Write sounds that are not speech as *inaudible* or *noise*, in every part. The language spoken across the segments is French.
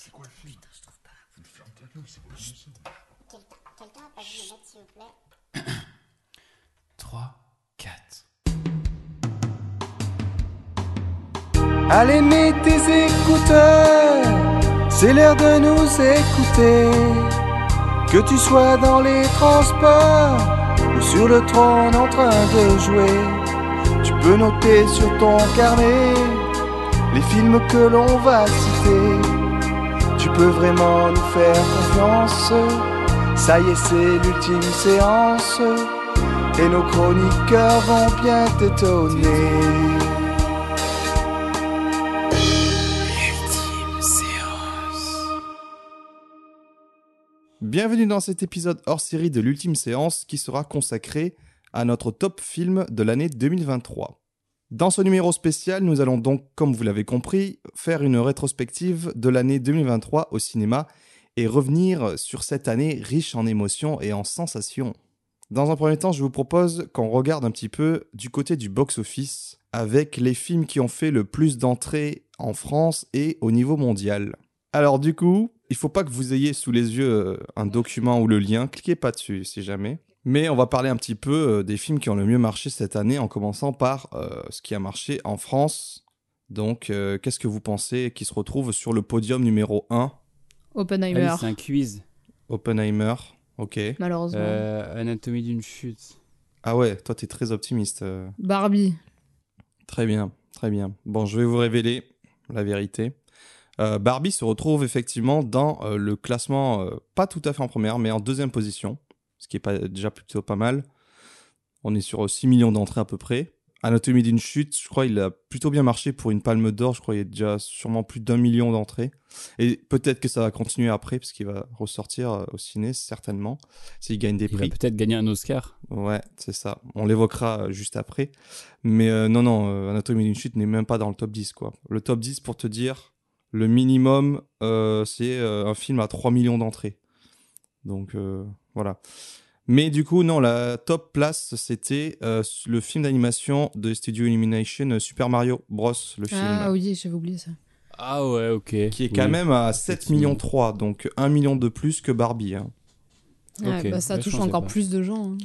C'est quoi le film Putain, je trouve pas. Ferme ta gueule, c'est quoi le film Quelqu'un a pas vu mettre, s'il vous plaît *coughs* 3, 4. Allez, mets tes écouteurs, c'est l'heure de nous écouter. Que tu sois dans les transports ou sur le trône en train de jouer, tu peux noter sur ton carnet les films que l'on va citer. Tu peux vraiment nous faire confiance. Ça y est, c'est l'ultime séance. Et nos chroniqueurs vont bien t'étonner. Bienvenue dans cet épisode hors série de l'ultime séance qui sera consacré à notre top film de l'année 2023. Dans ce numéro spécial, nous allons donc, comme vous l'avez compris, faire une rétrospective de l'année 2023 au cinéma et revenir sur cette année riche en émotions et en sensations. Dans un premier temps, je vous propose qu'on regarde un petit peu du côté du box-office avec les films qui ont fait le plus d'entrées en France et au niveau mondial. Alors du coup, il faut pas que vous ayez sous les yeux euh, un document ou le lien, cliquez pas dessus si jamais. Mais on va parler un petit peu euh, des films qui ont le mieux marché cette année, en commençant par euh, ce qui a marché en France. Donc, euh, qu'est-ce que vous pensez qui se retrouve sur le podium numéro 1 Oppenheimer, c'est un quiz. Oppenheimer, ok. malheureusement. Euh, Anatomie d'une chute. Ah ouais, toi t'es très optimiste. Barbie. Très bien, très bien. Bon, je vais vous révéler la vérité. Euh, Barbie se retrouve effectivement dans euh, le classement, euh, pas tout à fait en première, mais en deuxième position, ce qui est pas, déjà plutôt pas mal. On est sur euh, 6 millions d'entrées à peu près. Anatomie d'une chute, je crois il a plutôt bien marché pour une palme d'or. Je crois qu'il y a déjà sûrement plus d'un million d'entrées. Et peut-être que ça va continuer après, parce qu'il va ressortir euh, au ciné, certainement, s'il gagne des Il va prix. peut-être gagner un Oscar. Ouais, c'est ça. On l'évoquera euh, juste après. Mais euh, non, non, euh, Anatomie d'une chute n'est même pas dans le top 10, quoi. Le top 10, pour te dire, le minimum, euh, c'est un film à 3 millions d'entrées. Donc, voilà. Mais du coup, non, la top place, c'était euh, le film d'animation de Studio Illumination, euh, Super Mario Bros, le film. Ah oui, j'avais oublié ça. Ah ouais, ok. Qui est quand même à 7 millions 3, donc 1 million de plus que Barbie. hein. Ok, bah, ça ouais, touche encore pas. plus de gens. hein.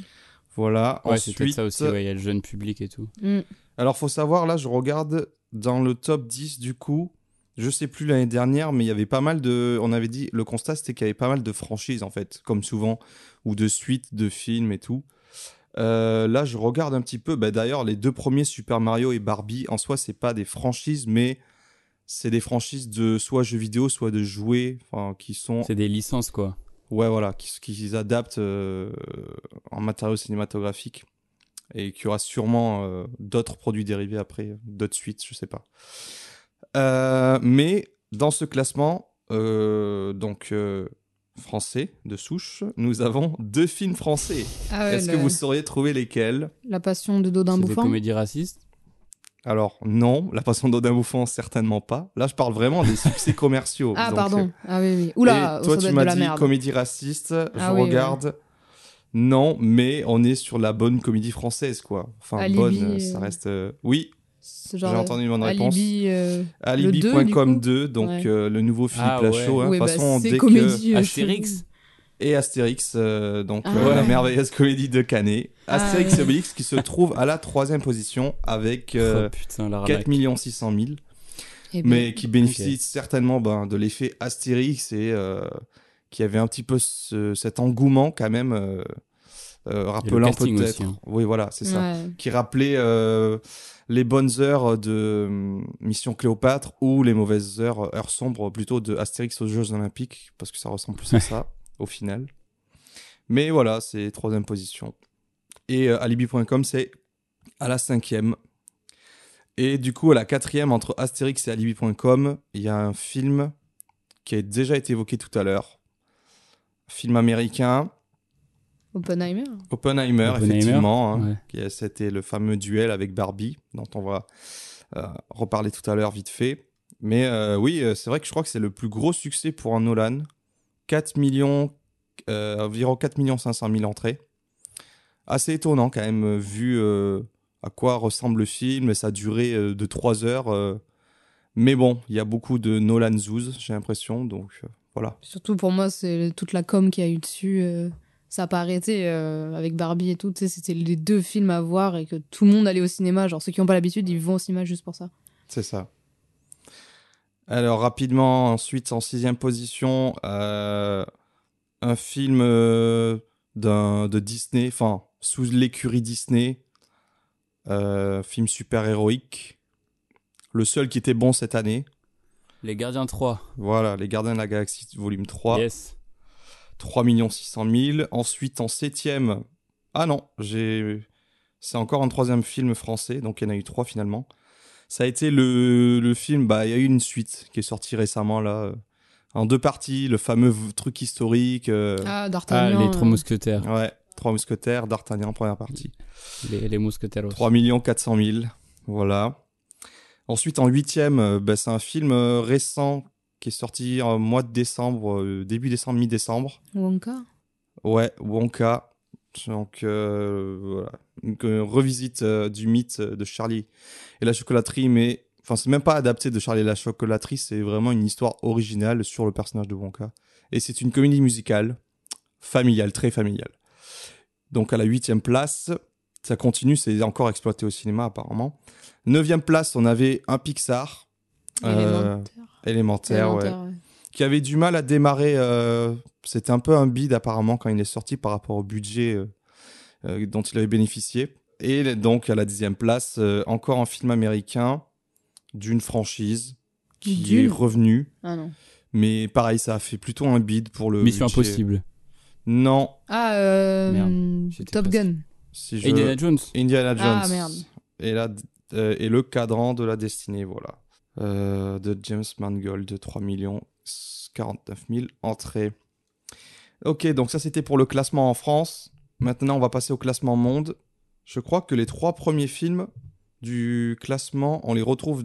Voilà. Ouais, Ensuite, ça aussi. Ouais, il y a le jeune public et tout. Mm. Alors, faut savoir, là, je regarde dans le top 10 du coup. Je sais plus l'année dernière, mais il y avait pas mal de. On avait dit, le constat, c'était qu'il y avait pas mal de franchises, en fait, comme souvent, ou de suites de films et tout. Euh, là, je regarde un petit peu. Bah, D'ailleurs, les deux premiers, Super Mario et Barbie, en soi, c'est pas des franchises, mais c'est des franchises de soit jeux vidéo, soit de jouets, enfin, qui sont. C'est des licences, quoi. Ouais, voilà, qui, qui adaptent euh, en matériaux cinématographiques et qu'il y aura sûrement euh, d'autres produits dérivés après, d'autres suites, je sais pas. Euh, mais dans ce classement, euh, donc euh, français de souche, nous avons deux films français. Ah ouais, Est-ce que vous sauriez trouver lesquels? La passion de Dodin C'est des Bouffant. comédies racistes? Alors non, La Passion d'Odin Bouffant, certainement pas. Là, je parle vraiment des *laughs* succès commerciaux. Ah, Donc, pardon. Ah oui, oui. Oula, Et toi, doit tu être m'as la dit merde. comédie raciste. je Ah oui, regarde. Non, mais on est sur la bonne comédie française, quoi. Enfin, Alibi, bonne, euh, ça reste. euh, Oui, j'ai entendu une bonne réponse. Euh, Alibi.com le 2, 2, donc Ouais. euh, le nouveau Philippe Ah ouais. Lachaud. hein. ouais, bah, façon, dès que. comédie. euh, Astérix. Et Astérix, euh, donc Ah euh, la ouais. merveilleuse comédie de Canet. Ah Astérix ouais. et Obélix qui se trouve à la troisième position avec euh, oh putain, la 4 600 000. Eh ben, mais qui bénéficie certainement ben, de l'effet Astérix et euh, qui avait un petit peu ce- cet engouement quand même, euh, euh, rappelant peut-être. hein. Oui, voilà, c'est ça. ouais. Qui rappelait euh, les bonnes heures de hum, Mission Cléopâtre ou les mauvaises heures, heures sombres plutôt de Astérix aux Jeux Olympiques, parce que ça ressemble plus à ça au final. Mais voilà, c'est troisième position. Et euh, Alibi.com, c'est à la cinquième. Et du coup, à la quatrième, entre Astérix et Alibi.com, il y a un film qui a déjà été évoqué tout à l'heure. Film américain, Oppenheimer. Oppenheimer, Oppenheimer, effectivement. hein, ouais. qui a- C'était le fameux duel avec Barbie, dont on va euh, reparler tout à l'heure vite fait. Mais euh, oui, euh, c'est vrai que je crois que c'est le plus gros succès pour un Nolan. 4 millions, euh, environ 4 millions 500 000 entrées. Assez étonnant quand même, vu euh, à quoi ressemble le film et sa durée euh, de 3 heures. euh, Mais bon, il y a beaucoup de Nolan Zouz, j'ai l'impression, donc euh, voilà. Surtout pour moi, c'est toute la com qu'il y a eu dessus. Ça n'a pas arrêté euh, avec Barbie et tout. Tu sais, c'était les deux films à voir et que tout le monde allait au cinéma. Genre, ceux qui n'ont pas l'habitude, ils vont au cinéma juste pour ça. C'est ça. Alors rapidement, ensuite en sixième position, euh, un film euh, d'un de Disney, enfin sous l'écurie Disney, euh, film super héroïque, le seul qui était bon cette année. Les Gardiens 3. Voilà, Les Gardiens de la Galaxie volume 3, Yes. 3 600 000. Ensuite en septième, ah non, j'ai, c'est encore un troisième film français, donc il y en a eu trois finalement. Ça a été le, le film, bah il y a eu une suite qui est sortie récemment là, en deux parties, le fameux truc historique. euh, Ah, Ah, D'Artagnan. les trois euh, mousquetaires. Ouais, Trois Mousquetaires, D'Artagnan, première partie. Les, les mousquetaires. 3 400 000, voilà. Ensuite, en huitième, euh, bah, c'est un film récent qui est sorti en mois de décembre, euh, début décembre, mi-décembre. Wonka. Ouais, Wonka. Donc, euh, voilà. Une euh, revisite euh, du mythe de Charlie et la chocolaterie, mais enfin, c'est même pas adapté de Charlie et la chocolaterie, c'est vraiment une histoire originale sur le personnage de Wonka. Et c'est une comédie musicale, familiale, très familiale. Donc, à la huitième place, ça continue, c'est encore exploité au cinéma apparemment. Neuvième place, on avait un Pixar. Élémentaire. élémentaire, ouais qui avait du mal à démarrer. euh, C'était un peu un bide apparemment quand il est sorti par rapport au budget euh, euh, dont il avait bénéficié. Et donc à la dixième place, euh, encore un film américain d'une franchise qui Dune est revenu. Ah non. Mais pareil, ça a fait plutôt un bide pour le Mission budget. Impossible. Non, Ah, euh, Merde, j'étais Top Gun. si je... Indiana Jones. Indiana Jones. Ah, merde. Et, la, euh, et le cadran de la destinée, voilà. Euh, de James Mangold, de 3 49 000 entrées. Ok, donc ça c'était pour le classement en France. Maintenant, on va passer au classement monde. Je crois que les trois premiers films du classement, on les retrouve.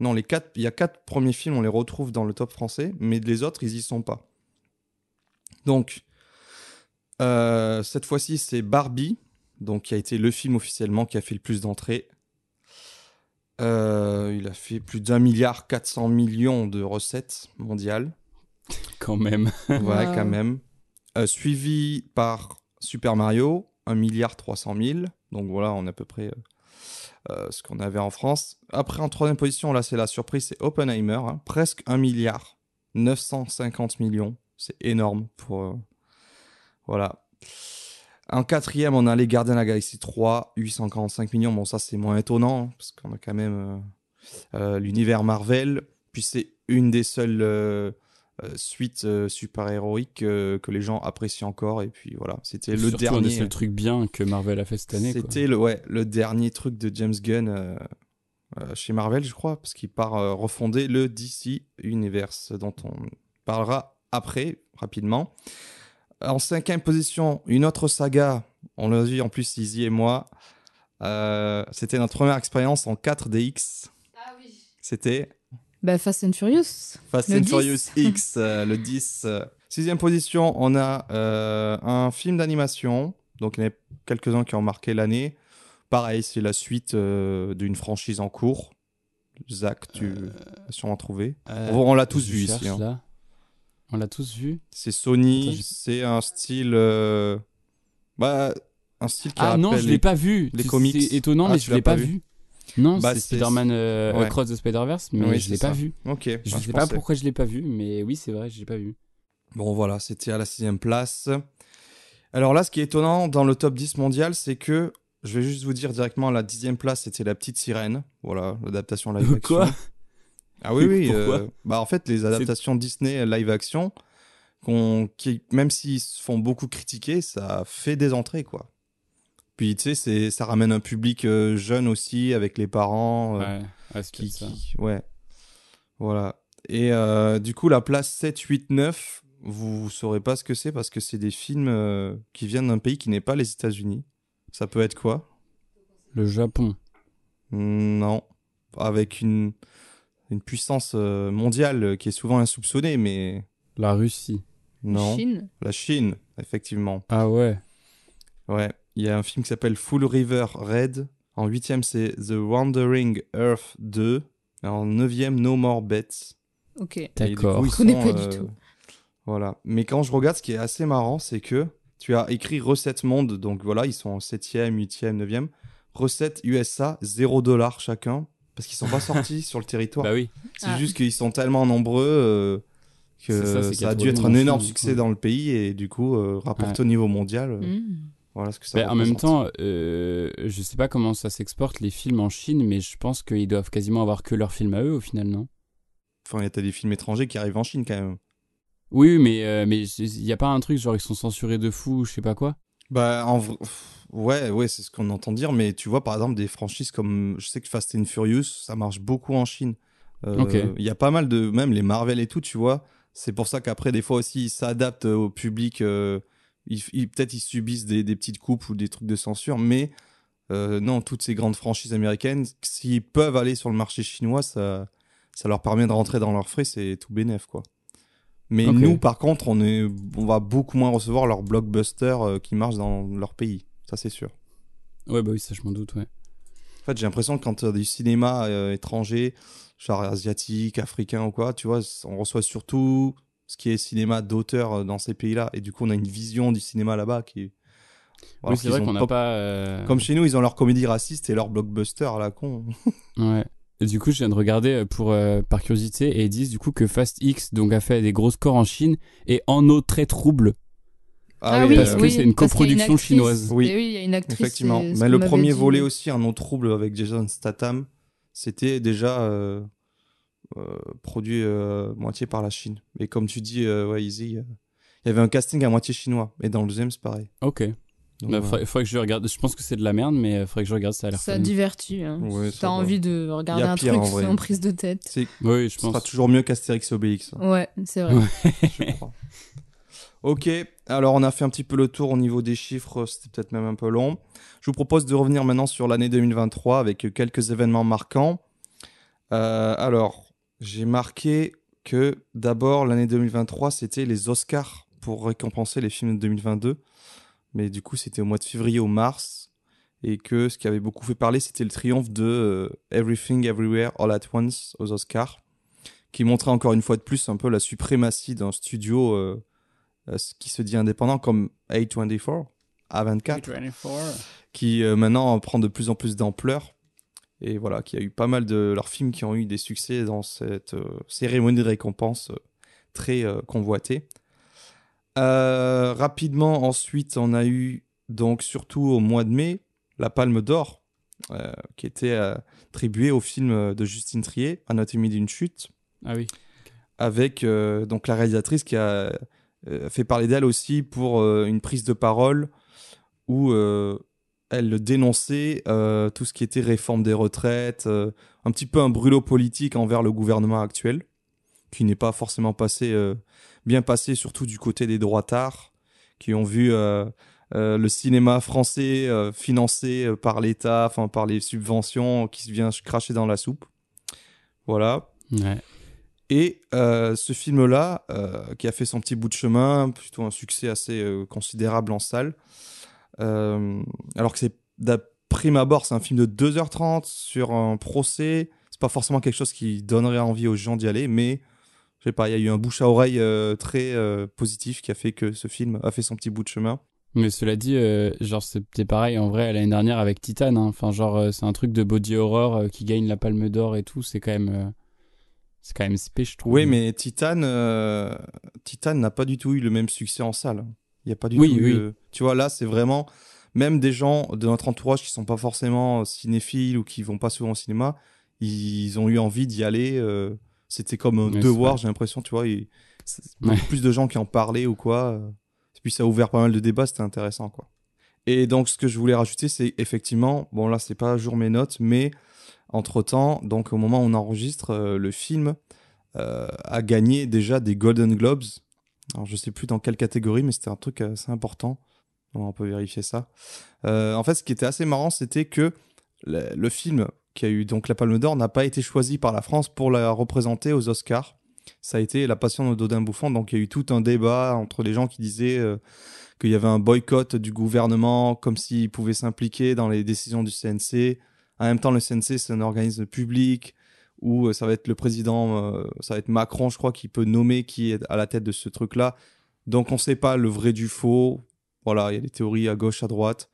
Non, les quatre, il y a quatre premiers films, on les retrouve dans le top français, mais les autres, ils y sont pas. Donc, euh, cette fois-ci, c'est Barbie, donc qui a été le film officiellement qui a fait le plus d'entrées. Euh, il a fait plus d'un milliard 400 millions de recettes mondiales. Quand même. Ouais, Wow. quand même. Euh, suivi par Super Mario, 1 milliard 300 000. Donc voilà, on est à peu près euh, euh, ce qu'on avait en France. Après, en troisième position, là, c'est la surprise, c'est Oppenheimer. hein, presque 1 milliard 950 millions. C'est énorme pour... euh, voilà. En quatrième, on a les Gardiens de la Galaxie 3, 845 millions. Bon, ça, c'est moins étonnant, hein, parce qu'on a quand même euh, euh, l'univers Marvel. Puis c'est une des seules euh, suites super-héroïques que les gens apprécient encore. Et puis voilà, c'était le dernier. seuls trucs bien que Marvel a fait cette année. C'était le, ouais, le dernier truc de James Gunn euh, chez Marvel, je crois, parce qu'il part euh, refonder le DC Universe, dont on parlera après, rapidement. En cinquième position, une autre saga, on l'a vu en plus, Izzy et moi. Euh, C'était notre première expérience en 4DX. C'était Bah, Fast and Furious. Fast Le and 10. Furious *laughs* X, euh, le 10. euh. Sixième position, on a euh, un film d'animation. Donc, il y en a quelques-uns qui ont marqué l'année. Pareil, c'est la suite euh, d'une franchise en cours. Zach, tu as sûrement trouvé. Euh, on l'a tous vu cherche, ici. hein. On l'a tous vu. C'est Sony, je- c'est un style. euh, Bah, un style qui Ah non, je l'ai pas vu. les comics. C'est étonnant, Ah, mais je l'ai pas pas vu vu. Non, Bah, c'est Spider-Man euh, ouais. Across the Spider-Verse, mais Oui, je l'ai pas vu. Ok. Je bah, sais pas pensais. pourquoi je l'ai pas vu, mais oui, c'est vrai, je l'ai pas vu. Bon, voilà, c'était à la sixième place. Alors là, ce qui est étonnant dans le top 10 mondial, c'est que, je vais juste vous dire directement, la dixième place, c'était La Petite Sirène. Voilà, l'adaptation live *laughs* action. Quoi Ah oui, oui. Pourquoi euh, bah, en fait, les adaptations Disney live action, qui, même s'ils se font beaucoup critiquer, ça fait des entrées, quoi. Puis, tu sais, c'est- ça ramène un public euh, jeune aussi, avec les parents. euh, Ouais, qui, ça. qui- ouais. Voilà. Et euh, du coup, la place 7, 8, 9, vous saurez pas ce que c'est parce que c'est des films qui viennent d'un pays qui n'est pas les États-Unis. Ça peut être quoi? Le Japon. Non. Avec une, une puissance euh, mondiale euh, qui est souvent insoupçonnée, mais La Russie. non. Chine. La Chine, effectivement. Ah ouais. Ouais. Il y a un film qui s'appelle Full River Red. En huitième, c'est The Wandering Earth 2. En neuvième, No More Bets. Ok. D'accord. Je connais pas du euh, tout. Voilà. Mais quand je regarde, ce qui est assez marrant, c'est que tu as écrit Recette Monde. Donc voilà, ils sont en 7e, 8e, 9e. Recette USA, 0 dollar chacun. Parce qu'ils sont pas sortis *laughs* sur le territoire. Bah oui. C'est Ah. juste qu'ils sont tellement nombreux euh, que ça, a dû être un énorme succès dans le pays et du coup, euh, rapporté au niveau mondial, euh, voilà ce que ça Bah, en même temps, euh, je sais pas comment ça s'exporte les films en Chine, mais je pense qu'ils doivent quasiment avoir que leurs films à eux au final, non? Enfin, il y a des films étrangers qui arrivent en Chine quand même. Oui, mais euh, mais il y a pas un truc genre ils sont censurés de fou, je sais pas quoi? Bah, en vrai, ouais, ouais, c'est ce qu'on entend dire, mais tu vois, par exemple, des franchises comme, je sais que Fast and Furious, ça marche beaucoup en Chine. Euh. Il y a pas mal de, même les Marvel et tout, tu vois. C'est pour ça qu'après, des fois aussi, ils s'adaptent au public. euh, ils, ils- Peut-être ils subissent des, des petites coupes ou des trucs de censure, mais euh, non, toutes ces grandes franchises américaines, s'ils peuvent aller sur le marché chinois, ça, ça leur permet de rentrer dans leurs frais, c'est tout bénef, quoi. Mais nous, par contre, on, est, on va beaucoup moins recevoir leurs blockbusters euh, qui marchent dans leur pays. Ça, c'est sûr. Ouais, bah oui, ça je m'en doute, ouais. En fait, j'ai l'impression que quand tu as du cinéma euh, étranger, genre asiatique, africain ou quoi, tu vois, on reçoit surtout ce qui est cinéma d'auteur euh, dans ces pays-là. Et du coup, on a une vision du cinéma là-bas qui. oui, c'est vrai qu'on n'a pas- pas. euh, Comme chez nous, ils ont leur comédie raciste et leur blockbuster à la con. *laughs* Ouais. Et du coup, je viens de regarder pour euh, par curiosité et ils disent du coup que Fast X donc a fait des gros scores en Chine et en eau très trouble. Ah oui, parce que oui, c'est une coproduction chinoise. Oui. Et oui, il y a une actrice. Effectivement. Mais le premier dit. volet aussi, Un autre trouble avec Jason Statham, c'était déjà euh, euh, produit euh, moitié par la Chine. Et comme tu dis, euh, ouais, Easy, euh, il y avait un casting à moitié chinois. Et dans le deuxième, c'est pareil. Ok. Donc, Bah, faudrait, faudrait que je regarde. Je pense que c'est de la merde, mais euh, faudrait que je regarde. Ça a l'air Ça fun. divertit. Hein. Ouais, t'as envie de regarder un pire, truc sans prise de tête. Oui, je ce sera pense. toujours mieux qu'Astérix et Obélix. hein, Ouais, c'est vrai. Ouais. je crois. *laughs* Ok, alors on a fait un petit peu le tour au niveau des chiffres, c'était peut-être même un peu long. Je vous propose de revenir maintenant sur l'année 2023 avec quelques événements marquants. Euh, alors, j'ai marqué que d'abord l'année 2023 c'était les Oscars pour récompenser les films de 2022, mais du coup c'était au mois de février ou mars et que ce qui avait beaucoup fait parler c'était le triomphe de euh, Everything Everywhere All at Once aux Oscars, qui montrait encore une fois de plus un peu la suprématie d'un studio euh, qui se dit indépendant comme A24, A24, qui euh, maintenant prend de plus en plus d'ampleur. Et voilà, qui a eu pas mal de leurs films qui ont eu des succès dans cette euh, cérémonie de récompense euh, très euh, convoitée. Euh, rapidement, ensuite, on a eu, donc surtout au mois de mai, la Palme d'Or, euh, qui était euh, attribuée au film de Justine Trier, Anatomie d'une chute Ah oui. avec euh, donc la réalisatrice qui a euh, fait parler d'elle aussi pour euh, une prise de parole où euh, elle dénonçait euh, tout ce qui était réforme des retraites, euh, un petit peu un brûlot politique envers le gouvernement actuel, qui n'est pas forcément passé euh, bien passé, surtout du côté des droitards, qui ont vu euh, euh, le cinéma français euh, financé euh, par l'État, enfin par les subventions, qui se vient cracher dans la soupe. Voilà. Ouais. Et euh, ce film-là, euh, qui a fait son petit bout de chemin, plutôt un succès assez euh, considérable en salle, alors que c'est d'à prime abord, c'est un film de 2h30 sur un procès, c'est pas forcément quelque chose qui donnerait envie aux gens d'y aller, mais je sais pas, il y a eu un bouche à oreille très positif qui a fait que ce film a fait son petit bout de chemin. Mais cela dit, genre c'était pareil en vrai l'année dernière avec Titan. hein. Enfin genre c'est un truc de body horror qui gagne la Palme d'Or et tout. C'est quand même, c'est quand même spé, je trouve. Oui, mais Titan, euh, Titan n'a pas du tout eu le même succès en salle. Il n'y a pas du Oui, tout eu, oui. euh, Tu vois, là, c'est vraiment. Même des gens de notre entourage qui sont pas forcément cinéphiles ou qui vont pas souvent au cinéma, ils ont eu envie d'y aller. euh, C'était comme un devoir, j'ai l'impression, tu vois. et Ouais. plus de gens qui en parlaient ou quoi. euh. Et puis ça a ouvert pas mal de débats, c'était intéressant, quoi. Et donc, ce que je voulais rajouter, c'est effectivement, bon, là, c'est pas jour mes notes, mais entre-temps, donc au moment où on enregistre, euh, le film euh, a gagné déjà des Golden Globes. Alors, je sais plus dans quelle catégorie, mais c'était un truc assez important. On peut vérifier ça. Euh, en fait, ce qui était assez marrant, c'était que le, film qui a eu donc la Palme d'Or n'a pas été choisi par la France pour la représenter aux Oscars. Ça a été La Passion de Dodin Bouffant. Donc, il y a eu tout un débat entre les gens qui disaient qu'il y avait un boycott du gouvernement, comme s'il pouvait s'impliquer dans les décisions du CNC. En même temps, le CNC, c'est un organisme public où euh, ça va être le président, euh, ça va être Macron, je crois, qui peut nommer qui est à la tête de ce truc-là. Donc on sait pas le vrai du faux. Voilà, il y a des théories à gauche, à droite.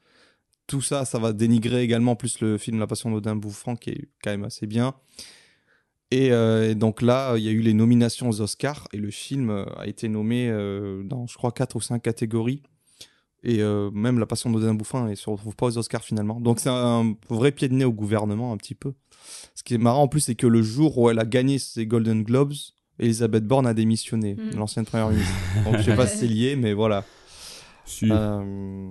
Tout ça, ça va dénigrer également plus le film La Passion d'Odin Bouffant, qui est quand même assez bien. Et, euh, et donc là, il y a eu les nominations aux Oscars et le film a été nommé dans, je crois, quatre ou cinq catégories. Et euh, même La Passion d'Odin Bouffant ne se retrouve pas aux Oscars finalement. Donc c'est un vrai pied de nez au gouvernement un petit peu. Ce qui est marrant en plus, c'est que le jour où elle a gagné ses Golden Globes, Elisabeth Borne a démissionné, Mm. l'ancienne première ministre. *laughs* Donc je sais pas si c'est lié, mais voilà. Si. Euh,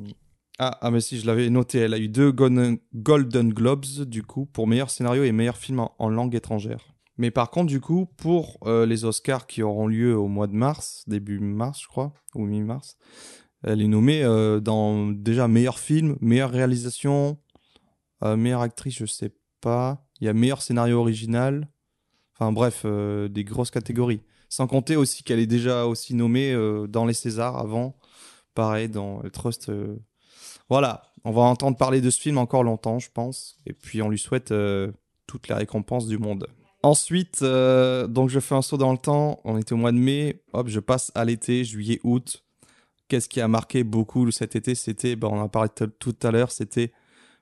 Ah, ah, mais si, je l'avais noté. Elle a eu deux Golden, Golden Globes, du coup, pour meilleur scénario et meilleur film en, en langue étrangère. Mais par contre, du coup, pour euh, les Oscars qui auront lieu au mois de mars, début mars, je crois, ou mi-mars, elle est nommée euh, dans déjà meilleur film, meilleure réalisation, euh, meilleure actrice, je sais pas. Il y a meilleur scénario original. Enfin bref, euh, des grosses catégories. Sans compter aussi qu'elle est déjà aussi nommée dans les Césars avant. Pareil, dans le Trust. Voilà, on va entendre parler de ce film encore longtemps, je pense. Et puis on lui souhaite toutes les récompenses du monde. Ensuite, donc je fais un saut dans le temps. On était au mois de mai. Hop, je passe à l'été, juillet, août. Qu'est-ce qui a marqué beaucoup cet été C'était, ben, on en a parlé tout à l'heure, c'était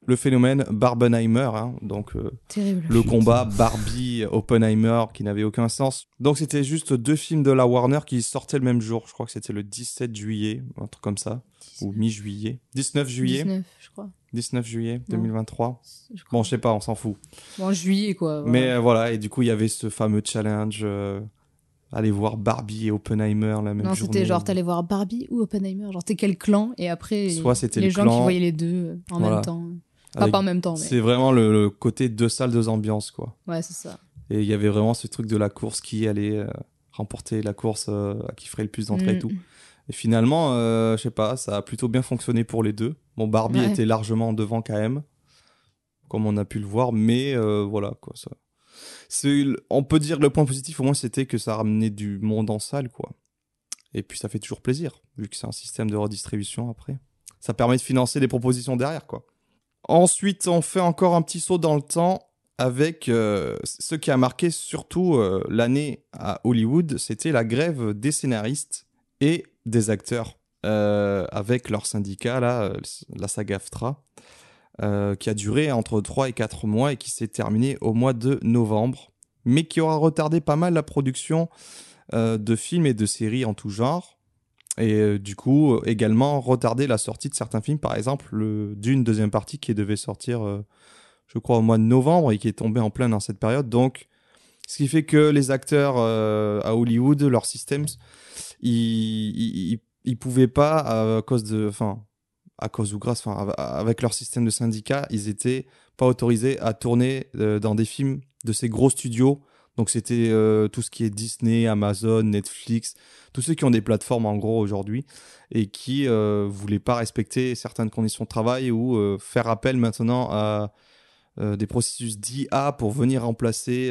le phénomène Barbenheimer. hein. donc euh, Terrible. le combat Barbie-Oppenheimer qui n'avait aucun sens. Donc c'était juste deux films de la Warner qui sortaient le même jour. Je crois que c'était le 17 juillet, un truc comme ça. Ou mi-juillet. 19 juillet 19, je crois. 19 juillet Non. 2023. Je crois. Bon, je sais pas, on s'en fout. Bon, juillet, quoi. voilà. Mais euh, voilà, et du coup, il y avait ce fameux challenge. euh, aller voir Barbie et Oppenheimer la même non, journée. c'était genre, t'allais voir Barbie ou Oppenheimer. Genre, t'es quel clan Et après, Soit les le gens clan, qui voyaient les deux euh, en Voilà. même temps. Enfin, avec- pas en même temps, mais. C'est vraiment le, le côté deux salles, deux ambiances, quoi. Ouais, c'est ça. Et il y avait vraiment ce truc de la course qui allait euh, remporter la course euh, à qui ferait le plus d'entrées et Mm. tout. Et finalement, euh, je sais pas, ça a plutôt bien fonctionné pour les deux. Bon, Barbie Ouais. était largement devant quand même, comme on a pu le voir, mais voilà quoi. Ça. On peut dire le point positif au moins c'était que ça ramenait du monde en salle quoi. Et puis ça fait toujours plaisir vu que c'est un système de redistribution après. Ça permet de financer des propositions derrière quoi. Ensuite, on fait encore un petit saut dans le temps avec euh, ce qui a marqué surtout euh, l'année à Hollywood, c'était la grève des scénaristes et des acteurs euh, avec leur syndicat, là, la SAG-AFTRA, euh, qui a duré entre 3 et 4 mois et qui s'est terminée au mois de novembre, mais qui aura retardé pas mal la production euh, de films et de séries en tout genre. Et euh, du coup, également retardé la sortie de certains films, par exemple le Dune deuxième partie qui devait sortir, je crois, au mois de novembre et qui est tombé en plein dans cette période. Donc, ce qui fait que les acteurs à Hollywood, leur système, ils, ils, ils- ils pouvaient pas à cause de, enfin, à cause ou grâce, avec leur système de syndicat, ils étaient pas autorisés à tourner euh, dans des films de ces gros studios. Donc c'était euh, tout ce qui est Disney, Amazon, Netflix, tous ceux qui ont des plateformes en gros aujourd'hui et qui euh, voulaient pas respecter certaines conditions de travail ou euh, faire appel maintenant à des processus d'IA pour venir remplacer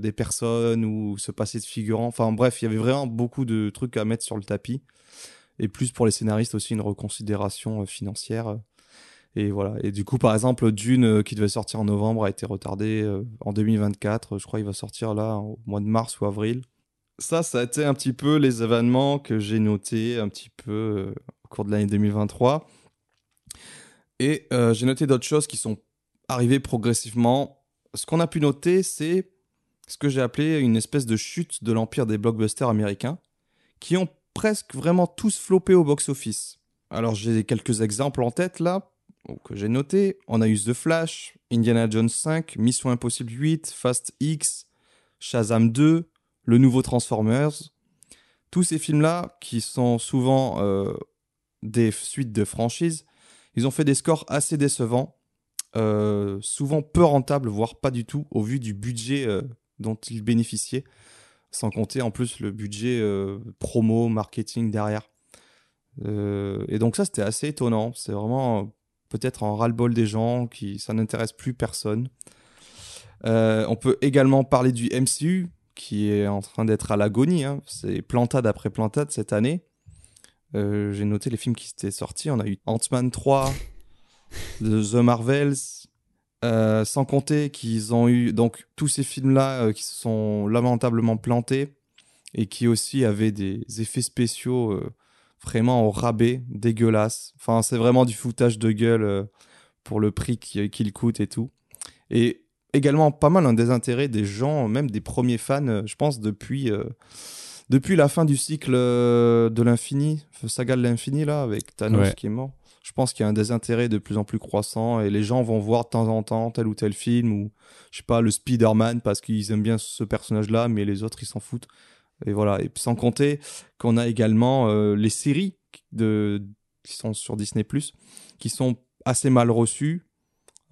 des personnes ou se passer de figurants. Enfin bref, il y avait vraiment beaucoup de trucs à mettre sur le tapis. Et plus pour les scénaristes aussi une reconsidération euh, financière. Et voilà. Et du coup, par exemple, Dune, euh, qui devait sortir en novembre, a été retardé euh, en 2024. Je crois qu'il va sortir là au mois de mars ou avril. Ça, ça a été un petit peu les événements que j'ai notés un petit peu euh, au cours de l'année 2023. Et euh, j'ai noté d'autres choses qui sont arrivées progressivement. Ce qu'on a pu noter, c'est ce que j'ai appelé une espèce de chute de l'empire des blockbusters américains, qui ont presque vraiment tous floppé au box-office. Alors j'ai quelques exemples en tête là, que j'ai noté. On a eu The Flash, Indiana Jones 5, Mission Impossible 8, Fast X, Shazam 2, le nouveau Transformers. Tous ces films-là, qui sont souvent euh, des suites de franchises, ils ont fait des scores assez décevants, euh, souvent peu rentables, voire pas du tout, au vu du budget euh, dont ils bénéficiaient, sans compter en plus le budget euh, promo, marketing derrière. Euh, et donc ça, c'était assez étonnant. C'est vraiment euh, peut-être un ras-le-bol des gens qui ça n'intéresse plus personne. On peut également parler du MCU qui est en train d'être à l'agonie. hein. C'est plantade après plantade cette année. J'ai noté les films qui étaient sortis. On a eu Ant-Man 3, The *laughs* The Marvels, Euh, sans compter qu'ils ont eu donc tous ces films-là euh, qui se sont lamentablement plantés et qui aussi avaient des effets spéciaux euh, vraiment au rabais, dégueulasses. Enfin, c'est vraiment du foutage de gueule pour le prix qui- qu'il coûte et tout. Et également pas mal un désintérêt des gens, même des premiers fans, je pense, depuis, depuis la fin du cycle de l'infini, saga de l'infini, là, avec Thanos Ouais. qui est mort. Je pense qu'il y a un désintérêt de plus en plus croissant et les gens vont voir de temps en temps tel ou tel film ou, je sais pas, le Spider-Man parce qu'ils aiment bien ce personnage-là, mais les autres, ils s'en foutent. Et voilà. Et sans compter qu'on a également euh, les séries de, qui sont sur Disney+, qui sont assez mal reçues.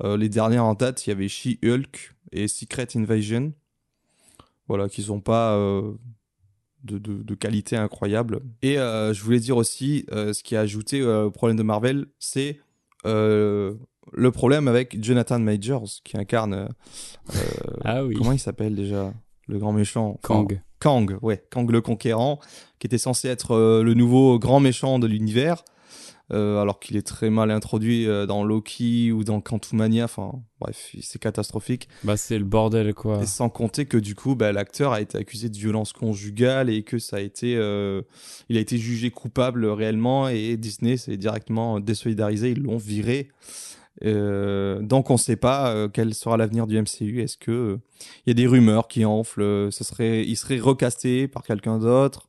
Euh, les dernières en date, il y avait She-Hulk et Secret Invasion. Voilà, qui sont pas euh, de, de- de qualité incroyable. Et euh, je voulais dire aussi, euh, ce qui a ajouté euh, au problème de Marvel, c'est le problème avec Jonathan Majors, qui incarne... Ah oui. Comment il s'appelle déjà Le grand méchant? Enfin, Kang. Kang, ouais, Kang le Conquérant, qui était censé être le nouveau grand méchant de l'univers, euh, alors qu'il est très mal introduit euh, dans Loki ou dans Quantumania, enfin bref, c'est catastrophique. Bah, c'est le bordel, quoi. Et sans compter que du coup, bah, l'acteur a été accusé de violence conjugale et que ça a été, euh, il a été jugé coupable réellement et Disney s'est directement désolidarisé, ils l'ont viré. Euh, donc on ne sait pas euh, quel sera l'avenir du MCU. Est-ce que euh, il y a des rumeurs qui enflent, ce serait, il serait recasté par quelqu'un d'autre,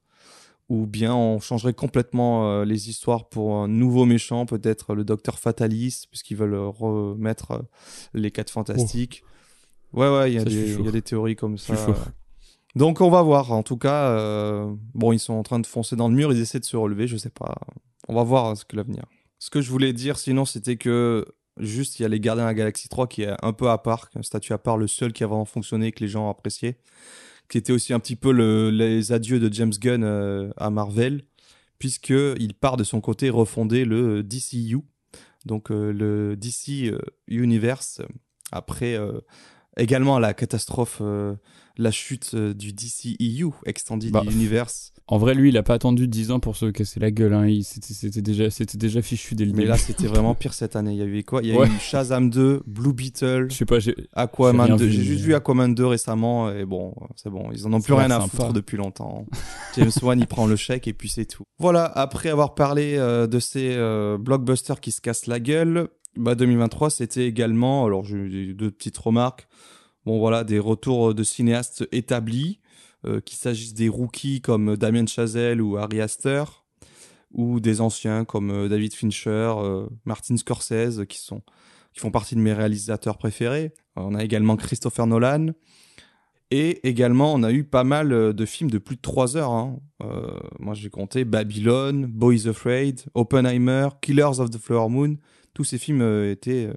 ou bien on changerait complètement euh, les histoires pour un nouveau méchant, peut-être le Docteur Fatalis, puisqu'ils veulent remettre euh, les quatre fantastiques. Ouais ouais, il y a des, théories comme ça. Donc on va voir. En tout cas, euh, bon, ils sont en train de foncer dans le mur, ils essaient de se relever, je sais pas. On va voir ce que l'avenir. Ce que je voulais dire sinon, c'était que juste il y a les Gardiens de la Galaxie 3 qui est un peu à part, un statut à part, le seul qui a vraiment fonctionné, que les gens ont apprécié, qui était aussi un petit peu le- les adieux de James Gunn euh, à Marvel, puisque il part de son côté refonder le DCU, donc euh, le DC euh, Universe, après euh, également la catastrophe, euh, la chute euh, du DCEU, Extended Bah, Universe. En vrai, lui, il a pas attendu 10 ans pour se casser la gueule. Hein. C'était déjà, c'était déjà fichu dès le Mais début. là, c'était vraiment pire cette année. Il y avait quoi? Il y a Ouais. eu Shazam 2, Blue Beetle, Je sais pas, Aquaman rien 2. vu, J'ai juste vu Aquaman 2 récemment et bon, c'est bon. Ils en ont plus a rien à foutre depuis longtemps. James Wan, il prend le chèque et puis c'est tout. Voilà, après avoir parlé euh, de ces euh, blockbusters qui se cassent la gueule, bah 2023, c'était également, alors j'ai deux petites remarques. Bon voilà, des retours de cinéastes établis, euh, qu'il s'agisse des rookies comme Damien Chazelle ou Ari Aster, ou des anciens comme euh, David Fincher, euh, Martin Scorsese, qui sont qui font partie de mes réalisateurs préférés. Euh, On a également Christopher Nolan. Et également, on a eu pas mal euh, de films de plus de 3 heures. hein. Euh, moi, j'ai compté Babylon, Boys Afraid, Oppenheimer, Killers of the Flower Moon. Tous ces films euh, étaient euh,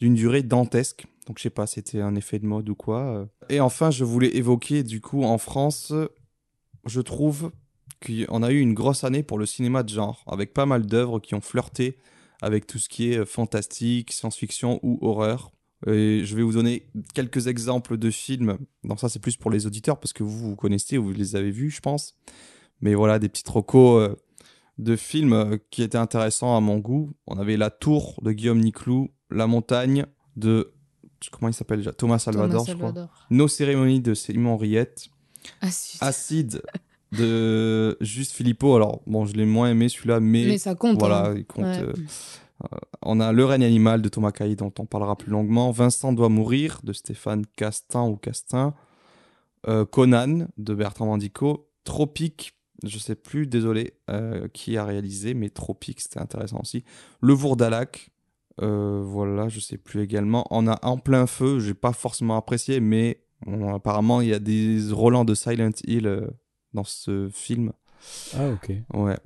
d'une durée dantesque. Donc, je sais pas, c'était un effet de mode ou quoi. euh. Et enfin, je voulais évoquer, du coup, en France, je trouve qu'on a eu une grosse année pour le cinéma de genre, avec pas mal d'œuvres qui ont flirté avec tout ce qui est fantastique, science-fiction ou horreur. Et je vais vous donner quelques exemples de films. Non, ça c'est plus pour les auditeurs parce que vous vous connaissez, vous les avez vus, je pense. Mais voilà, des petites recos euh, de films euh, qui étaient intéressants à mon goût. On avait La Tour de Guillaume Niclou, La Montagne de comment il s'appelle déjà? Thomas Salvador, Thomas je crois. Salvador. Nos cérémonies de Simon Riette. Ah. Acide de Juste Philippot. Alors, bon, je l'ai moins aimé celui-là, mais, Mais ça compte. voilà, hein. il compte. Ouais. euh, on a Le règne animal de Thomas Cailly, dont on parlera plus longuement. Vincent doit mourir de Stéphane Castin ou Castin. Euh, Conan de Bertrand Mandico. Tropique, je sais plus, désolé, euh, qui a réalisé, mais Tropique, c'était intéressant aussi. Le Vourdalac. Euh, voilà, je sais plus également. On a En plein feu, j'ai pas forcément apprécié, mais apparemment il y a des Roland de Silent Hill euh, dans ce film. Ah, ok. Ouais.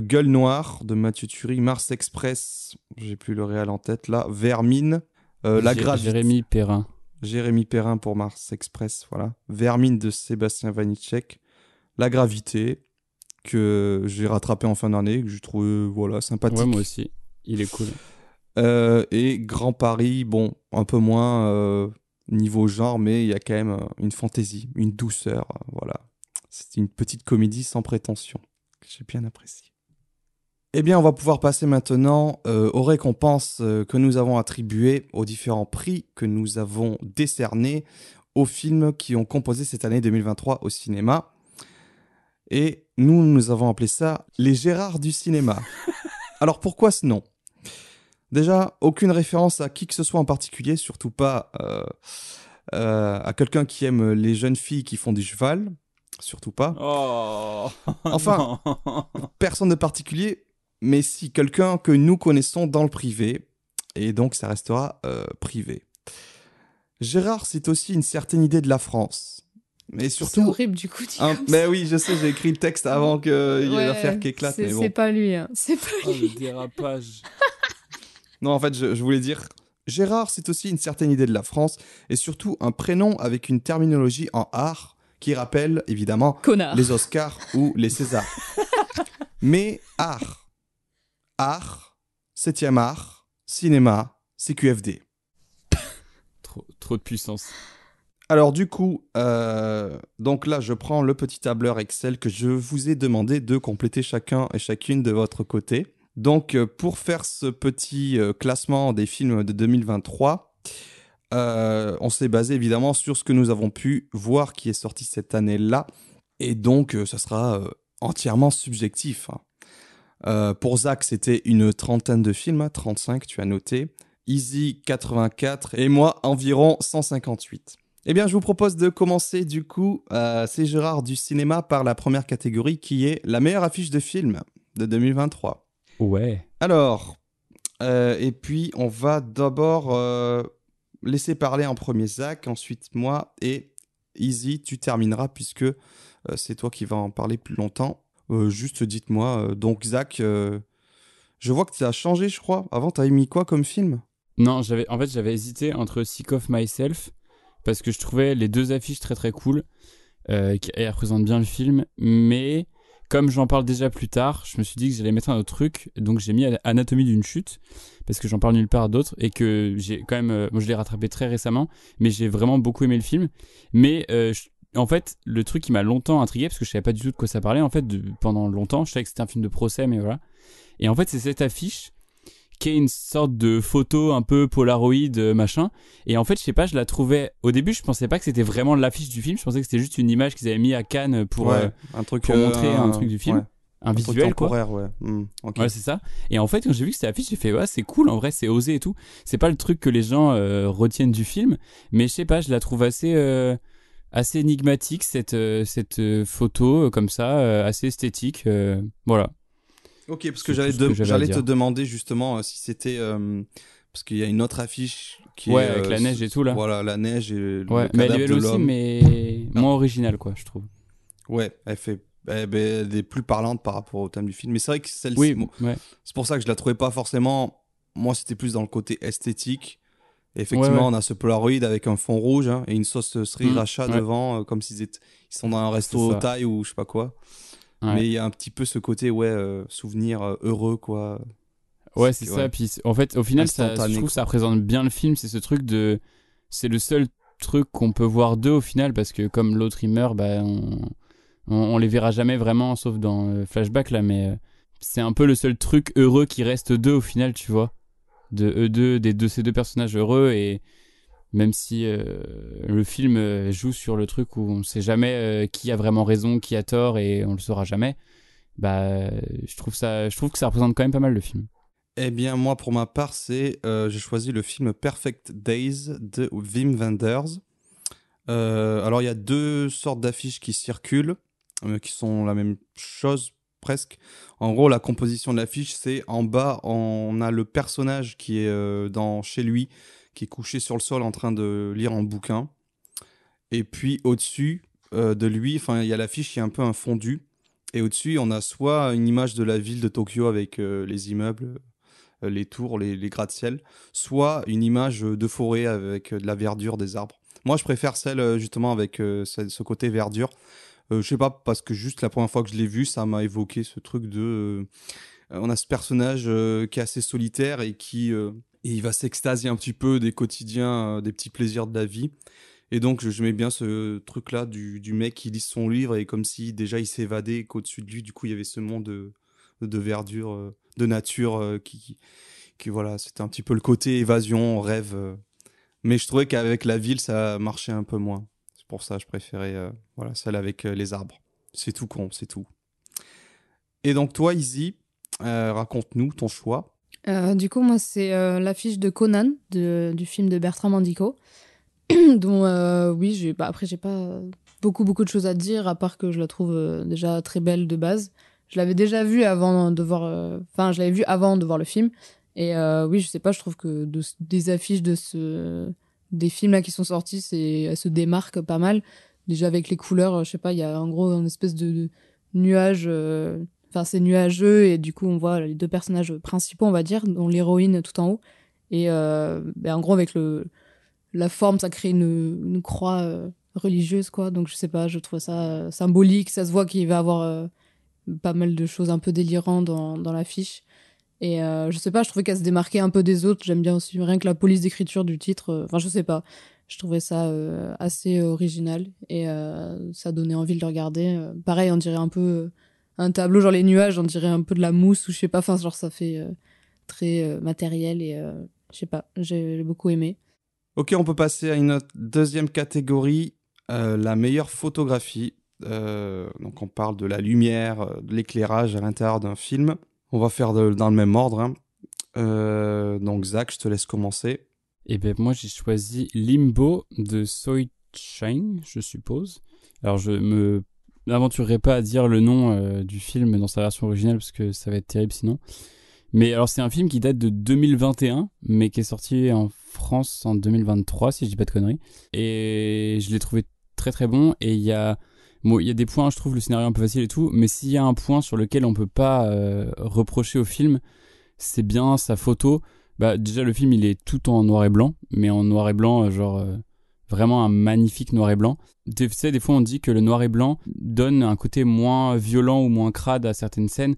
Gueule noire de Mathieu Turi, Mars Express, j'ai plus le réel en tête là, Vermine, La Gravité, Jérémy Perrin. Jérémy Perrin pour Mars Express, voilà. Vermine de Sébastien Vanitschek, La Gravité, que j'ai rattrapé en fin d'année, que j'ai trouvé voilà, sympathique. Ouais, moi aussi. Il est cool. Euh, et Grand Paris, bon, un peu moins euh, niveau genre, mais il y a quand même euh, une fantaisie, une douceur, voilà. C'est une petite comédie sans prétention, que j'ai bien appréciée. Eh bien, on va pouvoir passer maintenant euh, aux récompenses que nous avons attribuées aux différents prix que nous avons décernés aux films qui ont composé cette année 2023 au cinéma. Et nous, nous avons appelé ça les Gérards du cinéma. *laughs* Alors pourquoi ce nom? Déjà, aucune référence à qui que ce soit en particulier, surtout pas euh, euh, à quelqu'un qui aime les jeunes filles qui font du cheval, surtout pas. Oh Enfin. *laughs* Personne de particulier, mais si quelqu'un que nous connaissons dans le privé, et donc ça restera euh, privé. Gérard, c'est aussi une certaine idée de la France. Mais C'est surtout... horrible du coup. dit un- comme mais oui, je sais, j'ai écrit le texte avant qu'il y ait Ouais, l'affaire qui éclate, c'est- mais bon. C'est pas lui, hein. c'est pas Oh, lui. le dérapage. *laughs* Non, en fait, je, je voulais dire, Gérard, c'est aussi une certaine idée de la France, et surtout un prénom avec une terminologie en art qui rappelle évidemment Connard. les Oscars *laughs* ou les Césars. Mais art. Art, 7 art, cinéma, CQFD. Trop, trop de puissance. Alors du coup, euh, donc là, je prends le petit tableur Excel que je vous ai demandé de compléter chacun et chacune de votre côté. Donc euh, pour faire ce petit euh, classement des films de 2023, euh, on s'est basé évidemment sur ce que nous avons pu voir qui est sorti cette année-là. Et donc, ça sera entièrement subjectif. hein. Pour Zach, c'était une trentaine de films, hein, 35, tu as noté. Easy, 84. Et moi, environ 158. Eh bien, je vous propose de commencer du coup euh, ces Gérard du cinéma par la première catégorie qui est la meilleure affiche de film de 2023. Ouais. Alors, euh, et puis on va d'abord euh, laisser parler en premier Zach, ensuite moi et Easy, tu termineras puisque euh, c'est toi qui vas en parler plus longtemps. Euh, juste dites-moi, euh, donc Zach, euh, je vois que tu as changé, je crois. Avant, tu avais mis quoi comme film? Non, j'avais, en fait, j'avais hésité entre Sick of Myself, parce que je trouvais les deux affiches très très cool, euh, qui elles représentent bien le film, mais comme j'en parle déjà plus tard, je me suis dit que j'allais mettre un autre truc, donc j'ai mis Anatomie d'une chute, parce que j'en parle nulle part d'autre, et que j'ai quand même, euh, moi je l'ai rattrapé très récemment, mais j'ai vraiment beaucoup aimé le film, mais euh, en fait, le truc qui m'a longtemps intrigué, parce que je savais pas du tout de quoi ça parlait, en fait, pendant longtemps, je savais que c'était un film de procès, mais voilà. Et en fait, c'est cette affiche qui est une sorte de photo un peu Polaroid, euh, machin. Et en fait, je sais pas, je la trouvais. Au début, je pensais pas que c'était vraiment l'affiche du film. Je pensais que c'était juste une image qu'ils avaient mis à Cannes pour, euh, un truc pour euh, montrer un truc du film. ouais, un un visuel, quoi. ouais. Hmm. Ouais, c'est ça. Et en fait, quand j'ai vu que c'était l'affiche, j'ai fait, ouais, c'est cool, en vrai, c'est osé et tout. C'est pas le truc que les gens euh, retiennent du film, mais je sais pas, je la trouve assez, assez énigmatique, cette, cette photo, comme ça, assez esthétique. voilà. Ok, parce que j'allais de- te demander justement euh, si c'était euh, parce qu'il y a une autre affiche qui Ouais, est avec la euh, neige et tout, là. Voilà, la neige et le Ouais, mais elle est belle aussi, mais moins originale, quoi, je trouve. Ouais, elle fait ben, elle est plus parlante par rapport au thème du film. Mais c'est vrai que celle-ci, Oui, bon, ouais. c'est pour ça que je la trouvais pas forcément. Moi, c'était plus dans le côté esthétique. Et effectivement, Ouais, ouais. on a ce Polaroid avec un fond rouge hein, et une sauce sriracha Mm, ouais. devant, comme s'ils étaient, ils sont dans un resto thaï ou je sais pas quoi. Ouais. Mais il y a un petit peu ce côté, ouais, euh, souvenir euh, heureux, quoi. Ouais, c'est ça. ouais. Puis en fait, au final, ça, je trouve quoi. ça représente bien le film. C'est ce truc de. C'est le seul truc qu'on peut voir d'eux au final, parce que comme l'autre il meurt, bah, on... on, on les verra jamais vraiment, sauf dans euh, Flashback là. Mais euh, c'est un peu le seul truc heureux qui reste d'eux au final, tu vois. De eux deux, des deux, ces deux personnages heureux. Et même si euh, le film euh, joue sur le truc où on sait jamais euh, qui a vraiment raison, qui a tort, et on le saura jamais. Bah, je trouve ça, je trouve que ça représente quand même pas mal le film. Eh bien, moi, pour ma part, c'est j'ai choisi le film Perfect Days de Wim Wenders. Alors, il y a deux sortes d'affiches qui circulent, qui sont la même chose presque. En gros, la composition de l'affiche, c'est en bas, on a le personnage qui est dans chez lui, qui est couché sur le sol en train de lire un bouquin. Et puis au-dessus euh, de lui, enfin, il y a l'affiche qui est un peu un fondu. Et au-dessus, on a soit une image de la ville de Tokyo avec euh, les immeubles, euh, les tours, les, les gratte-ciel, soit une image de forêt avec de la verdure, des arbres. Moi, je préfère celle justement avec ce, côté verdure. Je sais pas, parce que juste la première fois que je l'ai vu, ça m'a évoqué ce truc de. on a ce personnage qui est assez solitaire et qui. Et il va s'extasier un petit peu des quotidiens, euh, des petits plaisirs de la vie. Et donc, je, mets bien ce truc-là du, du mec qui lit son livre et comme si déjà il s'évadait, qu'au-dessus de lui, du coup, il y avait ce monde de, de verdure. euh, de nature euh, qui, qui, voilà, c'était un petit peu le côté évasion, rêve. mais je trouvais qu'avec la ville, ça marchait un peu moins. C'est pour ça que je préférais voilà, celle avec les arbres. C'est tout con, c'est tout. Et donc toi, Izzy, raconte-nous ton choix. Euh, du coup, moi, c'est euh, l'affiche de Conan, du film de Bertrand Mandico, *clears throat* dont, euh, oui, bah, après, j'ai pas beaucoup, beaucoup de choses à dire, à part que je la trouve euh, déjà très belle de base. Je l'avais déjà vue avant de voir, enfin, je l'avais vue avant de voir le film. Et oui, je sais pas, je trouve que de, des affiches de ce, des films là qui sont sortis, elles se démarquent pas mal. Déjà avec les couleurs, je sais pas, il y a en gros une espèce de, nuage, enfin c'est nuageux et du coup on voit les deux personnages principaux, on va dire, dont l'héroïne tout en haut. Et euh, ben, en gros avec le la forme, ça crée une, une croix euh, religieuse quoi. Donc je sais pas, je trouve ça euh, symbolique. Ça se voit qu'il va avoir euh, pas mal de choses un peu délirantes dans dans l'affiche. Et je sais pas, je trouvais qu'elle se démarquait un peu des autres. J'aime bien aussi rien que la police d'écriture du titre. Enfin, je sais pas. Je trouvais ça assez original et ça donnait envie de le regarder. Pareil, on dirait un peu un tableau, genre les nuages, on dirait un peu de la mousse ou je sais pas. Enfin, genre ça fait euh, très euh, matériel et euh, je sais pas. J'ai beaucoup aimé. Ok, on peut passer à une autre- deuxième catégorie, euh, la meilleure photographie. Euh, donc on parle de la lumière, de l'éclairage à l'intérieur d'un film. On va faire de- dans le même ordre. hein. Euh, donc Zach, je te laisse commencer. Et ben moi j'ai choisi Limbo de Soi Chang, je suppose. Alors je me n'aventurerai pas à dire le nom euh, du film dans sa version originale parce que ça va être terrible sinon. Mais alors c'est un film qui date de 2021 mais qui est sorti en France en 2023 si je dis pas de conneries. Et je l'ai trouvé très très bon et il y a bon, il y a des points je trouve le scénario un peu facile et tout mais s'il y a un point sur lequel on peut pas euh, reprocher au film c'est bien sa photo bah déjà le film il est tout en noir et blanc, mais en noir et blanc euh, genre vraiment un magnifique noir et blanc. Tu sais des fois on dit que le noir et blanc donne un côté moins violent ou moins crade à certaines scènes,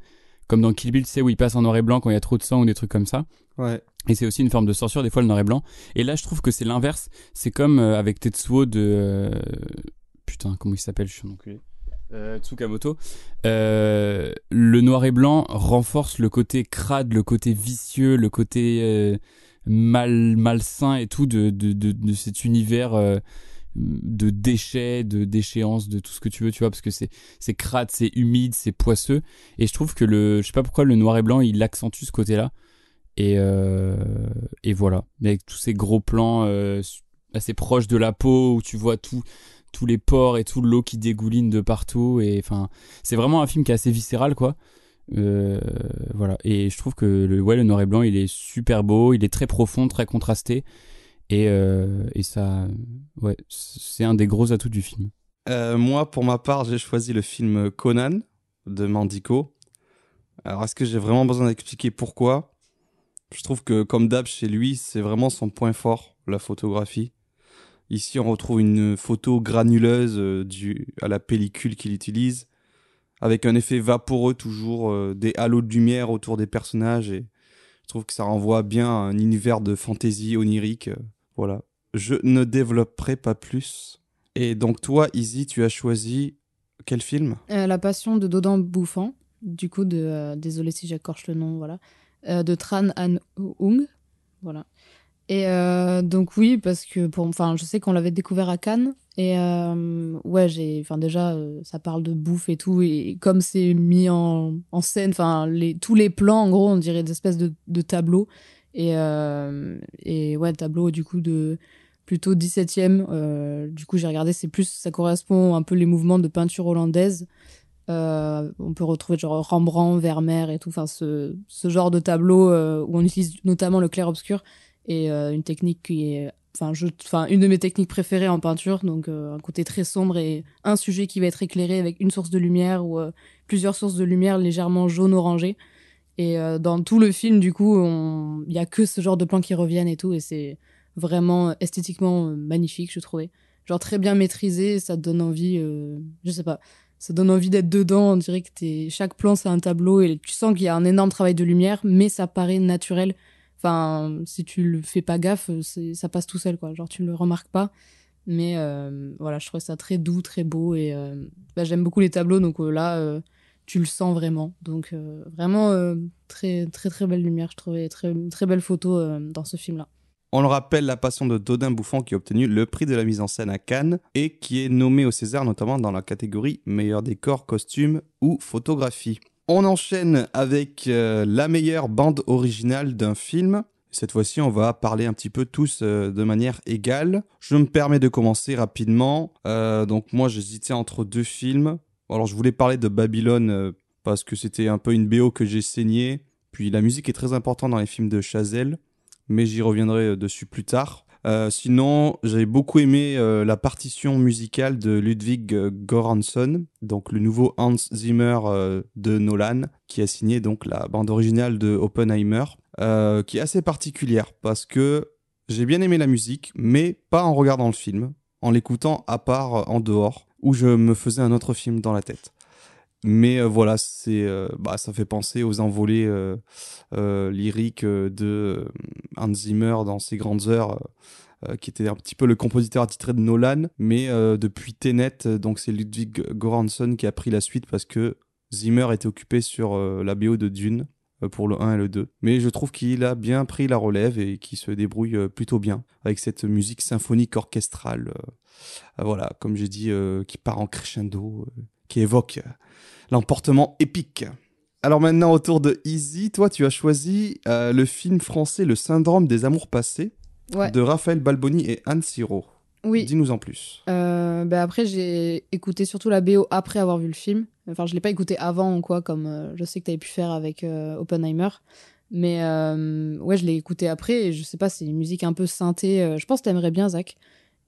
comme dans Kill Bill, tu sais où il passe en noir et blanc quand il y a trop de sang ou des trucs comme ça. Ouais. Et c'est aussi une forme de censure des fois le noir et blanc. Et là je trouve que c'est l'inverse. C'est comme euh, avec Tetsuo de euh, putain comment il s'appelle je suis un enculé. Euh, Tsukamoto, euh, le noir et blanc renforce le côté crade, le côté vicieux, le côté euh, mal malsain et tout de, de, de, de cet univers euh, de déchets, de déchéance, de tout ce que tu veux, tu vois, parce que c'est c'est crade, c'est humide, c'est poisseux. Et je trouve que le, je sais pas pourquoi le noir et blanc il accentue ce côté-là. Et euh, et voilà, avec tous ces gros plans euh, assez proches de la peau où tu vois tout tous les pores et tout l'eau qui dégouline de partout et enfin c'est vraiment un film qui est assez viscéral quoi Euh, voilà. Et je trouve que le ouais le noir et blanc il est super beau il est très profond très contrasté. Et euh, et ça ouais c'est un des gros atouts du film. Euh, moi, pour ma part, j'ai choisi le film Conan de Mandico. Alors, est-ce que j'ai vraiment besoin d'expliquer pourquoi? Je trouve que, comme d'hab, chez lui, c'est vraiment son point fort, la photographie. Ici, on retrouve une photo granuleuse due à la pellicule qu'il utilise, avec un effet vaporeux toujours, euh, des halos de lumière autour des personnages, et je trouve que ça renvoie bien à un univers de fantaisie onirique. euh, voilà. Je ne développerai pas plus. Et donc toi, Izzy, tu as choisi quel film? Euh, la passion de Dodan Bouffant, du coup de désolé si j'écorche le nom, voilà, de Tran An Ung, voilà. Et donc oui, parce que pour, enfin, je sais qu'on l'avait découvert à Cannes et euh, ouais, j'ai, enfin déjà, euh, ça parle de bouffe et tout et comme c'est mis en, scène, enfin les tous les plans, en gros, on dirait des espèces de, de tableaux et euh, et ouais, tableau du coup de plutôt 17e. euh, du coup, j'ai regardé, c'est plus, ça correspond un peu les mouvements de peinture hollandaise. Euh, on peut retrouver genre Rembrandt, Vermeer et tout, enfin ce, ce genre de tableau où on utilise notamment le clair-obscur et euh, une technique qui est, enfin, une de mes techniques préférées en peinture, donc euh, un côté très sombre et un sujet qui va être éclairé avec une source de lumière ou euh, plusieurs sources de lumière légèrement jaune-orangé. Et euh, dans tout le film, du coup, on- il y a que ce genre de plans qui reviennent et tout, et c'est vraiment esthétiquement magnifique, je trouvais. Genre très bien maîtrisé, ça donne envie, je sais pas, ça donne envie d'être dedans. On dirait que chaque plan c'est un tableau et tu sens qu'il y a un énorme travail de lumière, mais ça paraît naturel. Enfin, si tu le fais pas gaffe, ça passe tout seul, quoi. Genre tu ne le remarques pas. Mais euh, voilà, je trouvais ça très doux, très beau et euh, bah, j'aime beaucoup les tableaux. Donc euh, là, tu le sens vraiment. Donc vraiment très très très belle lumière, je trouvais très très belle photo dans ce film là. On le rappelle, La Passion de Dodin Bouffant qui a obtenu le prix de la mise en scène à Cannes et qui est nommé au César notamment dans la catégorie meilleur décor, costume ou photographie. On enchaîne avec euh, la meilleure bande originale d'un film. Cette fois-ci, on va parler un petit peu tous euh, de manière égale. Je me permets de commencer rapidement. Euh, donc moi, j'hésitais entre deux films. Alors je voulais parler de Babylone parce que c'était un peu une BO que j'ai saignée. Puis la musique est très importante dans les films de Chazelle mais j'y reviendrai dessus plus tard. Euh, sinon, j'avais beaucoup aimé euh, la partition musicale de Ludwig euh, Göransson, donc le nouveau Hans Zimmer de Nolan, qui a signé donc la bande originale de Oppenheimer, qui est assez particulière parce que j'ai bien aimé la musique, mais pas en regardant le film, en l'écoutant à part en dehors, où je me faisais un autre film dans la tête. Mais euh, voilà, c'est, euh, bah, ça fait penser aux envolées euh, lyriques de Hans Zimmer dans ses grandes heures, qui était un petit peu le compositeur attitré de Nolan. Mais depuis Tenet, donc c'est Ludwig Göransson qui a pris la suite parce que Zimmer était occupé sur la BO de Dune pour le 1 et le 2. Mais je trouve qu'il a bien pris la relève et qu'il se débrouille plutôt bien avec cette musique symphonique orchestrale. voilà, comme j'ai dit, qui part en crescendo, qui évoque euh, l'emportement épique. Alors maintenant, autour de Easy, toi, tu as choisi euh, le film français Le syndrome des amours passés Ouais. de Raphaël Balboni et Anne Siro. Oui. Dis-nous en plus. Euh, bah après, j'ai écouté surtout la BO après avoir vu le film. Enfin, je l'ai pas écouté avant ou quoi, comme euh, je sais que tu avais pu faire avec Oppenheimer. Mais ouais, je l'ai écouté après et je sais pas, c'est une musique un peu synthé. euh, je pense que t'aimerais bien, Zach.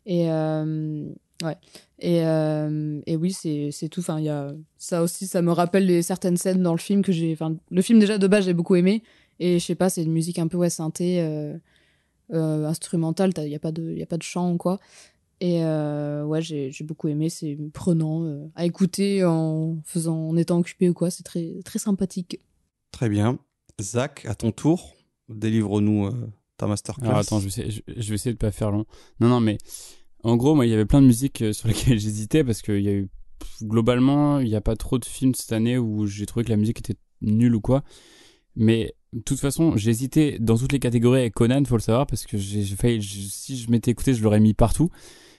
Et euh, ouais. Et, euh, et oui, c'est c'est tout. Enfin, il y a ça aussi, ça me rappelle les, certaines scènes dans le film que j'ai. Enfin, le film déjà de base, j'ai beaucoup aimé. Et je sais pas, c'est une musique un peu ouais, synthé, euh, euh, instrumentale. Il y a pas de, y a pas de chant ou quoi. Et euh, ouais, j'ai j'ai beaucoup aimé. C'est prenant euh, à écouter en faisant, en étant occupé ou quoi. C'est très très sympathique. Très bien. Zach, à ton tour, délivre-nous euh, ta masterclass. Alors attends, je vais, essayer, je, je vais essayer de pas faire long. Non, non, mais en gros, moi, il y avait plein de musiques euh, sur *laughs* lesquelles j'hésitais parce qu'il y a eu globalement, il n'y a pas trop de films cette année où j'ai trouvé que la musique était nulle ou quoi. Mais de toute façon, hésité dans toutes les catégories avec Conan, faut le savoir, parce que j'ai si je m'étais écouté, je l'aurais mis partout.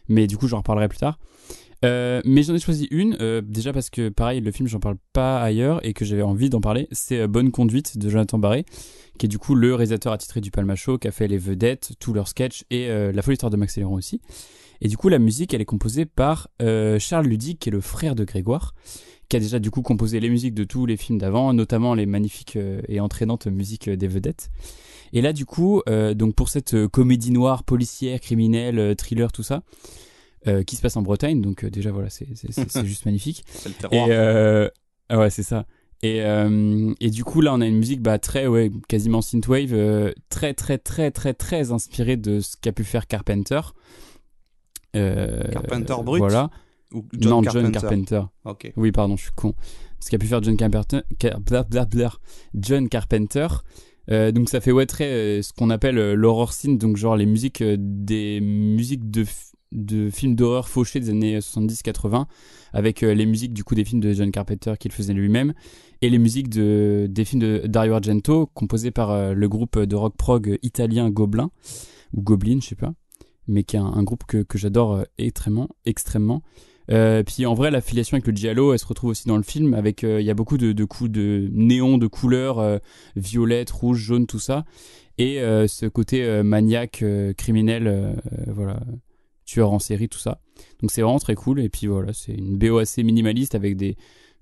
Mais du coup, j'en reparlerai plus tard. Euh, mais j'en ai choisi une, euh, déjà parce que pareil, le film, j'en parle pas ailleurs et que j'avais envie d'en parler. C'est Bonne Conduite de Jonathan Barré, qui est du coup le réalisateur attitré du Palma qui a fait Les Vedettes, tous leurs sketchs et La folle histoire de Max Céléron aussi. Et du coup, la musique, elle est composée par euh, Charles Ludig, qui est le frère de Grégoire, qui a déjà du coup composé les musiques de tous les films d'avant, notamment les magnifiques euh, et entraînantes musiques des vedettes. Et là, du coup, euh, donc pour cette comédie noire, policière, criminelle, thriller, tout ça, qui se passe en Bretagne, donc déjà voilà, c'est *laughs* juste magnifique. C'est le terroir. Et ah ouais, c'est ça. Et, euh, et du coup, là, on a une musique bah, très, ouais, quasiment synthwave, euh, très, très, très, très, très inspirée de ce qu'a pu faire Carpenter. Euh, Carpenter brut Voilà. Ou non, John Carpenter. Ok. Oui, pardon, je suis con. Ce qu'a pu faire John Carpenter. Car- bla- bla- bla- John Carpenter. Euh, donc ça fait ouais très euh, ce qu'on appelle euh, l'horror scene, donc genre les musiques des musiques de de films d'horreur fauchés des années 70-80 avec les musiques du coup des films de John Carpenter qu'il faisait lui-même et les musiques de des films de Dario Argento composés par le groupe de rock prog italien Gobelin ou Goblin je sais pas mais qui est un, groupe que, que j'adore euh, extrêmement extrêmement euh, puis en vrai, l'affiliation avec le Giallo, elle se retrouve aussi dans le film. Avec, euh, il y a beaucoup de, de coups de néon, de couleurs, euh, violette, rouge, jaune, tout ça, et ce côté maniaque, criminel, voilà, tueur en série, tout ça. Donc c'est vraiment très cool. Et puis voilà, c'est une BO assez minimaliste avec des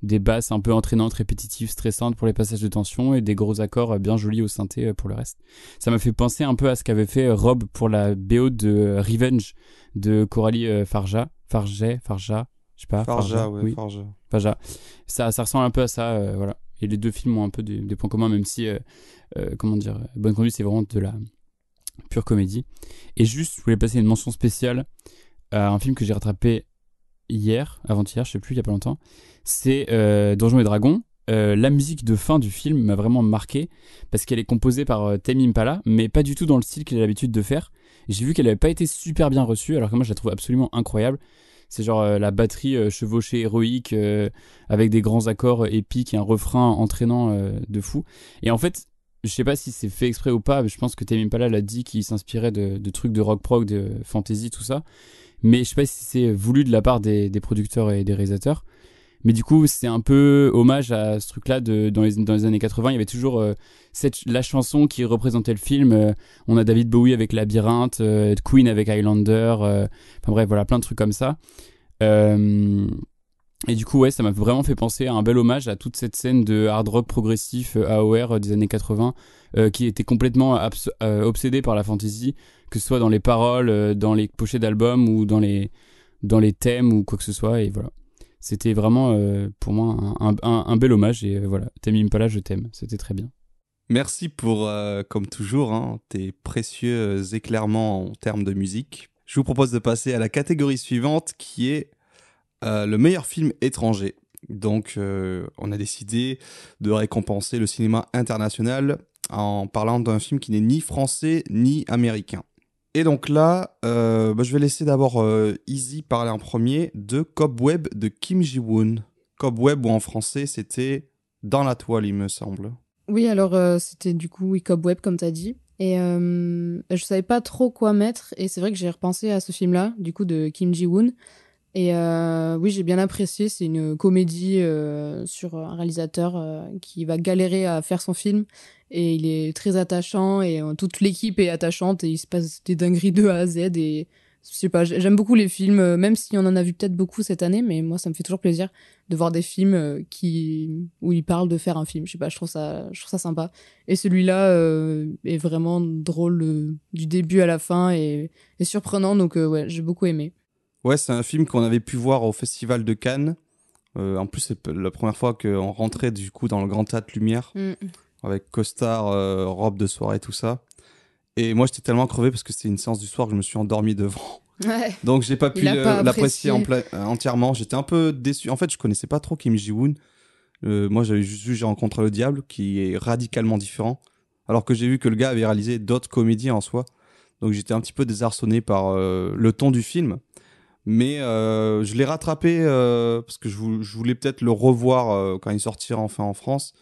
des basses un peu entraînantes, répétitives, stressantes pour les passages de tension et des gros accords euh, bien jolis au synthé euh, pour le reste. Ça m'a fait penser un peu à ce qu'avait fait euh, Rob pour la BO de Revenge de Coralie Farja, Farget, Farja, je sais pas. Farja, ouais, oui. Farja. Faja. Ça, ça ressemble un peu à ça, euh, voilà. Et les deux films ont un peu des, des points communs, même si, euh, euh, comment dire, Bonne Conduite, c'est vraiment de la pure comédie. Et juste, je voulais passer une mention spéciale à un film que j'ai rattrapé hier, avant-hier, je sais plus, il y a pas longtemps. C'est euh, Donjons et Dragons. Euh, la musique de fin du film m'a vraiment marqué parce qu'elle est composée par euh, Impala, mais pas du tout dans le style qu'il a l'habitude de faire. J'ai vu qu'elle n'avait pas été super bien reçue, alors que moi je la trouve absolument incroyable. C'est genre euh, la batterie euh, chevauchée héroïque avec des grands accords épiques et un refrain entraînant de fou. Et en fait, je sais pas si c'est fait exprès ou pas, mais je pense que Tame Impala l'a dit qu'il s'inspirait de, trucs de rock prog, de fantasy, tout ça. Mais je sais pas si c'est voulu de la part des producteurs et des réalisateurs. Mais du coup, c'est un peu hommage à ce truc-là de, dans, les, années 80. Il y avait toujours euh, cette, la chanson qui représentait le film. Euh, on a David Bowie avec Labyrinthe, euh, Queen avec Highlander. enfin bref, voilà, plein de trucs comme ça. Et du coup, ouais, ça m'a vraiment fait penser à un bel hommage à toute cette scène de hard rock progressif AOR des années 80 euh, qui était complètement abs- euh, obsédé par la fantasy, que ce soit dans les paroles, dans les pochettes d'albums ou dans les, dans les thèmes ou quoi que ce soit. Et voilà. C'était vraiment euh, pour moi un, bel hommage. Et euh, voilà, Tame Impala, je t'aime. C'était très bien. Merci pour, euh, comme toujours, hein, tes précieux éclairements en termes de musique. Je vous propose de passer à la catégorie suivante qui est le meilleur film étranger. Donc, on a décidé de récompenser le cinéma international en parlant d'un film qui n'est ni français ni américain. Et donc là, euh, bah, je vais laisser d'abord euh, Easy parler en premier de Cobweb de Kim Ji-woon. Cobweb, ou en français, c'était Dans la toile, il me semble. Oui, alors euh, c'était du coup oui, Cobweb, comme t'as dit. Et euh, je savais pas trop quoi mettre. Et c'est vrai que j'ai repensé à ce film-là, du coup, de Kim Ji-woon. Et euh, oui, j'ai bien apprécié. C'est une comédie euh, sur un réalisateur euh, qui va galérer à faire son film. Et il est très attachant et euh, toute l'équipe est attachante et il se passe des dingueries de A à Z. Et je sais pas, j'aime beaucoup les films, euh, même si on en a vu peut-être beaucoup cette année, mais moi ça me fait toujours plaisir de voir des films euh, qui où ils parlent de faire un film. Je sais pas, je trouve ça, je trouve ça sympa. Et celui-là est vraiment drôle du début à la fin et, et surprenant, donc ouais, j'ai beaucoup aimé. Ouais, c'est un film qu'on avait pu voir au Festival de Cannes. Euh, en plus, c'est la première fois qu'on rentrait du coup dans le Grand Théâtre Lumière avec costard, euh, robe de soirée, tout ça. Et moi, j'étais tellement crevé parce que c'était une séance du soir que je me suis endormi devant. Ouais. *laughs* Donc, j'ai pas pu l'apprécier en entièrement. J'étais un peu déçu. En fait, je connaissais pas trop Kim Ji-woon. Euh, moi, j'avais juste vu J'ai rencontré le diable, qui est radicalement différent. Alors que j'ai vu que le gars avait réalisé d'autres comédies en soi. Donc, j'étais un petit peu désarçonné par euh, le ton du film. Mais euh, je l'ai rattrapé euh, parce que je, vou- je voulais peut-être le revoir euh, quand il sortira enfin en France.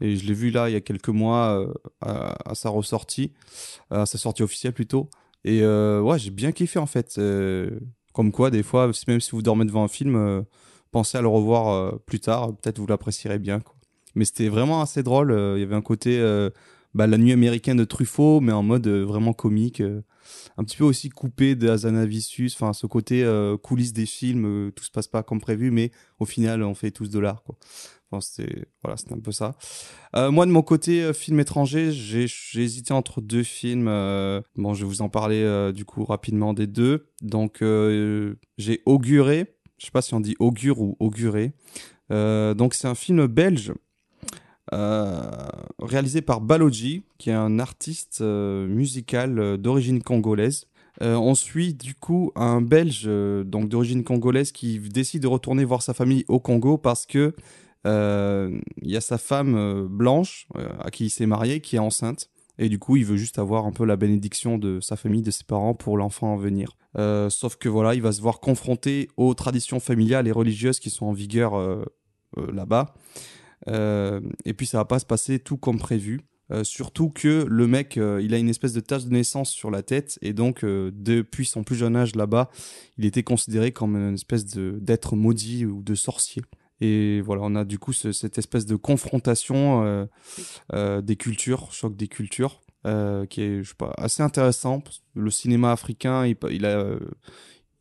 Et je l'ai vu là il y a quelques mois à, sa ressortie, à sa sortie officielle plutôt. Et ouais, j'ai bien kiffé en fait. Comme quoi, des fois, même si vous dormez devant un film, pensez à le revoir plus tard. Peut-être vous l'apprécierez bien. Mais c'était vraiment assez drôle. Il y avait un côté bah, la nuit américaine de Truffaut, mais en mode euh, vraiment comique. euh, un petit peu aussi coupé d'Azanavicius, enfin ce côté euh, coulisses des films, tout se passe pas comme prévu, mais au final on fait tous dollars quoi. Enfin, c'était voilà, c'était un peu ça. Euh, moi de mon côté euh, film étranger, j'ai hésité entre deux films. bon, je vais vous en parler du coup rapidement des deux. Donc j'ai auguré, je sais pas si on dit augure ou auguré. Donc c'est un film belge réalisé par Baloji, qui est un artiste euh, musical euh, d'origine congolaise. Euh, on suit du coup un Belge euh, donc d'origine congolaise qui décide de retourner voir sa famille au Congo parce que euh, il y a sa femme euh, blanche euh, à qui il s'est marié qui est enceinte et du coup il veut juste avoir un peu la bénédiction de sa famille, de ses parents pour l'enfant à venir. Euh, sauf que voilà, il va se voir confronté aux traditions familiales et religieuses qui sont en vigueur euh, euh, là-bas. Euh, et puis ça va pas se passer tout comme prévu. Euh, surtout que le mec, euh, il a une espèce de tache de naissance sur la tête et donc depuis son plus jeune âge là-bas, il était considéré comme une espèce d'être maudit ou de sorcier. Et voilà, on a du coup ce- cette espèce de confrontation des cultures, choc des cultures, qui est je sais pas assez intéressant. Le cinéma africain, il, a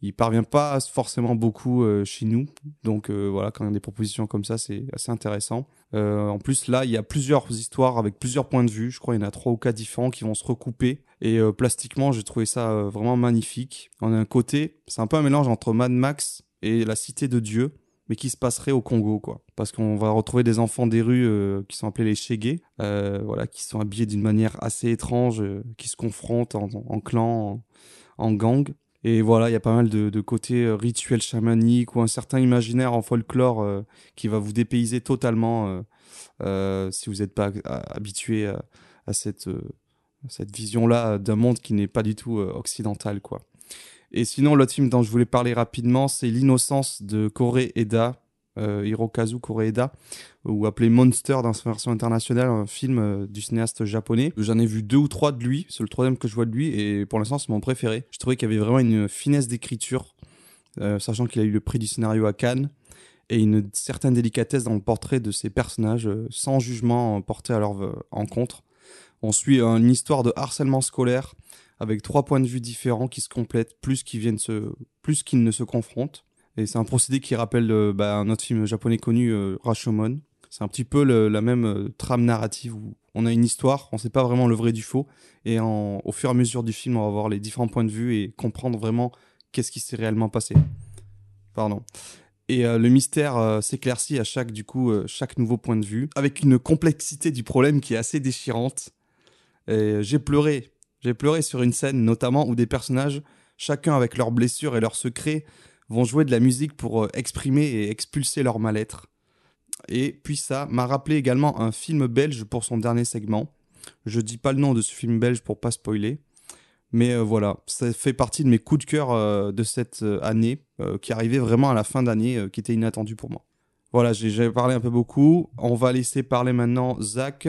il parvient pas forcément beaucoup euh, chez nous. Donc euh, voilà, quand il y a des propositions comme ça, c'est assez intéressant. Euh, en plus, là, il y a plusieurs histoires avec plusieurs points de vue. Je crois qu'il y en a trois ou quatre différents qui vont se recouper. Et plastiquement, j'ai trouvé ça vraiment magnifique. On a un côté, c'est un peu un mélange entre Mad Max et La Cité de Dieu, mais qui se passerait au Congo, quoi. Parce qu'on va retrouver des enfants des rues qui sont appelés les Chégués, euh, voilà, qui sont habillés d'une manière assez étrange, qui se confrontent en, en clan, en, en gang. Et voilà, il y a pas mal de, de côtés euh, rituels chamaniques ou un certain imaginaire en folklore euh, qui va vous dépayser totalement euh, si vous n'êtes pas habitué à, cette, cette vision-là d'un monde qui n'est pas du tout occidental, quoi. Et sinon, l'autre film dont je voulais parler rapidement, c'est L'innocence de Kore Eda, Hirokazu Koreeda, ou appelé Monster dans sa version internationale, un film euh, du cinéaste japonais. J'en ai vu deux ou trois de lui, c'est le troisième que je vois de lui, et pour l'instant c'est mon préféré. Je trouvais qu'il y avait vraiment une finesse d'écriture, euh, sachant qu'il a eu le prix du scénario à Cannes, et une certaine délicatesse dans le portrait de ses personnages, euh, sans jugement porté à leur euh, encontre. On suit une histoire de harcèlement scolaire, avec trois points de vue différents qui se complètent, plus qu'ils viennent se, plus qu'ils ne se confrontent. Et c'est un procédé qui rappelle euh, bah, un autre film japonais connu, euh, Rashomon. C'est un petit peu la même euh, trame narrative où on a une histoire, on sait pas vraiment le vrai du faux, et au fur et à mesure du film, on va voir les différents points de vue et comprendre vraiment qu'est-ce qui s'est réellement passé. Pardon. Et euh, le mystère s'éclaircit à chaque du coup chaque nouveau point de vue, avec une complexité du problème qui est assez déchirante. J'ai pleuré, j'ai pleuré sur une scène notamment où des personnages, chacun avec leurs blessures et leurs secrets, vont jouer de la musique pour euh, exprimer et expulser leur mal-être. Et puis ça m'a rappelé également un film belge pour son dernier segment. Je dis pas le nom de ce film belge pour pas spoiler. Mais euh, voilà, ça fait partie de mes coups de cœur euh, de cette année, qui arrivait vraiment à la fin d'année, qui était inattendu pour moi. Voilà, j'ai parlé un peu beaucoup. On va laisser parler maintenant Zach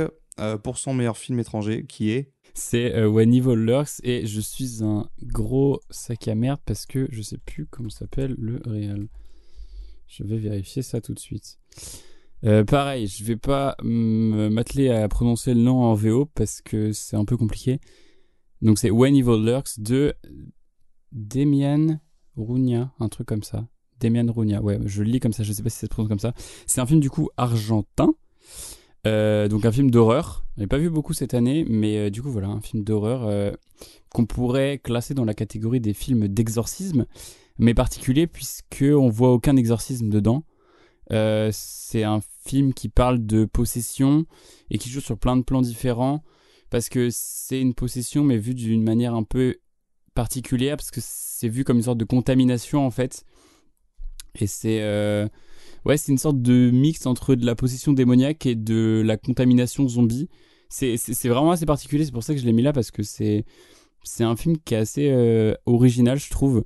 pour son meilleur film étranger, qui est... C'est euh, When Evil Lurks et je suis un gros sac à merde parce que je sais plus comment s'appelle le réel. Je vais vérifier ça tout de suite. Euh, pareil, je vais pas m'atteler à prononcer le nom en VO parce que c'est un peu compliqué. Donc c'est When Evil Lurks de Demian Rounia, un truc comme ça. Demian Rounia, ouais, je lis comme ça, je sais pas si ça se prononce comme ça. C'est un film du coup argentin. Euh, donc un film d'horreur. Je l'ai pas vu beaucoup cette année, mais euh, du coup voilà, un film d'horreur euh, qu'on pourrait classer dans la catégorie des films d'exorcisme, mais particulier puisque on voit aucun exorcisme dedans. C'est un film qui parle de possession et qui joue sur plein de plans différents parce que c'est une possession mais vue d'une manière un peu particulière parce que c'est vu comme une sorte de contamination en fait. Et c'est ouais, c'est une sorte de mix entre de la possession démoniaque et de la contamination zombie. C'est vraiment assez particulier, c'est pour ça que je l'ai mis là parce que c'est c'est un film qui est assez euh, original, je trouve.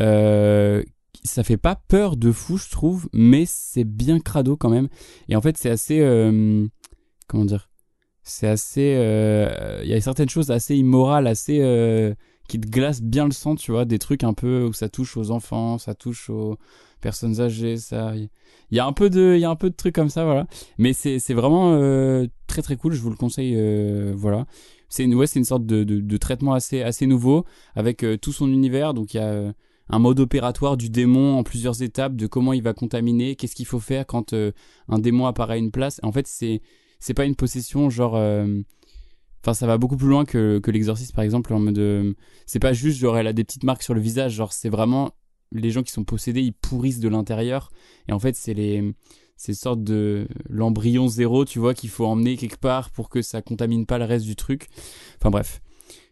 Euh, ça fait pas peur de fou, je trouve, mais c'est bien crado quand même. Et en fait, c'est assez euh, comment dire C'est assez euh, il y a certaines choses assez immorales, assez qui te glacent bien le sang, tu vois, des trucs un peu où ça touche aux enfants, ça touche aux personnes âgées, ça il y a un peu de y a un peu de trucs comme ça voilà. Mais c'est c'est vraiment euh, très très cool, je vous le conseille euh, voilà. C'est une ouais, c'est une sorte de, de, traitement assez assez nouveau avec euh, tout son univers donc il y a un mode opératoire du démon en plusieurs étapes de comment il va contaminer, qu'est-ce qu'il faut faire quand un démon apparaît à une place. En fait, c'est c'est pas une possession genre Enfin, ça va beaucoup plus loin que, que l'exorcisme, par exemple, en mode. c'est pas juste, genre, elle a des petites marques sur le visage, genre, c'est vraiment. Les gens qui sont possédés, ils pourrissent de l'intérieur. Et en fait, c'est les. C'est une sorte de. L'embryon zéro, tu vois, qu'il faut emmener quelque part pour que ça contamine pas le reste du truc. Enfin, bref.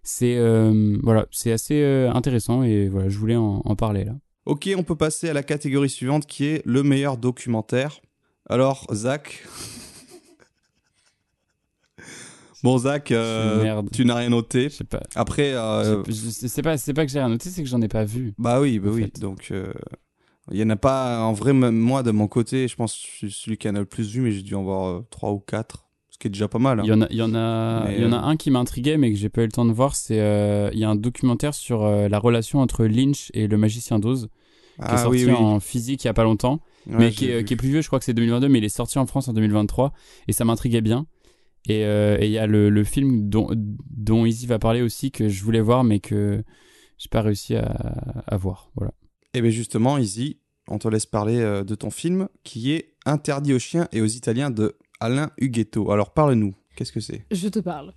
C'est. euh, voilà, c'est assez euh, intéressant et voilà, je voulais en, en parler là. Ok, on peut passer à la catégorie suivante qui est le meilleur documentaire. Alors, Zach. Bon, Zach, euh, tu n'as rien noté. Je sais pas. Après, euh, c'est pas, que j'ai rien noté, c'est que j'en ai pas vu. bah oui, bah oui. fait. Donc, euh, il y en a pas. En vrai, même moi, de mon côté, je pense que je suis celui qui en a le plus vu, mais j'ai dû en voir 3 ou 4. Ce qui est déjà pas mal. hein. Il y en a, il y en a, Mais, il y en a euh, un qui m'intriguait mais que j'ai pas eu le temps de voir. C'est, euh, il y a un documentaire sur euh, la relation entre Lynch et le magicien d'Oz qui est Ah sorti oui, oui. en physique il y a pas longtemps, Ouais, mais est, qui est plus vieux. Je crois que c'est 2022, mais il est sorti en France en 2023 et ça m'intriguait bien. Et euh, et il y a le, le film dont dont Izzy va parler aussi que je voulais voir mais que j'ai pas réussi à, à voir. Voilà. Et bien justement, Izzy, on te laisse parler euh, de ton film qui est Interdit aux chiens et aux Italiens de Alain Huguetto. Alors parle-nous, qu'est-ce que c'est? Je te parle.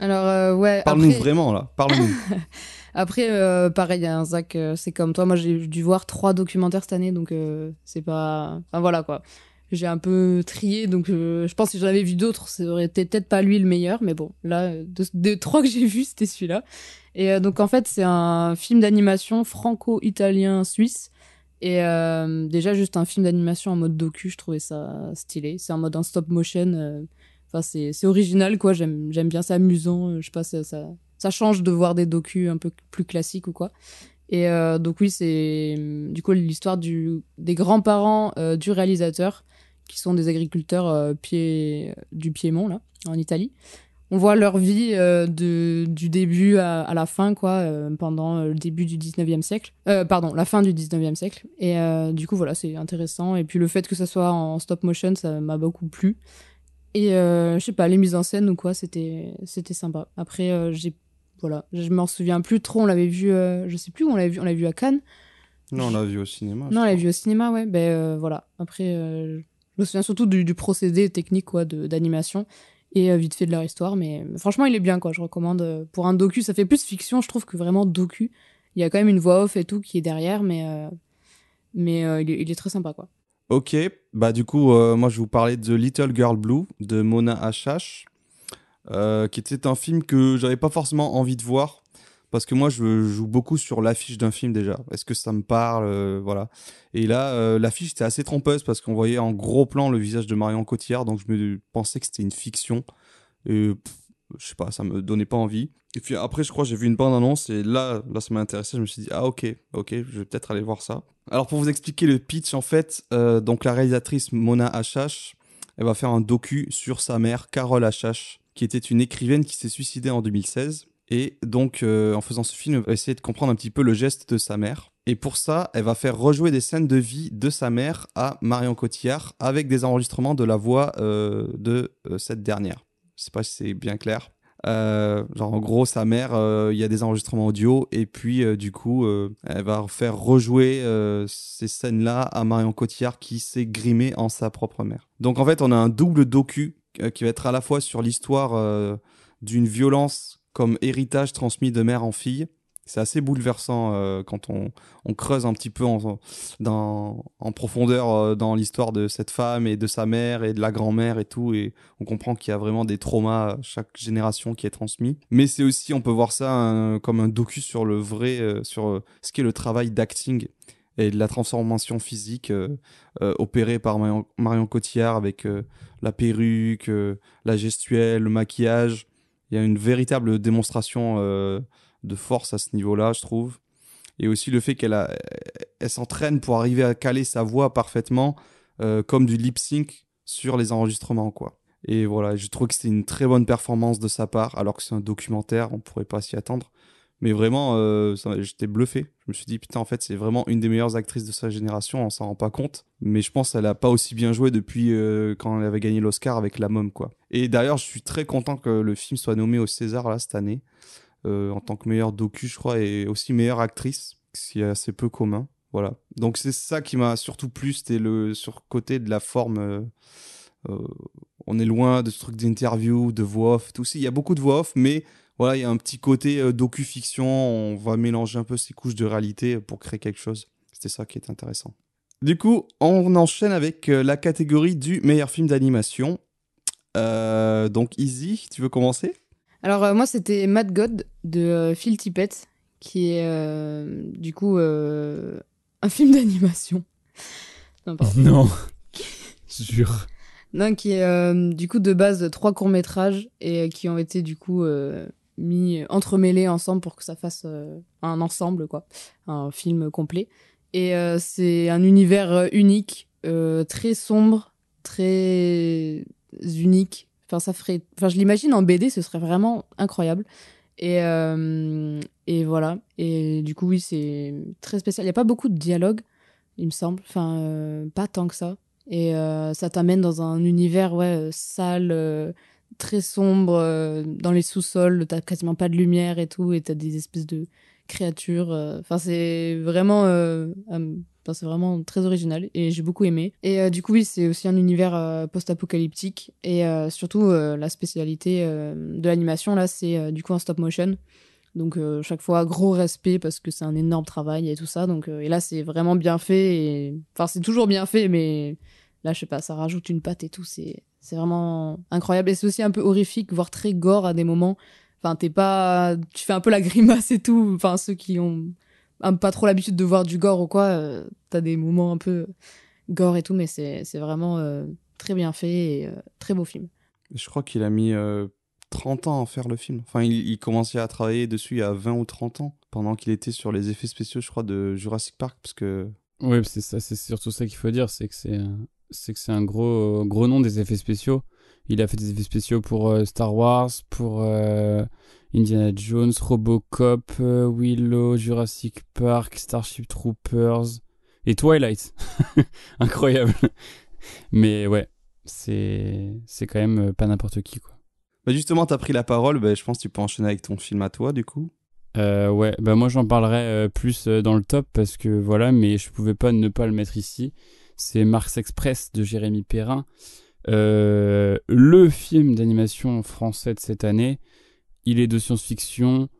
Alors, euh, ouais. Parle-nous après- vraiment là, parle-nous. *laughs* Après, euh, pareil, hein, Zach, c'est comme toi. Moi, j'ai dû voir trois documentaires cette année, donc euh, c'est pas. Enfin, voilà quoi. J'ai un peu trié, donc euh, je pense que si j'en avais vu d'autres, ça aurait été peut-être pas lui le meilleur, mais bon, là, euh, de, de trois que j'ai *laughs* vus, c'était celui-là. Et euh, donc, en fait, c'est un film d'animation franco-italien-suisse. Et déjà, juste un film d'animation en mode docu, je trouvais ça stylé. C'est en mode un stop motion. Enfin, c'est original, quoi. J'aime bien, c'est amusant. Je sais pas, ça, ça, change de voir des docus un peu plus classiques ou quoi. Et donc oui, c'est du coup l'histoire du, des grands-parents du réalisateur, qui sont des agriculteurs euh, pied, du Piémont, là, en Italie. On voit leur vie euh, de, du début à, à la fin, quoi, euh, pendant euh, le début du 19e siècle. Euh, pardon, la fin du 19e siècle. Et euh, du coup, voilà, c'est intéressant. Et puis le fait que ça soit en stop motion, ça m'a beaucoup plu. Et je sais pas, les mises en scène ou quoi, c'était sympa. Après, j'ai voilà, je m'en souviens plus trop. On l'avait vu, je sais plus où on l'avait vu. On l'avait vu à Cannes. Non, on l'a vu au cinéma. Non, on l'avait crois. vu au cinéma, ouais. Ben voilà. Après, je me souviens surtout du, procédé technique quoi, d'animation et euh, vite fait de leur histoire. Mais franchement, il est bien, quoi. Je recommande. euh, pour un docu, ça fait plus fiction, je trouve, que vraiment docu. Il y a quand même une voix off et tout qui est derrière, mais euh, mais il, est, très sympa, quoi. Ok, bah du coup, moi je vais vous parler de Little Girl Blue de Mona euh, qui était un film que j'avais pas forcément envie de voir parce que moi je joue beaucoup sur l'affiche d'un film déjà. Est-ce que ça me parle, euh, voilà. Et là, euh, l'affiche était assez trompeuse parce qu'on voyait en gros plan le visage de Marion Cotillard, donc je me pensais que c'était une fiction. Et pff, je sais pas, ça me donnait pas envie. Et puis après, je crois, j'ai vu une bande annonce et là, là, ça m'a intéressé. Je me suis dit, ah ok, ok, je vais peut-être aller voir ça. Alors pour vous expliquer le pitch, en fait, euh, donc la réalisatrice Mona Achash, elle va faire un docu sur sa mère, Carole Achash, qui était une écrivaine qui s'est suicidée en 2016. Et donc, euh, en faisant ce film, elle va essayer de comprendre un petit peu le geste de sa mère. Et pour ça, elle va faire rejouer des scènes de vie de sa mère à Marion Cotillard avec des enregistrements de la voix euh, de euh, cette dernière. Je sais pas si c'est bien clair. Genre en gros sa mère, il y a des enregistrements audio et puis du coup elle va faire rejouer ces scènes-là à Marion Cotillard qui s'est grimée en sa propre mère. Donc en fait on a un double docu qui va être à la fois sur l'histoire d'une violence comme héritage transmis de mère en fille. C'est assez bouleversant euh, quand on, on creuse un petit peu en, en profondeur euh, dans l'histoire de cette femme et de sa mère et de la grand-mère et tout. Et on comprend qu'il y a vraiment des traumas à chaque génération qui est transmis. Mais c'est aussi, on peut voir ça comme un docu sur le vrai, euh, sur euh, ce qu'est le travail d'acting et de la transformation physique euh, euh, opérée par Marion, Cotillard avec euh, la perruque, euh, la gestuelle, le maquillage. Il y a une véritable démonstration euh, de force à ce niveau-là, je trouve. Et aussi le fait qu'elle s'entraîne pour arriver à caler sa voix parfaitement, euh, comme du lip sync sur les enregistrements, quoi. Et voilà, je trouve que c'était une très bonne performance de sa part, alors que c'est un documentaire, on pourrait pas s'y attendre. Mais vraiment, euh, j'étais bluffé. Je me suis dit, putain, en fait, c'est vraiment une des meilleures actrices de sa génération, on s'en rend pas compte. Mais je pense qu'elle a pas aussi bien joué depuis euh, quand elle avait gagné l'Oscar avec La Mom, quoi. Et d'ailleurs, je suis très content que le film soit nommé au César, là, cette année, euh, en tant que meilleure docu, je crois, et aussi meilleure actrice, ce qui est assez peu commun. Voilà. Donc, c'est ça qui m'a surtout plu, c'était le sur côté de la forme. on est loin de ce truc d'interview, de voix off, tout ça. Il y a beaucoup de voix off, mais voilà, il y a un petit côté euh, docu-fiction. On va mélanger un peu ces couches de réalité pour créer quelque chose. C'était ça qui est intéressant. Du coup, on enchaîne avec euh, la catégorie du meilleur film d'animation. Euh, donc, Easy, tu veux commencer? Alors euh, moi c'était Mad God de euh, Phil Tippett qui est euh, du coup euh, un film d'animation. Non, pardon. *laughs* Non. Jure. Non, qui est euh, du coup de base trois courts métrages et euh, qui ont été du coup euh, mis entremêlés ensemble pour que ça fasse euh, un ensemble quoi, un film complet. Et euh, c'est un univers euh, unique, euh, très sombre, très unique. Enfin ça ferait, enfin je l'imagine en BD, ce serait vraiment incroyable. Et euh, et voilà. Et du coup oui c'est très spécial. Il y a pas beaucoup de dialogue, il me semble. Enfin euh, pas tant que ça. Et euh, ça t'amène dans un univers ouais, euh, sale, euh, très sombre, euh, dans les sous-sols, t'as quasiment pas de lumière et tout, et t'as des espèces de créatures. euh, Enfin, c'est vraiment, euh, enfin, c'est vraiment très original et j'ai beaucoup aimé. Et euh, du coup, oui, c'est aussi un univers post-apocalyptique et surtout la spécialité de l'animation là, c'est du coup en stop motion. Donc chaque fois gros respect parce que c'est un énorme travail et tout ça. Donc et là c'est vraiment bien fait et enfin c'est toujours bien fait mais là je sais pas ça rajoute une patte et tout c'est c'est vraiment incroyable et c'est aussi un peu horrifique voire très gore à des moments. Enfin t'es pas tu fais un peu la grimace et tout. Enfin ceux qui ont pas trop l'habitude de voir du gore ou quoi euh, t'as des moments un peu gore et tout mais c'est c'est vraiment euh, très bien fait et euh, très beau film. Je crois qu'il a mis euh, 30 ans à faire le film. Enfin, il, il commençait à travailler dessus il y a 20 ou 30 ans. pendant qu'il était sur les effets spéciaux, je crois, de Jurassic Park, parce que Oui, c'est ça, c'est surtout ça qu'il faut dire, c'est que c'est c'est que c'est un gros gros nom des effets spéciaux. Il a fait des effets spéciaux pour euh, Star Wars, pour euh, Indiana Jones, Robocop, euh, Willow, Jurassic Park, Starship Troopers et Twilight. *laughs* Incroyable. Mais ouais, c'est c'est quand même pas n'importe qui quoi. bah, justement, t'as pris la parole, bah, je pense que tu peux enchaîner avec ton film à toi, du coup. Euh, ouais, bah moi j'en parlerai plus dans le top parce que voilà, mais je pouvais pas ne pas le mettre ici. C'est Mars Express de Jérémy Perrin, Euh, le film d'animation français de cette année. Il est de science-fiction,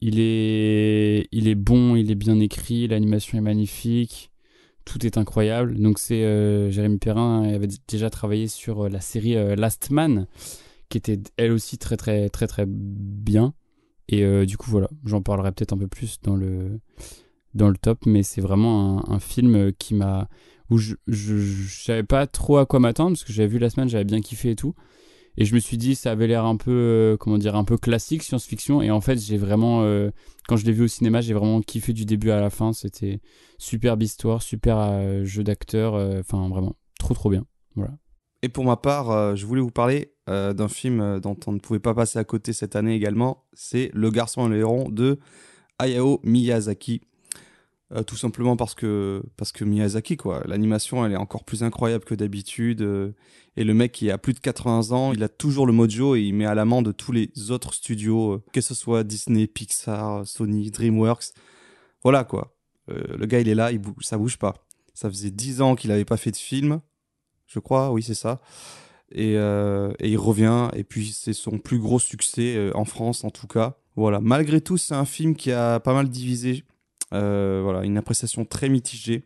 il est, il est bon, il est bien écrit, l'animation est magnifique, tout est incroyable. Donc c'est euh, Jérémy Perrin avait d- déjà travaillé sur euh, la série Last Man, qui était elle aussi très très très très bien. Et du coup, voilà, j'en parlerai peut-être un peu plus dans le, dans le top, mais c'est vraiment un film qui m'a. Où je, je, je savais pas trop à quoi m'attendre, parce que j'avais vu la semaine, j'avais bien kiffé et tout. Et je me suis dit, ça avait l'air un peu, euh, comment dire, un peu classique, science-fiction. Et en fait, j'ai vraiment, euh, quand je l'ai vu au cinéma, j'ai vraiment kiffé du début à la fin. C'était superbe histoire, super euh, jeu d'acteur, enfin vraiment, trop trop bien. Et pour ma part, je voulais vous parler d'un film dont on ne pouvait pas passer à côté cette année également. C'est Le garçon et le héron de Hayao Miyazaki. Euh, tout simplement parce que, parce que Miyazaki, quoi. L'animation, elle est encore plus incroyable que d'habitude. euh, et le mec, qui a plus de 80 ans, il a toujours le mojo et il met à l'amende tous les autres studios, euh, que ce soit Disney, Pixar, Sony, DreamWorks. Voilà, quoi. Le gars, il est là, il ça bouge pas. Ça faisait 10 ans qu'il n'avait pas fait de film je crois, oui c'est ça. Et, et il revient, et puis c'est son plus gros succès en France en tout cas. Voilà, malgré tout c'est un film qui a pas mal divisé, voilà, une appréciation très mitigée,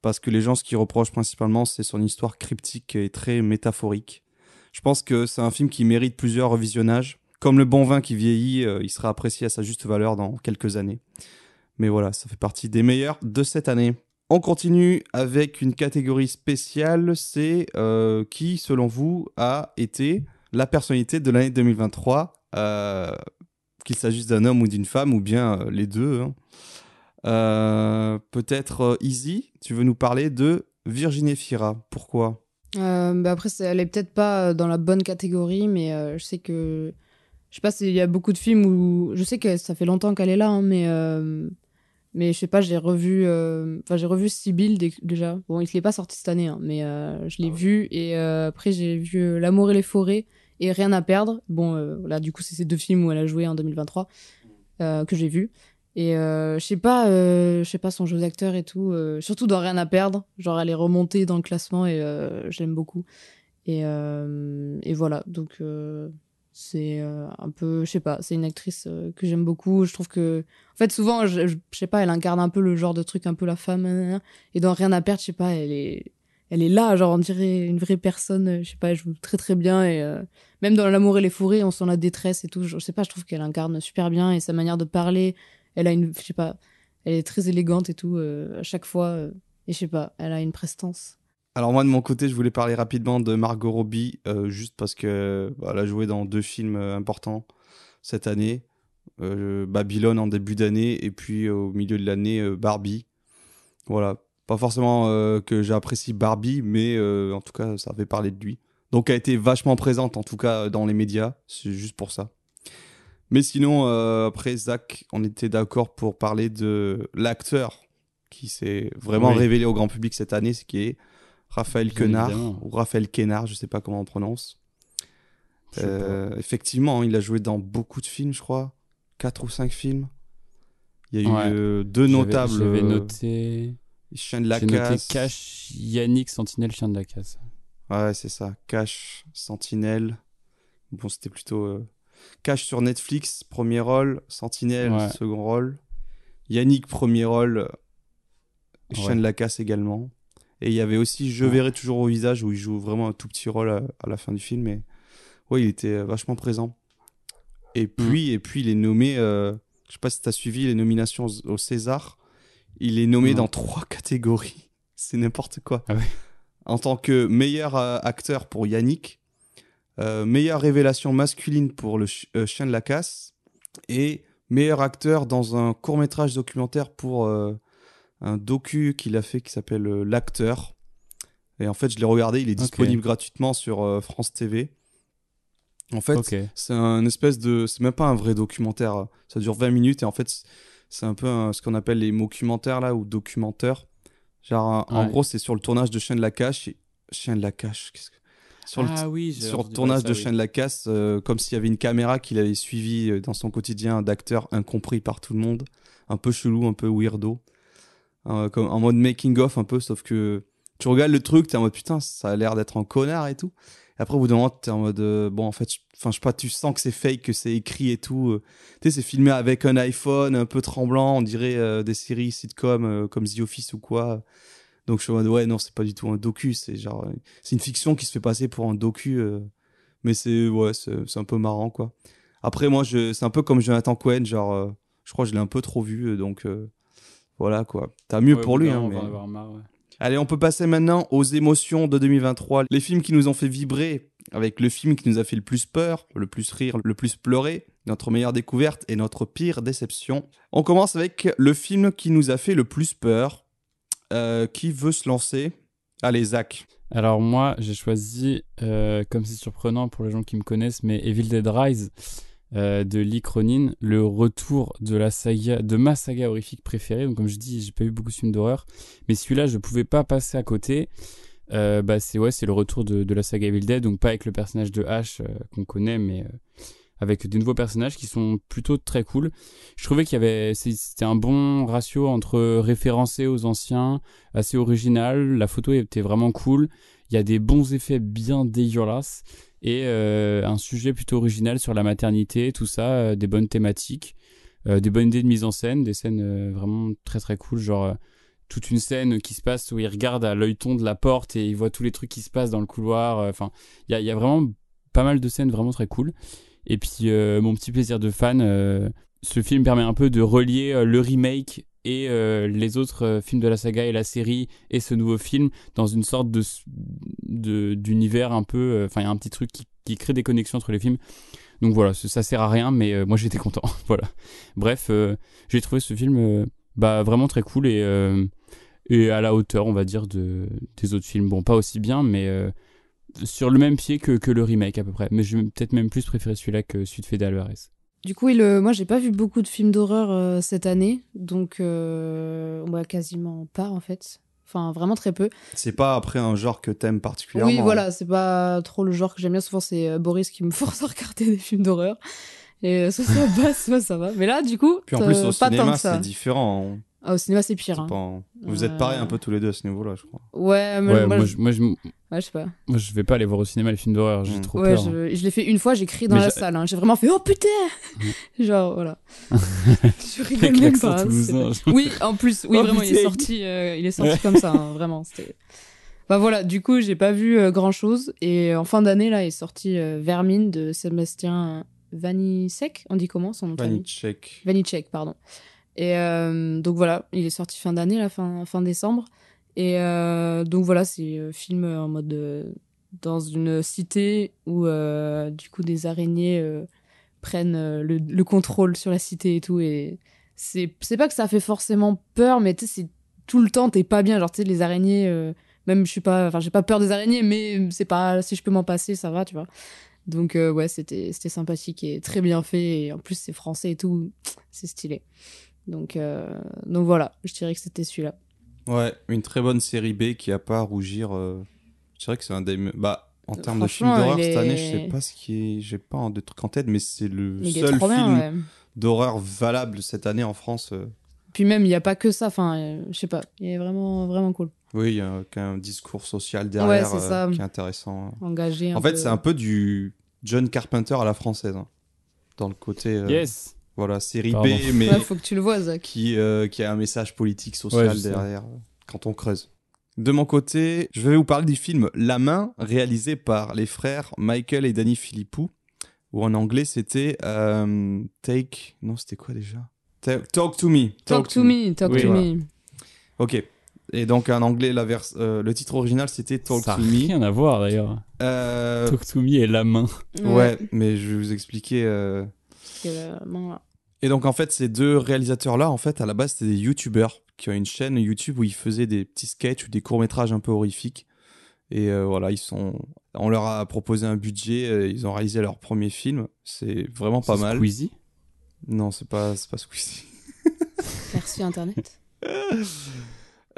parce que les gens ce qu'ils reprochent principalement c'est son histoire cryptique et très métaphorique. Je pense que c'est un film qui mérite plusieurs revisionnages. Comme le bon vin qui vieillit, euh, il sera apprécié à sa juste valeur dans quelques années. Mais voilà, ça fait partie des meilleurs de cette année. On continue avec une catégorie spéciale, c'est euh, qui, selon vous, a été la personnalité de l'année 2023, euh, qu'il s'agisse d'un homme ou d'une femme, ou bien euh, les deux. hein. Euh, Peut-être euh, Easy, tu veux nous parler de Virginie Fira. Pourquoi? Euh, bah après, elle est peut-être pas dans la bonne catégorie, mais euh, je sais que. Je sais pas s'il y a beaucoup de films où. Je sais que ça fait longtemps qu'elle est là, hein, mais. euh, Mais je sais pas, j'ai revu. euh, Enfin, j'ai revu Sibyl dé- déjà. Bon, il n'est pas sorti cette année, hein, mais euh, je l'ai vu. Et euh, après, j'ai vu euh, L'amour et les forêts et Rien à perdre. Bon, euh, voilà, du coup, c'est ces deux films où elle a joué en 2023 euh, que j'ai vu. Et euh, je sais pas, euh, je sais pas son jeu d'acteur et tout. euh, surtout dans Rien à perdre. Genre, elle est remontée dans le classement et euh, j'aime beaucoup. Et, euh, et voilà, donc euh, c'est un peu, je sais pas, c'est une actrice que j'aime beaucoup. Je trouve que, en fait, souvent, je, je, sais pas, elle incarne un peu le genre de truc, un peu la femme. Et dans Rien à perdre, je sais pas, elle est, elle est là, genre on dirait une vraie personne. Je sais pas, elle joue très très bien. Et même dans L'amour et les forêts, on sent la détresse et tout. Je sais pas, je trouve qu'elle incarne super bien et sa manière de parler, elle a une, je sais pas, elle est très élégante et tout euh, à chaque fois. euh, et je sais pas, elle a une prestance. Alors moi de mon côté, je voulais parler rapidement de Margot Robbie, euh, juste parce que bah, elle a joué dans deux films importants cette année. Babylone en début d'année et puis au milieu de l'année Barbie. Voilà, pas forcément que j'apprécie Barbie, mais en tout cas ça fait parler de lui. Donc elle a été vachement présente en tout cas dans les médias, c'est juste pour ça. Mais sinon, euh, après Zach, on était d'accord pour parler de l'acteur qui s'est vraiment Oui. révélé au grand public cette année, ce qui est Raphaël Quenard, ou Raphaël Quenard, je sais pas comment on prononce. Je Euh, effectivement, il a joué dans beaucoup de films, je crois. Quatre ou cinq films. Il y a Ouais. eu euh, deux notables. J'avais euh, noté. Chien de la casse. Cash, Yannick, Sentinelle, Chien de la casse. Ouais, c'est ça. Cash, Sentinelle. Bon, c'était plutôt. euh, Cash sur Netflix, premier rôle. Sentinelle, Ouais. second rôle. Yannick, premier rôle. Chien Ouais. de la casse également. Et il y avait aussi Je verrai toujours au visage où il joue vraiment un tout petit rôle à, à la fin du film. Mais ouais, il était euh, vachement présent. Et puis, Mm. et puis il est nommé. euh, Je sais pas si tu as suivi les nominations au César. Il est nommé dans trois catégories. *laughs* C'est n'importe quoi. Ah ouais. En tant que meilleur euh, acteur pour Yannick, euh, meilleure révélation masculine pour le ch- euh, chien de la casse et meilleur acteur dans un court métrage documentaire pour euh, un docu qu'il a fait qui s'appelle L'acteur. Et en fait, je l'ai regardé, il est disponible gratuitement sur France TV. En fait, c'est un espèce de. C'est même pas un vrai documentaire. Ça dure 20 minutes et en fait, c'est un peu un- ce qu'on appelle les documentaires là ou documentaires. Genre, en gros, c'est sur le tournage de Chien de la Cache. et- Chien de la Cache, qu'est-ce que. Sur le, ah oui, j'ai sur le entendu tournage de oui. de la Casse, euh, comme s'il y avait une caméra qu'il avait suivi euh, dans son quotidien d'acteur incompris par tout le monde. Un peu chelou, un peu weirdo. Euh, comme, en mode making-of un peu, sauf que tu regardes le truc, t'es en mode putain, ça a l'air d'être un connard et tout. Et après, au bout d'un moment, t'es en mode euh, bon, en fait, je- enfin, je sais pas, tu sens que c'est fake, que c'est écrit et tout. euh. Tu sais, c'est filmé avec un iPhone un peu tremblant, on dirait des séries sitcom comme The Office ou quoi. Donc je suis en mode ouais, non, c'est pas du tout un docu, c'est genre, euh, c'est une fiction qui se fait passer pour un docu. euh, mais c'est ouais, c'est un peu marrant quoi. Après, moi, je, c'est un peu comme Jonathan Cohen, genre, euh, je crois que je l'ai un peu trop vu, donc euh, voilà quoi. T'as mieux Ouais, pour lui, hein, mais- on va en avoir marre, ouais. Allez, on peut passer maintenant aux émotions de 2023. Les films qui nous ont fait vibrer, avec le film qui nous a fait le plus peur, le plus rire, le plus pleurer, notre meilleure découverte et notre pire déception. On commence avec le film qui nous a fait le plus peur. Euh, qui veut se lancer? Allez, Zach. Alors moi, j'ai choisi, euh, comme c'est surprenant pour les gens qui me connaissent, mais Evil Dead Rise euh, de Lee Cronin, le retour de la saga, de ma saga horrifique préférée. Donc comme je dis, j'ai pas eu beaucoup de films d'horreur, mais celui-là, je pouvais pas passer à côté. Bah c'est ouais, c'est le retour de, la saga Evil Dead, donc pas avec le personnage de Ash qu'on connaît, mais avec des nouveaux personnages qui sont plutôt très cool. Je trouvais qu'il y avait, c'était un bon ratio entre référencé aux anciens, assez original. La photo était vraiment cool. Il y a des bons effets bien dégueulasses et euh, un sujet plutôt original sur la maternité, tout ça, euh, des bonnes thématiques, euh, des bonnes idées de mise en scène, des scènes vraiment très très cool, genre toute une scène qui se passe où il regarde à l'œilleton de la porte et il voit tous les trucs qui se passent dans le couloir. Enfin, il y a vraiment pas mal de scènes vraiment très cool. Et puis euh, mon petit plaisir de fan, euh, ce film permet un peu de relier euh, le remake et les autres films de la saga et la série et ce nouveau film dans une sorte de d'univers un peu enfin il y a un petit truc qui, crée des connexions entre les films. Donc voilà ça, sert à rien mais moi j'étais content. *laughs* Voilà. Bref j'ai trouvé ce film bah vraiment très cool et et à la hauteur on va dire de des autres films. Bon pas aussi bien mais sur le même pied que, que le remake à peu près mais je vais peut-être même plus préférer celui-là que celui de Fede Alvarez Du coup, le... moi, j'ai pas vu beaucoup de films d'horreur euh, cette année, donc euh... ouais, quasiment pas en fait. Enfin, vraiment très peu. C'est pas après un genre que t'aimes particulièrement. Oui, voilà, c'est pas trop le genre que j'aime bien. Souvent, c'est euh, Boris qui me *laughs* force à regarder des films d'horreur. Et euh, soit ça passe, *laughs* soit ça va. Mais là, du coup, Puis en plus, au pas tant cinéma, que ça. c'est différent. Ah, au cinéma, c'est pire. Hein. pas en- Vous êtes pareil un peu tous les deux à ce niveau-là, je crois. Ouais, mais ouais moi, moi, je... je, moi, je, ouais, je sais pas. moi, je vais pas aller voir au cinéma les films d'horreur j'ai Mm. trop Ouais, peur je, je l'ai fait une fois, j'ai crié dans Mais la salle. hein. J'ai vraiment fait Oh putain *laughs* Genre, voilà. *laughs* je rigole même pas. Oui, en plus, oui, Oh, vraiment, il est sorti, euh, il est sorti Ouais. comme ça, hein, vraiment. C'était. Bah voilà, du coup, j'ai pas vu grand chose. Et en fin d'année, là, est sorti euh, Vermine de Sébastien Vanicek. On dit comment son nom Vanicek. Vanicek, pardon. Et euh, donc voilà, il est sorti fin d'année, la fin, fin décembre. Et euh, donc voilà, c'est un film en mode euh, dans une cité où euh, du coup des araignées euh, prennent euh, le, le contrôle sur la cité et tout. Et c'est pas que ça fait forcément peur, mais tu sais, tout le temps, t'es pas bien. Genre, tu sais, les araignées, euh, même je suis pas, enfin, j'ai pas peur des araignées, mais c'est pas, si je peux m'en passer, ça va, tu vois. Donc euh, ouais, c'était sympathique et très bien fait. Et en plus, c'est français et tout, c'est stylé. Donc, euh, donc voilà, je dirais que c'était celui-là. Ouais, une très bonne série B qui a pas à rougir. euh, Je dirais que c'est un des. Bah, en termes de films d'horreur cette année, je sais pas ce qui est. J'ai pas de trucs en tête, mais c'est le Il seul film ouais. d'horreur valable cette année en France. euh. Puis même, il y a pas que ça. Enfin, je sais pas, il est vraiment vraiment cool, Oui, il y a un discours social derrière euh, qui est intéressant. engagé. un En fait, peu. c'est un peu du John Carpenter à la française. hein. Dans le côté. euh, yes Voilà, série Pardon. B, *laughs* mais Ouais, faut que tu le vois, Zach. qui, euh, qui a un message politique, social Ouais, je sais. derrière quand on creuse. De mon côté, je vais vous parler du film La Main, réalisé par les frères Michael et Danny Philippou, ou en anglais c'était euh, Take. Non, c'était quoi déjà? Ta- Talk to Me. Talk, to me, talk Oui. to Voilà. me. Ok. Et donc en anglais, la euh, le titre original c'était Talk ça a to Me. rien à voir d'ailleurs Euh, Talk to me et la main ouais, mais je vais vous expliquer. Parce que, bon, voilà. Et donc en fait, ces deux réalisateurs-là, en fait, à la base, c'était des youtubeurs qui ont une chaîne YouTube où ils faisaient des petits sketchs ou des courts-métrages un peu horrifiques. Et euh, voilà, ils sont... on leur a proposé un budget, euh, ils ont réalisé leur premier film. C'est vraiment pas C'est mal. Squeezie? Non, c'est pas, c'est pas Squeezie. *laughs* Merci Internet?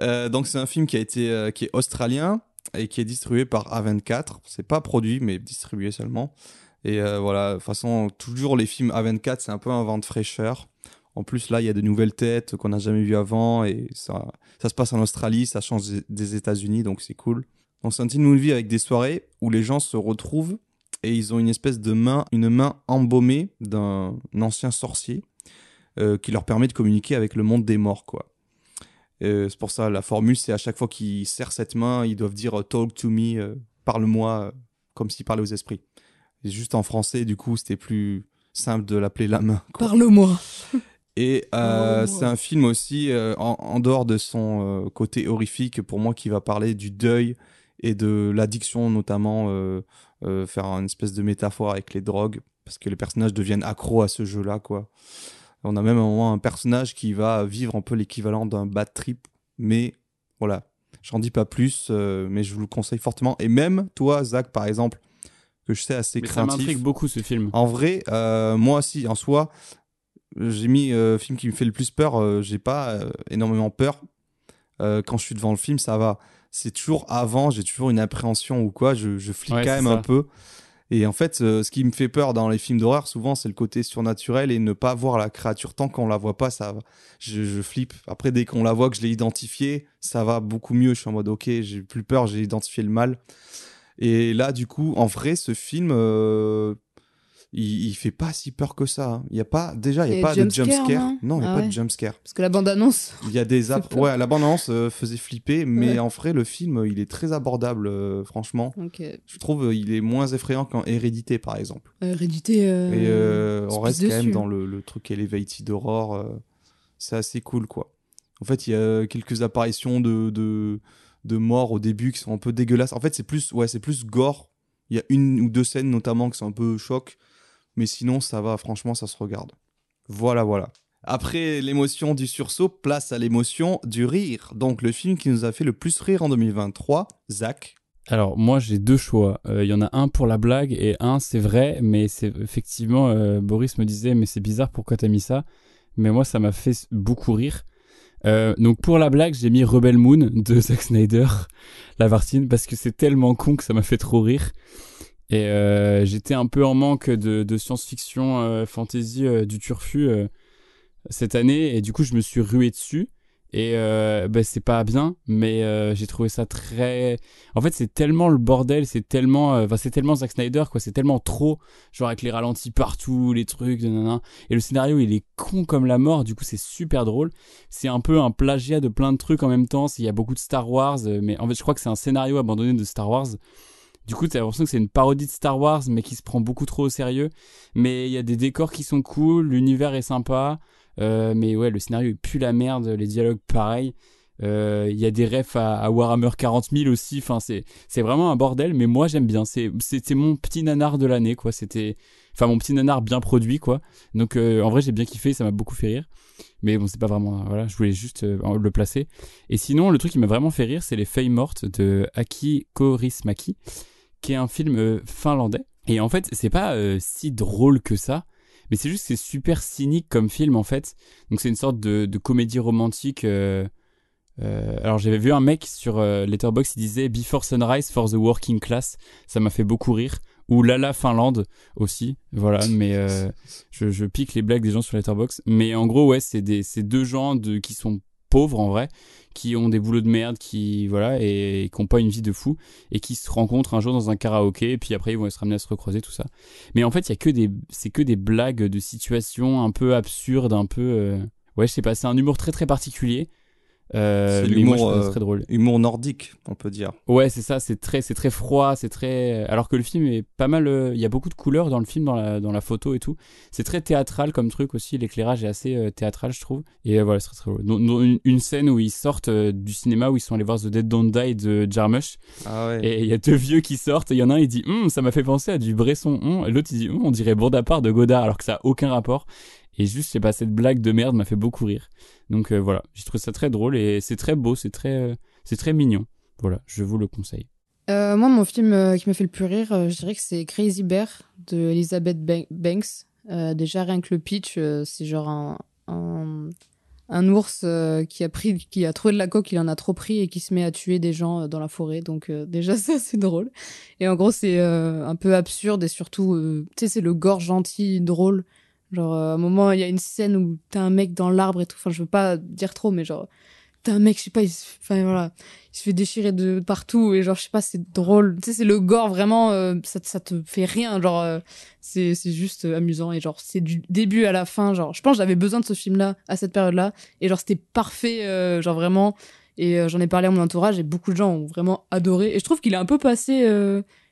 Euh, donc c'est un film qui a été euh, qui est australien et qui est distribué par A24. C'est pas produit mais distribué seulement. Et euh, voilà, de toute façon toujours les films A24 c'est un peu un vent de fraîcheur. En plus là il y a de nouvelles têtes qu'on n'a jamais vues avant et ça ça se passe en Australie, ça change des- États-Unis donc c'est cool. Donc c'est un petit movie avec des soirées où les gens se retrouvent et ils ont une espèce de main, une main embaumée d'un ancien sorcier euh, qui leur permet de communiquer avec le monde des morts quoi. Euh, c'est pour ça, la formule, c'est à chaque fois qu'ils serrent cette main, ils doivent dire Talk to me, parle-moi, comme s'ils parlaient aux esprits. Et juste en français, du coup, c'était plus simple de l'appeler la main. Parle-moi. *laughs* Et euh, c'est un film aussi, euh, en, en dehors de son euh, côté horrifique, pour moi, qui va parler du deuil et de l'addiction, notamment, faire une espèce de métaphore avec les drogues, parce que les personnages deviennent accros à ce jeu-là, quoi. On a même un moment un personnage qui va vivre un peu l'équivalent d'un bad trip, mais voilà, j'en dis pas plus, mais je vous le conseille fortement. Et même toi, Zach, par exemple, que je sais assez Mais ça m'intrigue beaucoup ce film. En vrai, euh, moi aussi, en soi, j'ai mis euh, film qui me fait le plus peur. euh, j'ai pas euh, énormément peur. Euh, quand je suis devant le film, ça va. C'est toujours avant, j'ai toujours une appréhension ou quoi. Je, je flippe Ouais, quand même un peu. Et en fait, ce qui me fait peur dans les films d'horreur, souvent, c'est le côté surnaturel et ne pas voir la créature tant qu'on la voit pas, ça. Je, je flippe. Après, dès qu'on la voit, que je l'ai identifiée, ça va beaucoup mieux. Je suis en mode, ok, j'ai plus peur, j'ai identifié le mal. Et là, du coup, en vrai, ce film, euh, il, il fait pas si peur que ça. hein. Il y a pas, déjà, il y a pas de jumpscare, jumpscare. non Non, il y a Ah pas ouais. de jumpscare. Parce que la bande-annonce. Il y a des *laughs* peur. Ouais, la bande-annonce euh, faisait flipper, mais Ouais. en vrai, le film, il est très abordable, euh, franchement. Euh, Je trouve il est moins effrayant qu'en Hérédité, par exemple. Hérédité. Et on reste quand même dans le, le truc Elevated Horror. c'est assez cool, quoi. En fait, il y a quelques apparitions de, de, de morts au début qui sont un peu dégueulasses. En fait, c'est plus, ouais, plus gore. Il y a une ou deux scènes notamment qui sont un peu choc. Mais sinon, ça va, franchement, ça se regarde. Voilà, voilà. Après l'émotion du sursaut, place à l'émotion du rire. Donc, le film qui nous a fait le plus rire en 2023, Zach. Alors moi j'ai deux choix. Euh, Il y en a un pour la blague et un c'est vrai, mais c'est effectivement euh, Boris me disait mais c'est bizarre pourquoi t'as mis ça? Mais moi ça m'a fait beaucoup rire. Euh, donc pour la blague j'ai mis Rebel Moon de Zack Snyder, la Vartine, parce que c'est tellement con que ça m'a fait trop rire. Et euh, j'étais un peu en manque de, de science-fiction euh, fantasy euh, du turfu euh, cette année et du coup je me suis rué dessus. Et euh, bah, c'est pas bien, mais euh, j'ai trouvé ça très en fait, c'est tellement le bordel, c'est tellement, euh, c'est tellement Zack Snyder, quoi. C'est tellement trop, genre avec les ralentis partout, les trucs, nanana. Et le scénario, il est con comme la mort. Du coup, c'est super drôle. C'est un peu un plagiat de plein de trucs en même temps. Il y a beaucoup de Star Wars, euh, mais en fait, je crois que c'est un scénario abandonné de Star Wars. Du coup, t'as l'impression que c'est une parodie de Star Wars, mais qui se prend beaucoup trop au sérieux. Mais il y a des décors qui sont cool, l'univers est sympa. Euh, mais ouais, le scénario il pue la merde, les dialogues pareil. Euh, Il y a des refs à, Warhammer 40 000 aussi. Enfin, c'est vraiment un bordel, mais moi j'aime bien. C'était mon petit nanar de l'année, quoi. C'était, enfin mon petit nanar bien produit, quoi. Donc euh, en vrai j'ai bien kiffé, ça m'a beaucoup fait rire. Mais bon, c'est pas vraiment, voilà, je voulais juste le placer. Et sinon, le truc qui m'a vraiment fait rire, c'est les feuilles mortes de Aki Kaurismäki, qui est un film finlandais. Et en fait, c'est pas si drôle que ça. Mais c'est juste que c'est super cynique comme film en fait. Donc c'est une sorte de, de comédie romantique. euh, euh, alors j'avais vu un mec sur euh, Letterboxd, il disait Before Sunrise for the Working Class. Ça m'a fait beaucoup rire. Ou Lala Finlande aussi. Voilà, mais *laughs* je, je pique les blagues des gens sur Letterboxd. Mais en gros, ouais, c'est des c'est deux gens de, qui sont pauvres en vrai, qui ont des boulots de merde, qui voilà et, qui n'ont pas une vie de fou et qui se rencontrent un jour dans un karaoké et puis après ils vont se ramener à se recroiser tout ça. Mais en fait, il y a que des c'est que des blagues de situations un peu absurdes, un peu euh, ouais, je sais pas, c'est un humour très très particulier. Euh, C'est ça euh, très drôle. Humour nordique, on peut dire. Ouais, c'est ça, c'est très, c'est très froid, c'est très. Alors que le film est pas mal. euh, Il y a beaucoup de couleurs dans le film, dans la, dans la photo et tout. C'est très théâtral comme truc aussi. L'éclairage est assez euh, théâtral, je trouve. Et voilà, c'est très, très drôle. Une, une scène où ils sortent du cinéma, où ils sont allés voir The Dead Don't Die de Jarmusch. Ah ouais. Et il y a deux vieux qui sortent. Et il y en a un, il dit Hum, Ça m'a fait penser à du Bresson. Hum. Et l'autre, il dit Hum, On dirait Bondapart de Godard, alors que ça a aucun rapport. Et juste, je sais pas, cette blague de merde m'a fait beaucoup rire. Donc euh, voilà, j'ai trouvé ça très drôle et c'est très beau, c'est très, euh, c'est très mignon. Voilà, je vous le conseille. Euh, moi, mon film qui m'a fait le plus rire, je dirais que c'est Crazy Bear de Elizabeth Ban- Banks. Déjà, rien que le pitch, c'est genre un, un, ours qui a pris, qui a trouvé de la coque, il en a trop pris et qui se met à tuer des gens dans la forêt. Donc déjà, *laughs* ça c'est drôle. Et en gros, c'est un peu absurde et surtout, tu sais, c'est le gore gentil, drôle. Genre, euh, à un moment, il y a une scène où t'as un mec dans l'arbre et tout. Enfin, je veux pas dire trop, mais genre, t'as un mec, je sais pas, il se... enfin voilà, il se fait déchirer de partout et genre, je sais pas, c'est drôle. Tu sais, c'est le gore vraiment, euh, ça, ça te fait rien. Genre, euh, c'est juste euh, amusant et genre, c'est du début à la fin. Genre, je pense j'avais besoin de ce film-là à cette période-là et genre, c'était parfait, genre vraiment. Et j'en ai parlé à mon entourage et beaucoup de gens ont vraiment adoré. Et je trouve qu'il est un peu passé,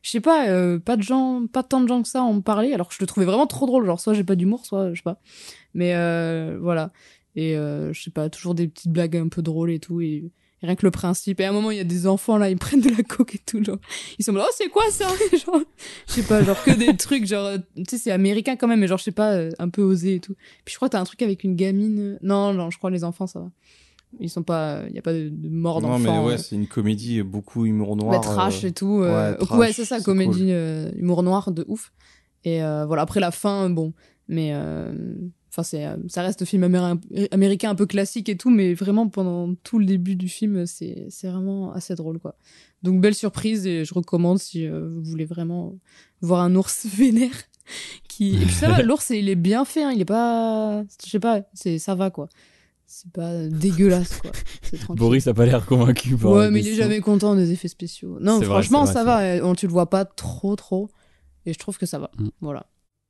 je sais pas, euh, pas de gens, pas tant de gens que ça en parlaient, alors que je le trouvais vraiment trop drôle. Genre, soit j'ai pas d'humour, soit je sais pas. Mais euh, voilà. Et euh, je sais pas, toujours des petites blagues un peu drôles et tout. Et, rien que le principe. Et à un moment, il y a des enfants là, ils *laughs* prennent de la coke et tout. Genre, ils sont là, oh, c'est quoi ça? *laughs* Genre, je sais pas, genre que des trucs, genre, tu sais, c'est américain quand même, mais genre, je sais pas, euh, un peu osé et tout. Puis je crois que t'as un truc avec une gamine. Non, non, je crois les enfants, ça va. Ils sont pas, il y a pas de, de mort Non, d'enfants. mais ouais, euh. c'est une comédie euh, beaucoup humour noir. Ouais, trash euh, et tout. euh, ouais, c'est ça, comédie, humour noir de ouf. Et voilà, après la fin, bon, mais enfin c'est, ça reste film améri- américain un peu classique et tout, mais vraiment pendant tout le début du film, c'est c'est vraiment assez drôle quoi. Donc belle surprise et je recommande si vous voulez vraiment voir un ours *laughs* vénère. Qui... Et puis ça *laughs* l'ours il est bien fait, hein, il est pas, je sais pas, c'est ça va quoi. C'est pas dégueulasse quoi. C'est *laughs* tranquille. Boris a pas l'air convaincu par Ouais, mais il est jamais content des effets spéciaux. Non, C'est franchement, vrai, ça va. On, tu le vois pas trop, trop. Et je trouve que ça va. Mm. Voilà.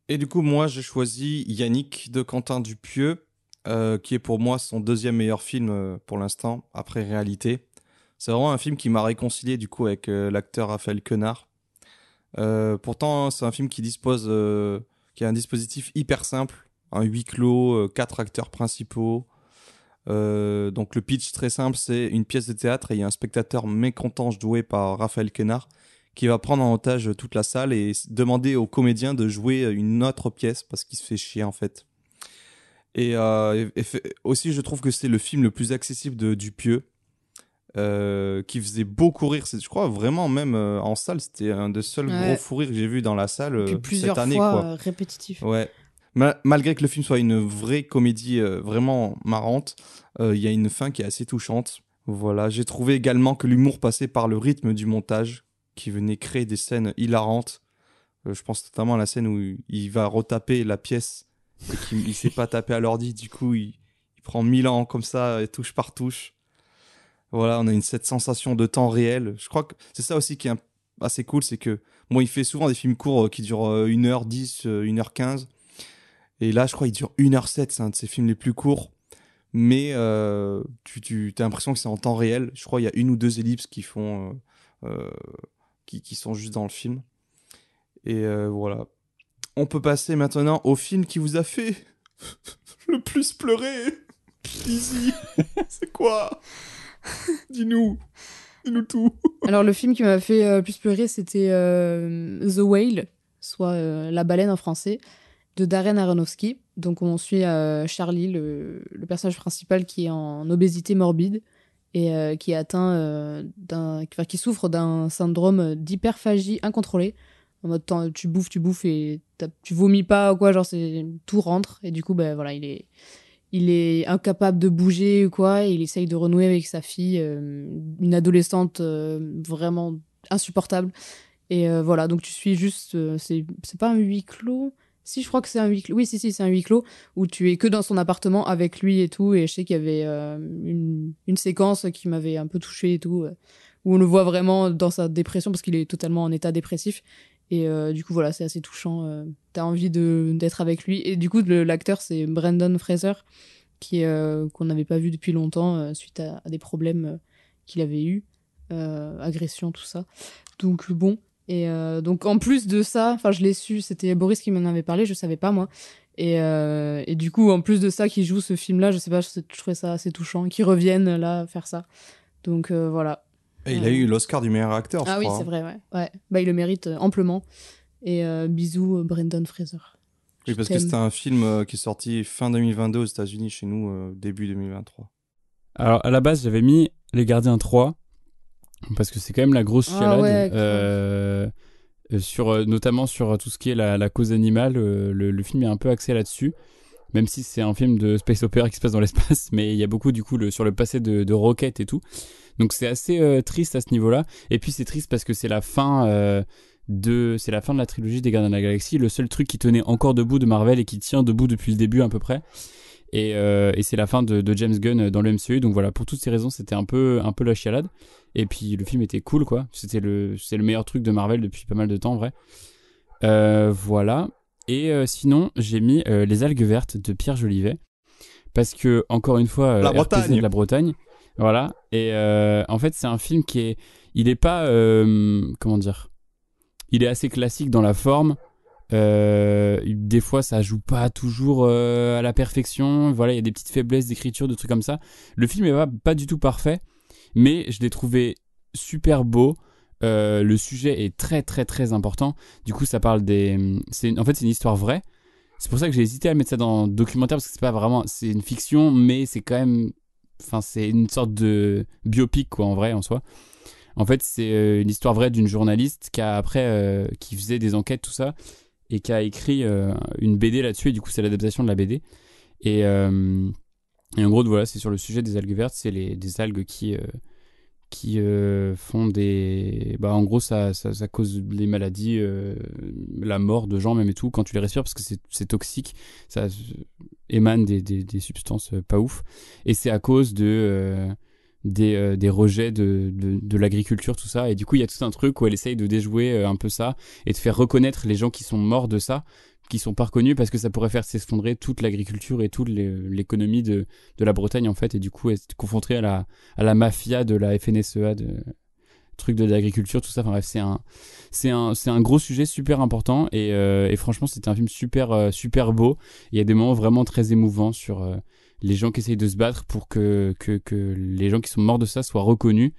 Et du coup, moi, j'ai choisi Yannick de Quentin Dupieux, euh, qui est pour moi son deuxième meilleur film euh, pour l'instant, après Réalité. C'est vraiment un film qui m'a réconcilié du coup avec euh, l'acteur Raphaël Quenard. Euh, pourtant, c'est un film qui dispose, euh, qui a un dispositif hyper simple, un huis clos, euh, quatre acteurs principaux. Euh, donc le pitch très simple, c'est une pièce de théâtre et il y a un spectateur mécontent joué par Raphaël Quenard qui va prendre en otage toute la salle et demander aux comédiens de jouer une autre pièce parce qu'il se fait chier en fait. Et, euh, et- et fait- aussi, je trouve que c'est le film le plus accessible de Dupieux, euh, qui faisait beaucoup rire. Je crois vraiment même euh, en salle, c'était un des seuls Ouais. gros fous rires que j'ai vu dans la salle euh, plusieurs cette année. fois quoi. euh, répétitif. Ouais. Ma- malgré que le film soit une vraie comédie euh, vraiment marrante, euh, il y a une fin qui est assez touchante. Voilà, j'ai trouvé également que l'humour passait par le rythme du montage, qui venait créer des scènes hilarantes. Euh, je pense notamment à la scène où il va retaper la pièce et qu'il il sait pas taper à l'ordi, du coup il, prend mille ans comme ça, et touche par touche. Voilà, on a une, cette sensation de temps réel. Je crois que c'est ça aussi qui est assez cool, c'est que bon, il fait souvent des films courts qui durent euh, 1h10, euh, 1h15. Et là, je crois qu'il dure 1h07, c'est un de ses films les plus courts. Mais euh, tu, tu as l'impression que c'est en temps réel. Je crois qu'il y a une ou deux ellipses qui font. euh, euh, qui, qui sont juste dans le film. Et voilà. On peut passer maintenant au film qui vous a fait *laughs* le plus pleurer. Easy. *laughs* c'est quoi? Dis-nous. Dis-nous tout. *laughs* Alors, le film qui m'a fait euh, plus pleurer, c'était euh, The Whale, soit euh, La baleine en français, de Darren Aronofsky. Donc, on suit euh, Charlie, le, personnage principal qui est en obésité morbide et euh, qui est atteint euh, d'un. Enfin, qui souffre d'un syndrome d'hyperphagie incontrôlée. En mode, tu bouffes, tu bouffes et tu vomis pas ou quoi, genre, c'est, tout rentre. Et du coup, ben voilà, il est il est incapable de bouger ou quoi, et il essaye de renouer avec sa fille, une adolescente vraiment insupportable. Et voilà, donc tu suis juste, c'est c'est pas un huis clos Si, je crois que c'est un huis clos. Oui, si, si, c'est un huis clos où tu es que dans son appartement avec lui et tout. Et je sais qu'il y avait euh, une, séquence qui m'avait un peu touchée et tout, euh, où on le voit vraiment dans sa dépression parce qu'il est totalement en état dépressif. Et euh, du coup, voilà, c'est assez touchant. T'as envie d'être avec lui. Et du coup, l'acteur, c'est Brendan Fraser, qui qu'on n'avait pas vu depuis longtemps suite à, à des problèmes qu'il avait eu, euh, agression, tout ça. Donc bon. Et euh, donc en plus de ça, enfin je l'ai su, c'était Boris qui m'en avait parlé, je savais pas moi. Et, euh, et du coup, en plus de ça, qu'il joue ce film-là, je sais pas, je, je trouvais ça assez touchant, qu'ils reviennent là faire ça. Donc euh, voilà. Et il a eu l'Oscar du meilleur acteur, je Ah oui, c'est hein. vrai, ouais. ouais. Bah, il le mérite amplement. Et euh, bisous, Brendan Fraser. Oui, parce que c'était un film euh, qui est sorti fin 2022 aux États-Unis, chez nous, euh, début 2023. Alors, à la base, j'avais mis Les Gardiens 3, parce que c'est quand même la grosse Ah chialade, ouais, euh, euh, sur, euh, notamment sur tout ce qui est la, la cause animale. euh, le, le film est un peu axé là-dessus, même si c'est un film de space opera qui se passe dans *laughs* l'espace, mais il y a beaucoup, du coup, le, sur le passé de, de Rocket et tout. Donc, c'est assez euh, triste à ce niveau-là. Et puis, c'est triste parce que c'est la fin... euh, de c'est la fin de la trilogie des Gardiens de la Galaxie le seul truc qui tenait encore debout de Marvel et qui tient debout depuis le début à peu près et, euh, et c'est la fin de, de James Gunn dans le MCU donc voilà pour toutes ces raisons c'était un peu un peu la chialade et puis le film était cool quoi. C'était le c'est le meilleur truc de Marvel depuis pas mal de temps en vrai. Euh, voilà. Et euh, sinon j'ai mis euh, les algues vertes de Pierre Jolivet. Parce que encore une fois La Bretagne. la Bretagne. Voilà. Et en fait c'est un film qui est il est pas comment dire? Il est assez classique dans la forme. Des fois, ça joue pas toujours à la perfection. Voilà, il y a des petites faiblesses d'écriture, de trucs comme ça. Le film est pas, pas du tout parfait, mais je l'ai trouvé super beau. Euh, le sujet est très très très important. Du coup, ça parle des. En fait c'est une histoire vraie. C'est pour ça que j'ai hésité à mettre ça dans documentaire parce que c'est pas vraiment. C'est une fiction, mais c'est quand même. Enfin, c'est une sorte de biopic quoi en vrai en soi. En fait, c'est euh, une histoire vraie d'une journaliste qui a après euh, qui faisait des enquêtes tout ça et qui a écrit une BD là-dessus et du coup c'est l'adaptation de la BD et, et en gros voilà c'est sur le sujet des algues vertes c'est les des algues qui euh, qui euh, font des bah en gros ça, ça, cause des maladies euh, la mort de gens même et tout quand tu les respires parce que c'est toxique ça émane des, des, substances pas ouf et c'est à cause de des, des rejets de, de, de l'agriculture, tout ça. Et du coup, il y a tout un truc où elle essaye de déjouer un peu ça et de faire reconnaître les gens qui sont morts de ça, qui sont pas reconnus parce que ça pourrait faire s'effondrer toute l'agriculture et toute l'économie de, de la Bretagne, en fait. Et du coup, elle est confrontée à la, à la mafia de la FNSEA, de truc de l'agriculture, tout ça. Enfin bref, c'est un, c'est un, c'est un gros sujet super important et, euh, et franchement, c'était un film super, euh, super beau. Il y a des moments vraiment très émouvants sur euh, les gens qui essayent de se battre pour que, que, que les gens qui sont morts de ça soient reconnus,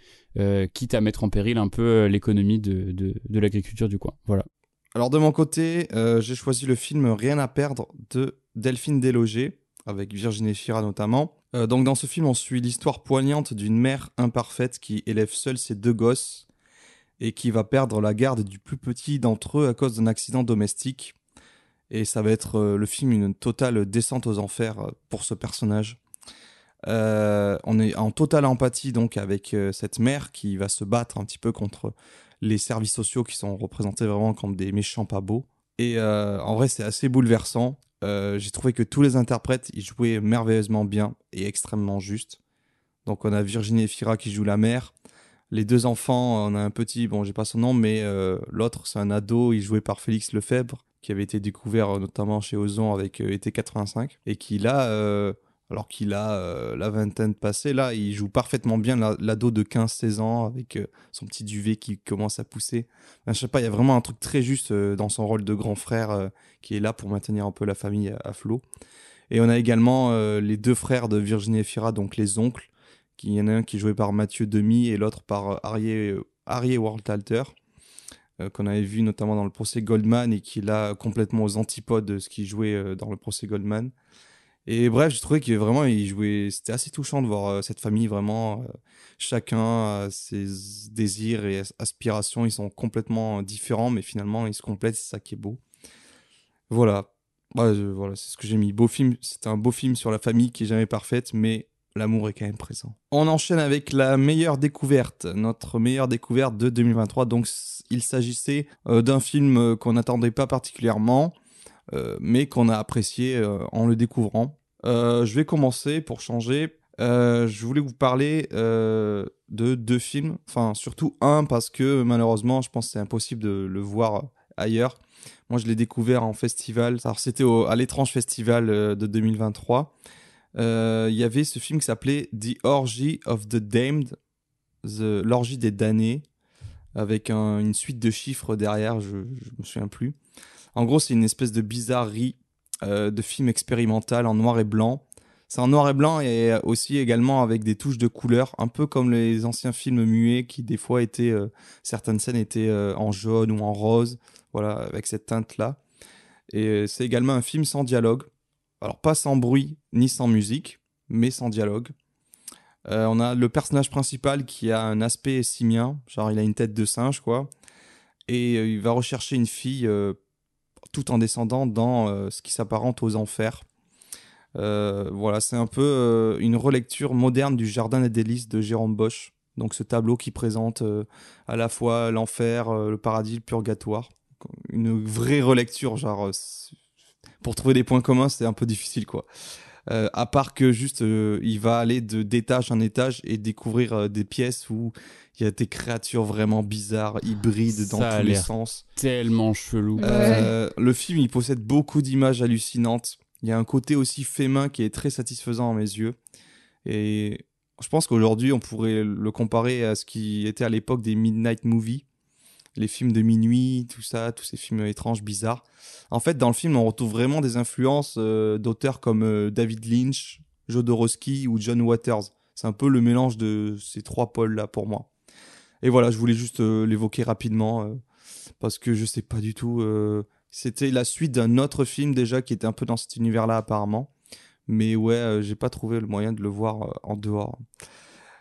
quitte à mettre en péril un peu l'économie de, de, de l'agriculture du coin. Voilà. Alors de mon côté, euh, j'ai choisi le film Rien à perdre de Delphine Deslogés, avec Virginie Fira notamment. Euh, donc dans ce film, on suit l'histoire poignante d'une mère imparfaite qui élève seule ses deux gosses et qui va perdre la garde du plus petit d'entre eux à cause d'un accident domestique. Et ça va être euh, le film une totale descente aux enfers pour ce personnage. On est en totale empathie donc avec cette mère qui va se battre un petit peu contre les services sociaux qui sont représentés vraiment comme des méchants pas beaux. Et euh, en vrai, c'est assez bouleversant. Euh, J'ai trouvé que tous les interprètes ils jouaient merveilleusement bien et extrêmement juste. Donc on a Virginie Efira qui joue la mère. Les deux enfants, on a un petit, bon j'ai pas son nom, mais euh, l'autre c'est un ado, il joué par Félix Lefebvre, qui avait été découvert notamment chez Ozon avec été 85, et qui là, alors qu'il a euh, la vingtaine passée, là il joue parfaitement bien la- l'ado de 15-16 ans avec euh, son petit duvet qui commence à pousser. Enfin, je sais pas, il y a vraiment un truc très juste euh, dans son rôle de grand frère qui est là pour maintenir un peu la famille à, flot. Et on a également les deux frères de Virginie Efira, donc les oncles, qui il y en a un qui est joué par Mathieu Demy et l'autre par Arié Wartalter, euh, qu'on avait vu notamment dans le procès Goldman et qui est là complètement aux antipodes de ce qu'il jouait dans le procès Goldman. Et bref, j'ai trouvé qu'il vraiment, il jouait, c'était assez touchant de voir euh, cette famille vraiment, euh, chacun a ses désirs et as- aspirations, ils sont complètement différents, mais finalement ils se complètent, c'est ça qui est beau. Voilà, je- voilà, c'est ce que j'ai mis. Beau film, c'est un beau film sur la famille qui est jamais parfaite, mais l'amour est quand même présent. On enchaîne avec la meilleure découverte, notre meilleure découverte de 2023. Donc, il s'agissait euh, d'un film qu'on n'attendait pas particulièrement, mais qu'on a apprécié euh, en le découvrant. Euh, je vais commencer pour changer. Euh, je voulais vous parler euh, de deux films, enfin surtout un parce que malheureusement, je pense que c'est impossible de le voir ailleurs. Moi, je l'ai découvert en festival. Alors, c'était à l'étrange festival euh, de 2023. Euh, Il y avait ce film qui s'appelait The Orgy of the Damned, The- l'orgie des damnés, avec un- une suite de chiffres derrière, je, je me souviens plus. En gros, c'est une espèce de bizarrerie euh, de film expérimental en noir et blanc. C'est en noir et blanc et aussi également avec des touches de couleur, un peu comme les anciens films muets qui des fois étaient, euh, certaines scènes étaient euh, en jaune ou en rose, voilà, avec cette teinte-là. Et c'est également un film sans dialogue. Alors pas sans bruit ni sans musique, mais sans dialogue. Euh, on a le personnage principal qui a un aspect simien, genre il a une tête de singe quoi, et euh, il va rechercher une fille euh, tout en descendant dans ce qui s'apparente aux enfers. voilà, c'est un peu une relecture moderne du Jardin des délices de Jérôme Bosch. Donc ce tableau qui présente à la fois l'enfer, le paradis, le purgatoire. Une vraie relecture, genre pour trouver des points communs, c'est un peu difficile quoi. Euh, à part que juste euh, il va aller de d'étage en étage et découvrir euh, des pièces où il y a des créatures vraiment bizarres, hybrides dans tous les sens. Tellement chelou. le film il possède beaucoup d'images hallucinantes. Il y a un côté aussi fait main qui est très satisfaisant à mes yeux. Et je pense qu'aujourd'hui on pourrait le comparer à ce qui était à l'époque des Midnight Movies les films de minuit, tout ça, tous ces films étranges, bizarres. En fait, dans le film, on retrouve vraiment des influences euh, d'auteurs comme euh, David Lynch, Jodorowsky ou John Waters. C'est un peu le mélange de ces trois pôles-là pour moi. Et voilà, je voulais juste euh, l'évoquer rapidement parce que je sais pas du tout. C'était la suite d'un autre film déjà qui était un peu dans cet univers-là apparemment. Mais ouais, j'ai pas trouvé le moyen de le voir en dehors.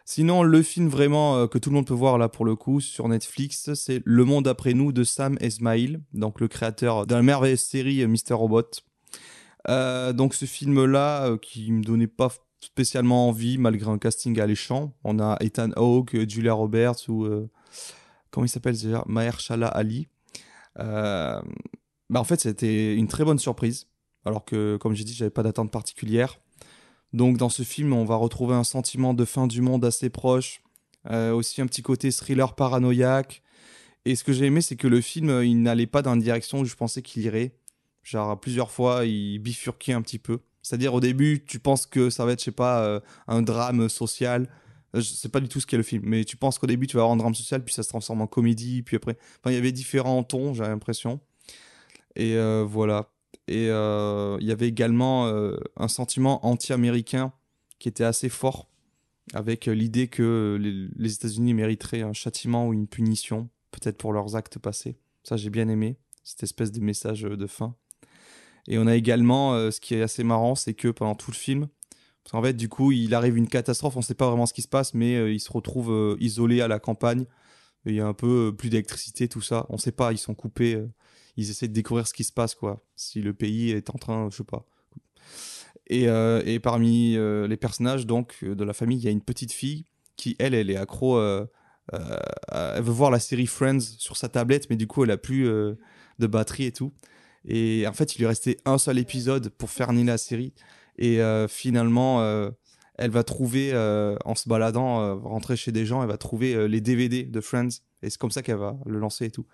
Sinon, le film vraiment euh, que tout le monde peut voir là pour le coup sur Netflix, c'est Le Monde après nous de Sam Esmail, donc le créateur de la merveilleuse série euh, Mister Robot. Euh, donc ce film-là, qui me donnait pas spécialement envie malgré un casting alléchant. On a Ethan Hawke, Julia Roberts ou comment il s'appelle déjà? Mahershala Ali. bah en fait, c'était une très bonne surprise. Alors que, comme j'ai dit, j'avais pas d'attente particulière. Donc dans ce film, on va retrouver un sentiment de fin du monde assez proche, euh, aussi un petit côté thriller paranoïaque. Et ce que j'ai aimé, c'est que le film, euh, il n'allait pas dans une direction où je pensais qu'il irait. Genre plusieurs fois, il bifurquait un petit peu. C'est-à-dire au début, tu penses que ça va être, je sais pas, euh, un drame social. Je sais pas du tout ce qu'est le film, mais tu penses qu'au début, tu vas avoir un drame social, puis ça se transforme en comédie, puis après... Enfin, il y avait différents tons, j'ai l'impression. Et voilà. Et euh, il y avait également euh, un sentiment anti-américain qui était assez fort, avec euh, l'idée que les, États-Unis mériteraient un châtiment ou une punition, peut-être pour leurs actes passés. Ça, j'ai bien aimé, cette espèce de message de fin. Et on a également, ce qui est assez marrant, c'est que pendant tout le film, parce qu'en fait, du coup, il arrive une catastrophe, on ne sait pas vraiment ce qui se passe, mais il se retrouve isolé à la campagne. Il y a un peu plus d'électricité, tout ça. On ne sait pas, ils sont coupés ils essaient de découvrir ce qui se passe, quoi. Si le pays est en train, je sais pas. Et, euh, et parmi euh, les personnages donc euh, de la famille, il y a une petite fille qui, elle, elle est accro. elle veut voir la série Friends sur sa tablette, mais du coup, elle a plus de batterie et tout. Et en fait, il lui restait un seul épisode pour faire la série. Et finalement, elle va trouver, en se baladant, rentrer chez des gens, elle va trouver les DVD de Friends et c'est comme ça qu'elle va le lancer et tout.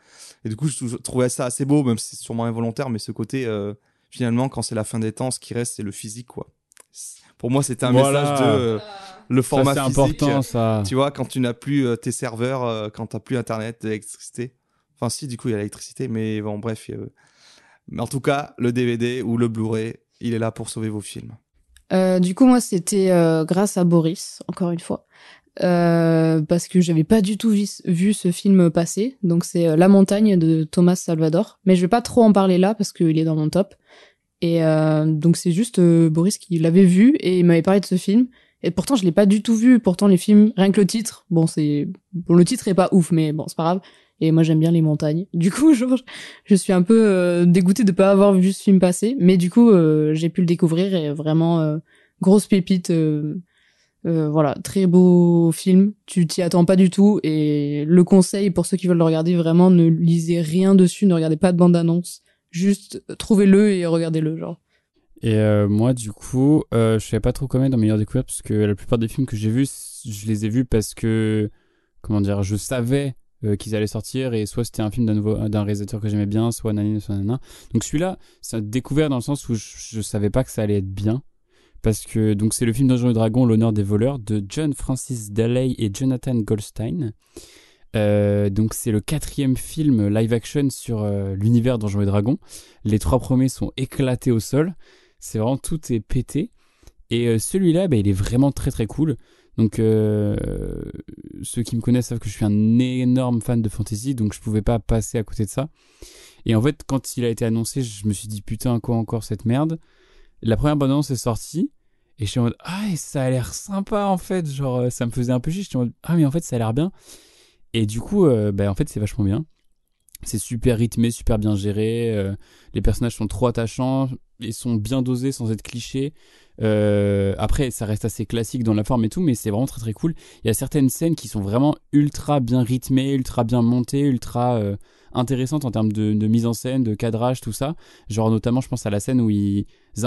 Et du coup, je trouvais ça assez beau, même si c'est sûrement involontaire, mais ce côté, euh, finalement, quand c'est la fin des temps, ce qui reste, c'est le physique, quoi. Pour moi, c'était un message de euh, le format ça, physique. important, ça. Tu vois, quand tu n'as plus euh, tes serveurs, quand tu n'as plus Internet, l'électricité. Enfin, si, du coup, il y a l'électricité, mais bon, bref. Mais en tout cas, le DVD ou le Blu-ray, il est là pour sauver vos films. du coup, moi, c'était grâce à Boris, encore une fois. Euh, parce que j'avais pas du tout vu, ce film passer. Donc c'est euh, La Montagne de Thomas Salvador. Mais je vais pas trop en parler là parce qu'il est dans mon top. Et euh, donc c'est juste Boris qui l'avait vu et il m'avait parlé de ce film. Et pourtant je l'ai pas du tout vu. Pourtant les films, rien que le titre, bon c'est bon le titre est pas ouf, mais bon c'est pas grave. Et moi j'aime bien les montagnes. *laughs* Du coup je, je suis un peu dégoûtée de pas avoir vu ce film passer, mais du coup j'ai pu le découvrir et vraiment grosse pépite euh, voilà, très beau film. Tu t'y attends pas du tout. Et le conseil pour ceux qui veulent le regarder, vraiment, ne lisez rien dessus, ne regardez pas de bande-annonce. Juste trouvez-le et regardez-le, genre. Et euh, moi, du coup, euh, je savais pas trop comment dans Meilleure Découverte parce que la plupart des films que j'ai vus, je les ai vus parce que, comment dire, je savais qu'ils allaient sortir et soit c'était un film d'un réalisateur que j'aimais bien, soit nanana, soit nanana. Donc celui-là, c'est découvert dans le sens où je, je savais pas que ça allait être bien parce que donc c'est le film Donjons et Dragons, l'honneur des voleurs de John Francis Daley et Jonathan Goldstein. Euh, donc c'est le quatrième film live action sur euh, l'univers Donjons et Dragons. Les trois premiers sont éclatés au sol. C'est vraiment tout est pété. Et euh, celui-là, bah, il est vraiment très très cool. Donc ceux qui me connaissent savent que je suis un énorme fan de fantasy, donc je pouvais pas passer à côté de ça. Et en fait, quand il a été annoncé, je me suis dit putain, quoi encore cette merde. La première bande annonce est sortie. Et je suis en mode, ah, ça a l'air sympa en fait. Genre, euh, ça me faisait un peu chier. Je suis en mode, ah, mais en fait, ça a l'air bien. Et du coup, euh, bah, en fait, c'est vachement bien. C'est super rythmé, super bien géré. euh, les personnages sont trop attachants. Ils sont bien dosés sans être clichés. Après, ça reste assez classique dans la forme et tout, mais c'est vraiment très très cool. Il y a certaines scènes qui sont vraiment ultra bien rythmées, ultra bien montées, ultra intéressantes en termes de, de mise en scène, de cadrage, tout ça. Genre notamment, je pense à la scène où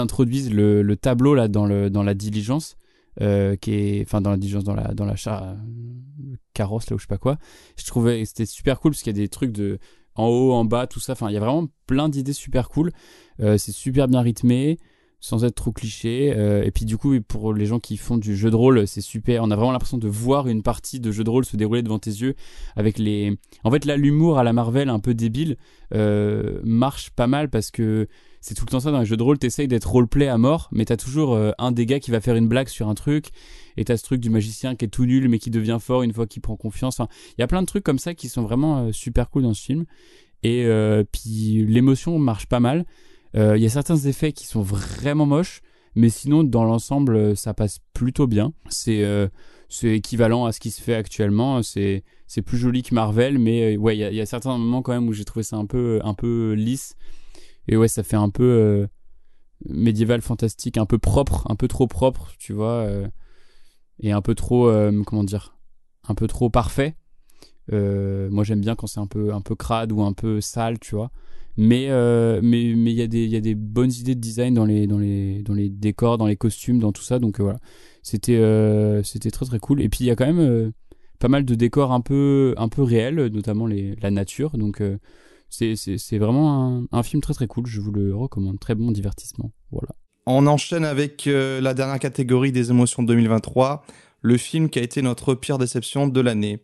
introduisent le, le tableau là dans la diligence, euh, qui est, enfin dans la diligence, dans la carrosse là ou je sais pas quoi. Je trouvais c'était super cool parce qu'il y a des trucs de en haut, en bas, tout ça. Enfin, il y a vraiment plein d'idées super cool. Euh, c'est super bien rythmé sans être trop cliché. Euh, et puis du coup, pour les gens qui font du jeu de rôle, c'est super. On a vraiment l'impression de voir une partie de jeu de rôle se dérouler devant tes yeux avec les. En fait, là, l'humour à la Marvel un peu débile marche pas mal parce que c'est tout le temps ça dans les jeux de rôle. T'essayes d'être roleplay à mort, mais t'as toujours euh, un des gars qui va faire une blague sur un truc. Et t'as ce truc du magicien qui est tout nul mais qui devient fort une fois qu'il prend confiance. Enfin, il y a plein de trucs comme ça qui sont vraiment euh, super cool dans ce film. Et euh, puis l'émotion marche pas mal. Il y a certains effets qui sont vraiment moches, mais sinon dans l'ensemble ça passe plutôt bien. C'est c'est équivalent à ce qui se fait actuellement. C'est plus joli que Marvel, mais ouais il y y a certains moments quand même où j'ai trouvé ça un peu un peu lisse. Et ouais ça fait un peu euh, médiéval fantastique, un peu propre, un peu trop propre, tu vois, euh, et un peu trop euh, comment dire, un peu trop parfait. Moi j'aime bien quand c'est un peu un peu crade ou un peu sale, tu vois. Mais mais il y a des y a des bonnes idées de design dans les dans les dans les décors, dans les costumes, dans tout ça. Donc voilà, c'était c'était très très cool. Et puis il y a quand même pas mal de décors un peu un peu réels, notamment la nature. Donc c'est vraiment un, film très très cool. Je vous le recommande. Très bon divertissement. Voilà. On enchaîne avec euh, la dernière catégorie des émotions de 2023, le film qui a été notre pire déception de l'année.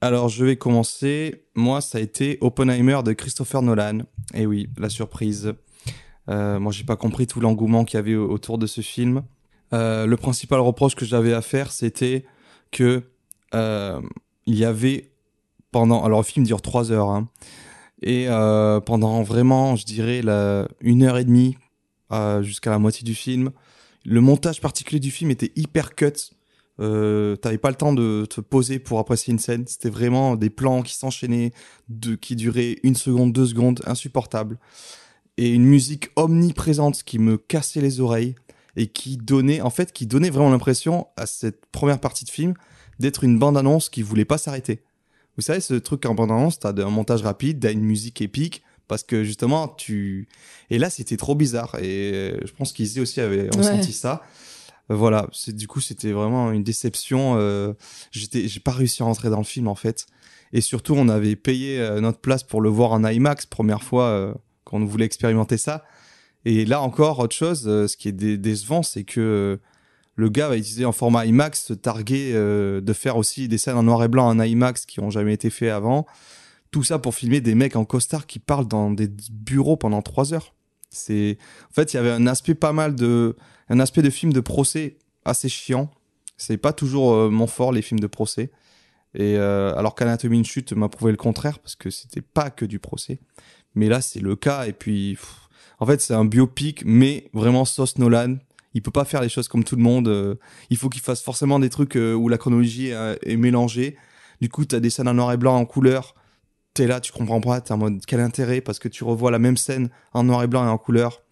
Alors je vais commencer. Moi, ça a été Oppenheimer de Christopher Nolan. Et oui, la surprise. Euh, moi, j'ai pas compris tout l'engouement qu'il y avait au- autour de ce film. Euh, le principal reproche que j'avais à faire, c'était que euh, il y avait pendant. Alors le film dure trois heures, hein, et euh, pendant vraiment, je dirais, la, une heure et demie euh, jusqu'à la moitié du film, le montage particulier du film était hyper cut. Euh, T'avais pas le temps de te poser pour apprécier une scène. C'était vraiment des plans qui s'enchaînaient, qui duraient une seconde, deux secondes, insupportable. Et une musique omniprésente qui me cassait les oreilles et qui donnait, en fait, qui donnait vraiment l'impression à cette première partie de film d'être une bande-annonce qui voulait pas s'arrêter. Vous savez, ce truc en bande-annonce, t'as un montage rapide, t'as une musique épique, parce que justement, tu... Et là, c'était trop bizarre. Et je pense qu'Izzy aussi avait ressenti ça. Voilà, c'est du coup c'était vraiment une déception. Euh, j'ai pas réussi à rentrer dans le film en fait. Et surtout, on avait payé euh, notre place pour le voir en IMAX première fois euh, quand on voulait expérimenter ça. Et là encore, autre chose, euh, ce qui est dé- décevant, c'est que le gars va utiliser en format IMAX, se targuer euh, de faire aussi des scènes en noir et blanc en IMAX qui ont jamais été fait avant. Tout ça pour filmer des mecs en costard qui parlent dans des bureaux pendant trois heures. C'est, en fait, il y avait un aspect pas mal de, un aspect de film de procès assez chiant. C'est pas toujours euh, mon fort les films de procès. Et euh, alors qu'Anatomie une chute m'a prouvé le contraire parce que c'était pas que du procès. Mais là c'est le cas et puis en fait c'est un biopic mais vraiment sauce Nolan. Il peut pas faire les choses comme tout le monde. euh, il faut qu'il fasse forcément des trucs euh, où la chronologie est, est mélangée. Du coup t'as des scènes en noir et blanc en couleur. T'es là tu comprends pas. T'es en mode quel intérêt parce que tu revois la même scène en noir et blanc et en couleur.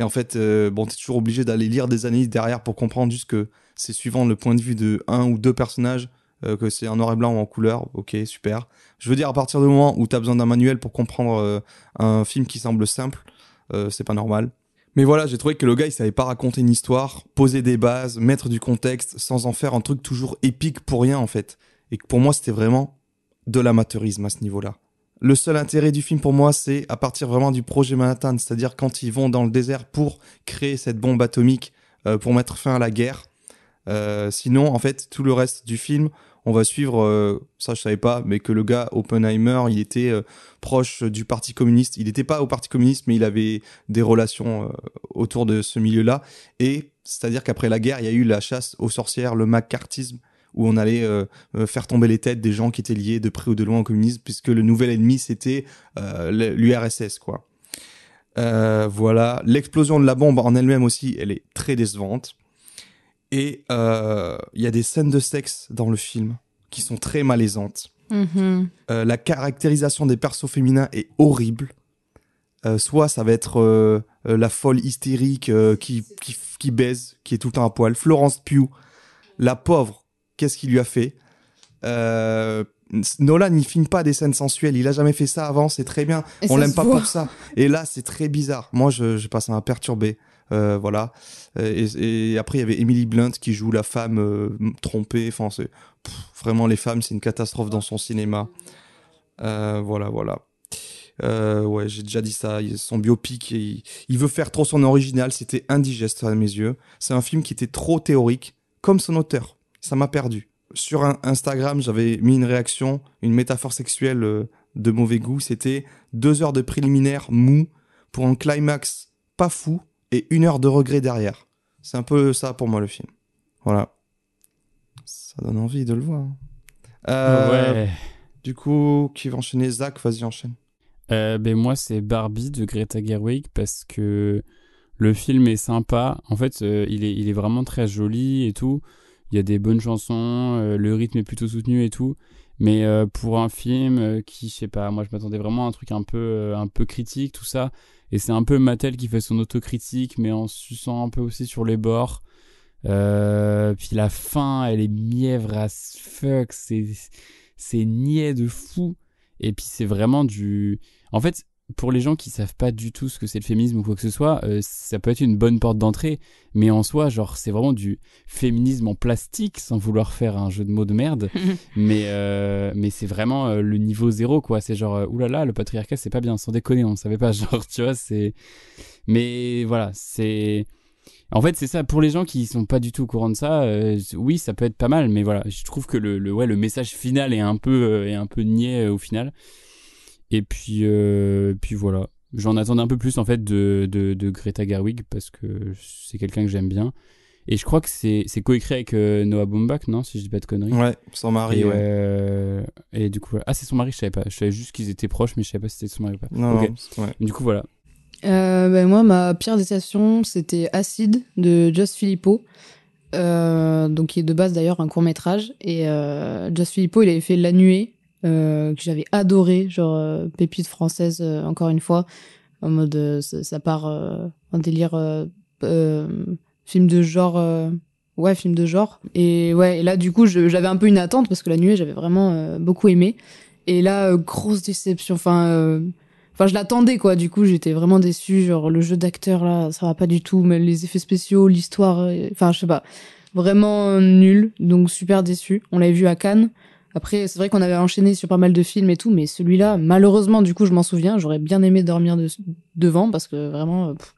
Et en fait, euh, bon, t'es toujours obligé d'aller lire des analyses derrière pour comprendre juste que c'est suivant le point de vue de un ou deux personnages, euh, que c'est en noir et blanc ou en couleur. Ok, super. Je veux dire, à partir du moment où t'as besoin d'un manuel pour comprendre euh, un film qui semble simple, euh, c'est pas normal. Mais voilà, j'ai trouvé que le gars, il savait pas raconter une histoire, poser des bases, mettre du contexte, sans en faire un truc toujours épique pour rien, en fait. Et que pour moi, c'était vraiment de l'amateurisme à ce niveau-là. Le seul intérêt du film pour moi, c'est à partir vraiment du projet Manhattan, c'est-à-dire quand ils vont dans le désert pour créer cette bombe atomique euh, pour mettre fin à la guerre. Euh, sinon, en fait, tout le reste du film, on va suivre, euh, ça je savais pas, mais que le gars Oppenheimer, il était euh, proche du Parti communiste. Il n'était pas au Parti communiste, mais il avait des relations euh, autour de ce milieu-là. Et c'est-à-dire qu'après la guerre, il y a eu la chasse aux sorcières, le macartisme, où on allait faire tomber les têtes des gens qui étaient liés de près ou de loin au communisme, puisque le nouvel ennemi c'était l'URSS, quoi. Voilà, l'explosion de la bombe en elle-même aussi, elle est très décevante. Et euh, il y a des scènes de sexe dans le film qui sont très malaisantes. Mhm. Euh, la caractérisation des persos féminins est horrible. Euh, soit ça va être la folle hystérique qui, qui, qui baise, qui est tout le temps à poil. Florence Pugh, la pauvre, qu'est-ce qu'il lui a fait? Nolan, il filme pas des scènes sensuelles. Il a jamais fait ça avant, c'est très bien. Et On l'aime pas voit. pour ça. Et là, c'est très bizarre. Moi, je, je passe à un perturbé. Euh, voilà. Euh, Et, après, il y avait Emily Blunt qui joue la femme euh, trompée. Enfin, c'est vraiment les femmes, c'est une catastrophe dans son cinéma. Voilà, voilà. Ouais, j'ai déjà dit ça. Son biopic, il, il veut faire trop son original. C'était indigeste à mes yeux. C'est un film qui était trop théorique, comme son auteur. Ça m'a perdu. Sur un- Instagram, j'avais mis une réaction, une métaphore sexuelle de mauvais goût. C'était deux heures de préliminaire mou pour un climax pas fou et une heure de regret derrière. C'est un peu ça pour moi le film. Voilà. Ça donne envie de le voir. Euh, ouais. Du coup, qui va enchaîner? Zach, vas-y enchaîne. Euh, ben moi c'est Barbie de Greta Gerwig parce que le film est sympa. En fait, euh, il est il est vraiment très joli et tout. Il y a des bonnes chansons, le rythme est plutôt soutenu et tout. Mais euh, pour un film euh, qui, je sais pas, moi je m'attendais vraiment à un truc un peu euh, un peu critique tout ça. Et c'est un peu Mattel qui fait son autocritique, mais en suçant un peu aussi sur les bords. Euh, puis la fin, elle est mièvre as fuck. C'est c'est niais de fou. Et puis c'est vraiment du. En fait, pour les gens qui savent pas du tout ce que c'est le féminisme ou quoi que ce soit, euh, ça peut être une bonne porte d'entrée. Mais en soi, genre, c'est vraiment du féminisme en plastique, sans vouloir faire un jeu de mots de merde. *laughs* mais euh, mais c'est vraiment euh, le niveau zéro, quoi. C'est genre, oulala, le patriarcat, c'est pas bien, sans déconner, on savait pas. *laughs* Genre, tu vois, c'est. Mais voilà, c'est. En fait, c'est ça. Pour les gens qui sont pas du tout au courant de ça, oui, ça peut être pas mal, mais voilà, je trouve que le, le, ouais, le message final est un peu, est un peu niais au final. Et puis, euh, puis voilà. J'en attendais un peu plus en fait de, de, de Greta Gerwig parce que c'est quelqu'un que j'aime bien. Et je crois que c'est c'est coécrit avec euh, Noah Baumbach, non Si je dis pas de conneries. Ouais, son mari, Et, ouais. euh, et du coup, voilà. ah, c'est son mari, je savais pas. Je savais juste qu'ils étaient proches, mais je savais pas si c'était son mari ou pas. Non, Ok. non, c'est- ouais. Du coup, voilà. Euh, ben, moi, ma pire déception, c'était Acide de Just Filippo. Euh, donc, qui est de base d'ailleurs un court métrage. Et euh, Just Filippo, il avait fait La Nuée, euh, que j'avais adoré, genre euh, pépite française, euh, encore une fois. En mode, euh, ça, ça part euh, en délire euh, film de genre. ouais, film de genre. Et ouais, et là, du coup, j'avais un peu une attente parce que La Nuée, j'avais vraiment beaucoup aimé. Et là, grosse déception. Enfin. Enfin, je l'attendais, quoi. Du coup, j'étais vraiment déçue. Genre, le jeu d'acteur, là, ça va pas du tout. Mais les effets spéciaux, l'histoire, enfin, je sais pas. Vraiment nul. Donc, super déçu. On l'avait vu à Cannes. Après, c'est vrai qu'on avait enchaîné sur pas mal de films et tout. Mais celui-là, malheureusement, du coup, je m'en souviens. J'aurais bien aimé dormir de- devant parce que vraiment. euh, pff.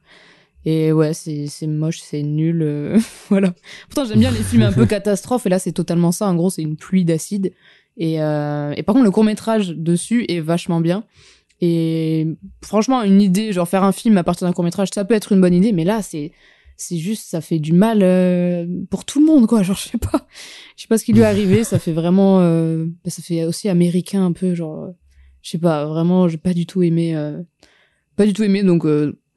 Et ouais, c'est c'est moche, c'est nul. euh, *laughs* voilà. Pourtant, j'aime bien les films un peu *laughs* catastrophes. Et là, c'est totalement ça. En gros, c'est une pluie d'acide. Et, euh, et par contre, le court-métrage dessus est vachement bien. Et franchement, une idée, genre faire un film à partir d'un court métrage, ça peut être une bonne idée, mais là, c'est c'est juste, ça fait du mal euh, pour tout le monde, quoi. *laughs* Genre, je sais pas, je sais pas ce qui lui est arrivé. Ça fait vraiment, euh, bah, ça fait aussi américain un peu, genre, euh, je sais pas, vraiment, j'ai pas du tout aimé, pas du tout aimé, donc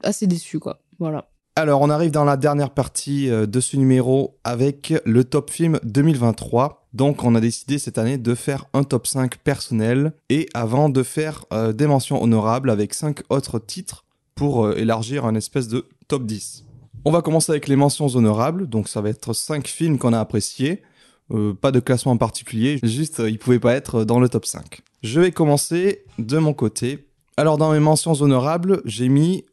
assez déçu, quoi. Voilà. Alors, on arrive dans la dernière partie de ce numéro avec le top film 2023. Donc, on a décidé cette année de faire un top 5 personnel et avant de faire des mentions honorables avec 5 autres titres pour élargir un espèce de top 10. On va commencer avec les mentions honorables. Donc, ça va être 5 films qu'on a appréciés. Euh, pas de classement en particulier, juste euh, ils pouvaient pas être dans le top 5. Je vais commencer de mon côté. Alors, dans mes mentions honorables, j'ai mis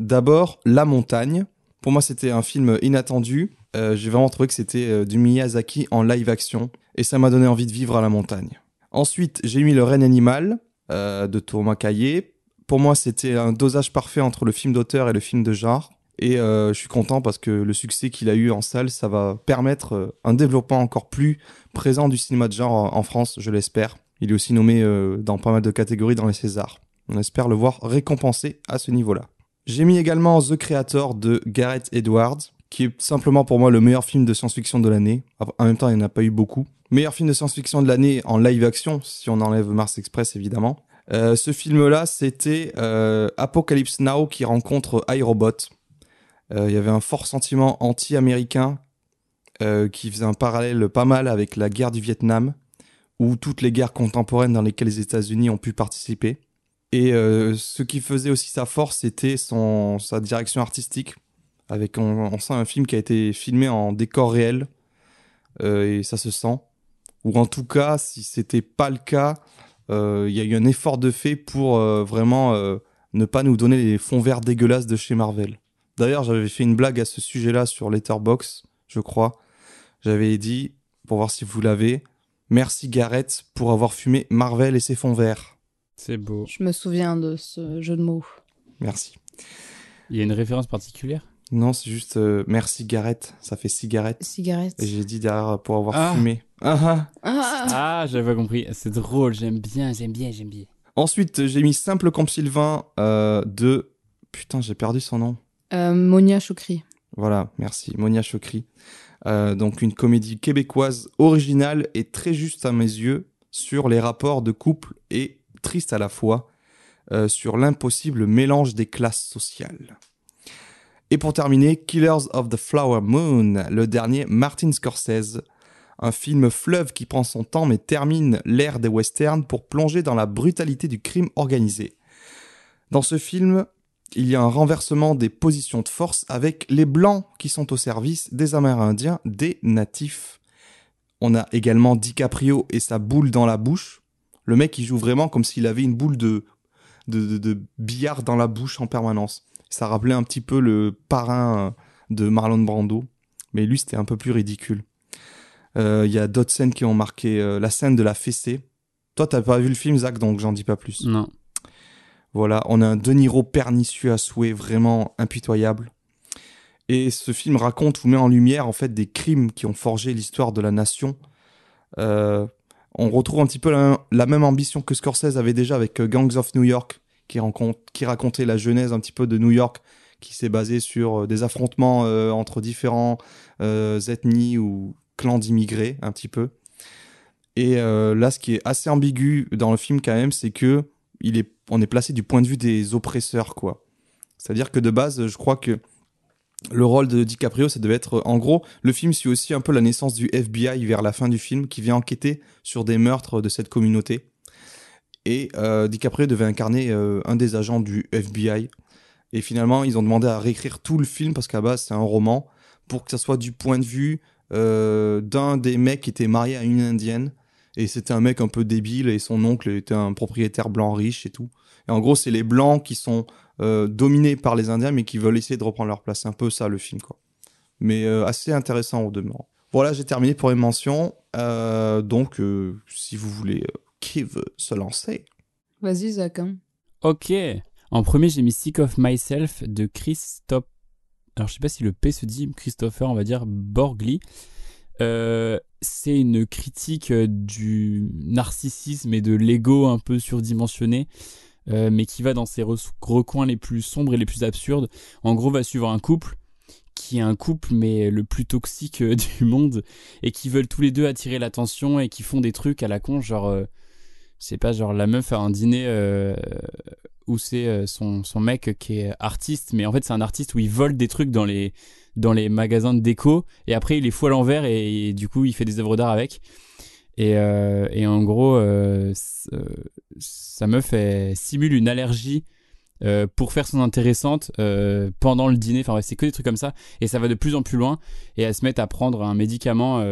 D'abord, La Montagne. Pour moi, c'était un film inattendu. Euh, J'ai vraiment trouvé que c'était euh, du Miyazaki en live action. Et ça m'a donné envie de vivre à la montagne. Ensuite, j'ai mis Le règne animal euh, de Thomas Caillé. Pour moi, c'était un dosage parfait entre le film d'auteur et le film de genre. Et euh, je suis content parce que le succès qu'il a eu en salle, ça va permettre euh, un développement encore plus présent du cinéma de genre en France, je l'espère. Il est aussi nommé euh, dans pas mal de catégories dans les Césars. On espère le voir récompensé à ce niveau-là. J'ai mis également The Creator de Gareth Edwards, qui est simplement pour moi le meilleur film de science-fiction de l'année. En même temps, il n'y en a pas eu beaucoup. Meilleur film de science-fiction de l'année en live action, si on enlève Mars Express évidemment. Ce film-là, c'était Apocalypse Now qui rencontre iRobot. Euh, Il y avait un fort sentiment anti-américain euh, qui faisait un parallèle pas mal avec la guerre du Vietnam ou toutes les guerres contemporaines dans lesquelles les États-Unis ont pu participer. Et euh, ce qui faisait aussi sa force, c'était son sa direction artistique. Avec on, sent un film qui a été filmé en décor réel et ça se sent. Ou en tout cas, si c'était pas le cas, il y a eu un effort de fait pour vraiment ne pas nous donner les fonds verts dégueulasses de chez Marvel. D'ailleurs, j'avais fait une blague à ce sujet-là sur Letterbox, je crois. J'avais dit, pour voir si vous l'avez, merci Gareth pour avoir fumé Marvel et ses fonds verts. C'est beau. Je me souviens de ce jeu de mots. Merci. Il y a une référence particulière? Non, c'est juste euh, merci Gareth, ça fait cigarette. Cigarette. Et j'ai dit derrière pour avoir Ah. fumé. Ah, ah. Ah, Ah, j'avais pas compris. C'est drôle, j'aime bien, j'aime bien, j'aime bien. Ensuite, j'ai mis Simple comme Sylvain euh, de... Putain, j'ai perdu son nom. Euh, Monia Choukri. Voilà, merci. Monia Chokri. Euh, donc une comédie québécoise originale et très juste à mes yeux sur les rapports de couple et triste à la fois euh, sur l'impossible mélange des classes sociales. Et pour terminer, Killers of the Flower Moon, le dernier Martin Scorsese, un film fleuve qui prend son temps mais termine l'ère des westerns pour plonger dans la brutalité du crime organisé. Dans ce film, il y a un renversement des positions de force avec les blancs qui sont au service des Amérindiens, des natifs. On a également DiCaprio et sa boule dans la bouche. Le mec, il joue vraiment comme s'il avait une boule de, de, billard dans la bouche en permanence. Ça rappelait un petit peu le parrain de Marlon Brando, mais lui, c'était un peu plus ridicule. Euh, Il y a d'autres scènes qui ont marqué euh, la scène de la fessée. Toi, t'as pas vu le film, Zach, donc j'en dis pas plus. Non. Voilà, on a un De Niro pernicieux à souhait, vraiment impitoyable. Et ce film raconte ou met en lumière en fait des crimes qui ont forgé l'histoire de la nation. Euh, on retrouve un petit peu la, la même ambition que Scorsese avait déjà avec euh, Gangs of New York, qui, racontait la genèse un petit peu de New York, qui s'est basé sur euh, des affrontements entre différents ethnies ou clans d'immigrés, un petit peu. Et là, ce qui est assez ambigu dans le film quand même, c'est que il est, on est placé du point de vue des oppresseurs, quoi. C'est-à-dire que de base, je crois que le rôle de DiCaprio, ça devait être, en gros, le film suit aussi un peu la naissance du FBI vers la fin du film, qui vient enquêter sur des meurtres de cette communauté. Et euh, DiCaprio devait incarner euh, un des agents du FBI. Et finalement, ils ont demandé à réécrire tout le film, parce qu'à base, c'est un roman, pour que ça soit du point de vue euh, d'un des mecs qui était marié à une indienne. Et c'était un mec un peu débile, et son oncle était un propriétaire blanc riche et tout. Et en gros, c'est les blancs qui sont euh, dominés par les indiens, mais qui veulent essayer de reprendre leur place. C'est un peu ça le film, quoi. Mais euh, assez intéressant au demeurant. Voilà, j'ai terminé pour les mentions. Euh, donc, euh, si vous voulez, euh, qui veut se lancer? Vas-y, Zach. hein. Ok. En premier, j'ai mis Sick of Myself de Christophe. Alors, je sais pas si le P se dit Christopher, on va dire Borgli. Euh, c'est une critique euh, du narcissisme et de l'ego un peu surdimensionné, euh, mais qui va dans ses re- recoins les plus sombres et les plus absurdes. En gros, va suivre un couple qui est un couple mais le plus toxique euh, *laughs* du monde et qui veulent tous les deux attirer l'attention et qui font des trucs à la con genre euh, c'est pas genre la meuf a un dîner où c'est son, son mec qui est artiste, mais en fait c'est un artiste où il vole des trucs dans les, dans les magasins de déco et après il les fout à l'envers et, du coup il fait des œuvres d'art avec. Et, euh, en gros, euh, euh, sa meuf elle simule une allergie euh, pour faire son intéressante pendant le dîner. Enfin, ouais, c'est que des trucs comme ça. Et ça va de plus en plus loin. Et elle se met à prendre un médicament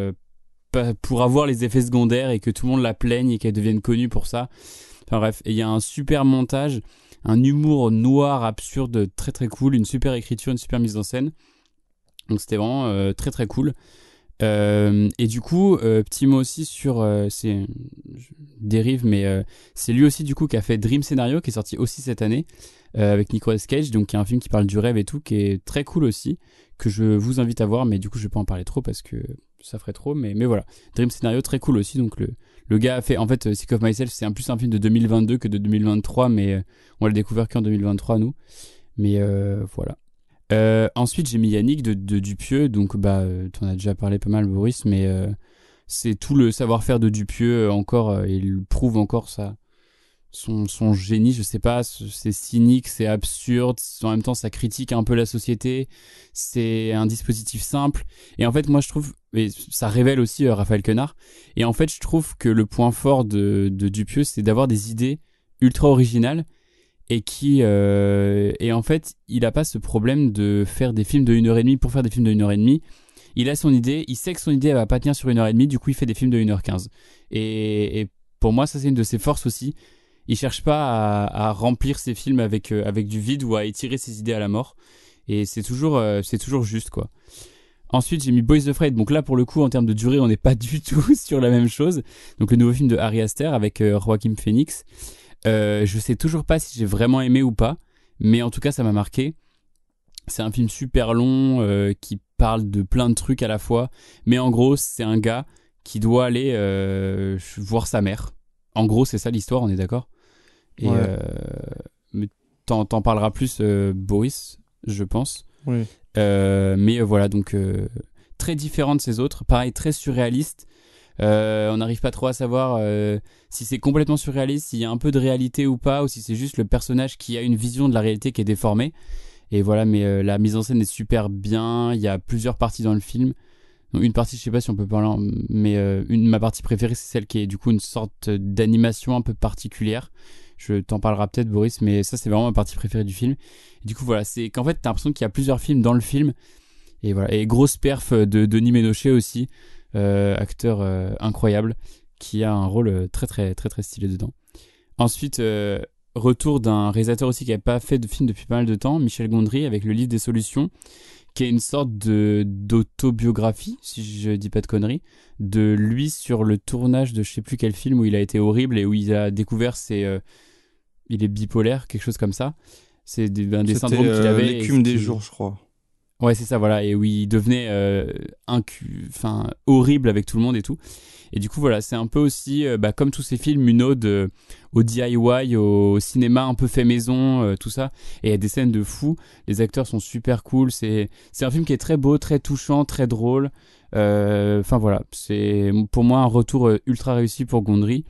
pour avoir les effets secondaires et que tout le monde la plaigne et qu'elle devienne connue pour ça. Enfin bref, il y a un super montage, un humour noir, absurde, très très cool, une super écriture, une super mise en scène. Donc c'était vraiment euh, très très cool. Euh, et du coup, euh, petit mot aussi sur, euh, c'est dérive, mais c'est lui aussi du coup qui a fait Dream Scenario, qui est sorti aussi cette année avec Nicolas Cage, donc qui est un film qui parle du rêve et tout, qui est très cool aussi, que je vous invite à voir, mais du coup je vais pas en parler trop parce que ça ferait trop, mais mais voilà, Dream Scenario très cool aussi, donc le le gars a fait, en fait, Sick of Myself, c'est un plus un film de 2022 que de 2023, mais on l'a découvert qu'en 2023 nous, mais voilà. Euh, ensuite, j'ai mis Yannick de, de Dupieux, donc bah, euh, t'en as déjà parlé pas mal, Boris, mais euh, c'est tout le savoir-faire de Dupieux encore, il prouve encore ça. Son, son génie, je sais pas, c'est cynique, c'est absurde, en même temps ça critique un peu la société, c'est un dispositif simple, et en fait moi je trouve, et ça révèle aussi Raphaël Quenard, et en fait je trouve que le point fort de Dupieux c'est d'avoir des idées ultra originales, et qui euh, et en fait il a pas ce problème de faire des films de 1 heure et demie pour faire des films de 1 heure et demie il a son idée il sait que son idée elle va pas tenir sur une heure et demie du coup il fait des films de 1h15 et, et pour moi ça c'est une de ses forces aussi il cherche pas à, remplir ses films avec euh, avec du vide ou à étirer ses idées à la mort et c'est toujours euh, c'est toujours juste quoi Ensuite, j'ai mis Boys Afraid. Donc là, pour le coup, en termes de durée, on n'est pas *laughs* du tout sur la même chose. Donc le nouveau film de Harry Aster avec euh, Joaquin Phoenix. Euh, je sais toujours pas si j'ai vraiment aimé ou pas, mais en tout cas ça m'a marqué. C'est un film super long euh, qui parle de plein de trucs à la fois, mais en gros c'est un gars qui doit aller euh, voir sa mère. En gros c'est ça l'histoire, on est d'accord? Et Ouais. t'en, parleras plus Boris, je pense. Oui. Mais voilà, donc très différent de ces autres. Pareil, très surréaliste. Euh, on n'arrive pas trop à savoir euh, si c'est complètement surréaliste, s'il y a un peu de réalité ou pas, ou si c'est juste le personnage qui a une vision de la réalité qui est déformée. Et voilà, mais euh, la mise en scène est super bien. Il y a plusieurs parties dans le film. Une partie, je sais pas si on peut parler, mais ma partie préférée, c'est celle qui est du coup une sorte d'animation un peu particulière. Je t'en parlerai peut-être, Boris, mais ça, c'est vraiment ma partie préférée du film. Et du coup, voilà, c'est qu'en fait, t'as l'impression qu'il y a plusieurs films dans le film. Et voilà, et grosse perf de Denis Ménochet aussi, acteur euh, incroyable, qui a un rôle euh, très très très très stylé dedans. Ensuite, euh, retour d'un réalisateur aussi qui n'avait pas fait de film depuis pas mal de temps, Michel Gondry, avec le livre des solutions, qui est une sorte de d'autobiographie, si je dis pas de conneries, de lui sur le tournage de je sais plus quel film où il a été horrible et où il a découvert ses, euh, il est bipolaire, quelque chose comme ça. C'est des, un des syndromes qu'il euh, avait. l'écume des jours, je crois. Ouais, c'est ça, voilà, et où il devenait euh, enfin horrible avec tout le monde et tout. Et du coup, voilà, c'est un peu aussi, euh, bah, comme tous ces films, une ode euh, au DIY, au cinéma un peu fait maison, euh, tout ça. Et il y a des scènes de fou. Les acteurs sont super cool. C'est c'est un film qui est très beau, très touchant, très drôle. Enfin voilà, c'est pour moi un retour ultra réussi pour Gondry.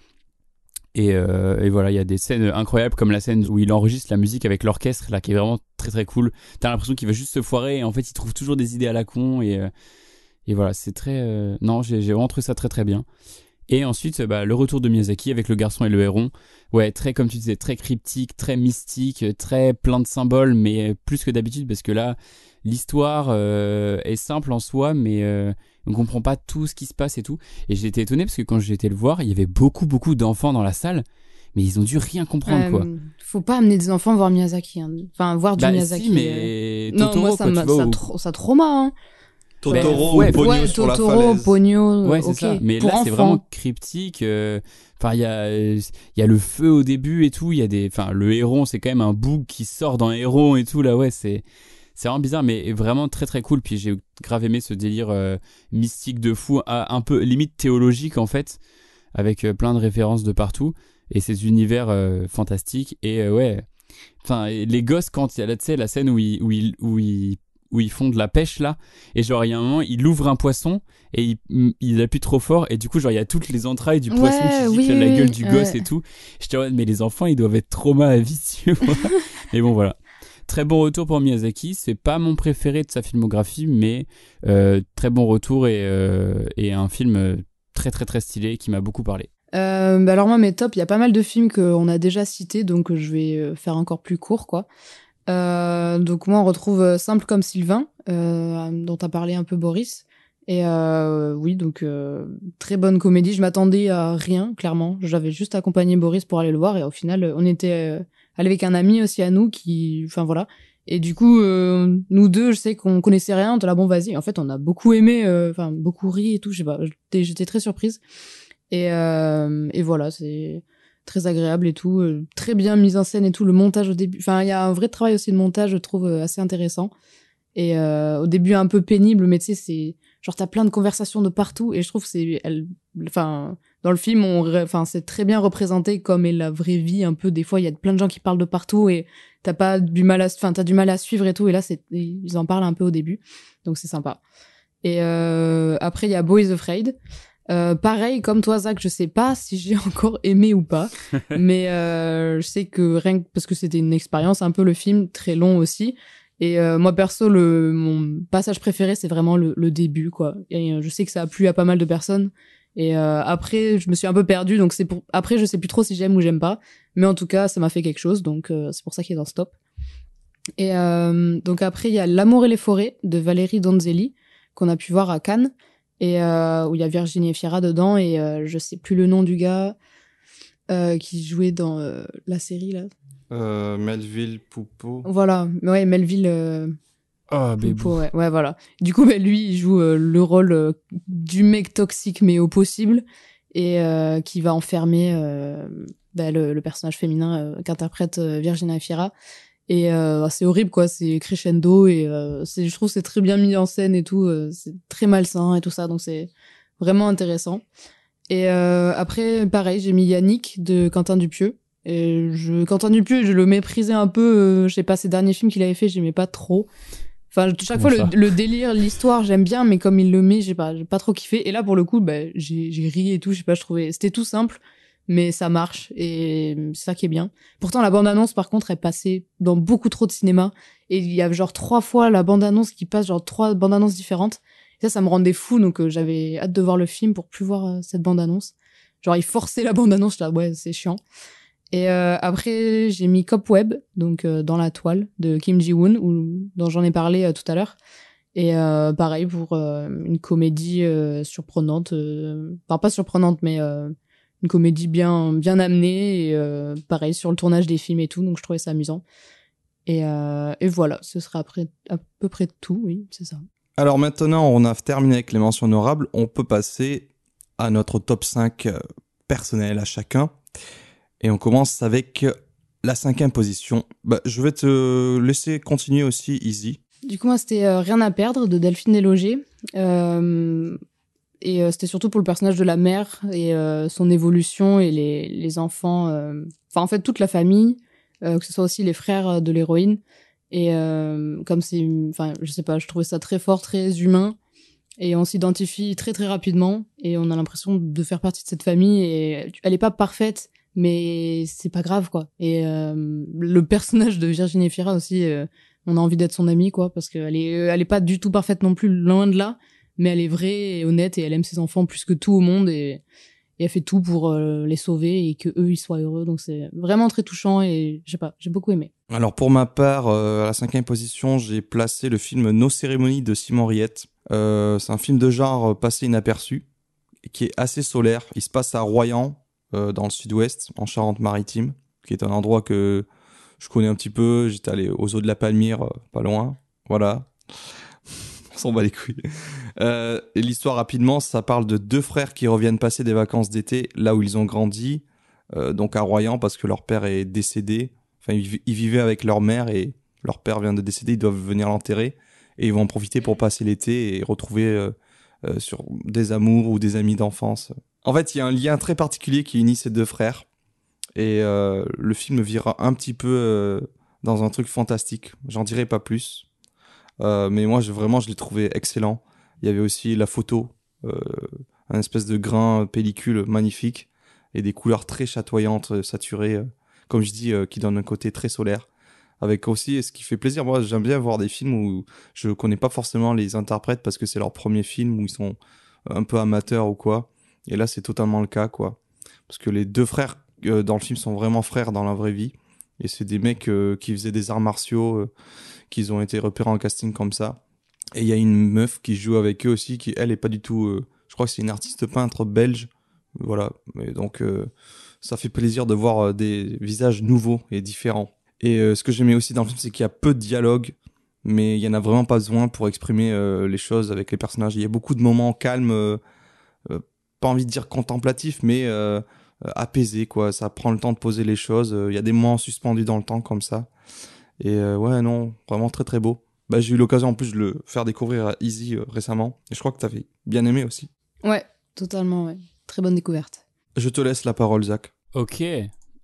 Et, euh, et voilà, il y a des scènes incroyables comme la scène où il enregistre la musique avec l'orchestre, là, qui est vraiment très très cool. T'as l'impression qu'il va juste se foirer et en fait il trouve toujours des idées à la con et, euh, et voilà, c'est très... euh, Non, j'ai vraiment trouvé ça très très bien. Et ensuite, bah, le retour de Miyazaki avec le garçon et le héron. Ouais, très, comme tu disais, très cryptique, très mystique, très plein de symboles, mais plus que d'habitude parce que là, l'histoire est simple en soi, mais on comprend pas tout ce qui se passe et tout. Et j'ai été étonné parce que quand j'ai été le voir, il y avait beaucoup beaucoup d'enfants dans la salle, mais ils ont dû rien comprendre quoi. Euh, Faut pas amener des enfants voir Miyazaki. hein. Enfin, voir du Bah Miyazaki. si, mais euh. Non, Totoro, moi, ça, quoi, m'a- tu vois, ça, ou- tra- ça trauma. Hein. Totoro ouais, ou Pogno ouais, sur Totoro, la. Pogno, Ouais, c'est ok. ça. Mais Pour là, c'est vraiment cryptique. euh, Enfin, il y a, il y a le feu au début et tout. Il y a des, enfin, le héron, c'est quand même un bouc qui sort dans héron et tout. Là, ouais, c'est, c'est vraiment bizarre, mais vraiment très très cool. Puis j'ai grave aimé ce délire euh, mystique de fou, un peu limite théologique en fait, avec euh, plein de références de partout et ces univers euh, fantastiques. Et ouais, enfin, les gosses quand il y a tu sais, la scène où ils, où ils, où ils où ils font de la pêche là et genre il y a un moment il ouvre un poisson et il, il appuie trop fort et du coup genre il y a toutes les entrailles du Ouais, poisson qui oui, giclent la oui, gueule oui, du gosse et tout en mode, mais les enfants ils doivent être trauma à vie tu vois. *laughs* mais bon voilà très bon retour pour Miyazaki c'est pas mon préféré de sa filmographie mais euh, très bon retour et, euh, un film euh, très très très stylé qui m'a beaucoup parlé bah alors moi mes tops, il y a pas mal de films qu'on a déjà cités, donc je vais faire encore plus court quoi. Donc moi on retrouve Simple comme Sylvain, dont a parlé un peu Boris. Et oui, donc très bonne comédie. Je m'attendais à rien, clairement. J'avais juste accompagné Boris pour aller le voir et au final on était euh, allé avec un ami aussi à nous qui, enfin voilà. Et du coup, euh, nous deux, je sais qu'on connaissait rien. On était là, bon, vas-y. En fait, on a beaucoup aimé, euh, enfin, beaucoup ri et tout. Je sais pas, j'étais très surprise. Et, euh, et voilà, c'est très agréable et tout. euh, très bien mise en scène et tout. Le montage au début. Enfin, il y a un vrai travail aussi de montage, je trouve, euh, assez intéressant. Et au début, un peu pénible, mais tu sais, c'est. Genre, t'as plein de conversations de partout. Et je trouve que c'est. elle- Enfin, dans le film, on, enfin, c'est très bien représenté comme est la vraie vie. Un peu, des fois, il y a plein de gens qui parlent de partout et t'as pas du mal à. Enfin, t'as du mal à suivre et tout. Et là, c'est ils en parlent un peu au début. Donc, c'est sympa. Et euh, après, il y a Boys Afraid. Euh, pareil, comme toi, Zach, je sais pas si j'ai *laughs* encore aimé ou pas, *laughs* mais euh, je sais que rien que parce que c'était une expérience, un peu le film très long aussi. Et euh, moi perso, le mon passage préféré, c'est vraiment le, le début, quoi. Et euh, je sais que ça a plu à pas mal de personnes. Et euh, après, je me suis un peu perdue, donc c'est pour. Après, je sais plus trop si j'aime ou j'aime pas, mais en tout cas, ça m'a fait quelque chose, donc euh, c'est pour ça qu'il est dans Stop. Et euh, donc après, il y a L'amour et les forêts de Valérie Donzelli qu'on a pu voir à Cannes et euh, où il y a Virginie Efira dedans et je sais plus le nom du gars qui jouait dans la série là. Euh, Melville Poupeau. Voilà, ouais, Melville. euh, Oh, bébé. Poupeau, ouais. ouais, voilà. Du coup, bah, lui, il joue euh, le rôle euh, du mec toxique, mais au possible, et euh, qui va enfermer euh, bah, le, le personnage féminin qu'interprète Virginia Fira. Et euh, c'est horrible, quoi. C'est crescendo, et euh, je trouve que c'est très bien mis en scène et tout. c'est très malsain et tout ça, donc c'est vraiment intéressant. Et euh, après, pareil, j'ai mis Yannick de Quentin Dupieux. Et je, Quentin Dupieux, je le méprisais un peu. euh, je sais pas, ses derniers films qu'il avait fait, j'aimais pas trop. Enfin, chaque fois, le, le délire, l'histoire, j'aime bien, mais comme il le met, j'ai pas, pas trop kiffé. Et là, pour le coup, bah, j'ai, j'ai ri et tout, je sais pas, je trouvais, c'était tout simple, mais ça marche, et c'est ça qui est bien. Pourtant, la bande-annonce, par contre, est passée dans beaucoup trop de cinéma, et il y a genre trois fois la bande-annonce qui passe, genre trois bandes-annonces différentes. Et ça, ça me rendait fou, donc euh, j'avais hâte de voir le film pour plus voir euh, cette bande-annonce. Genre, il forçait la bande-annonce, là, ouais, c'est chiant. Et euh, après, j'ai mis Copweb, donc euh, dans la toile de Kim Ji-woon, dont j'en ai parlé euh, tout à l'heure. Et pareil pour une comédie surprenante, enfin pas surprenante, mais une comédie bien bien amenée. Et pareil sur le tournage des films et tout, donc je trouvais ça amusant. Et, et voilà, ce sera à peu près tout, oui, c'est ça. Alors maintenant, on a terminé avec les mentions honorables. On peut passer à notre top 5 euh, personnel à chacun. Et on commence avec euh, la cinquième position. Bah, je vais te laisser continuer aussi, Easy. Du coup, moi, c'était euh, Rien à perdre de Delphine Desloger. Euh, et c'était surtout pour le personnage de la mère et son évolution et les, les enfants. Enfin, en fait, toute la famille, que ce soit aussi les frères de l'héroïne. Et comme c'est. Enfin, je sais pas, je trouvais ça très fort, très humain. Et on s'identifie très, très rapidement. Et on a l'impression de faire partie de cette famille. Et elle est pas parfaite, mais c'est pas grave, quoi. Et euh, le personnage de Virginie Fira aussi. euh, on a envie d'être son amie quoi parce qu'elle est euh, elle est pas du tout parfaite non plus loin de là mais elle est vraie et honnête et elle aime ses enfants plus que tout au monde et, elle fait tout pour les sauver et que eux ils soient heureux donc c'est vraiment très touchant et je sais pas j'ai beaucoup aimé Alors pour ma part, à la cinquième position, j'ai placé le film Nos cérémonies de Simon Riette. C'est un film de genre passé inaperçu, qui est assez solaire. Il se passe à Royan, euh, dans le sud-ouest, en Charente-Maritime, qui est un endroit que je connais un petit peu. J'étais allé aux eaux de la Palmyre, euh, pas loin. Voilà. *laughs* On s'en bat les couilles. Euh, l'histoire rapidement, ça parle de deux frères qui reviennent passer des vacances d'été là où ils ont grandi, euh, donc à Royan parce que leur père est décédé. Enfin, ils, ils vivaient avec leur mère et leur père vient de décéder, ils doivent venir l'enterrer et ils vont en profiter pour passer l'été et retrouver euh, sur des amours ou des amis d'enfance. En fait, il y a un lien très particulier qui unit ces deux frères et euh, le film vira un petit peu euh, dans un truc fantastique. J'en dirai pas plus, Euh, mais moi, je, vraiment, je l'ai trouvé excellent. Il y avait aussi la photo, euh, un espèce de grain pellicule magnifique et des couleurs très chatoyantes, euh, saturées, euh, comme je dis, qui donnent un côté très solaire. Avec aussi, ce qui fait plaisir, moi j'aime bien voir des films où je connais pas forcément les interprètes parce que c'est leur premier film où ils sont un peu amateurs ou quoi. Et là, c'est totalement le cas, quoi. Parce que les deux frères euh, dans le film sont vraiment frères dans la vraie vie. Et c'est des mecs euh, qui faisaient des arts martiaux, euh, qu'ils ont été repérés en casting comme ça. Et il y a une meuf qui joue avec eux aussi, qui elle est pas du tout. je crois que c'est une artiste peintre belge. Voilà. Et donc ça fait plaisir de voir des visages nouveaux et différents. Et ce que j'aimais aussi dans le film, c'est qu'il y a peu de dialogue, mais il y en a vraiment pas besoin pour exprimer les choses avec les personnages. Il y a beaucoup de moments calmes, pas envie de dire contemplatifs, mais euh, euh, apaisés quoi. Ça prend le temps de poser les choses. Euh, Il y a des moments suspendus dans le temps comme ça. Et euh, ouais, non, vraiment très très beau. Bah, j'ai eu l'occasion en plus de le faire découvrir à Easy euh, récemment. Et je crois que t'avais bien aimé aussi. ouais totalement ouais très bonne découverte Je te laisse la parole, Zach. Ok.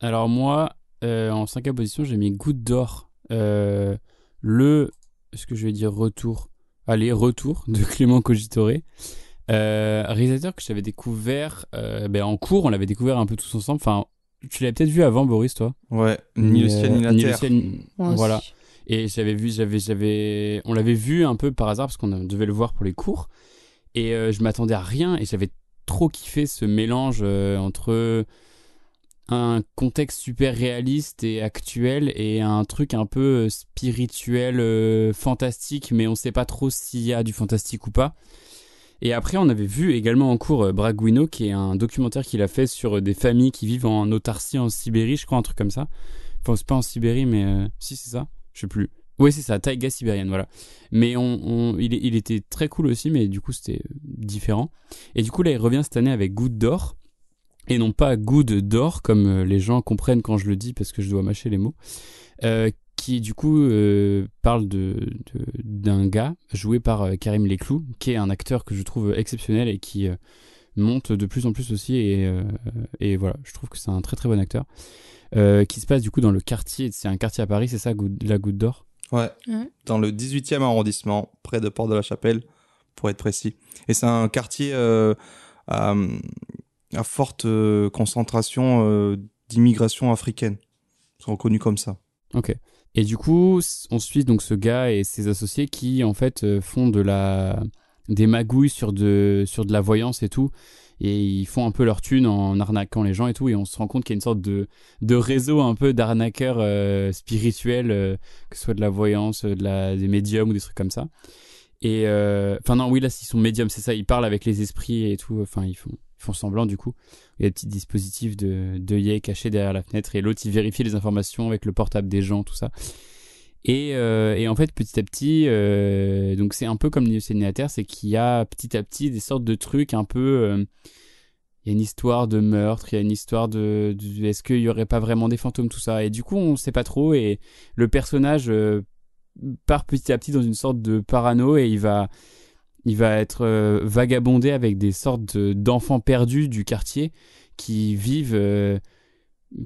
Alors moi, euh, en cinquième position, j'ai mis Goutte d'or. Euh, le, est-ce que je vais dire retour? Allez, retour de *laughs* Clément Cogitore. Euh, réalisateur que j'avais découvert euh, ben, en cours, on l'avait découvert un peu tous ensemble. Enfin, tu l'avais peut-être vu avant, Boris, toi? Ouais, ni le ciel ni la Ni le terre. Voilà. Et j'avais vu, j'avais, j'avais, on l'avait vu un peu par hasard parce qu'on devait le voir pour les cours. Et euh, je m'attendais à rien et j'avais trop kiffé ce mélange euh, entre un contexte super réaliste et actuel et un truc un peu euh, spirituel, euh, fantastique, mais on sait pas trop s'il y a du fantastique ou pas. Et après, on avait vu également en cours euh, Braguino, qui est un documentaire qu'il a fait sur euh, des familles qui vivent en autarcie en Sibérie, je crois, un truc comme ça. Enfin, c'est pas en Sibérie, mais euh, si, c'est ça. Je sais plus. Oui, c'est ça, taïga sibérienne, voilà. Mais on, il, était très cool aussi, mais du coup, c'était différent. Et du coup, là, il revient cette année avec Goutte d'or. Et non pas Good d'or, comme les gens comprennent quand je le dis, parce que je dois mâcher les mots. Qui, du coup, euh, parle de, de- d'un gars joué par euh, Karim Leclou, qui est un acteur que je trouve exceptionnel et qui euh, monte de plus en plus aussi. Et, euh, et voilà, je trouve que c'est un très très bon acteur. Euh, qui se passe du coup dans le quartier, c'est un quartier à Paris, c'est ça, la Goutte d'or? Ouais. Ouais. Dans le 18e arrondissement, près de Port de la Chapelle, pour être précis. Et c'est un quartier euh, à, à forte euh, concentration euh, d'immigration africaine. Ils sont reconnus comme ça. Ok. Et du coup, on suit donc ce gars et ses associés qui en fait euh, font de la des magouilles sur de sur de la voyance et tout. Et ils font un peu leur thune en arnaquant les gens et tout. Et on se rend compte qu'il y a une sorte de de réseau un peu d'arnaqueurs euh, spirituels euh, que ce soit de la voyance, de la des médiums ou des trucs comme ça. Et enfin non, oui là ils sont médiums, c'est ça, ils parlent avec les esprits et tout, enfin ils font font semblant du coup. Il y a des petits dispositifs de d'œillets cachés derrière la fenêtre et l'autre il vérifie les informations avec le portable des gens, tout ça. Et, euh, et en fait, petit à petit, euh, donc c'est un peu comme Terre, c'est qu'il y a petit à petit des sortes de trucs un peu. euh, il y a une histoire de meurtre, il y a une histoire de. de- Est-ce qu'il y aurait pas vraiment des fantômes, tout ça Et du coup, on sait pas trop. Et le personnage part petit à petit dans une sorte de parano et il va. Il va être euh, vagabondé avec des sortes de- d'enfants perdus du quartier qui vivent. euh,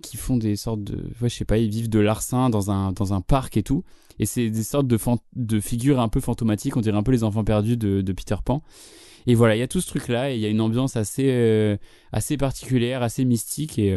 qui font des sortes de ouais, je sais pas ils vivent de larcin dans un dans un parc et tout. Et c'est des sortes de de figures un peu fantomatiques on dirait un peu les enfants perdus de, Peter Pan. Et voilà il y a tout ce truc là et il y a une ambiance assez euh, assez particulière assez mystique et,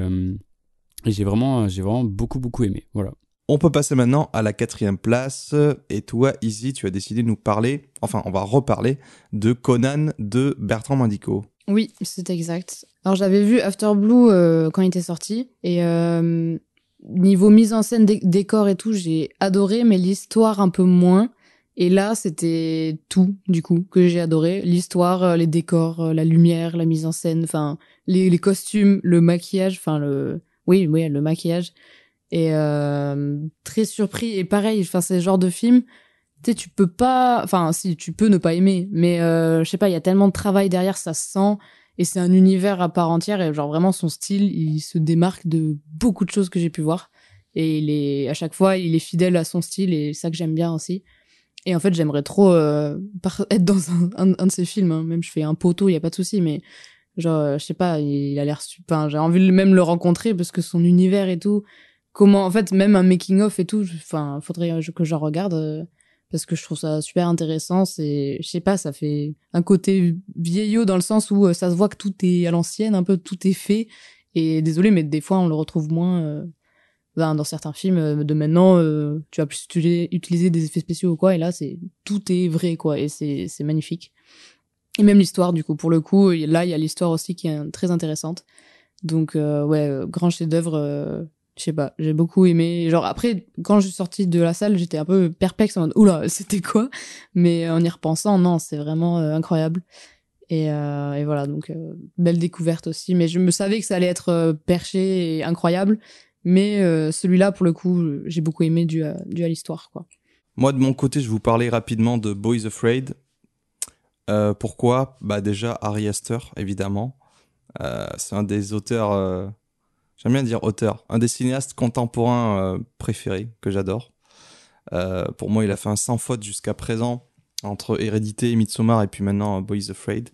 et j'ai vraiment j'ai vraiment beaucoup beaucoup aimé. Voilà On peut passer maintenant à la quatrième place. Et toi, Izzy, tu as décidé de nous parler, enfin, on va reparler de Conan de Bertrand Mandico. Oui, c'est exact. Alors j'avais vu After Blue euh, quand il était sorti et euh, niveau mise en scène, dé- décor et tout, j'ai adoré, mais l'histoire un peu moins. Et là, c'était tout du coup que j'ai adoré. L'histoire, euh, les décors, la lumière, la mise en scène, enfin les, les costumes, le maquillage, enfin le, oui, oui, le maquillage. Et euh, très surpris. Et pareil, enfin c'est le genre de film tu sais, tu peux pas, enfin, si, tu peux ne pas aimer, mais euh, je sais pas, il y a tellement de travail derrière, ça se sent, et c'est un univers à part entière, et genre vraiment son style, il se démarque de beaucoup de choses que j'ai pu voir, et il est, à chaque fois, il est fidèle à son style, et ça que j'aime bien aussi. Et en fait, j'aimerais trop euh, *laughs* être dans un de ses films, hein. même je fais un poteau, il y a pas de souci, mais genre, euh, je sais pas, il a l'air super, j'ai envie de même le rencontrer, parce que son univers et tout, comment, en fait, même un making-of et tout, enfin, faudrait que j'en regarde, euh, parce que je trouve ça super intéressant. C'est, je sais pas, ça fait un côté vieillot dans le sens où euh, ça se voit que tout est à l'ancienne, un peu tout est fait. Et désolé, mais des fois on le retrouve moins euh, ben, dans certains films euh, de maintenant. euh, tu vas plus utiliser, des effets spéciaux ou quoi, et là c'est tout est vrai quoi, et c'est c'est magnifique. Et même l'histoire du coup, pour le coup, là il y a l'histoire aussi qui est très intéressante. Donc euh, ouais, grand chef-d'œuvre. Euh, je sais pas, j'ai beaucoup aimé. Genre après, quand je suis sortie de la salle, j'étais un peu perplexe en mode oula, *laughs* c'était quoi? Mais en y repensant, non, c'est vraiment euh, incroyable. Et, euh, et voilà, donc euh, belle découverte aussi. Mais je me savais que ça allait être euh, perché et incroyable. Mais euh, celui-là, pour le coup, j'ai beaucoup aimé dû à, l'histoire, quoi. Moi, de mon côté, je vous parler rapidement de Boys Afraid. Euh, pourquoi? Bah déjà, Ari Aster, évidemment. Euh, c'est un des auteurs, euh, j'aime bien dire auteur, un des cinéastes contemporains euh, préférés, que j'adore. Euh, pour moi, il a fait un sans faute jusqu'à présent, entre Hérédité, Midsommar et puis maintenant euh, Boys Afraid.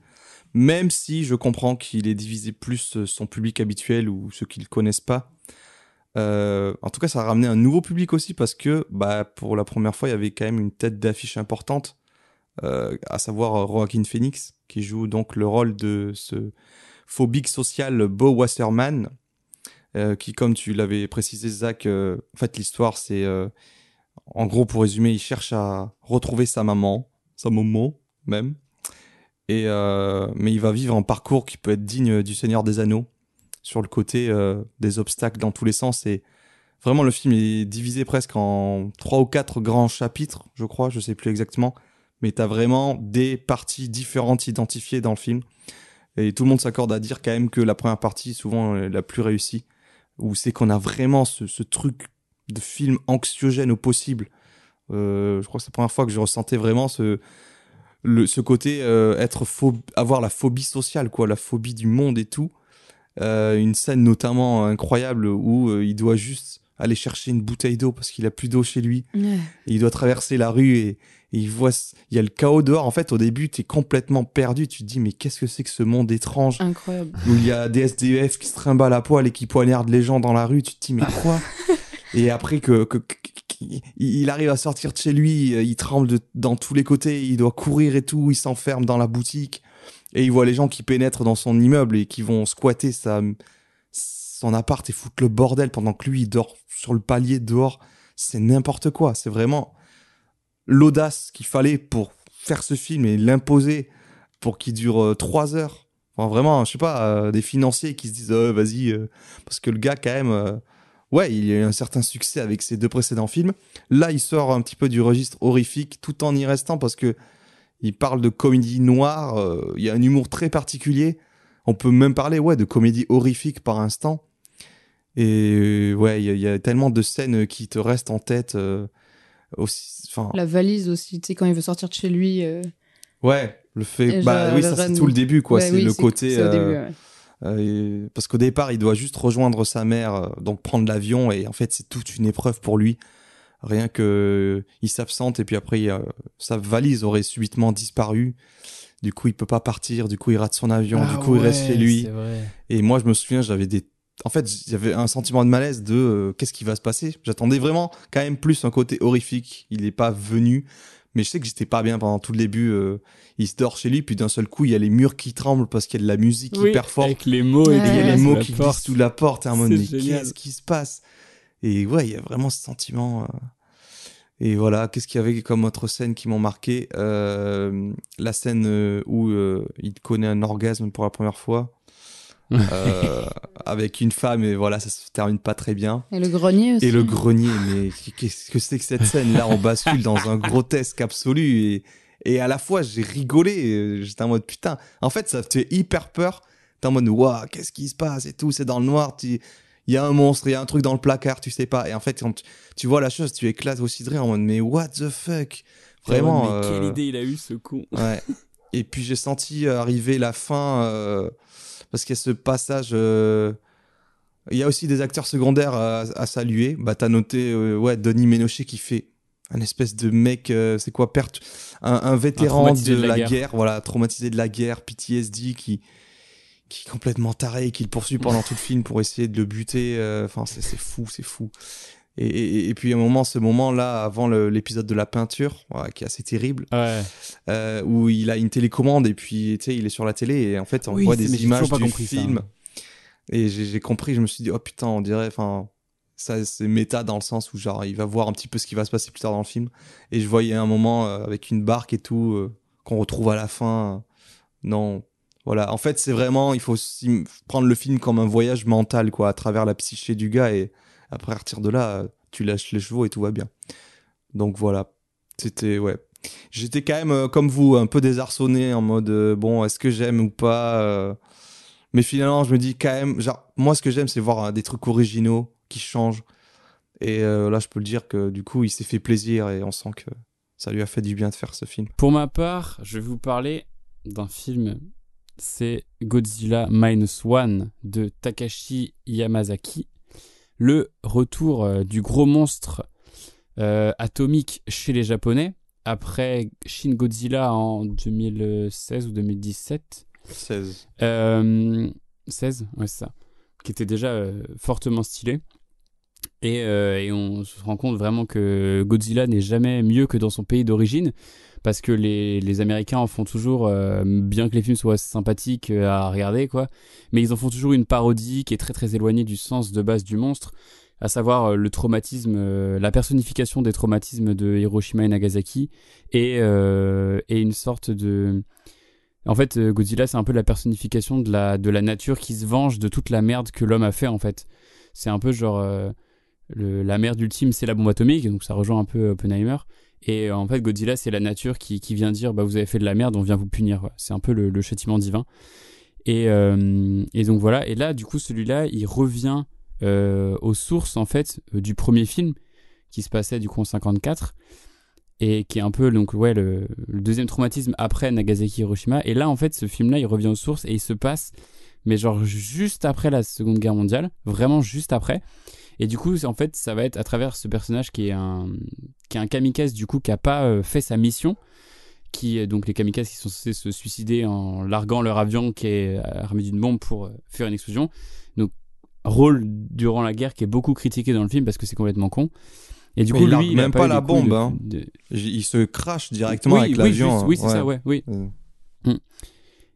Même si je comprends qu'il ait divisé plus son public habituel ou ceux qui le connaissent pas. En tout cas, ça a ramené un nouveau public aussi parce que, bah, pour la première fois, il y avait quand même une tête d'affiche importante, à savoir Joaquin Phoenix, qui joue donc le rôle de ce phobique social Bo Wasserman, euh, qui, comme tu l'avais précisé, Zach, euh, en fait, l'histoire, c'est. euh, en gros, pour résumer, il cherche à retrouver sa maman, sa maman même. Et, euh, mais il va vivre un parcours qui peut être digne du Seigneur des Anneaux, sur le côté des obstacles dans tous les sens. Et vraiment, le film est divisé presque en trois ou quatre grands chapitres, je crois, je sais plus exactement. Mais tu as vraiment des parties différentes identifiées dans le film. Et tout le monde s'accorde à dire quand même que la première partie, souvent euh, la plus réussie, où c'est qu'on a vraiment ce, ce truc de film anxiogène au possible. Euh, je crois que c'est la première fois que je ressentais vraiment ce, le, ce côté euh, être avoir la phobie sociale, quoi, la phobie du monde et tout. Euh, une scène notamment incroyable où il doit juste aller chercher une bouteille d'eau parce qu'il a plus d'eau chez lui. Ouais. Et il doit traverser la rue et, et il voit, il y a le chaos dehors. En fait, au début, tu es complètement perdu. Tu te dis, mais qu'est-ce que c'est que ce monde étrange Incroyable. où il y a des SDF qui se trimballent à poil et qui poignardent les gens dans la rue. Tu te dis, mais quoi *laughs* Et après que, que- il arrive à sortir de chez lui, il tremble de- dans tous les côtés, il doit courir et tout, il s'enferme dans la boutique et il voit les gens qui pénètrent dans son immeuble et qui vont squatter sa, son appart et foutre le bordel pendant que lui il dort sur le palier dehors. C'est n'importe quoi. C'est vraiment l'audace qu'il fallait pour faire ce film et l'imposer pour qu'il dure euh, trois heures. Vraiment, je sais pas, euh, des financiers qui se disent, Euh, vas-y, euh, parce que le gars, quand même, ouais, il a eu un certain succès avec ses deux précédents films. Là, il sort un petit peu du registre horrifique tout en y restant parce que il parle de comédie noire, il y a un humour très particulier. On peut même parler, ouais, de comédie horrifique par instant. Et ouais, il y, a- tellement de scènes qui te restent en tête. Aussi, enfin, La valise aussi, tu sais, quand il veut sortir de chez lui. euh, ouais, le fait, Et bah genre, oui, ça c'est tout le début, quoi. ouais, c'est oui, le côté. euh, début, ouais. Euh, parce qu'au départ, il doit juste rejoindre sa mère, donc prendre l'avion, et en fait, c'est toute une épreuve pour lui. Rien que il s'absente, et puis après, euh, sa valise aurait subitement disparu. Du coup, il peut pas partir. Du coup, il rate son avion. Ah du coup, il reste chez lui. Et moi, je me souviens, j'avais des. En fait, j'avais un sentiment de malaise de euh, qu'est-ce qui va se passer? J'attendais vraiment quand même plus un côté horrifique. Il n'est pas venu. Mais je sais que j'étais pas bien pendant tout le début. euh, il se dort chez lui, puis d'un seul coup, il y a les murs qui tremblent parce qu'il y a de la musique Oui, hyper forte. Avec les mots et Ouais, Et il y a les mots qui glissent sous la porte. Et un génial. qu'est-ce qui se passe? Et ouais, il y a vraiment ce sentiment. euh. Et voilà, qu'est-ce qu'il y avait comme autre scène qui m'ont marqué? La scène où il connaît un orgasme pour la première fois. Euh, avec une femme et voilà ça se termine pas très bien Et le grenier aussi. et le grenier mais qu'est-ce que c'est que cette scène là? On bascule dans un grotesque absolu et, et à la fois j'ai rigolé j'étais en mode putain en fait ça te fait hyper peur t'es en mode waouh qu'est-ce qui se passe et tout c'est dans le noir tu il y a un monstre il y a un truc dans le placard tu sais pas et en fait quand tu, tu vois la chose tu éclates aussi de rire en mode mais what the fuck? Vraiment Mais quelle euh, idée il a eu ce con. Ouais. Et puis j'ai senti arriver la fin euh, parce qu'il y a ce passage. euh, Il y a aussi des acteurs secondaires à, à saluer. Bah t'as noté euh, ouais Denis Ménochet qui fait un espèce de mec, euh, c'est quoi perte, un, un vétéran de, de la guerre. guerre. voilà traumatisé de la guerre, PTSD qui qui est complètement taré et qui le poursuit pendant tout le film pour essayer de le buter. Enfin c'est fou, c'est fou. Et, et, et puis à un moment, ce moment-là, avant l'épisode de la peinture, qui est assez terrible, Ouais. euh, où il a une télécommande et puis il est sur la télé et en fait on Oui, voit des images du compris ça. film et j'ai compris je me suis dit oh putain on dirait enfin ça c'est méta dans le sens où genre il va voir un petit peu ce qui va se passer plus tard dans le film et je voyais un moment euh, avec une barque et tout euh, qu'on retrouve à la fin non voilà en fait c'est vraiment il faut aussi prendre le film comme un voyage mental quoi à travers la psyché du gars et après à partir de là tu lâches les chevaux et tout va bien donc voilà c'était ouais J'étais quand même, euh, comme vous, un peu désarçonné en mode euh, bon, est-ce que j'aime ou pas euh, Mais finalement, je me dis quand même, genre, moi, ce que j'aime, c'est voir euh, des trucs originaux qui changent. Et là, je peux le dire que du coup, il s'est fait plaisir et on sent que ça lui a fait du bien de faire ce film. Pour ma part, je vais vous parler d'un film. C'est Godzilla Minus One de Takashi Yamazaki. Le retour euh, du gros monstre euh, atomique chez les Japonais après Shin Godzilla en 2016 ou 2017. 16. Euh, 16, ouais, c'est ça. Qui était déjà euh, fortement stylé. Et, et on se rend compte vraiment que Godzilla n'est jamais mieux que dans son pays d'origine. Parce que les, Américains en font toujours, euh, bien que les films soient sympathiques euh, à regarder, quoi, mais ils en font toujours une parodie qui est très très éloignée du sens de base du monstre, à savoir euh, le traumatisme, la personnification des traumatismes de Hiroshima et Nagasaki, et, une sorte de... En fait, Godzilla, c'est un peu la personnification de la, nature qui se venge de toute la merde que l'homme a fait, en fait. C'est un peu genre... la merde ultime, c'est la bombe atomique, donc ça rejoint un peu Oppenheimer. Et euh, en fait, Godzilla, c'est la nature qui, qui vient dire, bah vous avez fait de la merde, on vient vous punir. C'est un peu le, châtiment divin. Et, euh, et donc voilà. Et là, du coup, celui-là, il revient euh, aux sources en fait du premier film qui se passait du coup en 54 et qui est un peu donc ouais le, le deuxième traumatisme après Nagasaki Hiroshima. Et là, en fait, ce film-là, il revient aux sources et il se passe, mais genre juste après la Seconde Guerre mondiale, vraiment juste après. Et du coup, en fait, ça va être à travers ce personnage qui est un, qui est un kamikaze, du coup, qui a pas euh, fait sa mission. Qui, est- donc, les kamikazes qui sont censés se suicider en larguant leur avion qui est armé d'une bombe pour euh, faire une explosion. Donc, rôle durant la guerre qui est beaucoup critiqué dans le film parce que c'est complètement con. Et du Mais coup, il lui, il même pas, la bombe, de- hein. de- Il se crache directement oui, avec oui, l'avion. hein. oui, c'est Ouais. ça, ouais, oui. Euh,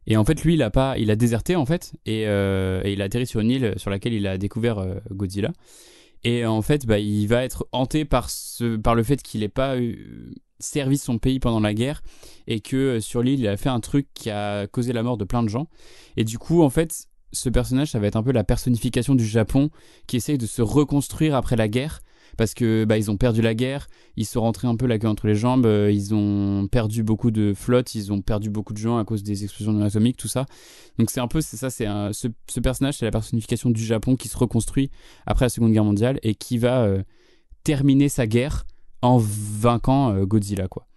Et en fait, lui, il a pas, il a déserté en fait, et, euh, et il a atterri sur une île sur laquelle il a découvert euh, Godzilla. Et en fait, bah, il va être hanté par ce, par le fait qu'il n'ait pas eu- servi son pays pendant la guerre et que euh, sur l'île, il a fait un truc qui a causé la mort de plein de gens. Et du coup, en fait, ce personnage, ça va être un peu la personnification du Japon qui essaye de se reconstruire après la guerre parce que bah, ils ont perdu la guerre, ils sont rentrés un peu la queue entre les jambes, euh, ils ont perdu beaucoup de flottes, ils ont perdu beaucoup de gens à cause des explosions atomiques, tout ça. Donc c'est un peu c'est ça, c'est un- ce, personnage, c'est la personnification du Japon qui se reconstruit après la Seconde Guerre mondiale et qui va euh, terminer sa guerre en vainquant euh, Godzilla quoi.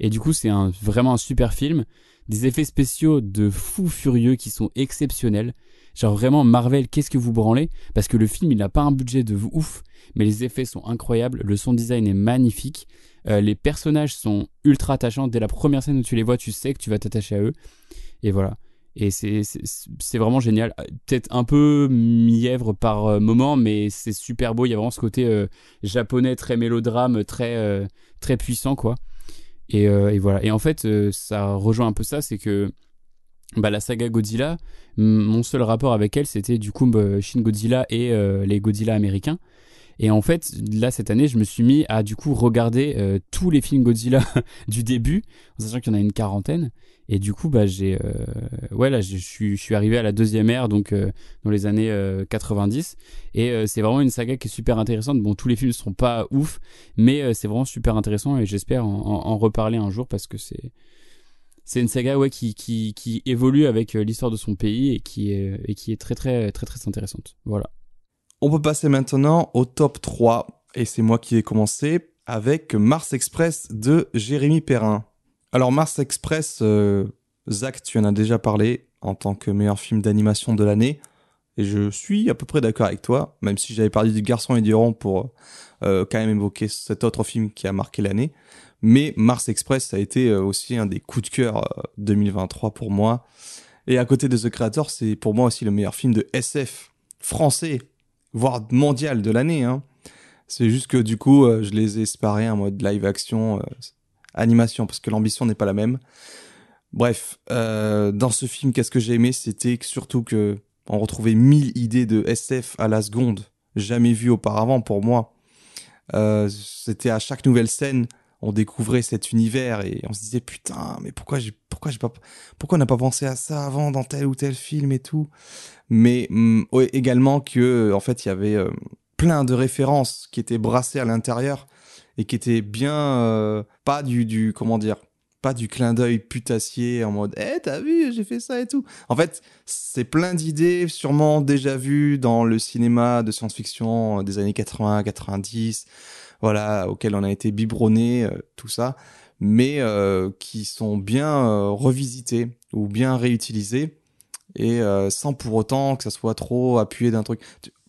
Et du coup, c'est un, vraiment un super film, des effets spéciaux de fou furieux qui sont exceptionnels. Genre vraiment Marvel, qu'est-ce que vous branlez? Parce que le film, il n'a pas un budget de ouf, mais les effets sont incroyables, le son design est magnifique, euh, les personnages sont ultra attachants. Dès la première scène où tu les vois, tu sais que tu vas t'attacher à eux. Et voilà. Et c'est vraiment génial. Euh, Peut-être un peu mièvre par euh, moment, mais c'est super beau. Il y a vraiment ce côté japonais, très mélodrame, très, très puissant, quoi. Et, et voilà. Et en fait, ça rejoint un peu ça, c'est que bah, la saga Godzilla, mon seul rapport avec elle, c'était du coup bah, Shin Godzilla et euh, les Godzilla américains. Et en fait, là, cette année, je me suis mis à du coup regarder euh, tous les films Godzilla *laughs* du début, en sachant qu'il y en a une quarantaine. Et du coup, bah, j'ai, euh, ouais, là, je suis, je suis arrivé à la deuxième ère, donc euh, dans les années euh, 90. Et euh, c'est vraiment une saga qui est super intéressante. Bon, tous les films ne seront pas ouf, mais euh, c'est vraiment super intéressant et j'espère en- en reparler un jour parce que c'est, c'est une saga ouais, qui, évolue avec euh, l'histoire de son pays et qui est, très, très, très, très intéressante. Voilà. On peut passer maintenant au top 3. Et c'est moi qui vais commencer avec Mars Express de Jérémy Perrin. Alors Mars Express, euh, Zach, tu en as déjà parlé en tant que meilleur film d'animation de l'année. Et je suis à peu près d'accord avec toi, même si j'avais parlé du Garçon et du Rond pour euh, quand même évoquer cet autre film qui a marqué l'année. Mais Mars Express, ça a été euh, aussi un des coups de cœur euh, 2023 pour moi. Et à côté de The Creator, c'est pour moi aussi le meilleur film de SF français, voire mondial de l'année. Hein. C'est juste que du coup, euh, je les ai séparés en mode live action, euh, animation, parce que l'ambition n'est pas la même. Bref, euh, dans ce film, qu'est-ce que j'ai aimé? C'était surtout que on retrouvait mille idées de SF à la seconde, jamais vues auparavant pour moi. Euh, C'était à chaque nouvelle scène, on découvrait cet univers et on se disait putain, mais pourquoi j'ai pourquoi j'ai pas pourquoi on n'a pas pensé à ça avant dans tel ou tel film et tout. Mais ouais, également que en fait il y avait euh, plein de références qui étaient brassées à l'intérieur et qui étaient bien euh, pas du du comment dire pas du clin d'œil putassier en mode eh t'as vu j'ai fait ça et tout en fait c'est plein d'idées sûrement déjà vues dans le cinéma de science-fiction euh, des années 80 90 voilà auquel on a été biberonné euh, tout ça mais euh, qui sont bien euh, revisités ou bien réutilisés et sans pour autant que ça soit trop appuyé d'un truc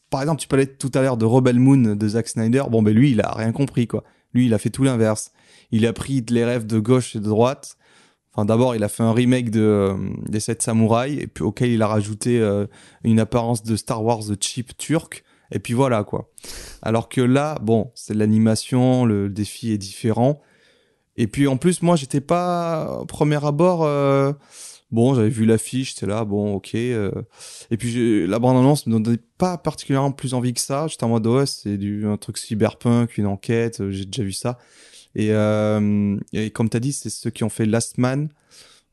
par exemple tu parlais tout à l'heure de Rebel Moon de Zack Snyder bon ben lui il a rien compris quoi lui il a fait tout l'inverse il a pris les rêves de gauche et de droite. Enfin, d'abord, il a fait un remake de, des Sept Samouraïs, et puis auquel il a rajouté une apparence de Star Wars cheap turc. Et puis voilà, quoi. Alors que là, bon, c'est l'animation, le défi est différent. Et puis en plus, moi, j'étais pas premier abord. euh, Bon, j'avais vu l'affiche, c'était là, bon, ok. euh. Et puis la bande-annonce me donnait pas particulièrement plus envie que ça. J'étais en mode, ouais, c'est du un truc cyberpunk, une enquête, euh, j'ai déjà vu ça. Et, comme t'as dit, c'est ceux qui ont fait Last Man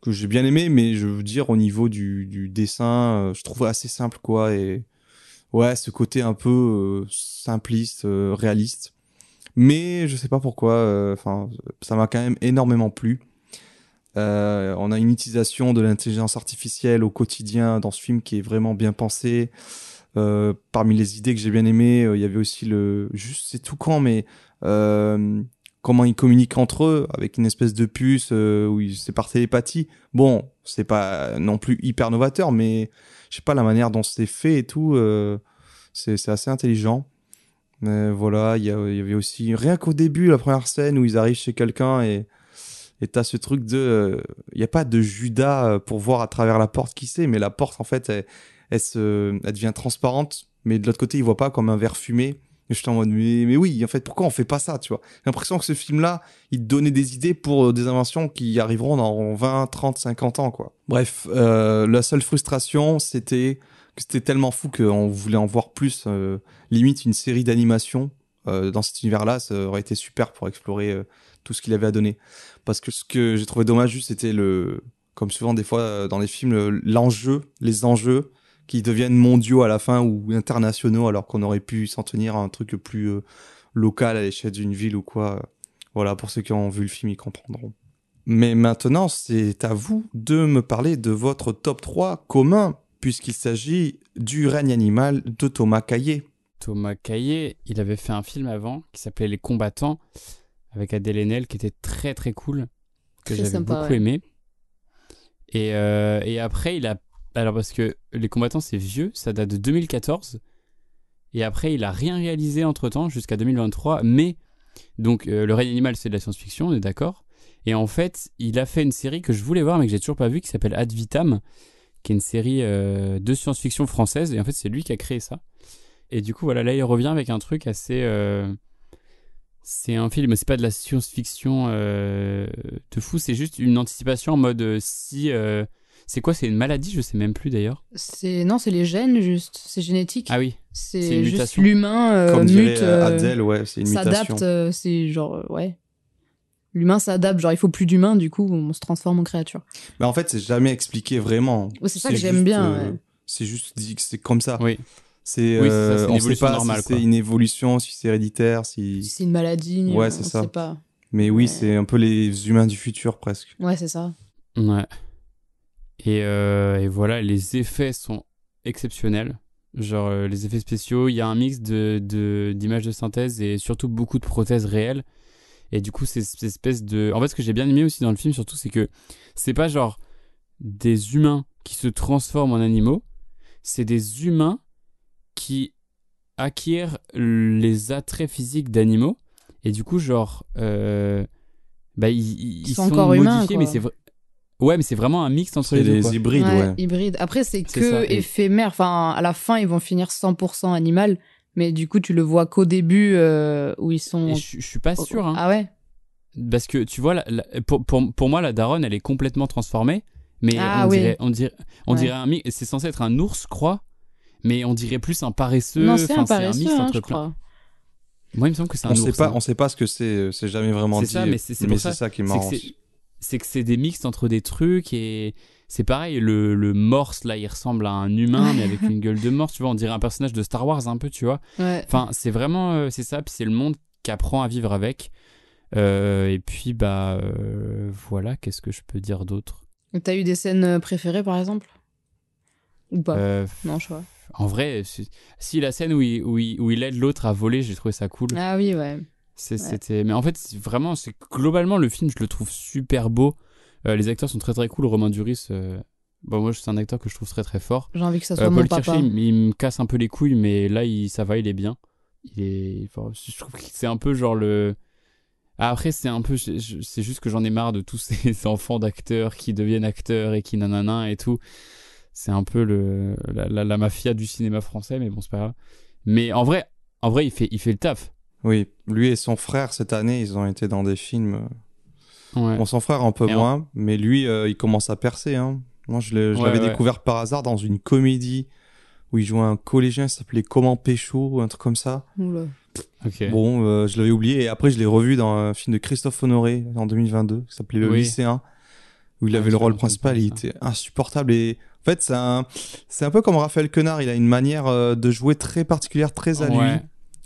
que j'ai bien aimé, mais je veux dire au niveau du, du dessin, je trouve assez simple quoi. Et ouais, ce côté un peu euh, simpliste, euh, réaliste. Mais je sais pas pourquoi. euh, Enfin, ça m'a quand même énormément plu. Euh, on a une utilisation de l'intelligence artificielle au quotidien dans ce film qui est vraiment bien pensé. Euh, parmi les idées que j'ai bien aimées, il y avait aussi le, juste c'est tout con, mais comment ils communiquent entre eux avec une espèce de puce où c'est par télépathie. Bon, c'est pas non plus hyper novateur, mais je sais pas la manière dont c'est fait et tout, euh, c'est assez intelligent. Mais voilà, il y, avait aussi rien qu'au début la première scène où ils arrivent chez quelqu'un et et t'as ce truc de, euh, il y a pas de Judas euh, pour voir à travers la porte qui c'est, mais la porte en fait, elle, elle se, elle devient transparente, mais de l'autre côté, il voit pas comme un verre fumé. Et je suis en mode, mais, mais oui, en fait, pourquoi on fait pas ça, tu vois? J'ai l'impression que ce film-là, il donnait des idées pour euh, des inventions qui arriveront dans 20, 30, 50 ans, quoi. Bref, euh, la seule frustration, c'était que c'était tellement fou qu'on voulait en voir plus. euh, limite, une série d'animations euh, dans cet univers-là, ça aurait été super pour explorer tout ce qu'il avait à donner. Parce que ce que j'ai trouvé dommage, juste, c'était le, comme souvent des fois dans les films, le- l'enjeu, les enjeux qui deviennent mondiaux à la fin ou internationaux alors qu'on aurait pu s'en tenir à un truc plus euh, local à l'échelle d'une ville ou quoi. Voilà, pour ceux qui ont vu le film, ils comprendront. Mais maintenant, c'est à vous de me parler de votre top 3 commun, puisqu'il s'agit du règne animal de Thomas Caillé. Thomas Caillé, il avait fait un film avant qui s'appelait Les Combattants avec Adèle Haenel qui était très très cool, que j'avais beaucoup ouais. aimé. Et, euh, et après, il a. Alors, parce que Les Combattants, c'est vieux, ça date de 2014. Et après, il a rien réalisé entre temps jusqu'à 2023. Mais, donc, euh, Le règne animal, c'est de la science-fiction, on est d'accord. Et en fait, il a fait une série que je voulais voir, mais que j'ai toujours pas vue, qui s'appelle Ad Vitam, qui est une série euh, de science-fiction française. Et en fait, c'est lui qui a créé ça. Et du coup, voilà, là, il revient avec un truc assez. euh, C'est un film, c'est pas de la science-fiction de fou, c'est juste une anticipation en mode si. C'est quoi C'est une maladie? Je sais même plus d'ailleurs. C'est non, c'est les gènes juste, c'est génétique. Ah oui, c'est juste mutation. l'humain euh, Comme dirait mute, euh, Adèle, ouais, c'est une mutation. s'adapte, euh, c'est genre euh, ouais. L'humain s'adapte, genre il faut plus d'humains, du coup on se transforme en créature. Mais en fait, c'est jamais expliqué vraiment. Ouais, c'est ça que j'aime bien, euh, ouais. C'est juste dit que c'est comme ça. oui. C'est, Oui, euh, on sait pas normale, si c'est une évolution, si c'est héréditaire, Si si. c'est une maladie, Ouais, c'est ça. sait pas. Mais oui, Ouais. c'est un peu les humains du futur presque. Ouais, c'est ça. Ouais. Et, euh, et voilà, les effets sont exceptionnels. Genre euh, les effets spéciaux, il y a un mix de de- d'images de, synthèse et surtout beaucoup de prothèses réelles. Et du coup, c'est cette espèce de. En fait, ce que j'ai bien aimé aussi dans le film, surtout, c'est que c'est pas genre des humains qui se transforment en animaux, c'est des humains qui acquièrent les attraits physiques d'animaux. Et du coup, genre, euh, bah, ils, ils- ils sont sont, encore modifiés, humains, mais c'est vrai. Ouais, mais c'est vraiment un mix entre C'est les deux. des quoi. hybrides, ouais. hybride. Après, c'est C'est que ça, et- éphémère. Enfin, à la fin, ils vont finir 100% animal. Mais du coup, tu le vois qu'au début euh, où ils sont. Et je, je suis pas sûr, hein. Ah ouais? Parce que tu vois, la- la- pour, pour, pour moi, la daronne, elle est complètement transformée. Mais Ah on, oui. dirait, on dirait, on Ouais. dirait un mix. C'est censé être un ours, je crois. Mais on dirait plus un paresseux. Non, c'est Enfin, un paresseux, mix hein, entre je plein- crois. Moi, il me semble que c'est un On sait ours. pas, hein. on sait pas ce que c'est. C'est jamais vraiment C'est dit. ça, mais c'est- c'est ça. qui est C'est marrant. C'est- que c'est des mixtes entre des trucs et c'est pareil le, le morse là il ressemble à un humain mais avec une gueule de morse tu vois on dirait un personnage de Star Wars un peu tu vois. Ouais. enfin c'est vraiment euh, c'est ça puis c'est le monde qui apprend à vivre avec. Euh, et puis bah euh, voilà qu'est-ce que je peux dire d'autre? T'as eu des scènes préférées, par exemple? Ou pas? Euh, Non, je vois. en vrai si, si la scène où il, où il, où il aide l'autre à voler j'ai trouvé ça cool. Ah oui, ouais. Ouais. Mais en fait, vraiment, c'est globalement le film, je le trouve super beau. Euh, les acteurs sont très très cool. Romain Duris, euh, bon moi c'est un acteur que je trouve très très fort. J'ai envie que ça soit Euh, mon Paul papa. Il, il me casse un peu les couilles, mais là il, ça va, il est bien. Il est, enfin, je trouve que c'est un peu genre le. Ah, Après, c'est un peu, c'est juste que j'en ai marre de tous *laughs* ces enfants d'acteurs qui deviennent acteurs et qui nanana et tout. C'est un peu le la, la, la mafia du cinéma français, mais bon c'est pas grave. Mais en vrai, en vrai, il fait, il fait le taf. Oui, lui et son frère cette année, ils ont été dans des films. Ouais. Bon, son frère un peu Et moins, mais lui, euh, il commence à percer. Hein. Moi, je Ouais, l'avais ouais. découvert par hasard dans une comédie où il jouait un collégien, ça s'appelait Comment Pécho, ou un truc comme ça. Oula. Ok. Bon, euh, je l'avais oublié, et après, je l'ai revu dans un film de Christophe Honoré en 2022, qui s'appelait Le Oui. Lycéen, où il Ah, avait le rôle principal, il était insupportable. Et en fait, c'est un, c'est un peu comme Raphaël Quenard, il a une manière euh, de jouer très particulière, très à lui.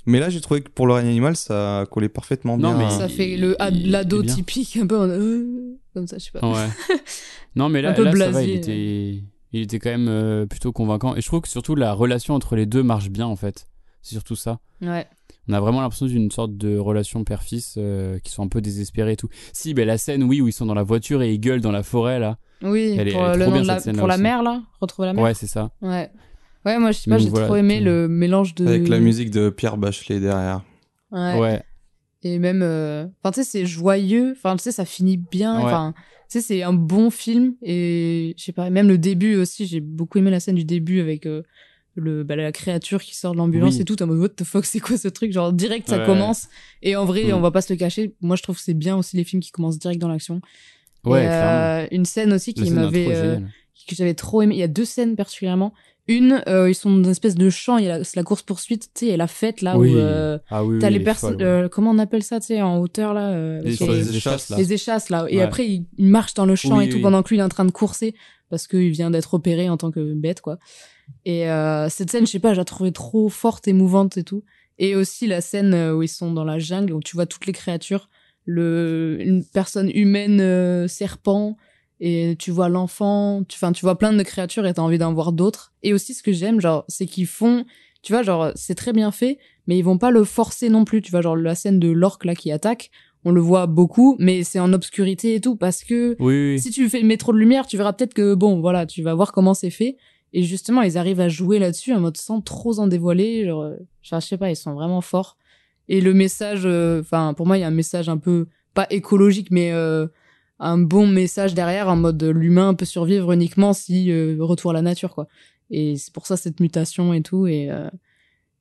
Mais là, j'ai trouvé que pour le règne animal, ça collait parfaitement Non, bien. mais Ça il- fait le l'ado est typique, un peu en- euh, comme ça, je sais pas. Ouais. *laughs* non, mais là, Un peu là ça va, il était, il était quand même euh, plutôt convaincant. Et je trouve que surtout la relation entre les deux marche bien, en fait. C'est surtout ça. Ouais. On a vraiment l'impression d'une sorte de relation père-fils euh, qui sont un peu désespérés et tout. Si, ben la scène, oui, où ils sont dans la voiture et ils gueulent dans la forêt, là. Oui, Elle est- pour elle est le trop nom bien, de la, pour la mer, là Retrouver la mer Ouais, c'est ça. Ouais. Ouais, moi, je sais pas, j'ai voilà, trop aimé tout- le mélange de. Avec la musique de Pierre Bachelet derrière. Ouais. Ouais. Et même. euh, Enfin, tu sais, c'est joyeux. Enfin, tu sais, ça finit bien. Ouais. Enfin, tu sais, c'est un bon film. Et je sais pas, même le début aussi, j'ai beaucoup aimé la scène du début avec. euh, le, bah, la créature qui sort de l'ambulance Oui. et tout, en mode what the fuck, c'est quoi ce truc? Genre direct, ça Ouais. commence. Et en vrai, Mm. on va pas se le cacher. Moi, je trouve que c'est bien aussi les films qui commencent direct dans l'action. Ouais, Et, euh, une scène aussi qui m'avait euh, que j'avais trop aimé. Il y a deux scènes particulièrement. Une, euh, ils sont dans une espèce de champ, il y a la- c'est la course poursuite, tu sais, il y a la fête là Oui. où euh, Ah oui, t'as oui, les personnes, euh, comment on appelle ça, tu sais, en hauteur là, euh, Les, avec sur les, les échasses, là. les échasses là. Et Ouais. après, il, il marche dans le champ Oui, et tout oui. pendant que lui il est en train de courser parce qu'il vient d'être opéré en tant que bête quoi. Et euh, cette scène, je sais pas, je la trouvais trop forte, émouvante et tout. Et aussi la scène euh, où ils sont dans la jungle où tu vois toutes les créatures, le une personne humaine euh, serpent et tu vois l'enfant, tu enfin tu vois plein de créatures et t'as envie d'en voir d'autres. Et aussi ce que j'aime genre c'est qu'ils font tu vois genre c'est très bien fait mais ils vont pas le forcer non plus, tu vois genre la scène de l'orque là qui attaque, on le voit beaucoup mais c'est en obscurité et tout parce que Oui, oui. si tu fais mets trop de lumière, tu verras peut-être que bon, voilà, tu vas voir comment c'est fait. Et justement, ils arrivent à jouer là-dessus en mode sans trop en dévoiler. Genre, genre, je sais pas, ils sont vraiment forts. Et le message, euh, enfin, pour moi, il y a un message un peu pas écologique, mais euh, un bon message derrière en mode l'humain peut survivre uniquement si euh, retour à la nature, quoi. Et c'est pour ça cette mutation et tout. Et euh,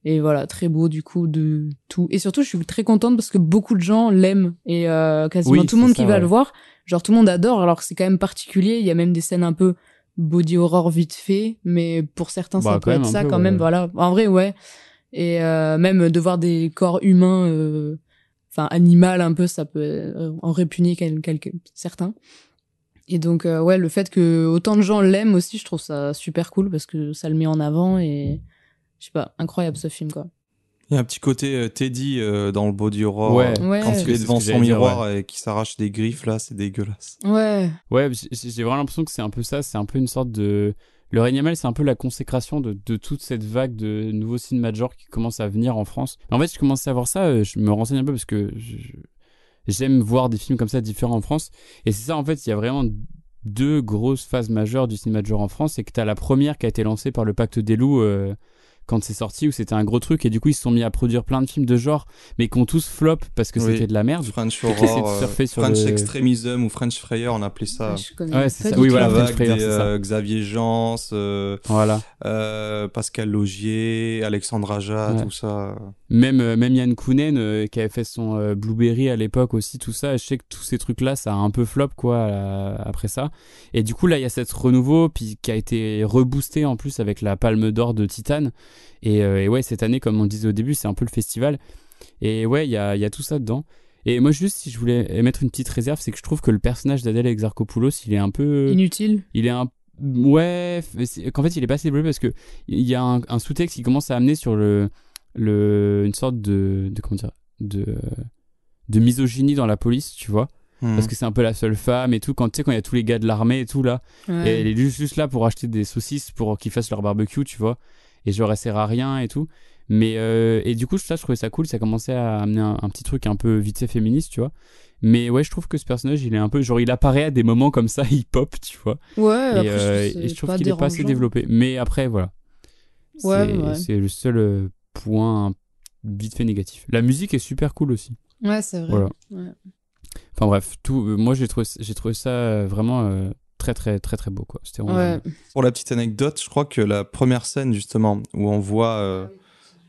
et voilà, très beau du coup de tout. Et surtout, je suis très contente parce que beaucoup de gens l'aiment et euh, quasiment Oui, tout le monde qui va ouais. le voir, genre tout le monde adore. Alors que c'est quand même particulier. Il y a même des scènes un peu body horror vite fait, mais pour certains Bah, ça peut quand même être ça peu, quand ouais. même. Voilà, en vrai ouais. Et euh, même de voir des corps humains, euh, enfin animal un peu, ça peut euh, en répugner quel- quelques certains. Et donc euh, ouais, le fait que autant de gens l'aiment aussi, je trouve ça super cool parce que ça le met en avant et je sais pas, incroyable ce film quoi. Il y a un petit côté euh, Teddy euh, dans le body horror. Ouais. euh, Ouais. Quand il est devant son dire, miroir et qui s'arrache des griffes, là, c'est dégueulasse. Ouais, Ouais, j'ai j'ai vraiment l'impression que c'est un peu ça, c'est un peu une sorte de... Le règne animal, c'est un peu la consécration de, toute cette vague de nouveaux cinémas de genre qui commence à venir en France. En fait, je commençais à voir ça, euh, je me renseigne un peu parce que j'aime voir des films comme ça différents en France. Et c'est ça, en fait, il y a vraiment deux grosses phases majeures du cinéma de genre en France. C'est que t'as la première qui a été lancée par le Pacte des loups euh, quand c'est sorti, où c'était un gros truc. Et du coup, ils se sont mis à produire plein de films de genre, mais qui ont tous flop parce que Oui. c'était de la merde. French horror, euh, surfer sur French le- extremism ou French frayeur, on appelait ça. Ouais, c'est ça. Oui, voilà, French vague frayeur, des c'est ça. euh, Xavier Jans, euh, Voilà. euh, Pascal Logier, Alexandre Aja, Ouais. tout ça. Même, même Yann Kounen, euh, qui avait fait son euh, Blueberry à l'époque aussi, tout ça, je sais que tous ces trucs-là, ça a un peu flop, quoi, après ça. Et du coup, là, il y a cette renouveau, puis qui a été reboosté en plus avec la Palme d'Or de Titan. Et, euh, et ouais, cette année, comme on disait au début, c'est un peu le festival. Et ouais, il y a, il y a tout ça dedans. Et moi, juste, si je voulais émettre une petite réserve, c'est que je trouve que le personnage d'Adèle Exarchopoulos, il est un peu Inutile. il est un ouais qu'en fait il est pas développé parce que il y a un, un sous-texte qui commence à amener sur le le une sorte de de comment dire de de misogynie dans la police tu vois Hmm. parce que c'est un peu la seule femme et tout quand tu sais quand il y a tous les gars de l'armée et tout là Ouais. et elle est juste, juste là pour acheter des saucisses pour qu'ils fassent leur barbecue tu vois et genre elle sert à rien et tout mais euh, et du coup ça je trouvais ça cool ça commençait à amener un, un petit truc un peu vite fait féministe tu vois mais ouais je trouve que ce personnage il est un peu genre il apparaît à des moments comme ça *laughs* il pop tu vois Ouais, et, après, euh, je, et je trouve pas qu'il est pas assez développé. Mais après, voilà. C'est Ouais, c'est le seul euh, point vite fait négatif. La musique est super cool aussi. Ouais, c'est vrai. Voilà. Ouais. Enfin bref, tout, euh, moi j'ai trouvé, j'ai trouvé ça euh, vraiment euh, très très très très beau quoi. C'était vraiment Ouais. Pour la petite anecdote, je crois que la première scène justement où on voit euh,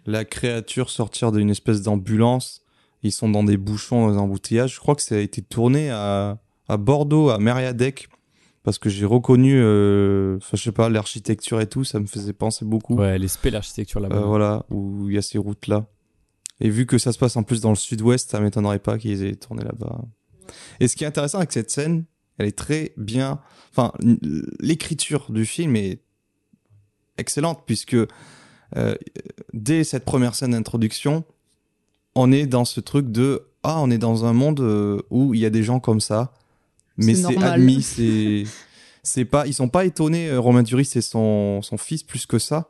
la créature sortir d'une espèce d'ambulance, ils sont dans des bouchons, dans des embouteillages. Je crois que ça a été tourné à à Bordeaux, à Mériadec, parce que j'ai reconnu, euh, je sais pas, l'architecture et tout, ça me faisait penser beaucoup. Ouais, spé l'architecture là-bas. Euh, voilà, où il y a ces routes-là. Et vu que ça se passe en plus dans le sud-ouest, ça m'étonnerait pas qu'ils aient tourné là-bas. Et ce qui est intéressant avec cette scène, elle est très bien. Enfin, l'écriture du film est excellente puisque euh, dès cette première scène d'introduction, on est dans ce truc de ah, on est dans un monde euh, où il y a des gens comme ça, mais C'est c'est admis, c'est c'est pas, ils sont pas étonnés. euh, Romain Duris et son son fils plus que ça.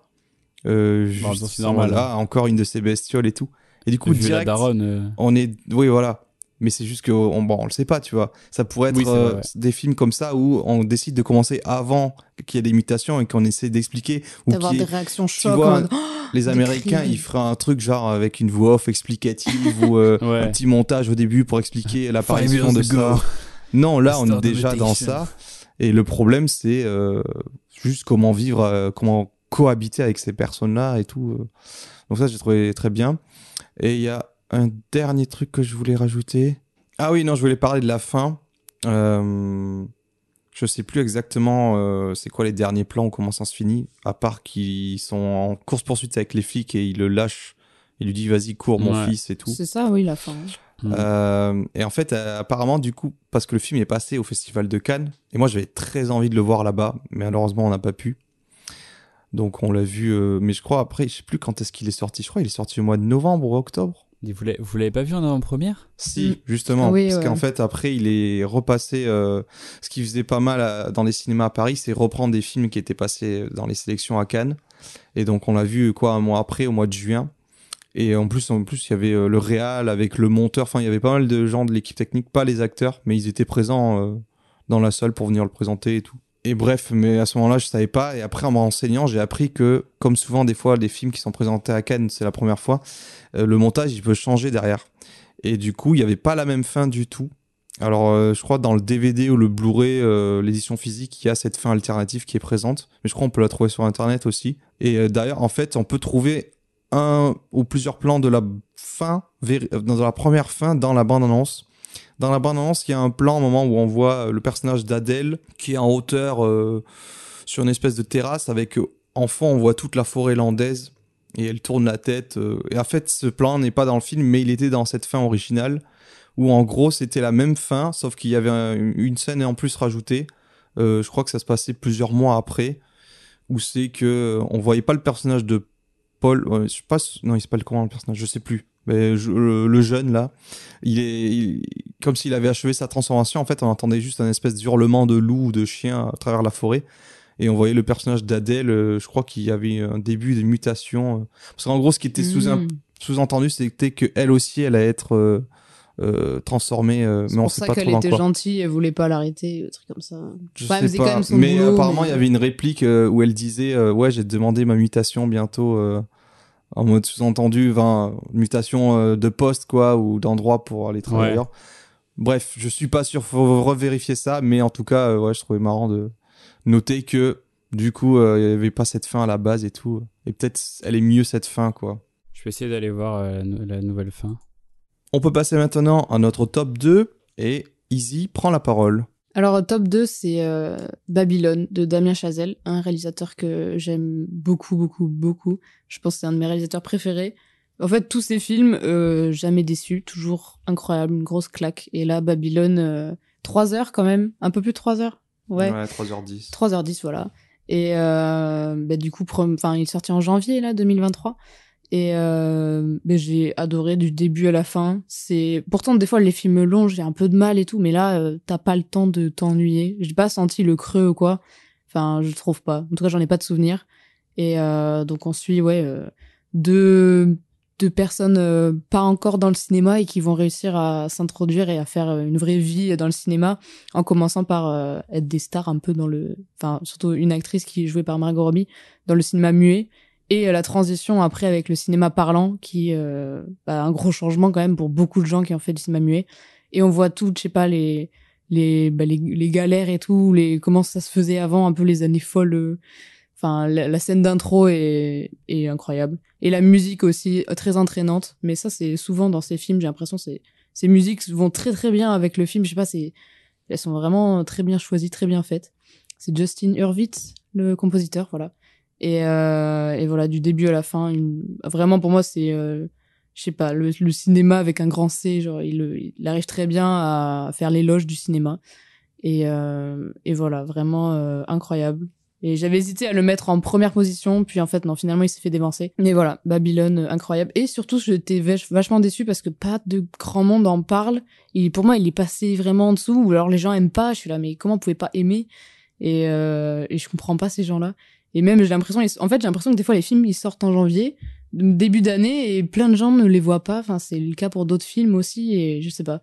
Euh, Bon, c'est normal, voilà, encore une de ces bestioles et tout. Et du coup, direct, daronne. euh, on est oui voilà mais c'est juste que on, bon, on le sait pas tu vois ça pourrait être Oui, c'est vrai, euh, ouais. des films comme ça où on décide de commencer avant qu'il y ait des mutations et qu'on essaie d'expliquer ou D'avoir des réactions tu choc. vois, Oh, les américains cris. ils feraient un truc genre avec une voix off explicative ou euh, *laughs* Ouais. un petit montage au début pour expliquer *laughs* l'apparition de ça non là *laughs* on est déjà dans ça et le problème c'est euh, juste comment vivre euh, comment cohabiter avec ces personnes là et tout donc ça j'ai trouvé très bien et il y a un dernier truc que je voulais rajouter. Ah oui, non, je voulais parler de la fin. Euh, je sais plus exactement euh, c'est quoi les derniers plans ou comment ça se finit, à part qu'ils sont en course-poursuite avec les flics et ils le lâchent. Il lui dit vas-y, cours mon Ouais. fils et tout. C'est ça, oui, la fin. Mm. Euh, et en fait, euh, apparemment, du coup, parce que le film est passé au Festival de Cannes, et moi j'avais très envie de le voir là-bas, mais malheureusement on n'a pas pu. Donc on l'a vu, euh, mais je crois après, je sais plus quand est-ce qu'il est sorti. Je crois qu'il est sorti au mois de novembre ou octobre. Vous l'avez vous l'avez pas vu en avant-première? Si, Mm. justement, Oui, parce ouais. qu'en fait après il est repassé. euh, ce qui faisait pas mal à- dans les cinémas à Paris, c'est reprendre des films qui étaient passés dans les sélections à Cannes. Et donc on l'a vu quoi un mois après, au mois de juin. Et en plus, en plus, il y avait euh, le réal avec le monteur. Enfin, il y avait pas mal de gens de l'équipe technique, pas les acteurs, mais ils étaient présents euh, dans la salle pour venir le présenter et tout. Et bref, mais à ce moment-là, je savais pas. Et après, en me renseignant, j'ai appris que, comme souvent, des fois, les films qui sont présentés à Cannes, c'est la première fois, euh, le montage, il peut changer derrière. Et du coup, il n'y avait pas la même fin du tout. Alors, euh, je crois dans le DVD ou le Blu-ray, euh, l'édition physique, il y a cette fin alternative qui est présente. Mais je crois qu'on peut la trouver sur Internet aussi. Et d'ailleurs, en fait, on peut trouver un ou plusieurs plans de la fin, dans la première fin, dans la bande-annonce. Dans la bande-annonce, il y a un plan, au moment où on voit euh, le personnage d'Adèle qui est en hauteur euh, sur une espèce de terrasse avec euh, en fond, on voit toute la forêt landaise et elle tourne la tête. et en fait, ce plan n'est pas dans le film, mais il était dans cette fin originale où en gros c'était la même fin, sauf qu'il y avait un- une scène en plus rajoutée. Je crois que ça se passait plusieurs mois après, où c'est que on voyait pas le personnage de Paul. je sais pas, non, il s'appelle comment le personnage, je sais plus. Mais je- le, le jeune là, il est il- comme s'il avait achevé sa transformation. En fait, on entendait juste un espèce d'hurlement de loup ou de chien à travers la forêt. Et on voyait le personnage d'Adèle, euh, je crois qu'il y avait un début de mutation. euh. Parce qu'en gros, ce qui était sous Mm. sous-entendu, c'était que elle aussi, elle allait être euh, euh, transformée, euh, mais on pour sait ça pas qu'elle trop dans était quoi. gentille, elle voulait pas l'arrêter, un truc comme ça. Je Enfin, sais pas, même son mais boulot, apparemment mais- il y avait une réplique où elle disait ouais j'ai demandé ma mutation bientôt euh, en mode sous-entendu, enfin, mutation euh, de poste quoi ou d'endroit pour aller travailler. Ouais. ailleurs. Bref, je suis pas sûr, faut revérifier ça, mais en tout cas euh, ouais je trouvais marrant de noter que du coup euh, il y avait pas cette fin à la base et tout, et peut-être elle est mieux cette fin quoi. Je vais essayer d'aller voir euh, la nouvelle fin. On peut passer maintenant à notre top 2 et Easy prend la parole. Alors, top 2, c'est euh, Babylone de Damien Chazelle, un réalisateur que j'aime beaucoup, beaucoup, beaucoup. Je pense que c'est un de mes réalisateurs préférés. En fait, tous ses films, euh, jamais déçus, toujours incroyable, une grosse claque. Et là, Babylone, euh, 3 heures quand même, un peu plus de 3 heures. Ouais, 3h10. 3h10, voilà. Et euh, bah, du coup, enfin, il est sorti en janvier, là, 2023. Et euh, bah, j'ai adoré du début à la fin. C'est Pourtant, des fois, les films longs, j'ai un peu de mal et tout, mais là, euh, t'as pas le temps de t'ennuyer. J'ai pas senti le creux ou quoi. Enfin, je trouve pas. En tout cas, j'en ai pas de souvenir. Et euh, donc, on suit, ouais, euh, deux, deux personnes euh, pas encore dans le cinéma et qui vont réussir à s'introduire et à faire une vraie vie dans le cinéma en commençant par être des stars un peu dans le enfin surtout une actrice qui est jouée par Margot Robbie dans le cinéma muet et euh, la transition après avec le cinéma parlant qui euh, bah, un gros changement quand même pour beaucoup de gens qui ont fait du cinéma muet et on voit tout je sais pas les les, bah, les galères et tout les comment ça se faisait avant un peu les années folles euh, enfin la, la scène d'intro est est incroyable et la musique aussi euh, très entraînante mais ça c'est souvent dans ces films j'ai l'impression c'est ces musiques vont très très bien avec le film je sais pas c'est Elles sont vraiment très bien choisies, très bien faites. C'est Justin Hurwitz, le compositeur, voilà. Et, euh, et voilà, du début à la fin, vraiment pour moi, c'est, euh, je sais pas, le, cinéma avec un grand C, genre, il, arrive très bien à faire l'éloge du cinéma. Et, euh, et voilà, vraiment incroyable. Et j'avais hésité à le mettre en première position, puis en fait, non, finalement, il s'est fait dévancer. Mais voilà, Babylone, incroyable. Et surtout, j'étais vach- vachement déçue parce que pas de grand monde en parle. Il, pour moi, il est passé vraiment en dessous, ou alors les gens aiment pas. Je suis là, mais comment vous pouvez pas aimer? Et, euh, et je comprends pas ces gens-là. Et même, j'ai l'impression, en fait, j'ai l'impression que des fois, les films, ils sortent en janvier, début d'année, et plein de gens ne les voient pas. Enfin, c'est le cas pour d'autres films aussi, et je sais pas.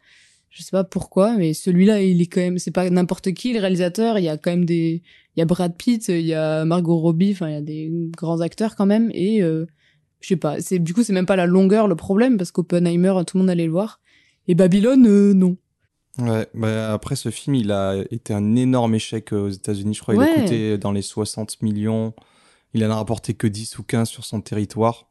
Je sais pas pourquoi, mais celui-là, il est quand même, c'est pas n'importe qui, le réalisateur. Il y a quand même des, il y a Brad Pitt, il y a Margot Robbie, enfin, il y a des grands acteurs quand même, et euh, je sais pas. C'est du coup, c'est même pas la longueur le problème, parce qu'Oppenheimer, tout le monde allait le voir, et Babylone, euh, non. Ouais, bah après ce film, il a été un énorme échec euh, aux États-Unis. Je crois qu'il a Ouais. coûté dans les 60 millions. Il en a rapporté que 10 ou 15 sur son territoire.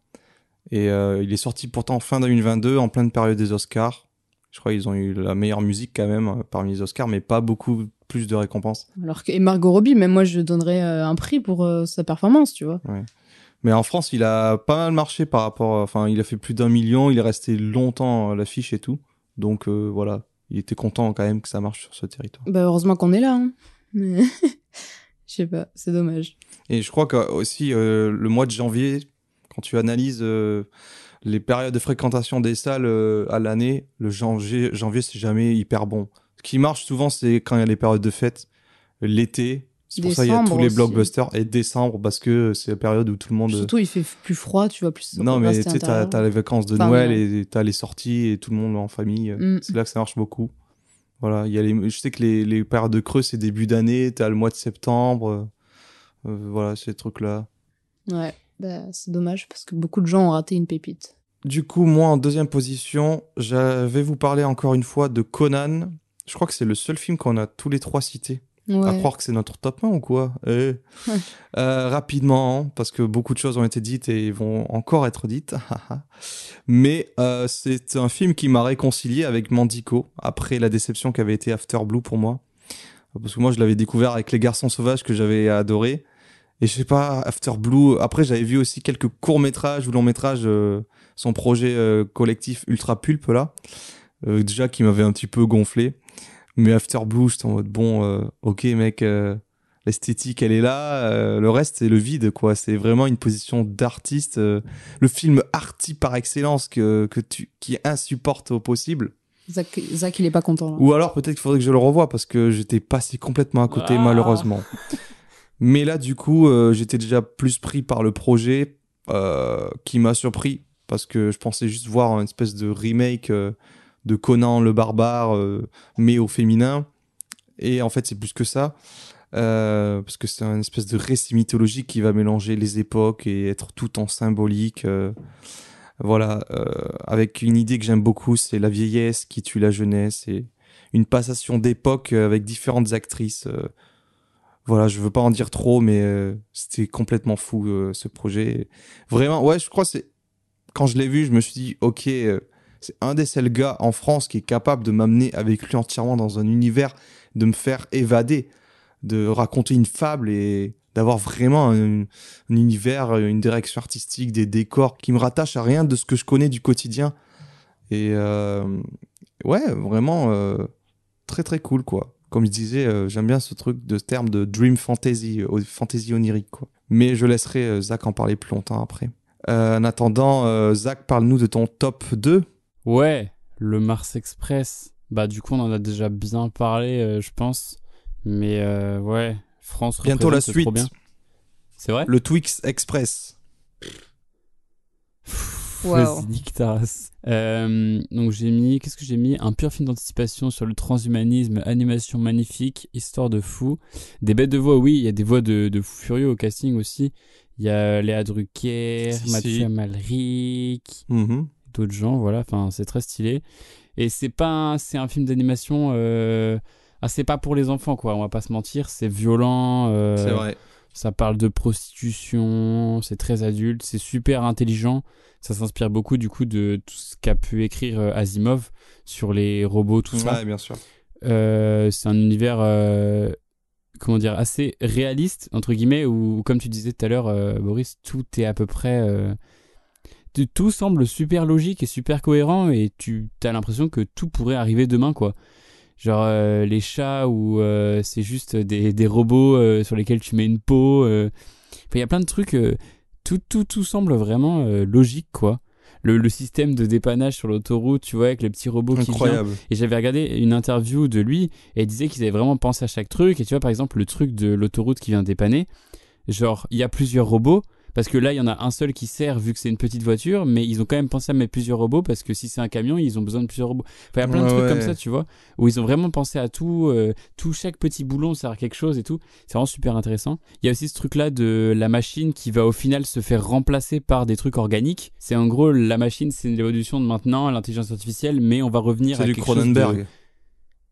Et euh, il est sorti pourtant fin 2022, en pleine période des Oscars. Je crois qu'ils ont eu la meilleure musique quand même euh, parmi les Oscars, mais pas beaucoup plus de récompenses. Alors que et Margot Robbie, même moi, je donnerais euh, un prix pour euh, sa performance, tu vois. Mais en France, il a pas mal marché par rapport. Enfin, il a fait plus d'un million. Il est resté longtemps à l'affiche et tout. Donc euh, voilà, il était content quand même que ça marche sur ce territoire. Bah heureusement qu'on est là. Hein. Mais *laughs* je sais pas, c'est dommage. Et je crois que aussi euh, le mois de janvier, quand tu analyses euh, les périodes de fréquentation des salles euh, à l'année, le janvier, janvier c'est jamais hyper bon. Ce qui marche souvent, c'est quand il y a les périodes de fête, l'été. C'est pour ça qu'il y a tous les aussi. blockbusters et décembre parce que c'est la période où tout le monde. Surtout, il fait plus froid, tu vois, plus. non, mais tu sais, t'as les vacances de Enfin, Noël ouais. et t'as les sorties et tout le monde en famille. Mm. C'est là que ça marche beaucoup. Voilà, il y a les, je sais que les, les périodes de creux, c'est début d'année, t'as le mois de septembre. euh, euh, voilà, ces trucs-là. Ouais, bah, c'est dommage parce que beaucoup de gens ont raté une pépite. Du coup, moi, en deuxième position, je vais vous parler encore une fois de Conan. Je crois que c'est le seul film qu'on a tous les trois cité. À croire que c'est notre top 1 ou quoi? Eh. Euh, Rapidement, hein, parce que beaucoup de choses ont été dites et vont encore être dites. *laughs* Mais euh, c'est un film qui m'a réconcilié avec Mandico après la déception qu'avait été After Blue pour moi. Parce que moi, je l'avais découvert avec Les Garçons Sauvages que j'avais adoré. Et je sais pas, After Blue. Après, j'avais vu aussi quelques courts métrages ou longs métrages, euh, son projet collectif Ultra Pulp là, déjà qui m'avait un petit peu gonflé. Mais After Blue, j'étais en mode bon, euh, ok mec, euh, l'esthétique elle est là, euh, le reste c'est le vide quoi. C'est vraiment une position d'artiste, euh, le film arty par excellence que que tu qui insupporte au possible. Zach, Zach, il est pas content. Là. Ou alors peut-être qu'il faudrait que je le revoie parce que j'étais passé complètement à côté Ah. malheureusement. *laughs* Mais là du coup euh, j'étais déjà plus pris par le projet euh, qui m'a surpris parce que je pensais juste voir une espèce de remake euh, de Conan le barbare euh, mais au féminin. Et en fait c'est plus que ça euh, parce que c'est un espèce de récit mythologique qui va mélanger les époques et être tout en symbolique euh, voilà avec une idée que j'aime beaucoup c'est la vieillesse qui tue la jeunesse et une passation d'époque avec différentes actrices voilà je veux pas en dire trop mais c'était complètement fou ce projet. Vraiment ouais je crois que c'est quand je l'ai vu je me suis dit ok c'est un des seuls gars en France qui est capable de m'amener avec lui entièrement dans un univers de me faire évader de raconter une fable et d'avoir vraiment un, un univers, une direction artistique, des décors qui me rattachent à rien de ce que je connais du quotidien. Et euh, ouais, vraiment euh, très très cool quoi. Comme je disais, euh, j'aime bien ce truc de ce terme de dream fantasy, fantasy onirique quoi. Mais je laisserai Zach en parler plus longtemps après. En attendant, Zach, parle-nous de ton top 2. Ouais, le Mars Express. Bah du coup on en a déjà bien parlé, euh, je pense. Mais euh, ouais, France. Bientôt la suite. bien. C'est vrai. Le Twix Express. Wow. Euh, donc j'ai mis, qu'est-ce que j'ai mis? Un pur film d'anticipation sur le transhumanisme, animation magnifique, histoire de fou. Des bêtes de voix, oui, il y a des voix de, de fous furieux au casting aussi. Il y a Léa Drucker, Si, Mathieu si. Amalric, Mhm. D'autres gens, voilà, enfin c'est très stylé. Et c'est pas, un- c'est un film d'animation, euh, ah, c'est pas pour les enfants quoi, on va pas se mentir, c'est violent. euh, C'est vrai. ça parle de prostitution, c'est très adulte, c'est super intelligent. Ça s'inspire beaucoup du coup de tout ce qu'a pu écrire euh, Asimov sur les robots, tout ça. Bien sûr. euh, c'est un univers comment dire assez réaliste entre guillemets où comme tu disais tout à l'heure euh, Boris tout est à peu près euh, tout- semble super logique et super cohérent et tu as l'impression que tout pourrait arriver demain quoi genre euh, les chats où euh, c'est juste des, des robots euh, sur lesquels tu mets une peau. Enfin, il y a plein de trucs tout tout tout semble vraiment logique quoi le, le système de dépannage sur l'autoroute tu vois avec le petit robot qui vient Incroyable. et j'avais regardé une interview de lui et il disait qu'ils avaient vraiment pensé à chaque truc. Et tu vois, par exemple, le truc de l'autoroute qui vient dépanner, genre, il y a plusieurs robots. Parce que là, il y en a un seul qui sert vu que c'est une petite voiture, mais ils ont quand même pensé à mettre plusieurs robots parce que si c'est un camion, ils ont besoin de plusieurs robots. Enfin, il y a plein de Ouais, trucs comme ça, tu vois, où ils ont vraiment pensé à tout, euh, tout chaque petit boulon sert à quelque chose et tout. C'est vraiment super intéressant. Il y a aussi ce truc-là de la machine qui va au final se faire remplacer par des trucs organiques. C'est en gros, la machine, c'est une évolution de maintenant l'intelligence artificielle, mais on va revenir à C'est du quelque chose de- Cronenberg.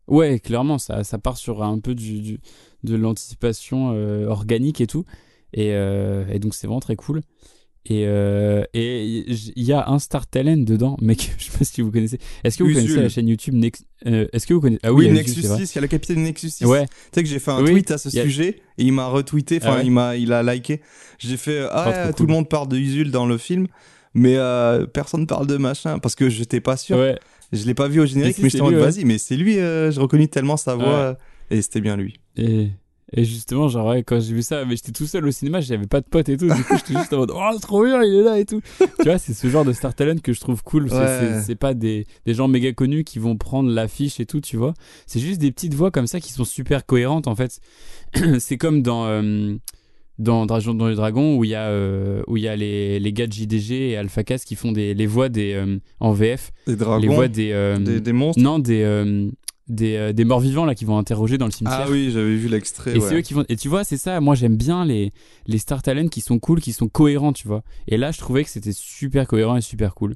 Ouais, clairement, ça, ça part sur un peu du, du- de l'anticipation euh, organique et tout. Et, euh, et donc, c'est vraiment très cool. Et euh, et il y a un Star Talent dedans, *laughs* mec, je sais pas si vous connaissez. Est-ce que vous Usul. connaissez la chaîne YouTube Nex... euh, Est-ce que vous connaissez Ah Oui, Nexus Usul, c'est vrai. 6, il y a le capitaine Nexus 6. Ouais, Tu sais que j'ai fait un Oui, tweet à ce a- sujet et il m'a retweeté, enfin Ah ouais il m'a il a liké. J'ai fait ah trop tout cool. le monde parle de Usul dans le film mais euh, personne parle de machin parce que j'étais pas sûr. ouais. Je l'ai pas vu au générique si, mais c'est j'étais en mode lui, ouais. vas-y mais c'est lui euh, je reconnais tellement sa voix euh, et c'était bien lui. Et, et justement, genre, ouais, quand j'ai vu ça, mais j'étais tout seul au cinéma, j'avais pas de potes et tout. Du coup, j'étais juste en mode, oh, c'est trop bien, il est là et tout. tu vois, c'est ce genre de Star Talent que je trouve cool. C'est- Ouais. C'est pas des, des gens méga connus qui vont prendre l'affiche et tout, tu vois. C'est juste des petites voix comme ça qui sont super cohérentes, en fait. *clears throat* c'est comme dans. euh, dans Dragon dans les Dragons où il y a euh, où il y a les, les gars de JDG et Alpha Cast qui font des les voix des euh, en VF Des dragons, les voix des, euh, des, des monstres. non des des, euh, des morts vivants là qui vont interroger dans le cimetière Ah oui, j'avais vu l'extrait. et ouais. c'est eux qui vont. Et tu vois, c'est ça. Moi, j'aime bien les les Star Talent qui sont cool, qui sont cohérents, tu vois. Et là, je trouvais que c'était super cohérent et super cool.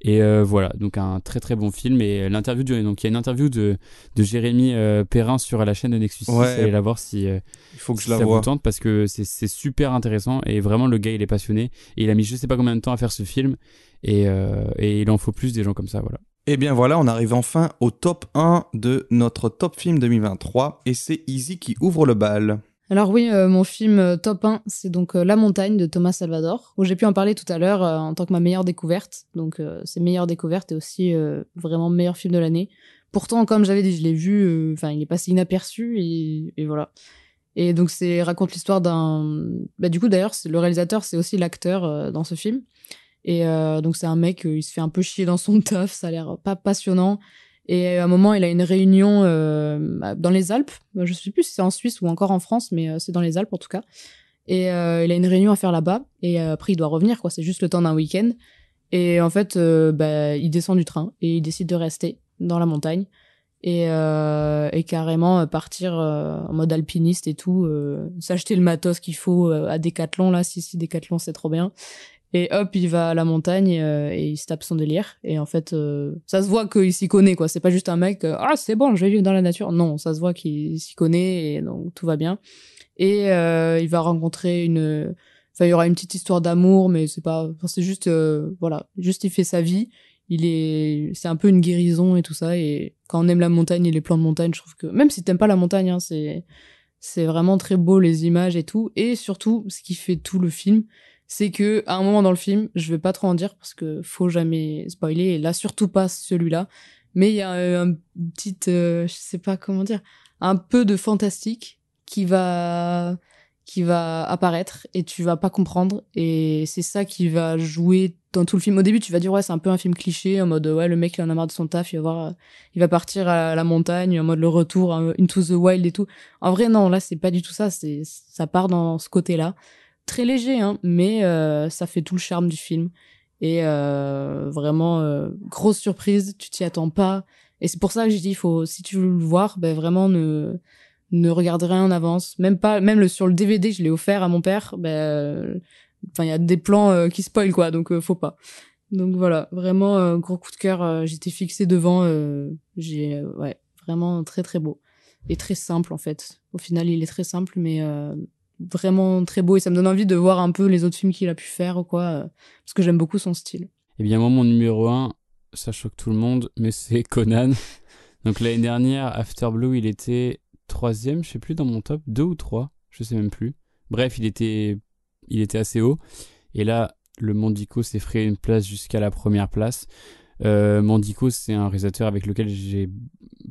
Et euh, voilà, donc un très très bon film. Et l'interview du donc il y a une interview de de Jérémy euh, Perrin sur la chaîne de Nexus 6. Ouais. Allez la voir si euh, Il faut que je la ça vois. vous tente parce que c'est c'est super intéressant et vraiment le gars il est passionné et il a mis je sais pas combien de temps à faire ce film et euh, et il en faut plus des gens comme ça voilà. Et bien voilà, on arrive enfin au top 1 de notre top film 2023 et c'est Easy qui ouvre le bal. Alors oui, euh, mon film euh, top 1, c'est donc euh, La montagne de Thomas Salvador, où j'ai pu en parler tout à l'heure en tant que ma meilleure découverte. Donc c'est meilleure découverte et aussi vraiment meilleur film de l'année. Pourtant, comme j'avais dit, je l'ai vu, enfin il est passé inaperçu et, et voilà. Et donc c'est raconte l'histoire d'un, bah du coup d'ailleurs le réalisateur c'est aussi l'acteur dans ce film. Et euh, donc c'est un mec, euh, il se fait un peu chier dans son *laughs* taf, ça a l'air pas passionnant. Et à un moment, il a une réunion euh, dans les Alpes. Je sais plus si c'est en Suisse ou encore en France, mais c'est dans les Alpes en tout cas. Et il a une réunion à faire là-bas. Et après, il doit revenir, quoi. C'est juste le temps d'un week-end. Et en fait, bah, il descend du train et il décide de rester dans la montagne et, carrément partir en mode alpiniste et tout, s'acheter le matos qu'il faut à Decathlon là, si si Decathlon c'est trop bien. Et hop, il va à la montagne euh, et il se tape son délire. Et en fait, euh, ça se voit qu'il s'y connaît quoi. C'est pas juste un mec euh, ah c'est bon, je vais vivre dans la nature. Non, ça se voit qu'il s'y connaît et donc tout va bien. Et euh, il va rencontrer une Enfin, il y aura une petite histoire d'amour, mais c'est pas, enfin, c'est juste, euh, voilà, juste il fait sa vie. Il est, c'est un peu une guérison et tout ça. Et quand on aime la montagne et les plans de montagne, je trouve que même si t'aimes pas la montagne, hein, c'est, c'est vraiment très beau les images et tout. Et surtout, ce qui fait tout le film, c'est que à un moment dans le film, je vais pas trop en dire parce que faut jamais spoiler. Et là, surtout pas celui-là. Mais il y a euh, un petit, euh, je sais pas comment dire, un peu de fantastique qui va qui va apparaître et tu vas pas comprendre et c'est ça qui va jouer dans tout le film. Au début, tu vas dire ouais, c'est un peu un film cliché en mode ouais, le mec il en a marre de son taf, il va voir il va partir à la montagne en mode le retour hein, into the wild et tout. En vrai non, là c'est pas du tout ça, c'est ça part dans ce côté-là. Très léger hein, mais euh, ça fait tout le charme du film et euh, vraiment euh, grosse surprise, tu t'y attends pas et c'est pour ça que j'ai dit faut si tu veux le voir, ben vraiment ne ne regarde rien en avance, même pas, même le, sur le DVD, je l'ai offert à mon père, ben, enfin, il y a des plans euh, qui spoilent, quoi, donc euh, faut pas. Donc voilà, vraiment, euh, gros coup de cœur, j'étais fixé devant, j'ai, ouais, vraiment très très beau. Et très simple, en fait. Au final, il est très simple, mais vraiment très beau, et ça me donne envie de voir un peu les autres films qu'il a pu faire, ou quoi, euh, parce que j'aime beaucoup son style. Eh bien moi mon numéro 1, ça choque tout le monde, mais c'est *laughs* Conan. Donc l'année dernière, After Blue, il était troisième, je sais plus, dans mon top, deux ou trois, je sais même plus. Bref, il était, il était assez haut. Et là, le Mondico s'est frayé une place jusqu'à la première place. Euh, Mondico, c'est un réalisateur avec lequel j'ai,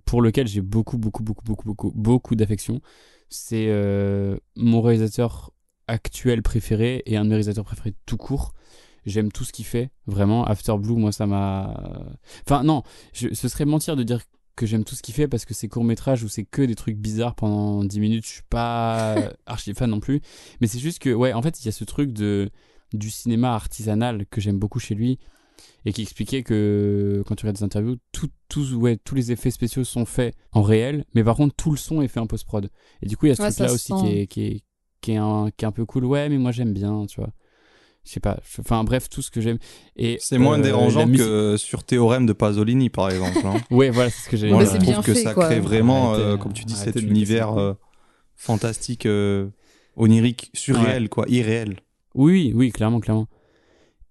pour lequel j'ai beaucoup, beaucoup, beaucoup, beaucoup, beaucoup, beaucoup d'affection. C'est euh, mon réalisateur actuel préféré et un de mes réalisateurs préférés tout court. J'aime tout ce qu'il fait, vraiment. After Blue, moi, ça m'a. Enfin, non, je- ce serait mentir de dire que j'aime tout ce qu'il fait parce que c'est court métrage où c'est que des trucs bizarres pendant 10 minutes, je suis pas *laughs* archi fan non plus. Mais c'est juste que, ouais, en fait, il y a ce truc de du cinéma artisanal que j'aime beaucoup chez lui et qui expliquait que quand tu regardes des interviews, tout, tout- ouais, tous les effets spéciaux sont faits en réel, mais par contre tout le son est fait en post-prod. Et du coup, il y a ce Ouais, truc-là aussi qui est, qui, est, qui, est un, qui est un peu cool. Ouais, mais moi j'aime bien, tu vois. Je sais pas. Enfin bref, tout ce que j'aime. Et C'est moins euh, dérangeant musique- que sur Théorème de Pasolini, par exemple. hein. *laughs* Ouais, voilà, c'est ce que j'allais Moi, je trouve que fait, ça quoi. crée vraiment, Arrêtez, euh, comme tu dis, cet univers euh, fantastique, euh, onirique, surréel, quoi, irréel. Oui, oui, clairement, clairement.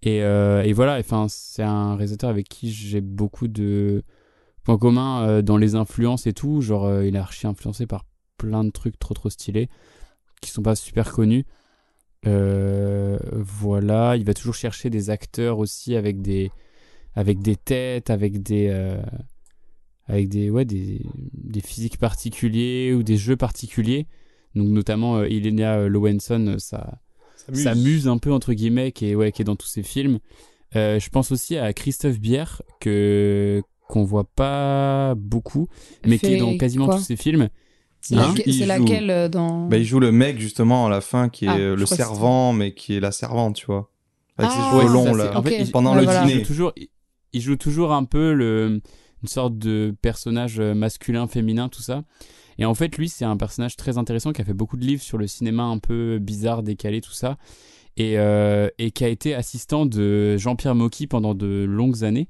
Et, euh, et voilà, enfin, c'est un réalisateur avec qui j'ai beaucoup de points communs euh, dans les influences et tout. Genre, euh, il est archi influencé par plein de trucs trop trop stylés qui sont pas super connus. Voilà, il va toujours chercher des acteurs aussi avec des avec des têtes, avec des avec des ouais des, des physiques particuliers ou des jeux particuliers. Donc notamment Ilenia Lowenson, ça s'amuse un peu entre guillemets qui est ouais qui est dans tous ses films Euh, je pense aussi à Christophe Bière que qu'on voit pas beaucoup mais qui est dans quasiment tous ses films C'est Hein laquelle- Il joue- euh, dans. Bah, il joue le mec, justement, à la fin, qui est Ah, le servant, mais qui est la servante, tu vois. Avec ses Ah, cheveux Ouais, longs, là. en fait, il- Pendant le voilà. il dîner. joue toujours il- il joue toujours un peu le une sorte de personnage euh, masculin féminin tout ça et en fait lui c'est un personnage très intéressant qui a fait beaucoup de livres sur le cinéma un peu bizarre décalé tout ça. Et, euh, qui a été assistant de Jean-Pierre Mocky pendant de longues années.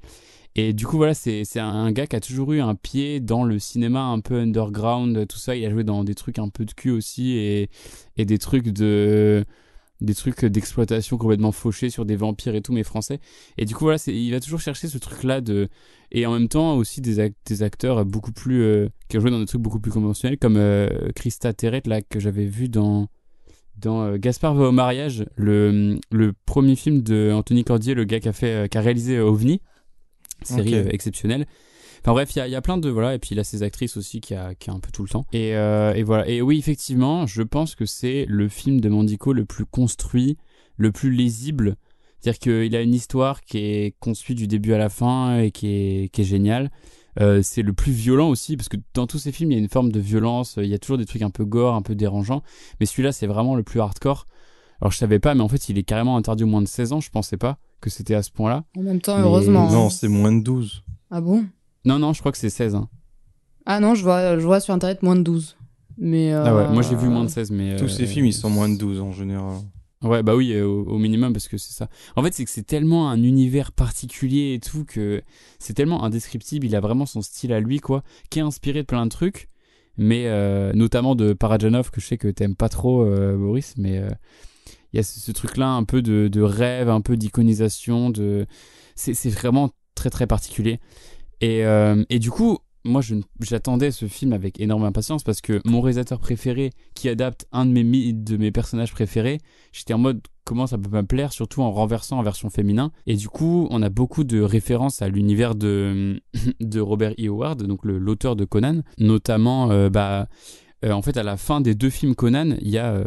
Et du coup voilà c'est un gars qui a toujours eu un pied dans le cinéma un peu underground tout ça. Il a joué dans des trucs un peu de cul aussi et, et des trucs de des trucs d'exploitation complètement fauchés sur des vampires et tout mais français. Et du coup voilà il va toujours chercher ce truc là de et en même temps aussi des, des acteurs beaucoup plus euh, qui ont joué dans des trucs beaucoup plus conventionnels comme euh, Christa Terret là que j'avais vu dans dans euh, Gaspard va au mariage le, le premier film de Anthony Cordier le gars qui a fait qui a réalisé OVNI. Série exceptionnelle Enfin bref, il y a, il y a plein de voilà et puis il a ses actrices aussi qui a, qui a un peu tout le temps. Et, euh, et voilà. Et oui, effectivement, je pense que c'est le film de Mandico le plus construit, le plus lisible. C'est-à-dire qu'il a une histoire qui est construite du début à la fin et qui est, qui est géniale. Euh, c'est le plus violent aussi parce que dans tous ces films il y a une forme de violence. Il y a toujours des trucs un peu gore, un peu dérangeants. Mais celui-là c'est vraiment le plus hardcore. Alors je savais pas, mais en fait il est carrément interdit au moins de 16 ans. Je pensais pas que c'était à ce point-là. En même temps, Mais- heureusement. Non, hein. c'est moins de 12. Ah bon? Non, non, je crois que c'est 16. hein. Ah non, je vois, je vois sur internet moins de 12. Mais. Ah ouais, euh, moi j'ai vu moins de 16, mais. Tous euh, ces films, ils sont moins de 12 en général. Ouais, bah oui, euh, au, au minimum, parce que c'est ça. En fait, c'est que c'est tellement un univers particulier et tout que c'est tellement indescriptible. Il a vraiment son style à lui, quoi, qui est inspiré de plein de trucs, mais euh, notamment de Parajanov, que je sais que t'aimes pas trop, euh, Boris, mais euh, il y a ce, ce truc-là un peu de, de rêve, un peu d'iconisation, de... c'est c'est vraiment très très particulier. Et, euh, et du coup, moi, j'attendais ce film avec énorme impatience parce que mon réalisateur préféré qui adapte un de mes, de mes personnages préférés, j'étais en mode comment ça peut me plaire, surtout en renversant en version féminin. Et du coup, on a beaucoup de références à l'univers de, *laughs* de Robert E. Howard, donc l'auteur de Conan, notamment, euh, bah, euh, en fait, à la fin des deux films Conan, il y a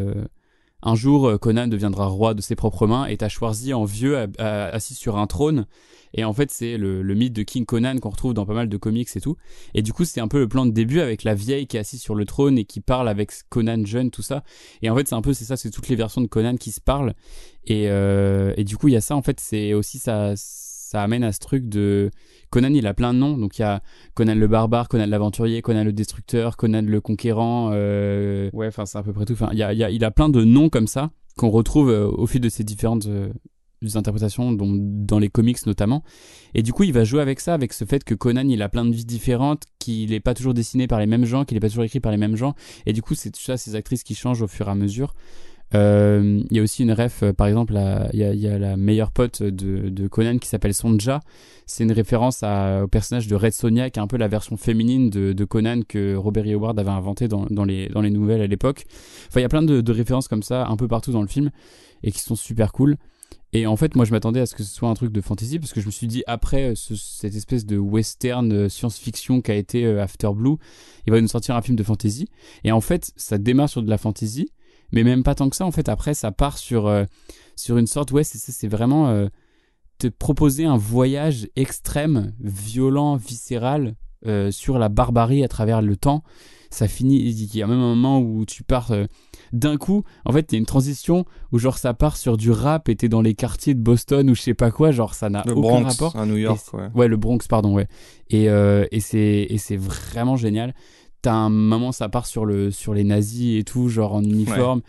un jour euh, Conan deviendra roi de ses propres mains et t'as en vieux assis sur un trône. Et en fait, c'est le, le mythe de King Conan qu'on retrouve dans pas mal de comics et tout. Et du coup, c'est un peu le plan de début avec la vieille qui est assise sur le trône et qui parle avec Conan jeune, tout ça. Et en fait, c'est un peu, c'est ça, c'est toutes les versions de Conan qui se parlent. Et, euh, et du coup, il y a ça, en fait, c'est aussi ça, ça amène à ce truc de Conan, il a plein de noms. Donc il y a Conan le barbare, Conan l'aventurier, Conan le destructeur, Conan le conquérant. euh, Ouais, enfin, c'est à peu près tout. Enfin, il y a, y a, il a plein de noms comme ça qu'on retrouve euh, au fil de ces différentes euh, interprétations, dont, dans les comics notamment. Et du coup, il va jouer avec ça, avec ce fait que Conan, il a plein de vies différentes, qu'il n'est pas toujours dessiné par les mêmes gens, qu'il n'est pas toujours écrit par les mêmes gens. Et du coup, c'est tout ça, ces actrices qui changent au fur et à mesure. Euh, Il y a aussi une ref, euh, par exemple, il y, a, la meilleure pote de, Conan qui s'appelle Sonja. C'est une référence au personnage de Red Sonia, qui est un peu la version féminine de, Conan que Robert E. Howard avait inventé dans, les, nouvelles à l'époque. Enfin, il y a plein de, références comme ça un peu partout dans le film et qui sont super cool. Et en fait, moi, je m'attendais à ce que ce soit un truc de fantasy parce que je me suis dit, après euh, ce- cette espèce de western science-fiction qu'a été After Blue, il va nous sortir un film de fantasy. Et en fait, ça démarre sur de la fantasy, mais même pas tant que ça. En fait, après, ça part sur, euh, sur une sorte, ouais, c'est vraiment euh, te proposer un voyage extrême, violent, viscéral, euh, sur la barbarie à travers le temps. Ça finit, il y a même un moment où tu pars d'un coup. En fait, il y a une transition où genre ça part sur du rap et t'es dans les quartiers de Boston ou je sais pas quoi. Genre ça n'a aucun Bronx rapport. à New York, ouais. Ouais, le Bronx, pardon, ouais. Et, et c'est et c'est vraiment génial. T'as un moment, ça part sur le sur les nazis et tout, genre en uniforme.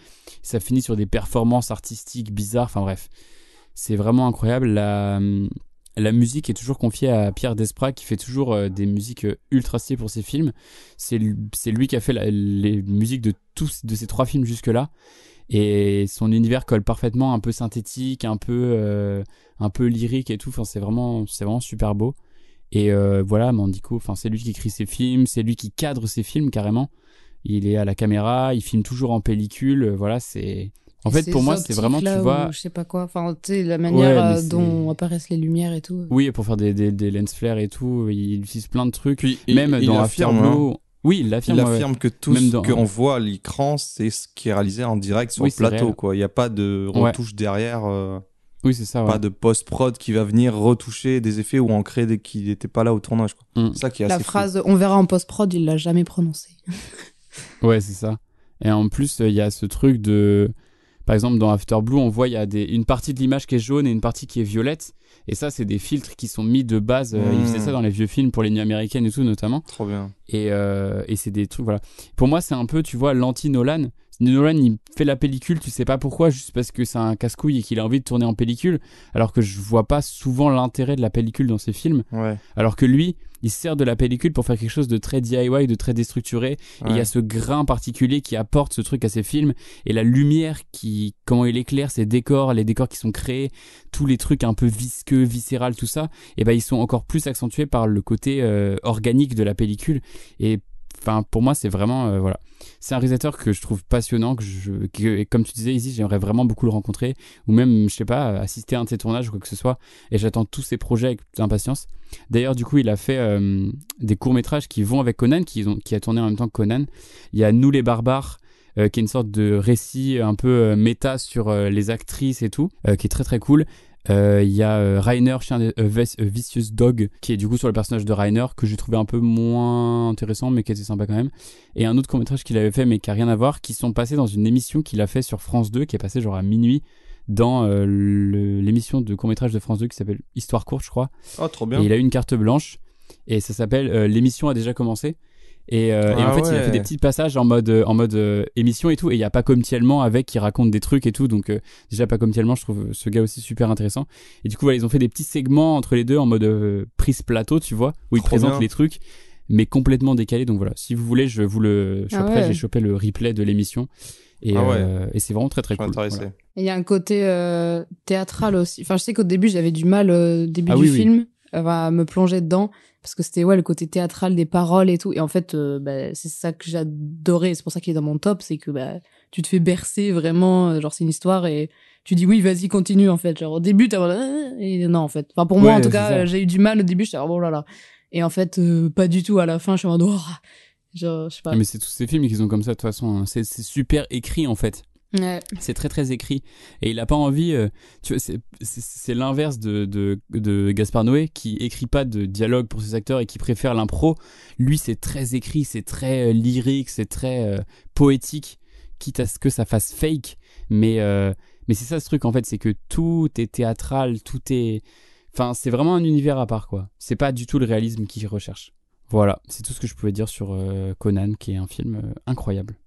Ça finit sur des performances artistiques bizarres. Enfin bref, c'est vraiment incroyable. La la musique est toujours confiée à Pierre Desprats qui fait toujours euh, des musiques euh, ultra stylées pour ses films. C'est lui, c'est lui qui a fait la- les musiques de tous de ces trois films jusque là. Et son univers colle parfaitement, un peu synthétique, un peu, euh, un peu lyrique et tout. Enfin, c'est vraiment, c'est vraiment super beau. Et euh, voilà, Mandico, enfin, c'est lui qui écrit ses films, c'est lui qui cadre ses films carrément. Il est à la caméra, il filme toujours en pellicule. euh, Voilà, c'est. En fait, pour moi, c'est vraiment, tu vois. Je sais pas quoi. Enfin, tu sais, la manière euh, dont apparaissent les lumières et tout. Oui, pour faire des, des, des lens flares et tout, il utilise plein de trucs. Puis il- Même il dans affirme, Afterglow. Oui, il l'affirme. Il ouais. affirme que tout Même ce dans- qu'on voit à l'écran, c'est ce qui est réalisé en direct sur Oui, le plateau. réel. quoi. Il n'y a pas de Ouais. retouche derrière, euh, Oui, c'est ça. ouais. pas de post-prod qui va venir retoucher des effets ou en créer des qui n'étaient pas là au tournage. quoi. Mm. Ça qui est La assez fou. phrase on verra en post-prod, il l'a jamais prononcée. *laughs* Ouais, c'est ça. Et en plus, il y a ce truc de. Par exemple, dans After Blue, on voit il y a des... une partie de l'image qui est jaune et une partie qui est violette. Et ça, c'est des filtres qui sont mis de base. Euh, Ils Mm. faisaient ça dans les vieux films pour les nuits américaines et tout, notamment. Trop bien. Et, euh, et c'est des trucs, voilà. Pour moi, c'est un peu, tu vois, l'anti-Nolan. Nolan, il fait la pellicule, tu sais pas pourquoi, juste parce que c'est un casse-couille et qu'il a envie de tourner en pellicule. Alors que je vois pas souvent l'intérêt de la pellicule dans ses films. Ouais. Alors que lui, il se sert de la pellicule pour faire quelque chose de très DIY, de très déstructuré. Et il y Ouais. a ce grain particulier qui apporte ce truc à ses films. Et la lumière qui, comment il éclaire ses décors, les décors qui sont créés, tous les trucs un peu visqueux, viscéral, tout ça, et ben ils sont encore plus accentués par le côté euh, organique de la pellicule. Et enfin, pour moi, c'est vraiment, euh, voilà. C'est un réalisateur que je trouve passionnant, que comme tu disais, Izzy, j'aimerais vraiment beaucoup le rencontrer, ou même, je sais pas, assister à un de ses tournages ou quoi que ce soit. Et j'attends tous ses projets avec impatience. D'ailleurs, du coup, il a fait euh, des courts-métrages qui vont avec Conan, qui, a tourné en même temps que Conan. Il y a Nous les barbares, euh, qui est une sorte de récit un peu méta sur les actrices et tout, qui est très très cool. Euh, Il y a euh, Rainer, chien de- euh, euh, Vicious Dog, qui est du coup sur le personnage de Rainer, que j'ai trouvé un peu moins intéressant, mais qui était sympa quand même. Et un autre court-métrage qu'il avait fait, mais qui a rien à voir, qui sont passés dans une émission qu'il a fait sur France 2, qui est passée genre à minuit, dans euh, l'émission de court-métrage de France 2 qui s'appelle Histoire courte, je crois. Oh, trop Et bien. il a eu une carte blanche et ça s'appelle euh, l'émission a déjà commencé. Et, euh, et en Ah fait, il a ouais. fait des petits passages en mode euh, en mode euh, émission et tout. Et il y a pas comme Tielman avec qui raconte des trucs et tout. Donc euh, déjà pas comme Tielman, je trouve ce gars aussi super intéressant. Et du coup, voilà, ils ont fait des petits segments entre les deux en mode euh, prise plateau, tu vois, où ils Trop présentent bien. les trucs, mais complètement décalés. Donc voilà, si vous voulez, je vous le Ah choperai. ouais. J'ai chopé le replay de l'émission. Et, Ah ouais. euh, et c'est vraiment très très Je cool. Il y a un côté euh, théâtral aussi. Enfin, je sais qu'au début, j'avais du mal euh, au début Ah du oui, film euh, à me plonger dedans parce que c'était ouais le côté théâtral des paroles et tout. Et en fait, euh, bah, c'est ça que j'adorais. C'est pour ça qu'il est dans mon top, c'est que bah, tu te fais bercer vraiment. euh, Genre c'est une histoire et tu dis oui, vas-y, continue en fait. Genre au début, t'as euh, et non en fait. Enfin pour moi en tout cas, euh, j'ai eu du mal au début. J'étais oh là là. Et en fait, euh, pas du tout. À la fin, je suis en mode oh, genre je sais pas. Ah, Mais c'est tous ces films qui sont comme ça de toute façon. hein. C'est super écrit en fait. Ouais. C'est très très écrit et il a pas envie. euh, tu vois, c'est l'inverse de, de de Gaspard Noé qui écrit pas de dialogue pour ses acteurs et qui préfère l'impro. Lui, c'est très écrit, c'est très euh, lyrique, c'est très euh, poétique, quitte à ce que ça fasse fake. Mais mais c'est ça ce truc en fait, c'est que tout est théâtral, tout est. Enfin, c'est vraiment un univers à part quoi. C'est pas du tout le réalisme qu'il recherche. Voilà, c'est tout ce que je pouvais dire sur Conan, qui est un film incroyable.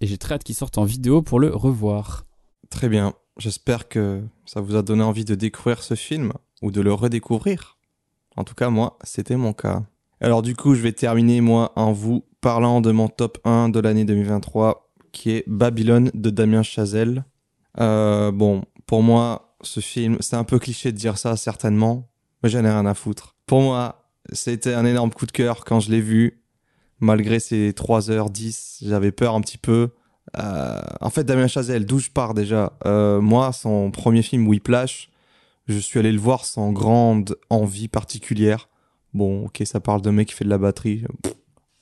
Et j'ai très hâte qu'il sorte en vidéo pour le revoir. Très bien. J'espère que ça vous a donné envie de découvrir ce film ou de le redécouvrir. En tout cas, moi, c'était mon cas. Alors du coup, je vais terminer, moi, en vous parlant de mon top 1 de l'année 2023, qui est Babylone de Damien Chazelle. Euh, bon, pour moi, ce film, c'est un peu cliché de dire ça, certainement, mais j'en ai rien à foutre. Pour moi, c'était un énorme coup de cœur quand je l'ai vu. Malgré ses 3h10, j'avais peur un petit peu. Euh, en fait, Damien Chazelle, d'où je pars déjà euh, Moi, son premier film, Whiplash, je suis allé le voir sans grande envie particulière. Bon, ok, ça parle de mec qui fait de la batterie. Pff,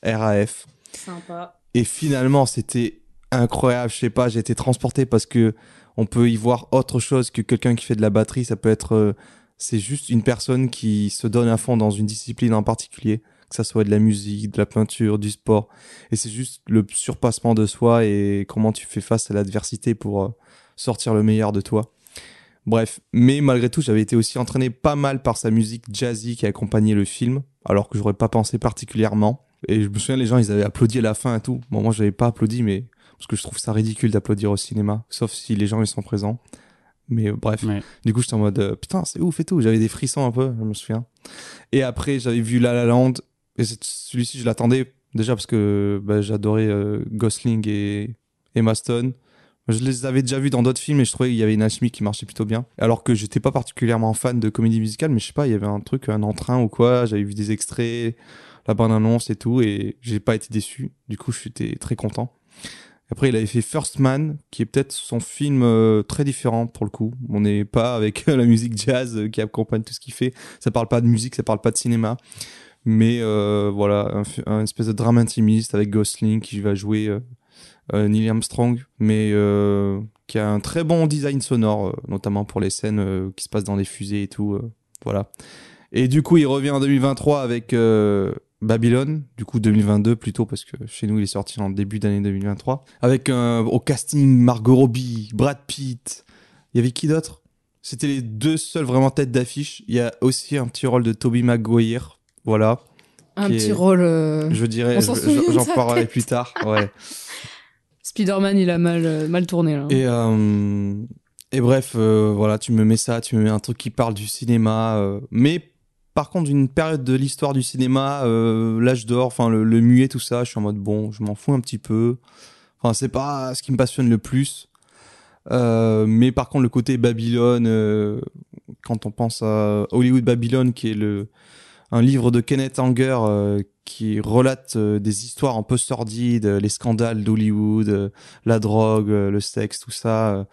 RAF. Sympa. Et finalement, c'était incroyable. Je sais pas, j'ai été transporté parce que on peut y voir autre chose que quelqu'un qui fait de la batterie. Ça peut être, euh, c'est juste une personne qui se donne à fond dans une discipline en particulier, que ça soit de la musique, de la peinture, du sport. Et c'est juste le surpassement de soi et comment tu fais face à l'adversité pour euh, sortir le meilleur de toi. Bref, mais malgré tout, j'avais été aussi entraîné pas mal par sa musique jazzy qui accompagnait le film, alors que j'aurais pas pensé particulièrement. Et je me souviens, les gens, ils avaient applaudi à la fin et tout. Bon, moi, j'avais pas applaudi, mais parce que je trouve ça ridicule d'applaudir au cinéma, sauf si les gens ils sont présents. Mais euh, bref, Ouais. du coup, j'étais en mode euh, putain, c'est ouf et tout. J'avais des frissons un peu, je me souviens. Et après, j'avais vu La La Land, celui-ci, je l'attendais déjà parce que bah, j'adorais euh, Gosling et Emma Stone. Je les avais déjà vus dans d'autres films et je trouvais qu'il y avait une alchimie qui marchait plutôt bien. Alors que j'étais pas particulièrement fan de comédie musicale, mais je sais pas, il y avait un truc, un entrain ou quoi. J'avais vu des extraits, la bande-annonce et tout, et j'ai pas été déçu. Du coup, j'étais très content. Après, il avait fait First Man, qui est peut-être son film euh, très différent pour le coup. On n'est pas avec la musique jazz euh, qui accompagne tout ce qu'il fait. Ça parle pas de musique, ça parle pas de cinéma. Mais euh, voilà, un, espèce de drame intimiste avec Gosling qui va jouer euh, euh, Neil Armstrong, mais euh, qui a un très bon design sonore, notamment pour les scènes qui se passent dans les fusées et tout. voilà. Et du coup, il revient en 2023 avec Babylone, du coup 2022 plutôt, parce que chez nous, il est sorti en début d'année 2023. Avec au casting Margot Robbie, Brad Pitt. Il y avait qui d'autre? C'était les deux seuls vraiment têtes d'affiche. Il y a aussi un petit rôle de Toby Maguire. Voilà. Un petit est- rôle. euh, Je dirais, je- j'en sa parlerai plus tard. Ouais. *laughs* Spider-Man, il a mal, euh, mal tourné là. Et, euh, et bref, euh, voilà, tu me mets ça, tu me mets un truc qui parle du cinéma. mais par contre, une période de l'histoire du cinéma, l'âge d'or, enfin le, le muet, tout ça, je suis en mode bon, je m'en fous un petit peu. Enfin, c'est pas ce qui me passionne le plus. Euh, mais par contre, le côté Babylone, euh, quand on pense à Hollywood Babylone, qui est le, un livre de Kenneth Anger euh, qui relate euh, des histoires un peu sordides, euh, les scandales d'Hollywood, euh, la drogue, euh, le sexe, tout ça. euh.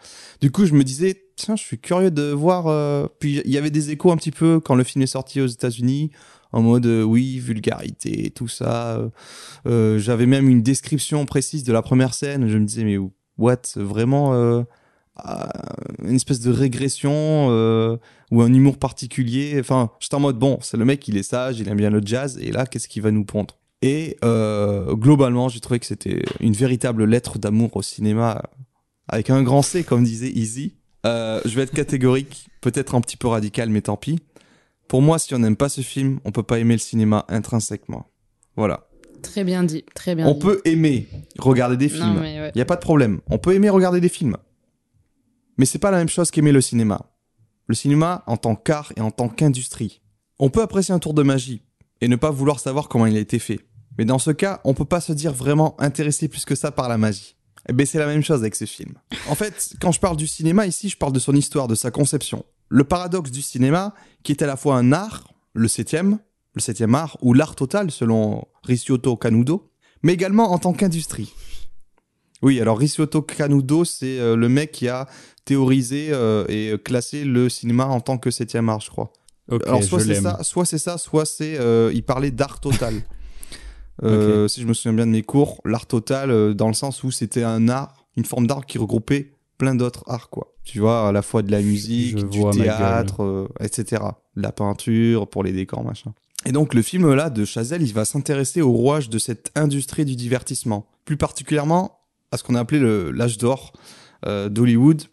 Du coup, je me disais, tiens, je suis curieux de voir. Puis il y avait des échos un petit peu quand le film est sorti aux États-Unis, en mode oui, vulgarité, tout ça. J'avais même une description précise de la première scène. Je me disais, mais what, vraiment une espèce de régression euh, ou un humour particulier. Enfin, j'étais en mode bon, c'est le mec, il est sage, il aime bien le jazz, et là, qu'est-ce qu'il va nous pondre? Et euh, globalement, j'ai trouvé que c'était une véritable lettre d'amour au cinéma, avec un grand C, comme disait Easy. Euh, je vais être catégorique, *laughs* peut-être un petit peu radical, mais tant pis. Pour moi, si on n'aime pas ce film, on peut pas aimer le cinéma intrinsèquement. Voilà. Très bien dit, très bien On dit. peut aimer regarder des films. ouais. Il y a pas de problème. On peut aimer regarder des films. Mais c'est pas la même chose qu'aimer le cinéma. Le cinéma en tant qu'art et en tant qu'industrie. On peut apprécier un tour de magie et ne pas vouloir savoir comment il a été fait. Mais dans ce cas, on peut pas se dire vraiment intéressé plus que ça par la magie. Eh ben c'est la même chose avec ce film. En fait, quand je parle du cinéma ici, je parle de son histoire, de sa conception. Le paradoxe du cinéma, qui est à la fois un art, le septième, le septième art, ou l'art total selon Ricciotto Canudo, mais également en tant qu'industrie. Oui, alors Ricciotto Canudo, c'est euh, le mec qui a théorisé euh, et classé le cinéma en tant que septième art, je crois. Alors soit c'est ça, soit c'est ça, soit c'est euh, il parlait d'art total. *laughs* Euh, Si je me souviens bien de mes cours, l'art total dans le sens où c'était un art, une forme d'art qui regroupait plein d'autres arts, quoi. Tu vois, à la fois de la musique, Je du théâtre, euh, etc. La peinture, pour les décors, machin. Et donc le film là de Chazelle, il va s'intéresser au rouage de cette industrie du divertissement, plus particulièrement à ce qu'on a appelé l'âge d'or euh, d'Hollywood,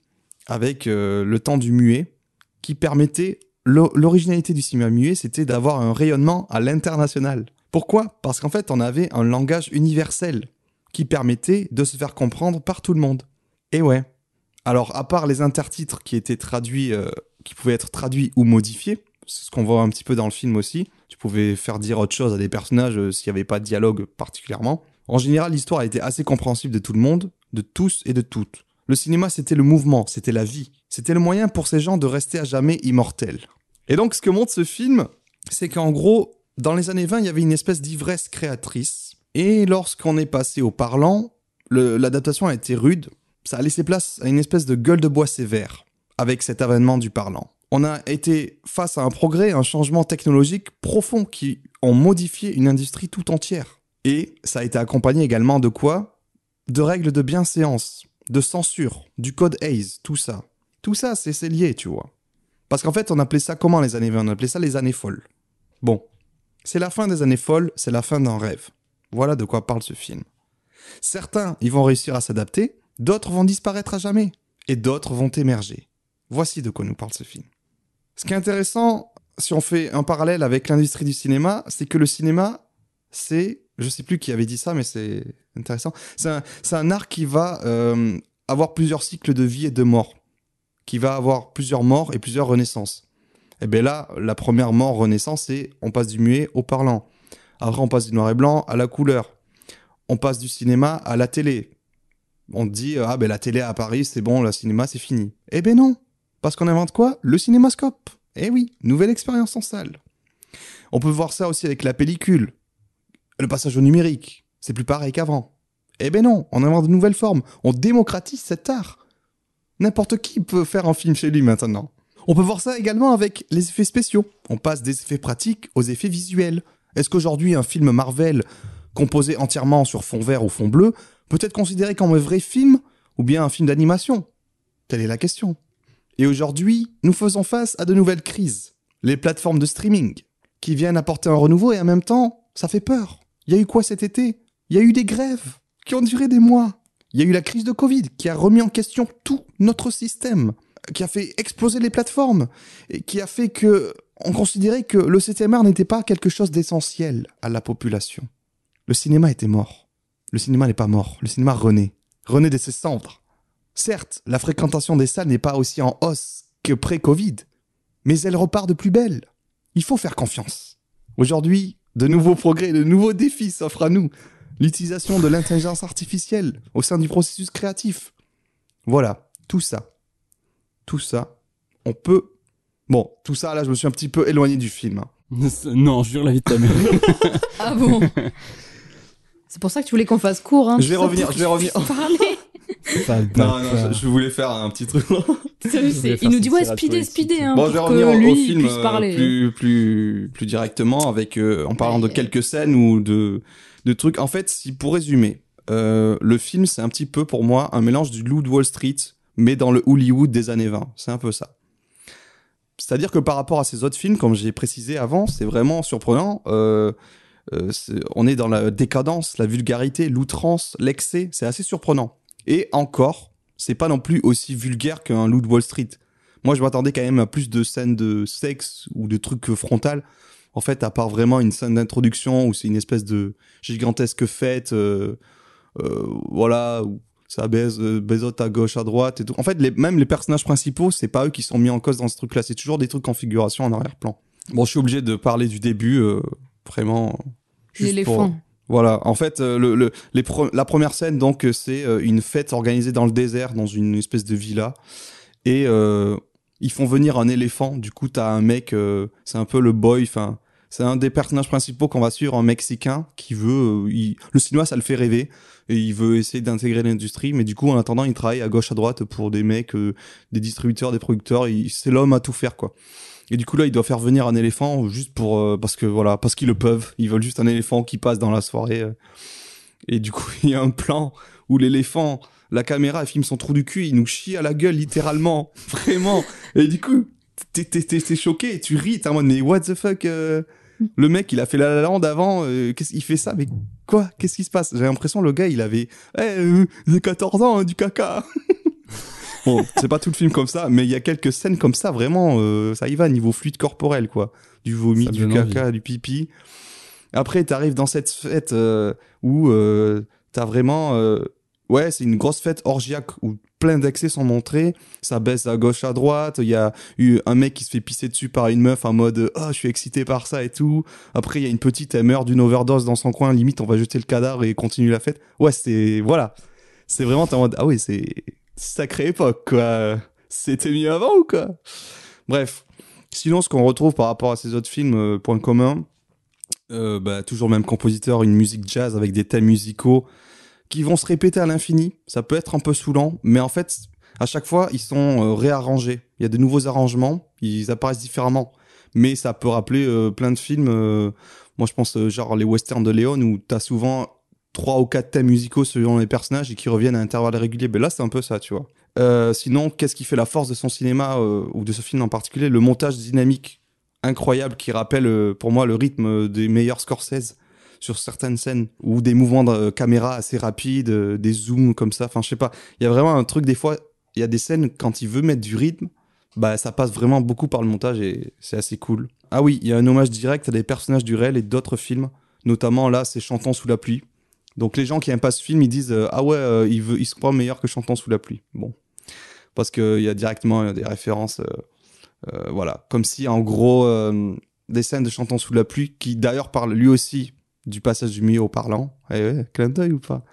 avec euh, le temps du muet, qui permettait l'o- l'originalité du cinéma muet, c'était d'avoir un rayonnement à l'international. Pourquoi? Parce qu'en fait, on avait un langage universel qui permettait de se faire comprendre par tout le monde. Et ouais. Alors, à part les intertitres qui étaient traduits, euh, qui pouvaient être traduits ou modifiés, c'est ce qu'on voit un petit peu dans le film aussi. Tu pouvais faire dire autre chose à des personnages euh, s'il n'y avait pas de dialogue particulièrement. En général, l'histoire a été assez compréhensible de tout le monde, de tous et de toutes. Le cinéma, c'était le mouvement, c'était la vie. C'était le moyen pour ces gens de rester à jamais immortels. Et donc, ce que montre ce film, c'est qu'en gros, dans les années 20, il y avait une espèce d'ivresse créatrice. Et lorsqu'on est passé au parlant, l'adaptation a été rude. Ça a laissé place à une espèce de gueule de bois sévère avec cet avènement du parlant. On a été face à un progrès, un changement technologique profond qui ont modifié une industrie tout entière. Et ça a été accompagné également de quoi? De règles de bienséance, de censure, du code Hayes, tout ça. Tout ça, c'est lié, tu vois. Parce qu'en fait, on appelait ça comment les années 20 On appelait ça les années folles. Bon, c'est la fin des années folles, c'est la fin d'un rêve. Voilà de quoi parle ce film. Certains, ils vont réussir à s'adapter, d'autres vont disparaître à jamais, et d'autres vont émerger. Voici de quoi nous parle ce film. Ce qui est intéressant, si on fait un parallèle avec l'industrie du cinéma, c'est que le cinéma, c'est, je sais plus qui avait dit ça, mais c'est intéressant, c'est un, un art qui va euh, avoir plusieurs cycles de vie et de mort, qui va avoir plusieurs morts et plusieurs renaissances. Et bien là, la première mort renaissance, c'est on passe du muet au parlant. Après, on passe du noir et blanc à la couleur. On passe du cinéma à la télé. On dit, ah ben la télé à Paris, c'est bon, le cinéma, c'est fini. Eh ben non Parce qu'on invente quoi? Le cinémascope. Eh oui, nouvelle expérience en salle. On peut voir ça aussi avec la pellicule. Le passage au numérique, c'est plus pareil qu'avant. Eh ben non, on invente de nouvelles formes. On démocratise cet art. N'importe qui peut faire un film chez lui maintenant. On peut voir ça également avec les effets spéciaux. On passe des effets pratiques aux effets visuels. Est-ce qu'aujourd'hui un film Marvel composé entièrement sur fond vert ou fond bleu peut être considéré comme un vrai film ou bien un film d'animation? Telle est la question. Et aujourd'hui, nous faisons face à de nouvelles crises. Les plateformes de streaming, qui viennent apporter un renouveau et en même temps, ça fait peur. Il y a eu quoi cet été? Il y a eu des grèves qui ont duré des mois. Il y a eu la crise de Covid qui a remis en question tout notre système, qui a fait exploser les plateformes et qui a fait que on considérait que le 7 art n'était pas quelque chose d'essentiel à la population. Le cinéma était mort. Le cinéma n'est pas mort. Le cinéma renaît. Renaît de ses cendres. Certes, la fréquentation des salles n'est pas aussi en hausse que pré-Covid, mais elle repart de plus belle. Il faut faire confiance. Aujourd'hui, de nouveaux progrès, de nouveaux défis s'offrent à nous. L'utilisation de l'intelligence artificielle au sein du processus créatif. Voilà, tout ça. Tout ça, on peut... Bon, tout ça, là, je me suis un petit peu éloigné du film. hein. *laughs* non, jure la vie de ta mère. Ah bon *laughs* C'est pour ça que tu voulais qu'on fasse court. Hein, Je vais tout ça revenir, pour je vais que revenir. puisse Parler. Non, ça. je, je voulais faire un petit truc. *laughs* Il nous dit ouais, poétique. speedez, hein, Bon, je vais revenir que au- film euh, parler. plus, plus, plus directement avec, euh, en parlant de quelques scènes ou de, de trucs. En fait, si pour résumer, euh, le film, c'est un petit peu pour moi un mélange du Loup de Wall Street, mais dans le Hollywood des années 20. C'est un peu ça. C'est-à-dire que par rapport à ces autres films, comme j'ai précisé avant, c'est vraiment surprenant. Euh, euh, on est dans la décadence, la vulgarité, l'outrance, l'excès. C'est assez surprenant. Et encore, c'est pas non plus aussi vulgaire qu'un Loup de Wall Street. Moi, je m'attendais quand même à plus de scènes de sexe ou de trucs frontales. En fait, à part vraiment une scène d'introduction où c'est une espèce de gigantesque fête, euh, euh, voilà, où ça baise, euh, baisote à gauche, à droite et tout. En fait, les, même les personnages principaux, c'est pas eux qui sont mis en cause dans ce truc-là. C'est toujours des trucs en figuration en arrière-plan. Bon, je suis obligé de parler du début, euh, vraiment. L'éléphant. Voilà, en fait, euh, la première scène, donc, euh, c'est euh, une fête organisée dans le désert, dans une espèce de villa. Et ils font venir un éléphant. Du coup, t'as un mec, c'est un peu le boy, enfin, c'est un des personnages principaux qu'on va suivre, un Mexicain qui veut. Le cinéma, ça le fait rêver. Et il veut essayer d'intégrer l'industrie. Mais du coup, en attendant, il travaille à gauche, à droite pour des mecs, des distributeurs, des producteurs. C'est l'homme à tout faire, quoi. Et du coup, là, il doit faire venir un éléphant juste pour. euh, parce que, voilà, parce qu'ils le peuvent. Ils veulent juste un éléphant qui passe dans la soirée. euh. Et du coup, *laughs* il y a un plan où l'éléphant, la caméra, elle filme son trou du cul, il nous chie à la gueule, littéralement. *laughs* Vraiment. Et du coup, t'es, choqué, tu ris, t'es en mode, mais what the fuck euh, Le mec, il a fait la La Land avant, euh, fait ça Mais quoi Qu'est-ce qui se passe? J'ai l'impression, le gars, il avait, eh, euh, j'ai 14 ans, hein, du caca. *laughs* bon, c'est pas tout le film comme ça, mais il y a quelques scènes comme ça, vraiment, euh, ça y va, niveau fluide corporel, quoi. Du vomi, du caca, du pipi. Après, t'arrives dans cette fête euh, où euh, t'as vraiment... euh, ouais, c'est une grosse fête orgiaque où plein d'excès sont montrés. Ça baisse à gauche, à droite. Il y a eu un mec qui se fait pisser dessus par une meuf en mode « Oh, je suis excité par ça et tout. » Après, il y a une petite, elle meurt d'une overdose dans son coin. Limite, on va jeter le cadavre et continuer la fête. Ouais, c'est... Voilà. C'est vraiment, t'es en mode « Ah oui, c'est... sacrée époque, quoi. C'était mieux avant ou quoi? Bref. Sinon, ce qu'on retrouve par rapport à ces autres films, euh, point commun, euh, bah, toujours même compositeur, une musique jazz avec des thèmes musicaux qui vont se répéter à l'infini. Ça peut être un peu saoulant, mais en fait, à chaque fois, ils sont euh, réarrangés. Il y a de nouveaux arrangements, ils apparaissent différemment. Mais ça peut rappeler plein de films. moi, je pense genre les westerns de Léon où t'as souvent trois ou quatre thèmes musicaux selon les personnages et qui reviennent à intervalles réguliers. Ben là, c'est un peu ça, tu vois. Euh, sinon, qu'est-ce qui fait la force de son cinéma euh, ou de ce film en particulier? Le montage dynamique incroyable qui rappelle euh, pour moi le rythme des meilleurs Scorsese sur certaines scènes ou des mouvements de caméra assez rapides, des zooms comme ça. Enfin, je sais pas. Il y a vraiment un truc des fois. Il y a des scènes quand il veut mettre du rythme, bah ça passe vraiment beaucoup par le montage et c'est assez cool. Ah oui, il y a un hommage direct à des personnages du réel et d'autres films. Notamment là, c'est Chantons sous la pluie. Donc les gens qui aiment pas ce film, ils disent euh, ah ouais, euh, il veut, il se meilleur que Chantons sous la pluie. Bon, parce qu'il y a directement euh, des références, euh, voilà, comme si en gros des scènes de Chantons sous la pluie, qui d'ailleurs parle lui aussi du passage du milieu au parlant. Eh ouais, clin d'œil ou pas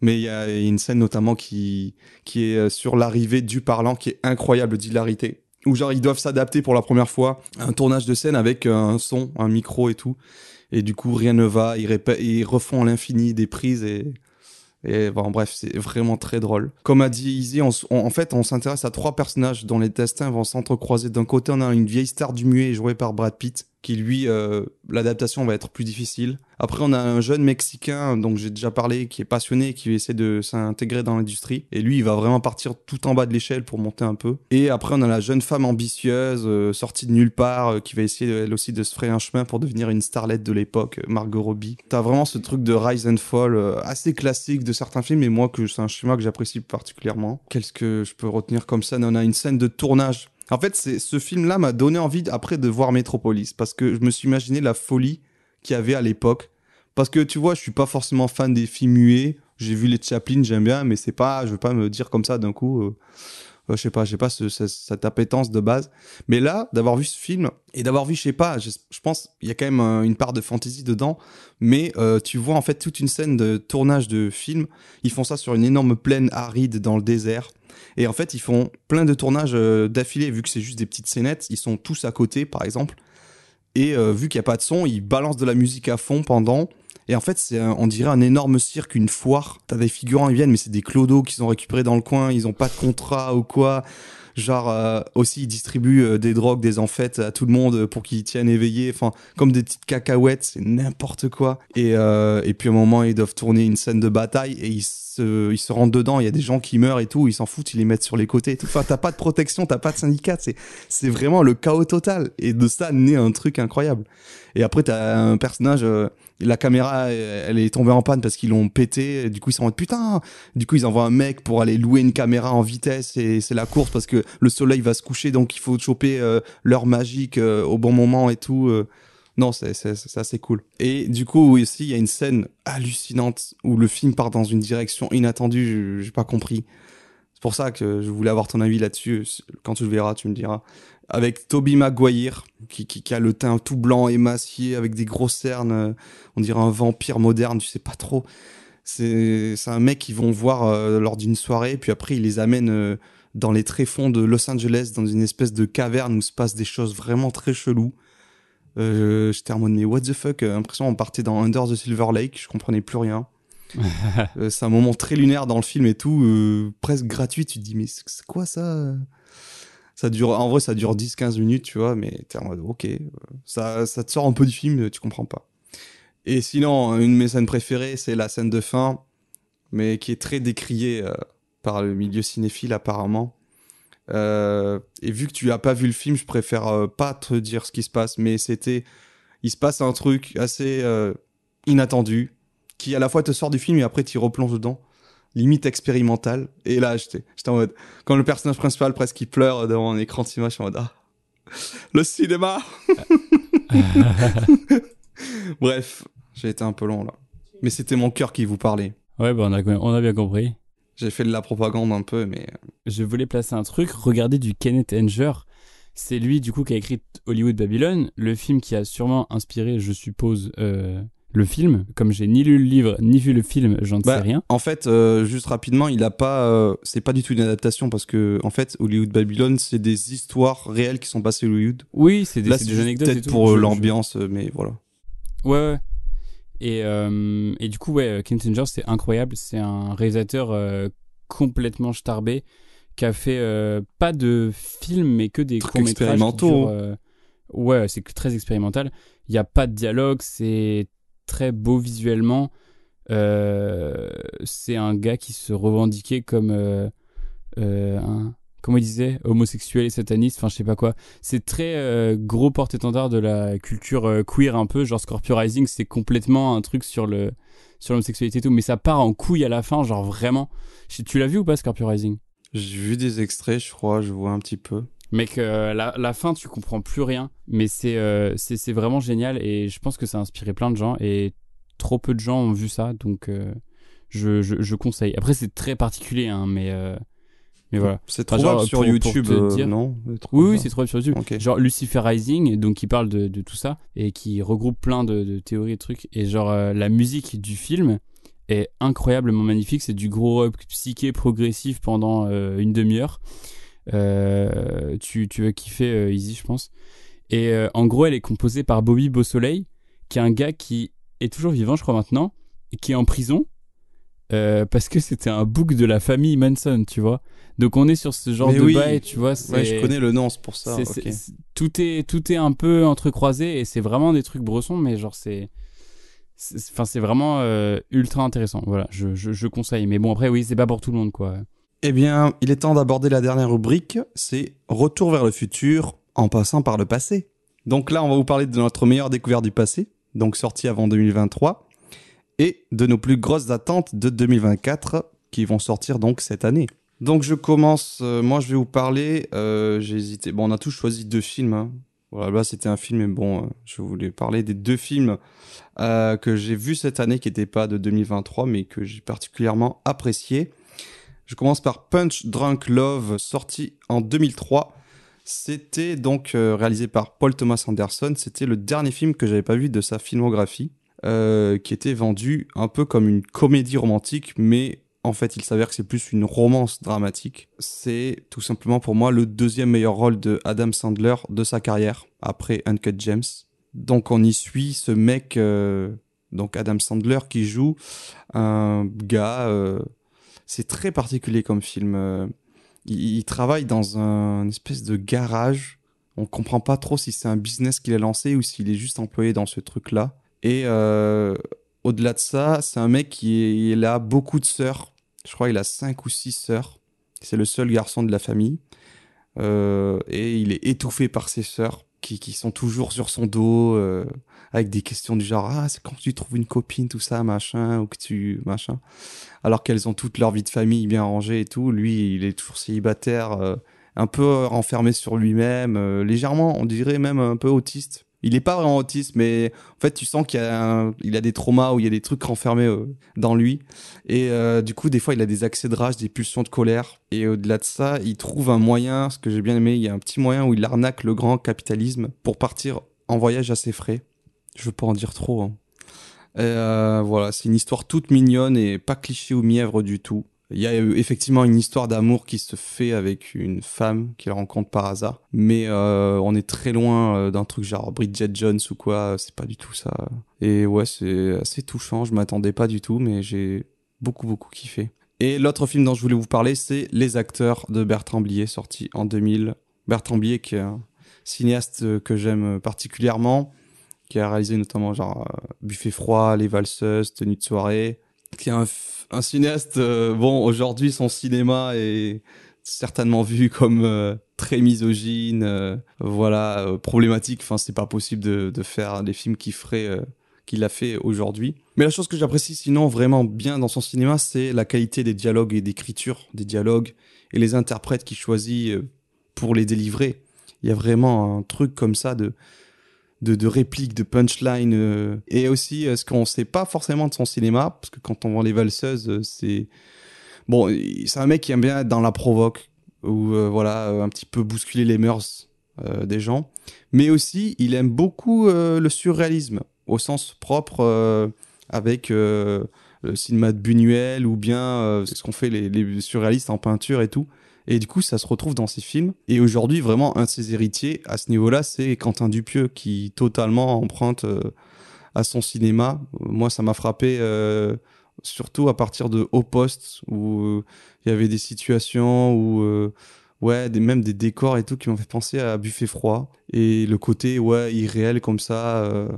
Mais il y a une scène notamment qui qui est sur l'arrivée du parlant, qui est incroyable d'hilarité. Où genre ils doivent s'adapter pour la première fois à un tournage de scène avec un son, un micro et tout. Et du coup rien ne va, ils, ils refont à l'infini des prises et et bon, bref, c'est vraiment très drôle. Comme a dit Izzy, en fait, on s'intéresse à trois personnages dont les destins vont s'entrecroiser. D'un côté, on a une vieille star du muet jouée par Brad Pitt, qui lui, euh, l'adaptation va être plus difficile. Après, on a un jeune Mexicain, dont j'ai déjà parlé, qui est passionné, qui essaie de s'intégrer dans l'industrie. Et lui, il va vraiment partir tout en bas de l'échelle pour monter un peu. Et après, on a la jeune femme ambitieuse, euh, sortie de nulle part, euh, qui va essayer, elle aussi, de se frayer un chemin pour devenir une starlette de l'époque, Margot Robbie. T'as vraiment ce truc de rise and fall, assez classique de certains films, et moi, c'est un schéma que j'apprécie particulièrement. Qu'est-ce que je peux retenir comme scène? On a une scène de tournage. En fait, c'est ce film-là m'a donné envie après de voir Metropolis, parce que je me suis imaginé la folie qu'il y avait à l'époque. Parce que tu vois, je suis pas forcément fan des films muets. J'ai vu les Chaplin, j'aime bien, mais c'est pas, je veux pas me dire comme ça d'un coup. euh, euh, je sais pas, j'ai pas ce- ce- cette appétence de base. Mais là, d'avoir vu ce film et d'avoir vu, je sais pas, je, pense il y a quand même une part de fantaisie dedans. Mais euh, tu vois en fait toute une scène de tournage de film. Ils font ça sur une énorme plaine aride dans le désert. Et en fait, ils font plein de tournages euh, d'affilée, vu que c'est juste des petites scénettes. Ils sont tous à côté, par exemple. Et euh, vu qu'il n'y a pas de son, ils balancent de la musique à fond pendant. Et en fait, c'est on dirait un énorme cirque, une foire. T'as des figurants, ils viennent, mais c'est des clodos qu'ils ont récupérés dans le coin. Ils ont pas de contrat ou quoi. Genre, euh, aussi, ils distribuent euh, des drogues, des amphètes à tout le monde pour qu'ils tiennent éveillés. Enfin, comme des petites cacahuètes, c'est n'importe quoi. Et, euh, et puis, à un moment, ils doivent tourner une scène de bataille et ils se, ils se rendent dedans. Il y a des gens qui meurent et tout. Ils s'en foutent, ils les mettent sur les côtés. Enfin, t'as pas de protection, t'as pas de syndicat. C'est, c'est vraiment le chaos total. Et de ça naît un truc incroyable. Et après, t'as un personnage, euh, la caméra, euh, elle est tombée en panne parce qu'ils l'ont pété. Du coup, ils sont en mode putain. Du coup, ils envoient un mec pour aller louer une caméra en vitesse et c'est la course parce que le soleil va se coucher, donc il faut choper euh, l'heure magique euh, au bon moment et tout. Non, c'est assez cool. Et du coup, aussi, il y a une scène hallucinante où le film part dans une direction inattendue. J'ai pas compris. C'est pour ça que je voulais avoir ton avis là-dessus. Quand tu le verras, tu me diras. Avec Toby Maguire qui, qui, a le teint tout blanc émacié avec des grosses cernes euh, on dirait un vampire moderne tu sais pas trop. C'est un mec qu'ils vont voir euh, lors d'une soirée puis après il les amène euh, dans les tréfonds de Los Angeles dans une espèce de caverne où se passent des choses vraiment très cheloues. Euh, j'étais en mode mais what the fuck? L'impression on partait dans Under the Silver Lake je comprenais plus rien *laughs* Euh, c'est un moment très lunaire dans le film et tout euh, presque gratuit tu te dis mais c'est quoi ça? Ça dure, en vrai, ça dure 10-15 minutes, tu vois, mais t'es en mode, ok, euh, ça, ça te sort un peu du film, tu comprends pas. Et sinon, une de mes scènes préférées, c'est la scène de fin, mais qui est très décriée par le milieu cinéphile, apparemment. Et vu que tu as pas vu le film, je préfère pas te dire ce qui se passe, mais c'était, il se passe un truc assez inattendu, qui à la fois te sort du film et après t'y replonges dedans limite expérimental. Et là, j'étais, j'étais en mode, quand le personnage principal presque il pleure devant un écran de cinéma, je suis en mode, ah, le cinéma! *laughs* Bref, j'ai été un peu long là. Mais c'était mon cœur qui vous parlait. Ouais, bah on a, on a bien compris. J'ai fait de la propagande un peu, mais euh, Je voulais placer un truc. Regardez du Kenneth Anger. C'est lui, du coup, qui a écrit Hollywood Babylon, le film qui a sûrement inspiré, je suppose, euh, le film. Comme j'ai ni lu le livre ni vu le film, j'en Bah, sais rien. En fait, euh, juste rapidement, il a pas, euh, c'est pas du tout une adaptation parce que en fait, Hollywood Babylon, c'est des histoires réelles qui sont passées à Hollywood. Oui, c'est des, Là, c'est des anecdotes. peut-être pour euh, Je- l'ambiance, mais voilà. Ouais, ouais. Et, euh, et du coup, ouais, Kim Singer, c'est incroyable. C'est un réalisateur complètement starbé qui a fait pas de films, mais que des Trucs courts-métrages. qui expérimentaux. durent, ouais, c'est très expérimental. Il n'y a pas de dialogue, c'est très beau visuellement. Euh, c'est un gars qui se revendiquait comme euh, euh, un comment il disait homosexuel et sataniste enfin je sais pas quoi c'est très gros porte-étendard de la culture queer un peu genre Scorpio Rising c'est complètement un truc sur le sur l'homosexualité et tout mais ça part en couille à la fin genre vraiment tu l'as vu ou pas Scorpio Rising? J'ai vu des extraits, je crois, je vois un petit peu. Mec, euh, la, la fin, tu comprends plus rien, mais c'est euh, c'est vraiment génial et je pense que ça a inspiré plein de gens et trop peu de gens ont vu ça, donc euh, je, je, je conseille. Après, c'est très particulier, hein, mais, euh, mais voilà. C'est Enfin, trouvable genre, sur pour- pour YouTube, euh, dire- non? Oui, oui, c'est trop sur YouTube. Genre Lucifer Rising, donc qui parle de, de tout ça et qui regroupe plein de, de théories et trucs. Et genre la musique du film est incroyablement magnifique. C'est du gros rock psyché progressif pendant une demi-heure. Euh, tu, tu vas kiffer euh, Easy, je pense. Et euh, en gros, elle est composée par Bobby Beausoleil, qui est un gars qui est toujours vivant, je crois maintenant, et qui est en prison. euh, parce que c'était un bouc de la famille Manson, tu vois. Donc on est sur ce genre Mais de oui. bail, tu vois. Ouais, je connais le nom, c'est pour ça. tout est tout est un peu entrecroisé et c'est vraiment des trucs brossons mais genre c'est c'est- enfin c'est vraiment euh, ultra intéressant voilà je, je, je conseille mais bon après oui c'est pas pour tout le monde quoi Eh bien, il est temps d'aborder la dernière rubrique, c'est Retour vers le futur en passant par le passé. Donc là, on va vous parler de notre meilleure découverte du passé, donc sortie avant 2023, et de nos plus grosses attentes de 2024 qui vont sortir donc cette année. Donc je commence, euh, moi je vais vous parler, euh, j'ai hésité, bon on a tous choisi deux films, hein. voilà là c'était un film mais bon euh, je voulais parler des deux films que j'ai vus cette année qui n'étaient pas de 2023 mais que j'ai particulièrement apprécié. Je commence par Punch Drunk Love, sorti en 2003. C'était donc euh, réalisé par Paul Thomas Anderson. C'était le dernier film que j'avais pas vu de sa filmographie, euh, qui était vendu un peu comme une comédie romantique, mais en fait, il s'avère que c'est plus une romance dramatique. C'est tout simplement pour moi le deuxième meilleur rôle de Adam Sandler de sa carrière, après Uncut James. Donc on y suit ce mec, euh, donc Adam Sandler, qui joue un gars. C'est très particulier comme film. euh, il, il travaille dans un espèce de garage. On comprend pas trop si c'est un business qu'il a lancé ou s'il est juste employé dans ce truc-là. Et euh, au-delà de ça, c'est un mec qui a beaucoup de sœurs. Je crois qu'il a cinq ou six sœurs. C'est le seul garçon de la famille. Euh, et il est étouffé par ses sœurs qui, sont toujours sur son dos euh, avec des questions du genre ah c'est quand tu trouves une copine tout ça machin ou que tu machin. Alors qu'elles ont toute leur vie de famille bien rangée et tout lui il est toujours célibataire euh, un peu renfermé sur lui-même euh, légèrement on dirait même un peu autiste il est pas vraiment autiste mais en fait tu sens qu'il a a des traumas ou il y a des trucs renfermés euh, dans lui. Et euh, du coup des fois il a des accès de rage des pulsions de colère. Et au-delà de ça il trouve un moyen ce que j'ai bien aimé il y a un petit moyen où il arnaque le grand capitalisme pour partir en voyage à ses frais. Je veux pas en dire trop hein. Euh, voilà c'est une histoire toute mignonne et pas cliché ou mièvre du tout il y a euh, effectivement une histoire d'amour qui se fait avec une femme qu'il rencontre par hasard, mais euh, on est très loin euh, d'un truc genre Bridget Jones ou quoi, c'est pas du tout ça. Et ouais, c'est assez touchant, je m'attendais pas du tout, mais j'ai beaucoup beaucoup kiffé. Et l'autre film dont je voulais vous parler, c'est Les acteurs de Bertrand Blier, sorti en 2000. Bertrand Blier, qui est un cinéaste euh, que j'aime particulièrement, qui a réalisé notamment genre euh, Buffet froid, Les valseuses, Tenue de soirée, qui est un, un cinéaste. euh, bon, aujourd'hui, son cinéma est certainement vu comme euh, très misogyne, euh, voilà, problématique. Enfin, c'est pas possible de, faire des films qu'il ferait, euh, qu'il a fait aujourd'hui. Mais la chose que j'apprécie sinon vraiment bien dans son cinéma, c'est la qualité des dialogues et d'écriture des dialogues et les interprètes qu'il choisit pour les délivrer. Il y a vraiment un truc comme ça de de, répliques, de punchline, euh, et aussi euh, ce qu'on sait pas forcément de son cinéma, parce que quand on voit les valseuses, euh, c'est bon, c'est un mec qui aime bien être dans la provoque ou voilà un petit peu bousculer les mœurs des gens, mais aussi il aime beaucoup le surréalisme. au sens propre avec le cinéma de Buñuel ou bien ce qu'ont fait les surréalistes en peinture et tout. Et du coup, ça se retrouve dans ces films. Et aujourd'hui, vraiment, un de ses héritiers à ce niveau-là, c'est Quentin Dupieux qui totalement emprunte euh, à son cinéma. Moi, ça m'a frappé euh, surtout à partir de Haut Poste où euh, il y avait des situations où euh, ouais, même des décors et tout qui m'ont fait penser à Buffet froid et le côté ouais irréel comme ça. Euh,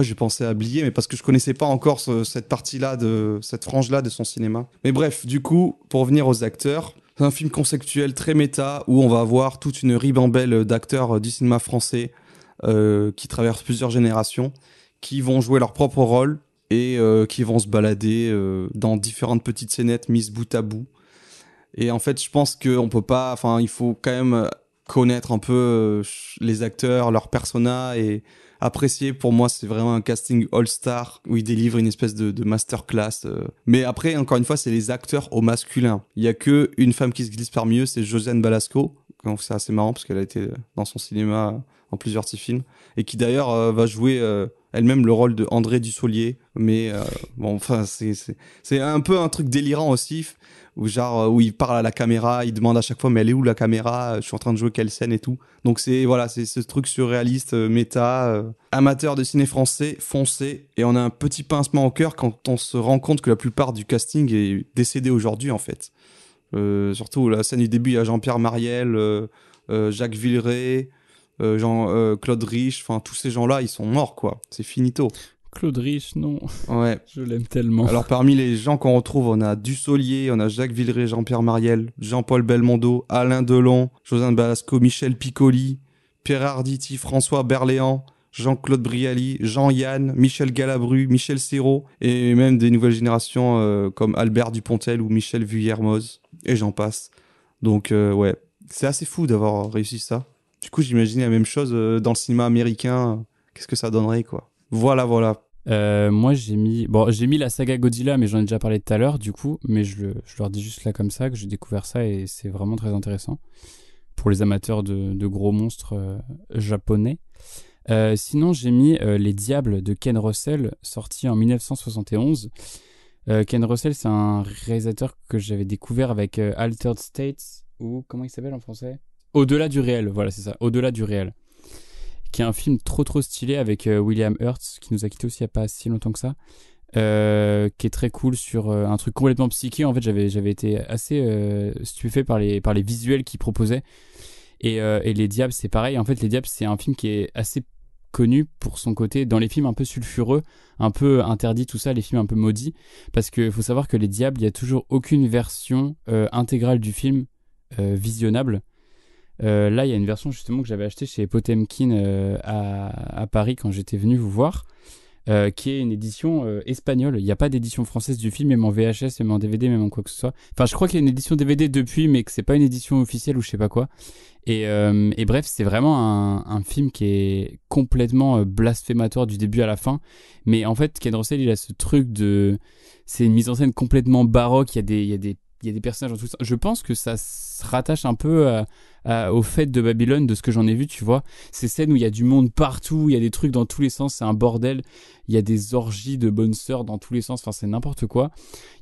j'ai pensé à Blier, mais parce que je connaissais pas encore ce- cette partie-là de cette frange-là de son cinéma. Mais bref, du coup, pour revenir aux acteurs, c'est un film conceptuel très méta où on va avoir toute une ribambelle d'acteurs euh, du cinéma français euh, qui traversent plusieurs générations, qui vont jouer leur propre rôle et euh, qui vont se balader dans différentes petites scénettes mises bout à bout. Et en fait, je pense qu'on peut pas, enfin, il faut quand même connaître un peu les acteurs, leurs personas et apprécié. Pour moi, c'est vraiment un casting all-star où il délivre une espèce de, masterclass. euh. Mais après, encore une fois, c'est les acteurs au masculin. Il y a que une femme qui se glisse parmi eux, c'est Josiane Balasco. Donc c'est assez marrant parce qu'elle a été dans son cinéma dans plusieurs de ses films et qui d'ailleurs euh, va jouer euh, elle-même le rôle de André Dussolier. Mais euh, bon, enfin, c'est un peu un truc délirant aussi où genre euh, où il parle à la caméra, il demande à chaque fois mais elle est où la caméra Je suis en train de jouer quelle scène et tout. Donc c'est voilà, c'est ce truc surréaliste, euh, méta, euh, amateur de ciné français, foncé et on a un petit pincement au cœur quand on se rend compte que la plupart du casting est décédé aujourd'hui en fait. Euh, surtout la scène du début, il y a Jean-Pierre Mariel, euh, euh, Jacques Villeray, euh, Jean euh, Claude Rich, enfin tous ces gens-là, ils sont morts quoi. C'est finito. Claude Rich, non, Ouais. *laughs* je l'aime tellement. Alors parmi les gens qu'on retrouve, on a Dussolier, on a Jacques Villeray, Jean-Pierre Mariel, Jean-Paul Belmondo, Alain Delon, José Balasco, Michel Piccoli, Pierre Arditi, François Berléand, Jean-Claude Brialy, Jean-Yann, Michel Galabru, Michel Serrault, et même des nouvelles générations euh, comme Albert Dupontel ou Michel Vuillermoz, et j'en passe. Donc euh, ouais, c'est assez fou d'avoir réussi ça. Du coup, j'imaginais la même chose euh, dans le cinéma américain. Qu'est-ce que ça donnerait, quoi? Voilà, voilà. Euh, moi, j'ai mis, bon, j'ai mis la saga Godzilla, mais j'en ai déjà parlé tout à l'heure, du coup, mais je, le, je leur dis juste là comme ça que j'ai découvert ça et c'est vraiment très intéressant pour les amateurs de, gros monstres euh, japonais. Euh, sinon, j'ai mis Les Diables de Ken Russell, sorti en 1971. Euh, Ken Russell, c'est un réalisateur que j'avais découvert avec Altered States, ou comment il s'appelle en français? Au-delà du réel, voilà, c'est ça, Au-delà du réel. Qui est un film trop trop stylé avec euh, William Hurt, qui nous a quitté aussi il n'y a pas si longtemps que ça. Euh, qui est très cool sur euh, un truc complètement psyché. En fait, j'avais j'avais été assez stupéfait par les par les visuels qu'il proposait. Et, et les Diables, c'est pareil. En fait, les Diables, c'est un film qui est assez connu pour son côté dans les films un peu sulfureux, un peu interdit tout ça, les films un peu maudits, parce que faut savoir que les Diables, il y a toujours aucune version intégrale du film visionnable. Euh, là, il y a une version justement que j'avais achetée chez Potemkin euh, à, Paris quand j'étais venu vous voir, euh, qui est une édition espagnole. Il n'y a pas d'édition française du film, même en VHS, même en DVD, même en quoi que ce soit. Enfin, je crois qu'il y a une édition DVD depuis, mais que c'est pas une édition officielle ou je sais pas quoi. Et, bref, c'est vraiment un, un film qui est complètement blasphématoire du début à la fin. Mais en fait, Ken Russell, il a ce truc de... C'est une mise en scène complètement baroque, il y a des... Il y a des il y a des personnages dans tout ça. Je pense que ça se rattache un peu à- à- au fait de Babylone, de ce que j'en ai vu, tu vois. Ces scènes où il y a du monde partout, il y a des trucs dans tous les sens, c'est un bordel. Il y a des orgies de bonnes sœurs dans tous les sens, enfin c'est n'importe quoi.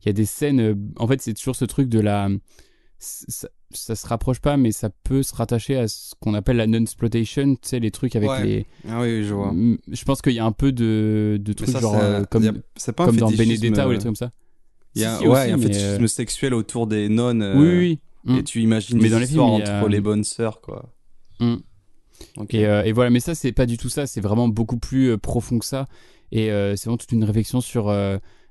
Il y a des scènes, euh, en fait c'est toujours ce truc de la... Ça, ça se rapproche pas, mais ça peut se rattacher à ce qu'on appelle la non-exploitation, tu sais, les trucs avec Ouais. les... Ah oui, je vois. Je pense qu'il y a un peu de, de trucs ça, genre euh, comme, y a- c'est pas un comme dans Benedetta ou euh, les trucs comme ça. Il y a, Si, si, ouais, aussi, mais, fétichisme euh, sexuel autour des nonnes. euh, Oui, oui, oui. Et Mm. tu imagines Mais des dans les histoires films, a- entre les bonnes sœurs, quoi. Mm. Et, euh, et voilà, mais ça, c'est pas du tout ça. C'est vraiment beaucoup plus euh, profond que ça. Et c'est vraiment toute une réflexion sur,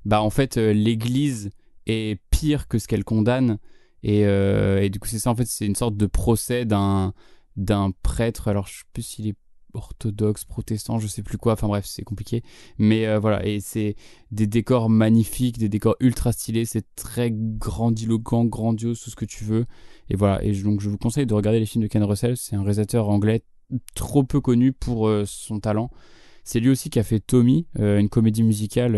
bah, en fait, l'Église est pire que ce qu'elle condamne. Et, et du coup, c'est ça, en fait, c'est une sorte de procès d'un d'un prêtre. Alors, je sais plus s'il est orthodoxe, protestant, je sais plus quoi. Enfin bref, c'est compliqué. Mais euh, voilà, et c'est des décors magnifiques, des décors ultra stylés. C'est très grandiloquent, grandiose, tout ce que tu veux. Et voilà, et donc je vous conseille de regarder les films de Ken Russell. C'est un réalisateur anglais trop peu connu pour euh, son talent. C'est lui aussi qui a fait Tommy, euh, une comédie musicale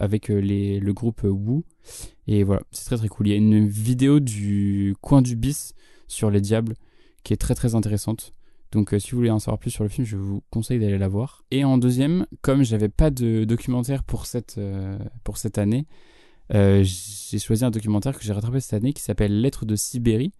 avec le groupe Woo. Et voilà, c'est très très cool. Il y a une vidéo du coin du bis sur les diables qui est très très intéressante. Donc, euh, si vous voulez en savoir plus sur le film, je vous conseille d'aller la voir. Et en deuxième, comme j'avais pas de documentaire pour cette, euh, pour cette année, euh, j'ai choisi un documentaire que j'ai rattrapé cette année qui s'appelle Lettres de Sibérie,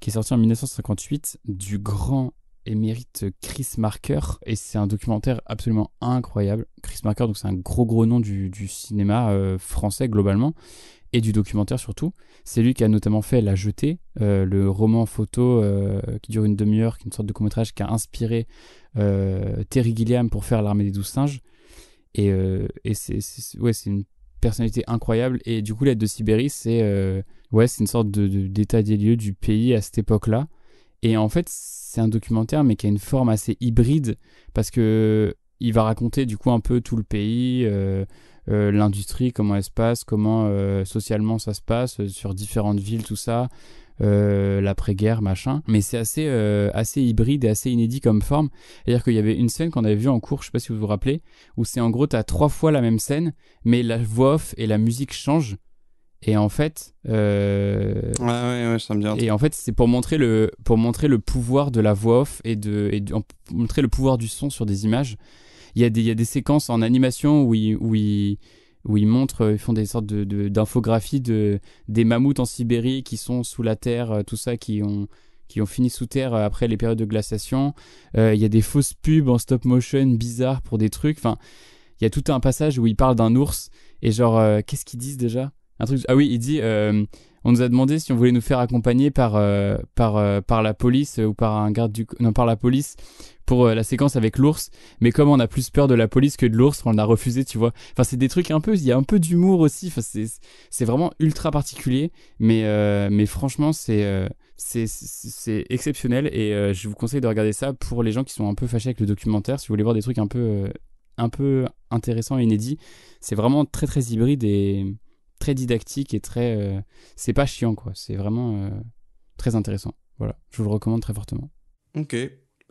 qui est sorti en 1958 du grand émérite Chris Marker. Et c'est un documentaire absolument incroyable. Chris Marker, donc c'est un gros gros nom du, du cinéma français globalement et du documentaire surtout. C'est lui qui a notamment fait La Jetée, euh, le roman photo euh, qui dure une demi-heure, qui est une sorte de court-métrage qui a inspiré euh, Terry Gilliam pour faire L'Armée des Douze Singes. Et, euh, c'est, ouais, une personnalité incroyable. Et du coup, l'aide de Sibérie, c'est ouais, une sorte de, de- d'état des lieux du pays à cette époque-là. Et en fait, c'est un documentaire, mais qui a une forme assez hybride, parce que il va raconter du coup un peu tout le pays, l'industrie, comment elle se passe, comment euh, socialement ça se passe euh, sur différentes villes, tout ça, euh, l'après-guerre, machin. Mais c'est assez, euh, assez hybride et assez inédit comme forme. C'est-à-dire qu'il y avait une scène qu'on avait vue en cours, je sais pas si vous vous rappelez, où c'est en gros, t'as trois fois la même scène, mais la voix off et la musique changent. Et en fait, euh, Ouais, ouais, ouais, ça me dit et en fait, c'est pour montrer le pour montrer le pouvoir de la voix off et de et de- montrer le pouvoir du son sur des images. Il y a des il y a des séquences en animation où ils où ils où ils montrent ils font des sortes de de- d'infographies de des mammouths en Sibérie qui sont sous la terre, euh, tout ça qui ont qui ont fini sous terre euh, après les périodes de glaciation. Euh, Il y a des fausses pubs en stop motion bizarres pour des trucs. Enfin, il y a tout un passage où ils parlent d'un ours et genre euh, qu'est-ce qu'ils disent déjà? Un truc. Ah oui, il dit. euh, on nous a demandé si on voulait nous faire accompagner par euh, par euh, par la police euh, ou par un garde du non par la police pour euh, la séquence avec l'ours. Mais comme on a plus peur de la police que de l'ours on a refusé tu vois. Enfin c'est des trucs un peu il y a un peu d'humour aussi. Enfin c'est c'est vraiment ultra particulier. Mais euh, mais franchement c'est euh, c'est c'est c'est exceptionnel. Et je vous conseille de regarder ça pour les gens qui sont un peu fâchés avec le documentaire. Si vous voulez voir des trucs un peu un peu intéressants et inédits c'est vraiment très très hybride et très didactique et très c'est pas chiant quoi. C'est vraiment très intéressant. Voilà. Je vous le recommande très fortement. Ok.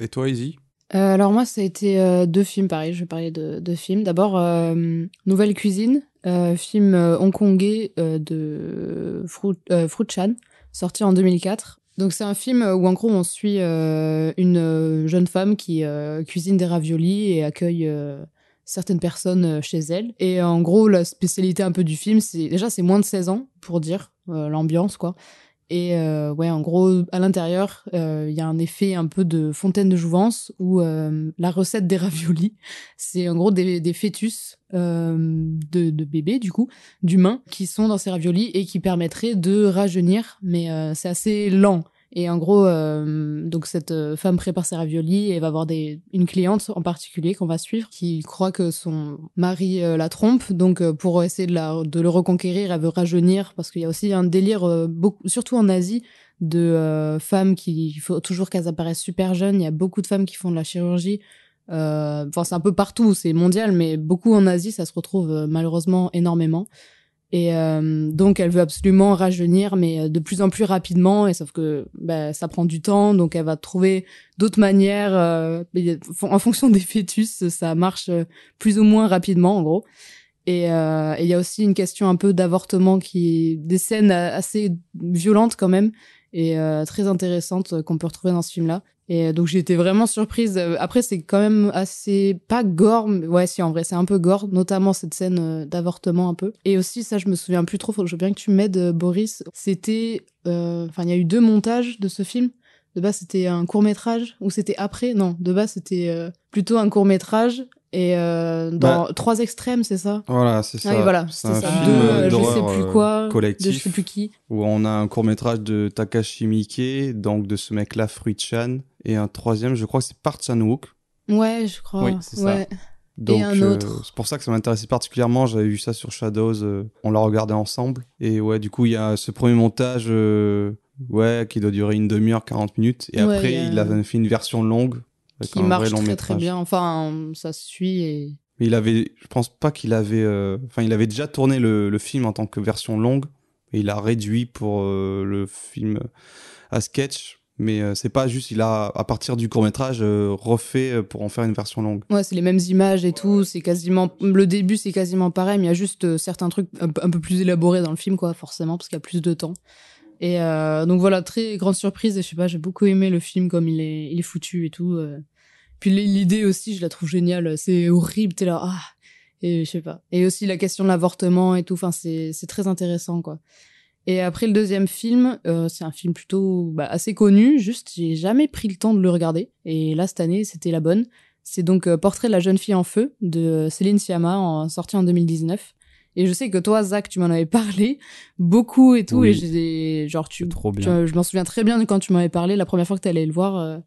Et toi, Izzy Euh, alors moi, ça a été euh, deux films, pareil, je vais parler de deux films. D'abord, euh, Nouvelle Cuisine, film hongkongais de Fruit Chan, sorti en 2004. Donc c'est un film où en gros on suit une jeune femme qui cuisine des raviolis et accueille certaines personnes chez elle. Et en gros la spécialité un peu du film, c'est déjà c'est moins de 16 ans pour dire l'ambiance quoi. Et euh, ouais, en gros, à l'intérieur, euh, il y a un effet un peu de fontaine de jouvence où euh, la recette des raviolis, *laughs* c'est en gros des, des fœtus euh, de, de bébés, du coup, d'humains, qui sont dans ces raviolis et qui permettraient de rajeunir, mais euh, c'est assez lent. Et en gros, euh, donc cette euh, femme prépare ses raviolis et va avoir des, une cliente en particulier qu'on va suivre qui croit que son mari euh, la trompe. Donc euh, pour essayer de, la, de le reconquérir, elle veut rajeunir parce qu'il y a aussi un délire, euh, beaucoup, surtout en Asie, de euh, femmes qui il faut toujours qu'elles apparaissent super jeunes. Il y a beaucoup de femmes qui font de la chirurgie. Enfin, c'est un peu partout, c'est mondial, mais beaucoup en Asie, ça se retrouve malheureusement énormément. Et euh, donc, elle veut absolument rajeunir, mais euh, de plus en plus rapidement. Et sauf que bah, ça prend du temps, donc elle va trouver d'autres manières. euh, en fonction des fœtus, ça marche euh, plus ou moins rapidement, en gros. Et euh, il y a aussi une question un peu d'avortement qui des scènes euh, assez violentes quand même et euh, très intéressantes euh, qu'on peut retrouver dans ce film-là. Et euh, donc été vraiment surprise. Euh, Après c'est quand même assez pas gore, mais ouais si en vrai c'est un peu gore, notamment cette scène euh, d'avortement un peu. Et aussi ça je me souviens plus trop, faut que je veux bien que tu m'aides Boris. C'était, enfin il y a eu deux montages de ce film. De base c'était un court métrage ou c'était après? Non, de base c'était plutôt un court métrage et euh, dans trois extrêmes c'est ça? Voilà, c'est ah ça. oui, voilà, C'est un ça. film De, euh, euh, je sais plus quoi, de collectif je sais plus qui. où on a un court métrage de Takashi Miike, donc de ce mec-là, Fruit-chan, et un troisième, je crois que c'est Park Chan-wook. Ouais, je crois. Oui, c'est ça. Donc, un euh, autre. c'est pour ça que ça m'intéressait particulièrement. J'avais vu ça sur Shadows, euh, on l'a regardé ensemble. Et ouais, du coup, il y a ce premier montage, ouais, qui doit durer une demi-heure, 40 minutes. Et Ouais, après, il a- fait une version longue. Qui marche très très bien. Enfin, ça se suit et Mais il avait, je pense pas qu'il avait, euh, enfin, il avait déjà tourné le, le film en tant que version longue. Et il a réduit pour euh, le film à sketch. Mais euh, c'est pas juste, il a, à partir du court métrage, refait euh, pour en faire une version longue. ouais, c'est les mêmes images et tout. C'est quasiment le début, c'est quasiment pareil, mais il y a juste euh, certains trucs un, peu- un peu plus élaborés dans le film, quoi, forcément, parce qu'il y a plus de temps. Et euh, donc voilà, très grande surprise. Et je sais pas, j'ai beaucoup aimé le film comme il est, il est foutu et tout. euh. Puis l'idée aussi, je la trouve géniale. C'est horrible, t'es là, ah. Et je sais pas. Et aussi la question de l'avortement et tout. Enfin, c'est c'est très intéressant quoi. Et après le deuxième film, euh, c'est un film plutôt bah, assez connu. Juste, j'ai jamais pris le temps de le regarder. Et là cette année, c'était la bonne. C'est donc euh, Portrait de la jeune fille en feu de euh, Céline Sciamma, en, sorti en 2019. Et je sais que toi, Zach, tu m'en avais parlé beaucoup et tout. Oui. Et j'ai genre tu, trop tu- bien. je m'en souviens très bien quand tu m'avais parlé la première fois que tu allais le voir. euh,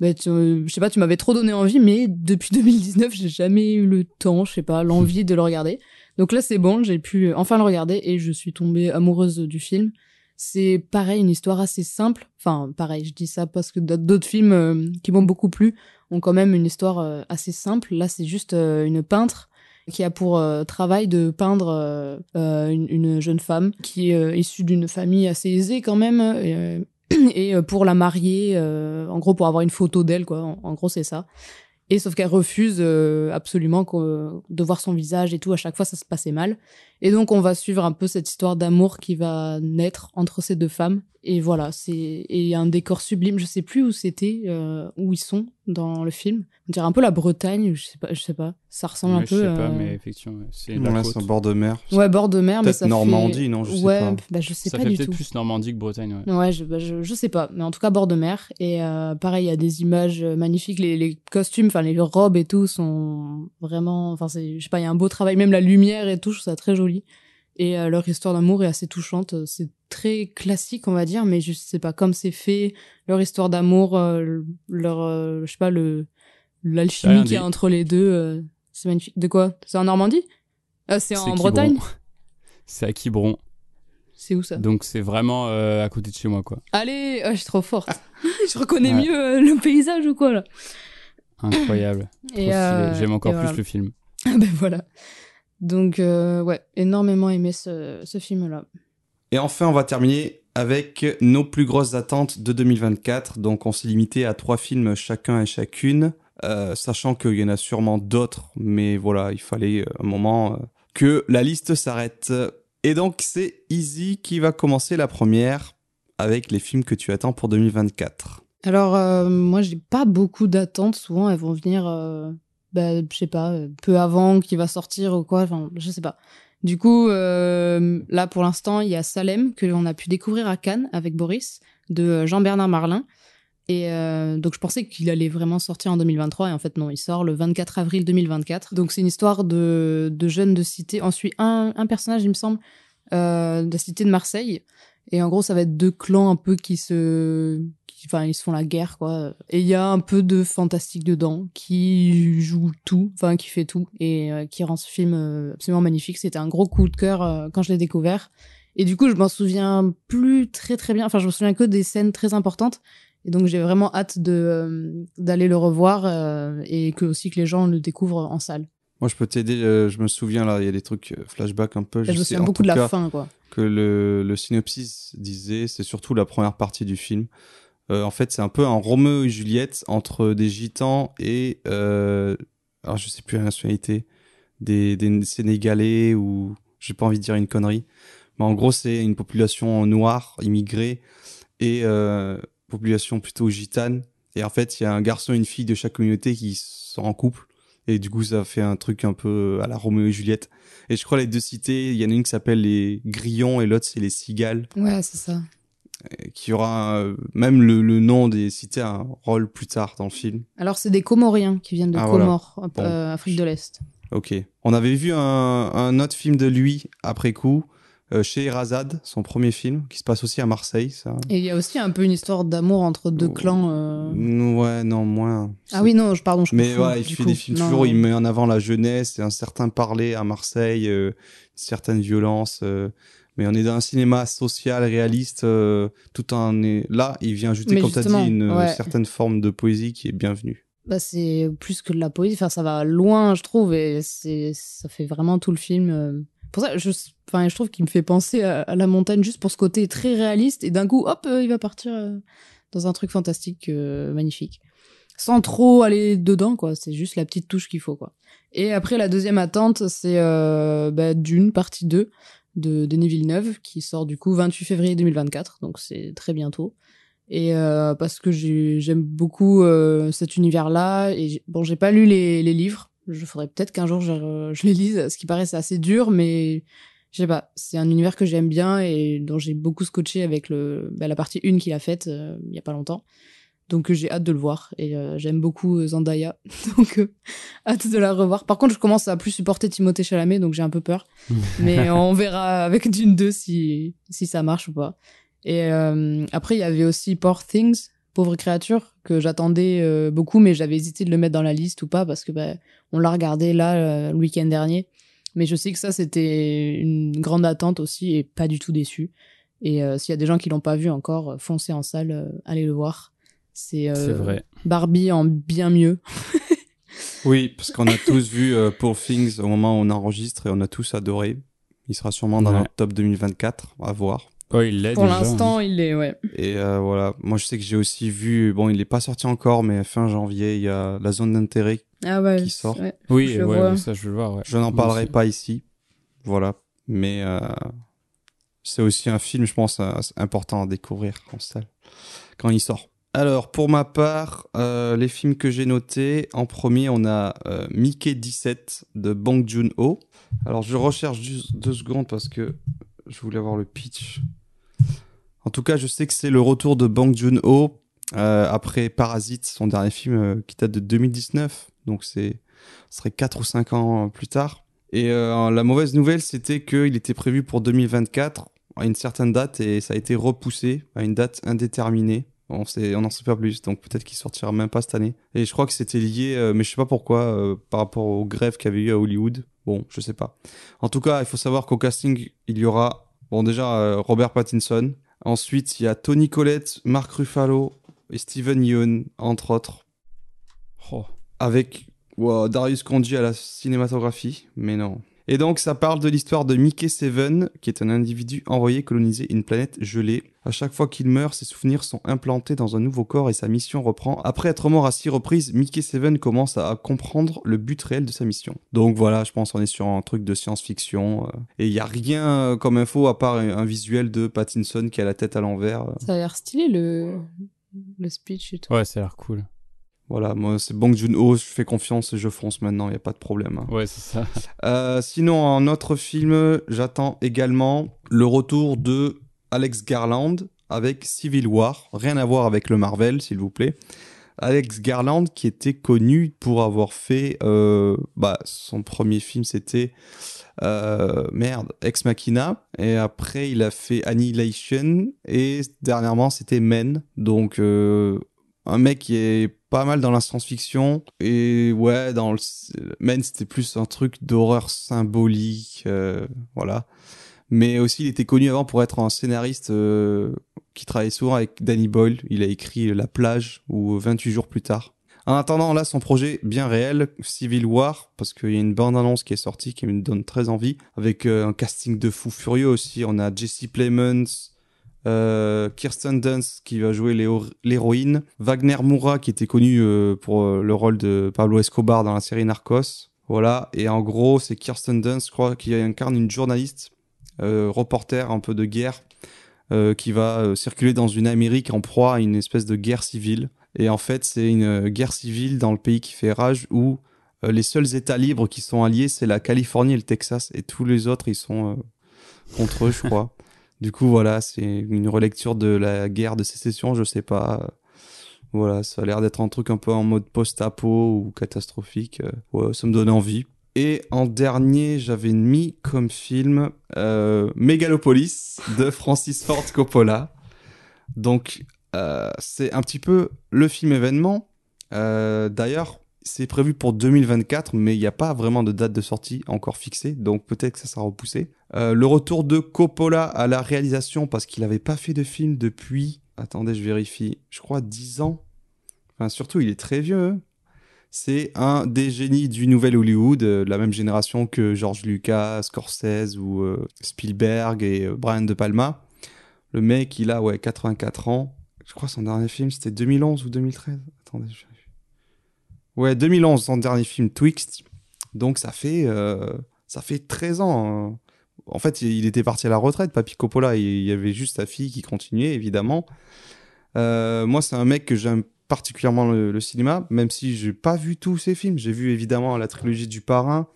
bah, tu- euh, je sais pas, tu m'avais trop donné envie, mais depuis *laughs* 2019, j'ai jamais eu le temps, je sais pas, l'envie de le regarder. Donc là, c'est bon, j'ai pu enfin le regarder et je suis tombée amoureuse du film. C'est pareil, une histoire assez simple. Enfin, pareil, je dis ça parce que d'autres films euh, qui m'ont beaucoup plu ont quand même une histoire euh, assez simple. Là, c'est juste euh, une peintre qui a pour euh, travail de peindre euh, euh, une, une jeune femme qui est euh, issue d'une famille assez aisée quand même euh, *clears throat* et euh, pour la marier euh, en gros pour avoir une photo d'elle quoi. En, en gros c'est ça. Et sauf qu'elle refuse euh, absolument de voir son visage et tout. À chaque fois ça se passait mal et donc on va suivre un peu cette histoire d'amour qui va naître entre ces deux femmes et voilà c'est et il y a un décor sublime je sais plus où c'était euh, où ils sont dans le film on dirait un peu la Bretagne je sais pas je sais pas ça ressemble un peu je sais pas, euh, mais effectivement, c'est la Ouais, côte. c'est un bord de mer. Ouais, bord de mer, mais Peut-être ça Normandie, fait... non, je sais ouais, pas. bah je sais Ça pas fait du peut-être plus Normandie que Bretagne, ouais. Ouais, je, bah, je, je sais pas, mais en tout cas bord de mer et euh, pareil, il y a des images magnifiques, les, les costumes, enfin les robes et tout sont vraiment, enfin c'est, je sais pas, il y a un beau travail, même la lumière et tout, je trouve ça très joli. Et euh, leur histoire d'amour est assez touchante, c'est très classique on va dire, mais je sais pas comme c'est fait, leur histoire d'amour, euh, leur, euh, je sais pas le l'alchimie qu'il y a dit. entre les deux, c'est magnifique. De quoi? C'est en Normandie? Ah, c'est en. Bretagne? *laughs* C'est à Quiberon. C'est où ça? Donc c'est vraiment à côté de chez moi, quoi. Allez, ah, je suis trop forte. *laughs* je reconnais Ouais. mieux le paysage ou quoi là? Incroyable. J'aime encore et plus voilà. le film. *laughs* ben voilà. Donc euh, ouais, énormément aimé ce, ce film-là. Et enfin, on va terminer avec nos plus grosses attentes de 2024. Donc, on s'est limité à trois films chacun et chacune, euh, sachant qu'il y en a sûrement d'autres, mais voilà, il fallait euh, un moment euh, que la liste s'arrête. Et donc, c'est Easy qui va commencer la première avec les films que tu attends pour 2024. Alors euh, moi j'ai pas beaucoup d'attentes. Souvent elles vont venir, bah, je sais pas, euh, peu avant qu'il va sortir ou quoi. Enfin je sais pas. Du coup euh, là pour l'instant il y a Salem que l'on a pu découvrir à Cannes avec Boris de euh, Jean-Bernard Marlin. Et donc je pensais qu'il allait vraiment sortir en 2023 et en fait non, il sort le 24 avril 2024. Donc c'est une histoire de, de jeunes de cité. On suit un, un personnage il me semble de la cité de Marseille. Et en gros ça va être deux clans un peu qui se... Enfin ils se font la guerre quoi. Et il y a un peu de fantastique dedans qui joue tout, enfin qui fait tout et euh, qui rend ce film euh, absolument magnifique. C'était un gros coup de cœur euh, quand je l'ai découvert. Et du coup je m'en souviens plus très très bien. Enfin je me souviens que des scènes très importantes. Et donc j'ai vraiment hâte de euh, d'aller le revoir et que aussi que les gens le découvrent en salle. Moi, je peux t'aider. je me souviens là, il y a des trucs flashback un peu. je me sais souviens en beaucoup de la cas fin quoi. que le, le synopsis disait, c'est surtout la première partie du film. Euh, en fait, c'est un peu un Roméo et Juliette entre des gitans et, euh, alors je sais plus la nationalité, des, Sénégalais ou j'ai pas envie de dire une connerie, mais en gros c'est une population noire immigrée et euh, population plutôt gitane. Et en fait, il y a un garçon et une fille de chaque communauté qui sont en couple. Et du coup, ça fait un truc un peu à la Roméo et Juliette. Et je crois les deux cités, il y en a une qui s'appelle les Grillons et l'autre c'est les Cigales. Ouais c'est ça. Qui aura euh, même le, le nom des cités a un rôle plus tard dans le film. Alors c'est des Comoriens qui viennent de Ah, voilà. Bon. euh, Afrique de l'Est. Ok. On avait vu un, un autre film de lui après coup, euh, chez Erazad, son premier film, qui se passe aussi à Marseille. Ça. Et il y a aussi un peu une histoire d'amour entre deux Oh. clans. euh. Ouais, non, moins. Ah oui, non, je pardon, je Mais ouais, il fait coup. des films Non, toujours, il met en avant la jeunesse et un certain parler à Marseille, euh, une certaine violence. euh, mais on est dans un cinéma social, réaliste, euh, tout en est là. Il vient ajouter, Mais comme tu as dit, une ouais. certaine forme de poésie qui est bienvenue. Bah, c'est plus que de la poésie. Enfin, ça va loin, je trouve, et ça fait vraiment tout le film. euh. Pour ça, je, enfin, je trouve qu'il me fait penser à, à la montagne juste pour ce côté très réaliste, et d'un coup, hop, euh, il va partir euh, dans un truc fantastique, euh, magnifique. Sans trop aller dedans, quoi. C'est juste la petite touche qu'il faut, quoi. Et après, la deuxième attente, c'est euh, bah, Dune, partie 2, de Denis Villeneuve, qui sort du coup 28 février 2024, donc c'est très bientôt. Et euh, parce que j'ai- j'aime beaucoup euh, cet univers-là. Et bon, j'ai pas lu les, les livres. Je ferais peut-être qu'un jour je, je les lise. Ce qui paraît c'est assez dur, mais je sais pas. C'est un univers que j'aime bien et dont j'ai beaucoup scotché avec le, bah, la partie 1 qu'il a faite euh, il y a pas longtemps. Donc euh, j'ai hâte de le voir et euh, j'aime beaucoup euh, Zendaya, *laughs* donc euh, hâte de la revoir. Par contre, je commence à plus supporter Timothée Chalamet, donc j'ai un peu peur. *laughs* Mais on verra avec Dune 2 si si ça marche ou pas. Et euh, après, il y avait aussi Poor Things, Pauvre créature, que j'attendais beaucoup, mais j'avais hésité de le mettre dans la liste ou pas parce que bah, on l'a regardé là le week-end dernier. Mais je sais que ça c'était une grande attente aussi et pas du tout déçu. Et s'il y a des gens qui l'ont pas vu encore, foncez en salle, allez le voir. C'est euh, C'est vrai. Barbie en bien mieux. *laughs* Oui, parce qu'on a tous vu euh, Poor Things au moment où on enregistre et on a tous adoré. Il sera sûrement dans Ouais. notre top 2024, à voir. Oh, il l'est Pour l'instant, il est ouais. Et euh, voilà, moi je sais que j'ai aussi vu, bon il n'est pas sorti encore, mais fin janvier, il y a La Zone d'intérêt. Ah ouais. Qui sort. ouais. Oui, Je ouais, vois. ça je veux le voir. Ouais. Je n'en parlerai aussi. pas ici, voilà. Mais euh, c'est aussi un film, je pense, important à découvrir en salle, quand il sort. Alors, pour ma part, euh, les films que j'ai notés, en premier, on a euh, Mickey 17 de Bong Joon-ho. Alors, je recherche juste deux secondes parce que je voulais avoir le pitch. En tout cas, je sais que c'est le retour de Bong Joon-ho euh, après Parasite, son dernier film qui date de 2019. Donc, ce serait 4 ou 5 ans plus tard. Et la mauvaise nouvelle, c'était qu'il était prévu pour 2024 à une certaine date et ça a été repoussé à une date indéterminée. On sait, on n'en sait pas plus, donc peut-être qu'il sortira même pas cette année. Et je crois que c'était lié, euh, mais je sais pas pourquoi, euh, par rapport aux grèves qu'il y avait eu à Hollywood. Bon, je sais pas. En tout cas, il faut savoir qu'au casting, il y aura, bon déjà, euh, Robert Pattinson. Ensuite, il y a Tony Collette, Mark Ruffalo et Steven Yeun, entre autres. Oh. Avec wow, Darius Konji à la cinématographie, mais non. Et donc, ça parle de l'histoire de Mickey Seven, qui est un individu envoyé coloniser une planète gelée. À chaque fois qu'il meurt, ses souvenirs sont implantés dans un nouveau corps et sa mission reprend. Après être mort à six reprises, Mickey Seven commence à comprendre le but réel de sa mission. Donc voilà, je pense qu'on est sur un truc de science-fiction. euh, et il n'y a rien euh, comme info à part un, un visuel de Pattinson qui a la tête à l'envers. euh. Ça a l'air stylé le le speech et tout. Ouais, ça a l'air cool. Voilà, moi c'est Bong Joon-ho, je fais confiance et je fonce maintenant, il n'y a pas de problème. hein. Ouais, c'est ça. *laughs* Euh, sinon, en autre film, j'attends également le retour de Alex Garland avec Civil War. Rien à voir avec le Marvel, s'il vous plaît. Alex Garland, qui était connu pour avoir fait euh, bah, son premier film, c'était euh, merde, Ex Machina. Et après, il a fait Annihilation. Et dernièrement, c'était Men. Donc, euh, un mec qui est pas mal dans la science-fiction. Et ouais, dans le Men, c'était plus un truc d'horreur symbolique. euh, voilà. Mais aussi, il était connu avant pour être un scénariste euh, qui travaillait souvent avec Danny Boyle. Il a écrit La plage ou 28 jours plus tard. En attendant, là, son projet bien réel, Civil War, parce qu'il y a une bande-annonce qui est sortie qui me donne très envie, avec euh, un casting de fou furieux aussi. On a Jesse Plemons, euh, Kirsten Dunst qui va jouer l'héro- l'héroïne, Wagner Moura qui était connu euh, pour euh, le rôle de Pablo Escobar dans la série Narcos. Voilà, et en gros, c'est Kirsten Dunst, je crois, qui incarne une journaliste, reporter un peu de guerre, qui va circuler dans une Amérique en proie à une espèce de guerre civile. Et en fait, c'est une guerre civile dans le pays qui fait rage où les seuls États libres qui sont alliés, c'est la Californie et le Texas. Et tous les autres, ils sont contre eux, je crois. Du coup, voilà, c'est une relecture de la guerre de sécession, je sais pas. Voilà, ça a l'air d'être un truc un peu en mode post-apo ou catastrophique. Euh, Ouais, ça me donne envie. Et en dernier, j'avais mis comme film euh, Megalopolis de Francis Ford Coppola. Donc, euh, c'est un petit peu le film événement. Euh, D'ailleurs, c'est prévu pour 2024, mais il n'y a pas vraiment de date de sortie encore fixée, donc peut-être que ça sera repoussé. Euh, le retour de Coppola à la réalisation, parce qu'il n'avait pas fait de film depuis, attendez, je vérifie, je crois 10 ans. Enfin, surtout, il est très vieux. hein. C'est un des génies du nouvel Hollywood, euh, la même génération que George Lucas, Scorsese ou euh, Spielberg et Brian De Palma. Le mec, il a ouais, 84 ans. Je crois son dernier film, c'était 2011 ou 2013. Attendez, je. Ouais, 2011, son dernier film, Twixt. Donc ça fait, euh, ça fait 13 ans. hein. En fait, il était parti à la retraite, Papy Coppola. Il y avait juste sa fille qui continuait, évidemment. Euh, moi, c'est un mec que j'aime particulièrement le, cinéma, même si j'ai pas vu tous ses films. J'ai vu évidemment la trilogie du Parrain.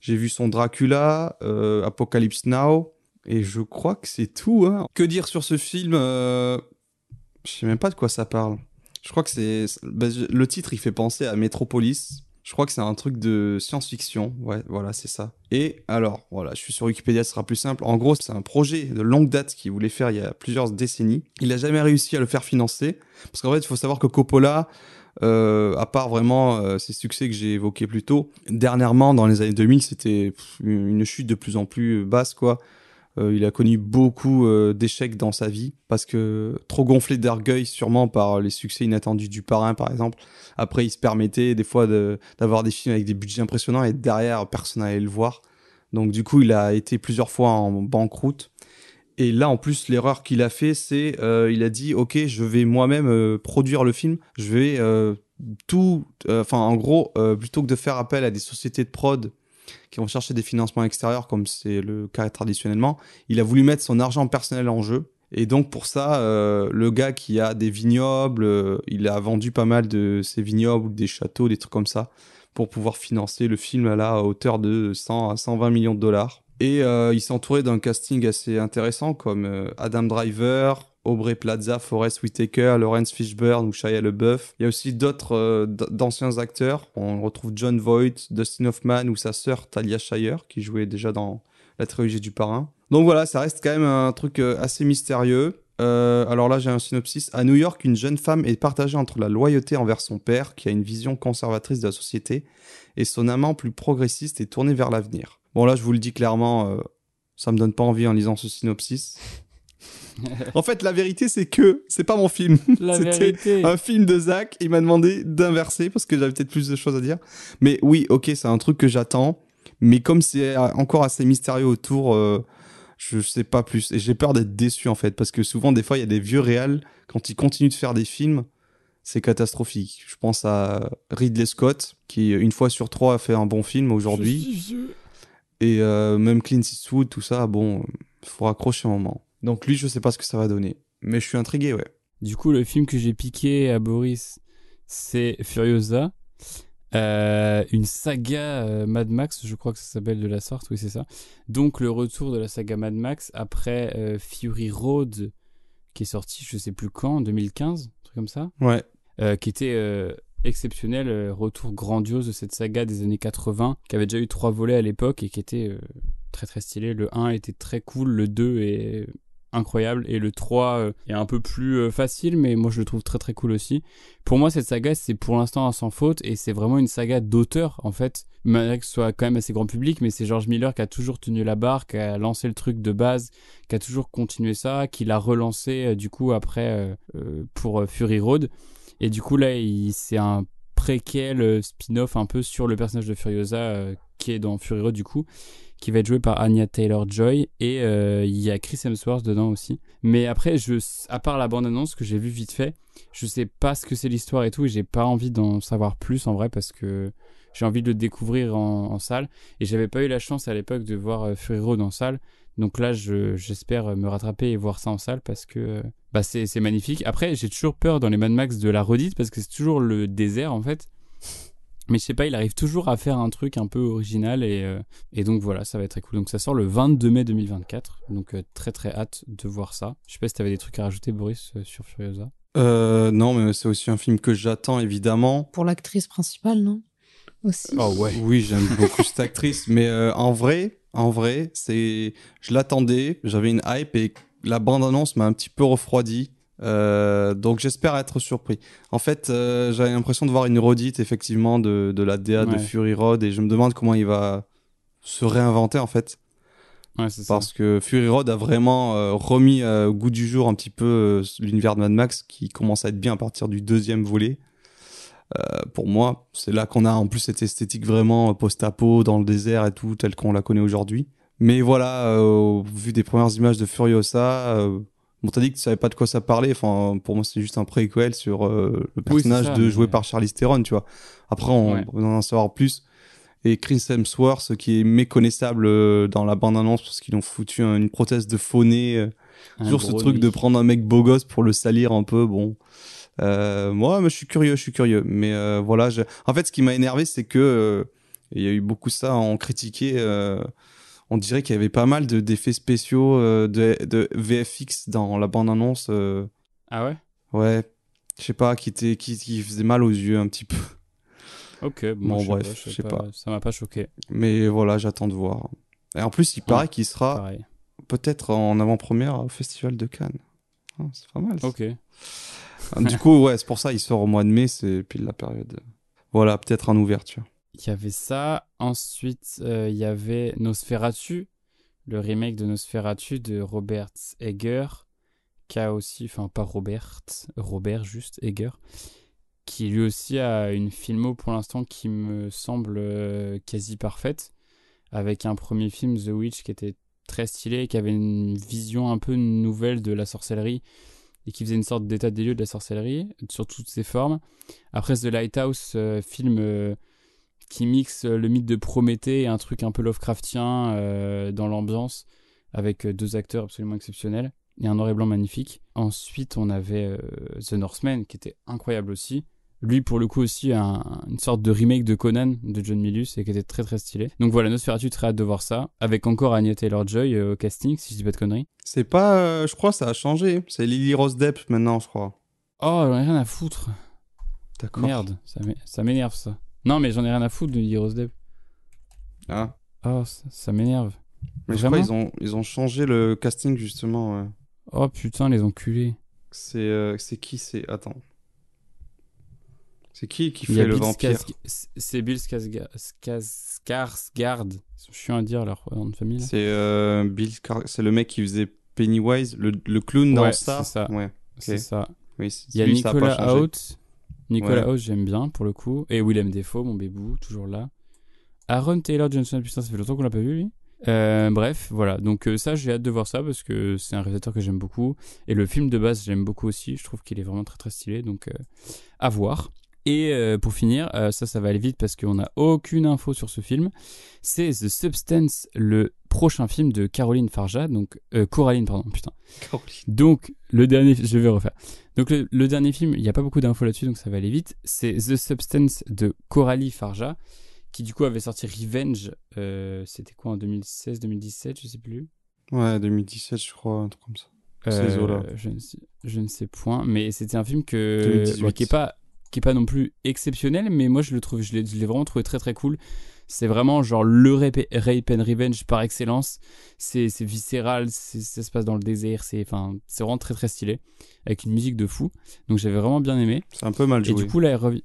J'ai vu son Dracula, euh, Apocalypse Now, et je crois que c'est tout. Hein. Que dire sur ce film. Je sais même pas de quoi ça parle. Je crois que c'est bah, le titre, il fait penser à Metropolis. Je crois que c'est un truc de science-fiction. Ouais, voilà, c'est ça. Et alors, voilà, je suis sur Wikipédia, ce sera plus simple. En gros, c'est un projet de longue date qu'il voulait faire il y a plusieurs décennies. Il a jamais réussi à le faire financer. Parce qu'en fait, il faut savoir que Coppola, euh, à part vraiment euh, ces succès que j'ai évoqués plus tôt, dernièrement, dans les années 2000, c'était une chute de plus en plus basse, quoi. Euh, il a connu beaucoup euh, d'échecs dans sa vie parce que trop gonflé d'orgueil sûrement par les succès inattendus du parrain par exemple. Après il se permettait des fois de- d'avoir des films avec des budgets impressionnants et derrière personne n'allait le voir. Donc du coup il a été plusieurs fois en banqueroute. Et là en plus l'erreur qu'il a fait c'est euh, il a dit ok je vais moi-même euh, produire le film, je vais tout, enfin en gros plutôt que de faire appel à des sociétés de prod qui vont chercher des financements extérieurs comme c'est le cas traditionnellement, il a voulu mettre son argent personnel en jeu. Et donc pour ça, euh, le gars qui a des vignobles, euh, il a vendu pas mal de ses vignobles, des châteaux, des trucs comme ça, pour pouvoir financer le film à la hauteur de 100 à 120 millions de dollars. Et euh, il s'est entouré d'un casting assez intéressant comme Adam Driver, Aubrey Plaza, Forrest Whitaker, Lawrence Fishburne ou Shia LaBeouf. Il y a aussi d'autres euh, d'anciens acteurs. On retrouve John Voight, Dustin Hoffman ou sa sœur Talia Shire qui jouait déjà dans la trilogie du parrain. Donc voilà, ça reste quand même un truc euh, assez mystérieux. Euh, alors là, j'ai un synopsis. À New York, une jeune femme est partagée entre la loyauté envers son père, qui a une vision conservatrice de la société, et son amant plus progressiste et tourné vers l'avenir. Bon là, je vous le dis clairement, euh, ça me donne pas envie en lisant ce synopsis. En fait, la vérité, c'est que c'est pas mon film. *laughs* C'était un film de Zach. Il m'a demandé d'inverser parce que j'avais peut-être plus de choses à dire. Mais oui, ok, c'est un truc que j'attends. Mais comme c'est encore assez mystérieux autour, euh, je sais pas plus. Et j'ai peur d'être déçu en fait. Parce que souvent, des fois, il y a des vieux réals, quand ils continuent de faire des films, c'est catastrophique. Je pense à Ridley Scott, qui une fois sur trois a fait un bon film aujourd'hui. Et euh, même Clint Eastwood, tout ça, bon, il faut raccrocher un moment. Donc lui, je sais pas ce que ça va donner. Mais je suis intrigué, ouais. Du coup, le film que j'ai piqué à Boris, c'est Furiosa. Euh, une saga euh, Mad Max, je crois que ça s'appelle de la sorte, oui c'est ça. Donc le retour de la saga Mad Max après euh, Fury Road, qui est sorti je sais plus quand, en 2015, un truc comme ça, Ouais. qui était exceptionnel, retour grandiose de cette saga des années 80, qui avait déjà eu trois volets à l'époque et qui était très très stylé. Le 1 était très cool, le 2 est incroyable. Et le 3 euh, est un peu plus euh, facile mais moi je le trouve très très cool aussi. Pour moi cette saga c'est pour l'instant sans faute et c'est vraiment une saga d'auteur en fait. Malgré que ce soit quand même assez grand public mais c'est George Miller qui a toujours tenu la barre, qui a lancé le truc de base, qui a toujours continué ça, qui l'a relancé euh, du coup après pour Fury Road. Et du coup là il- c'est un préquel euh, spin-off un peu sur le personnage de Furiosa euh, qui est dans Fury du coup qui va être joué par Anya Taylor-Joy et euh, il y a Chris Hemsworth dedans aussi. Mais après, je, à part la bande-annonce que j'ai vue vite fait, je sais pas ce que c'est l'histoire et tout et j'ai pas envie d'en savoir plus en vrai parce que j'ai envie de le découvrir en, salle et j'avais pas eu la chance à l'époque de voir Fury Road en salle. Donc là, je- j'espère me rattraper et voir ça en salle parce que bah, c'est c'est magnifique. Après, j'ai toujours peur dans les Mad Max de la redite parce que c'est toujours le désert en fait. Mais je sais pas, il arrive toujours à faire un truc un peu original et, euh, et donc voilà, ça va être très cool. Donc ça sort le 22 mai 2024, donc euh, très très hâte de voir ça. Je sais pas si t'avais des trucs à rajouter Boris euh, sur Furiosa. Euh, non, mais c'est aussi un film que j'attends, évidemment. Pour l'actrice principale, non? Aussi. Oh ouais. Oui, j'aime beaucoup cette actrice, mais euh, en vrai, en vrai, c'est, je l'attendais, j'avais une hype et la bande-annonce m'a un petit peu refroidi. Euh, donc j'espère être surpris. En fait, euh, j'avais l'impression de voir une redite effectivement de, de la DA de. Fury Road et je me demande comment il va se réinventer en fait. Ouais, c'est ça. Parce que Fury Road a vraiment euh, remis euh, au goût du jour un petit peu l'univers de Mad Max qui commence à être bien à partir du deuxième volet. Pour moi, c'est là qu'on a en plus cette esthétique vraiment post-apo dans le désert et tout, telle qu'on la connaît aujourd'hui. Mais voilà, euh, au vu des premières images de Furiosa, euh, bon, t'as dit que tu savais pas de quoi ça parlait. Enfin, pour moi, c'est juste un préquel sur euh, le Oui, personnage ça, de joué par Charlize Theron, tu vois. Après, on, Ouais. on en savoir plus. Et Chris Hemsworth qui est méconnaissable euh, dans la bande-annonce parce qu'ils ont foutu un- une prothèse de faux nez. Toujours ce truc de prendre un mec beau gosse pour le salir un peu, bon. Euh, moi, mais je suis curieux, je suis curieux. Mais euh, voilà, je- en fait, ce qui m'a énervé, c'est que euh, il y a eu beaucoup ça, on critiquait. On dirait qu'il y avait pas mal de d'effets spéciaux, euh, de, de VFX dans la bande-annonce. euh, Ah ouais? Ouais, je sais pas, qui qui, qui faisait mal aux yeux un petit peu. Ok, bon, bref, je sais pas. pas. Ça m'a pas choqué. Mais voilà, j'attends de voir. Et en plus, il paraît qu'il sera peut-être en avant-première au Festival de Cannes. Ah, c'est pas mal. ça. Ok. Ah, Du coup, ouais, c'est pour ça il sort au mois de mai, c'est pile la période. Voilà, peut-être en ouverture. Il y avait ça. Ensuite, euh, il y avait Nosferatu, le remake de Nosferatu de Robert Egger, qui a aussi, enfin pas Robert, Robert juste Egger, qui lui aussi a une filmo pour l'instant qui me semble euh, quasi parfaite, avec un premier film The Witch qui était très stylé, qui avait une vision un peu nouvelle de la sorcellerie et qui faisait une sorte d'état des lieux de la sorcellerie sur toutes ses formes. Après The Lighthouse, euh, film euh, qui mixe euh, le mythe de Prométhée et un truc un peu Lovecraftien euh, dans l'ambiance, avec euh, deux acteurs absolument exceptionnels et un noir et blanc magnifique. Ensuite, on avait The Northman, qui était incroyable aussi. Lui, pour le coup, aussi, un- une sorte de remake de Conan de John Milius et qui était très très stylé. Donc voilà, Nosferatu, très hâte de voir ça. Avec encore Anya Taylor-Joy au casting, si je dis pas de conneries. C'est pas, euh, je crois, ça a changé. C'est Lily Rose Depp maintenant, je crois. Oh, j'en ai rien à foutre. D'accord. Merde, ça m'énerve ça. Non, mais j'en ai rien à foutre de Heroes Dev. Ah. Oh, ça, ça m'énerve. Mais je crois ils ont, ils ont changé le casting justement. ouais. Oh putain, les enculés. C'est, euh, c'est qui C'est attends. C'est qui qui fait le Bill vampire C'est Bill Skarsgård. Skars- Skarsgård. Ils sont chiants à dire leur nom de famille. C'est euh, Bill, c'est le mec qui faisait Pennywise, le, le clown dans ça. c'est ça. Ouais. C'est ça. Oui, Il y a Nicolas changé. Nicolas Ouais. J'aime bien pour le coup. Et Willem Defoe, mon bébou, toujours là. Aaron Taylor Johnson, putain, ça fait longtemps qu'on l'a pas vu lui. Euh, bref, voilà. Donc euh, ça, j'ai hâte de voir ça parce que c'est un réalisateur que j'aime beaucoup. Et le film de base, j'aime beaucoup aussi. Je trouve qu'il est vraiment très très stylé. Donc euh, à voir. Et pour finir, ça, ça va aller vite parce qu'on n'a aucune info sur ce film. C'est The Substance, le prochain film de Caroline Farja, donc Coraline, pardon, putain. Caroline. Donc, le dernier, je vais refaire. Donc, le, le dernier film, il n'y a pas beaucoup d'infos là-dessus, donc ça va aller vite. C'est The Substance de Coralie Farja, qui du coup avait sorti Revenge. euh, C'était quoi en 2016, 2017, je sais plus. Ouais, 2017, je crois, un truc comme ça. Ces eaux-là. je, ne sais, je ne sais point, mais c'était un film que 2018. bon, qui est pas qui est pas non plus exceptionnel, mais moi je le trouve, je l'ai je l'ai vraiment trouvé très très cool. C'est vraiment genre le rape, rape and revenge par excellence. C'est viscéral, c'est- ça se passe dans le désert, c'est vraiment très très stylé avec une musique de fou. Donc j'avais vraiment bien aimé. C'est un peu mal Et joué. du coup là elle revient.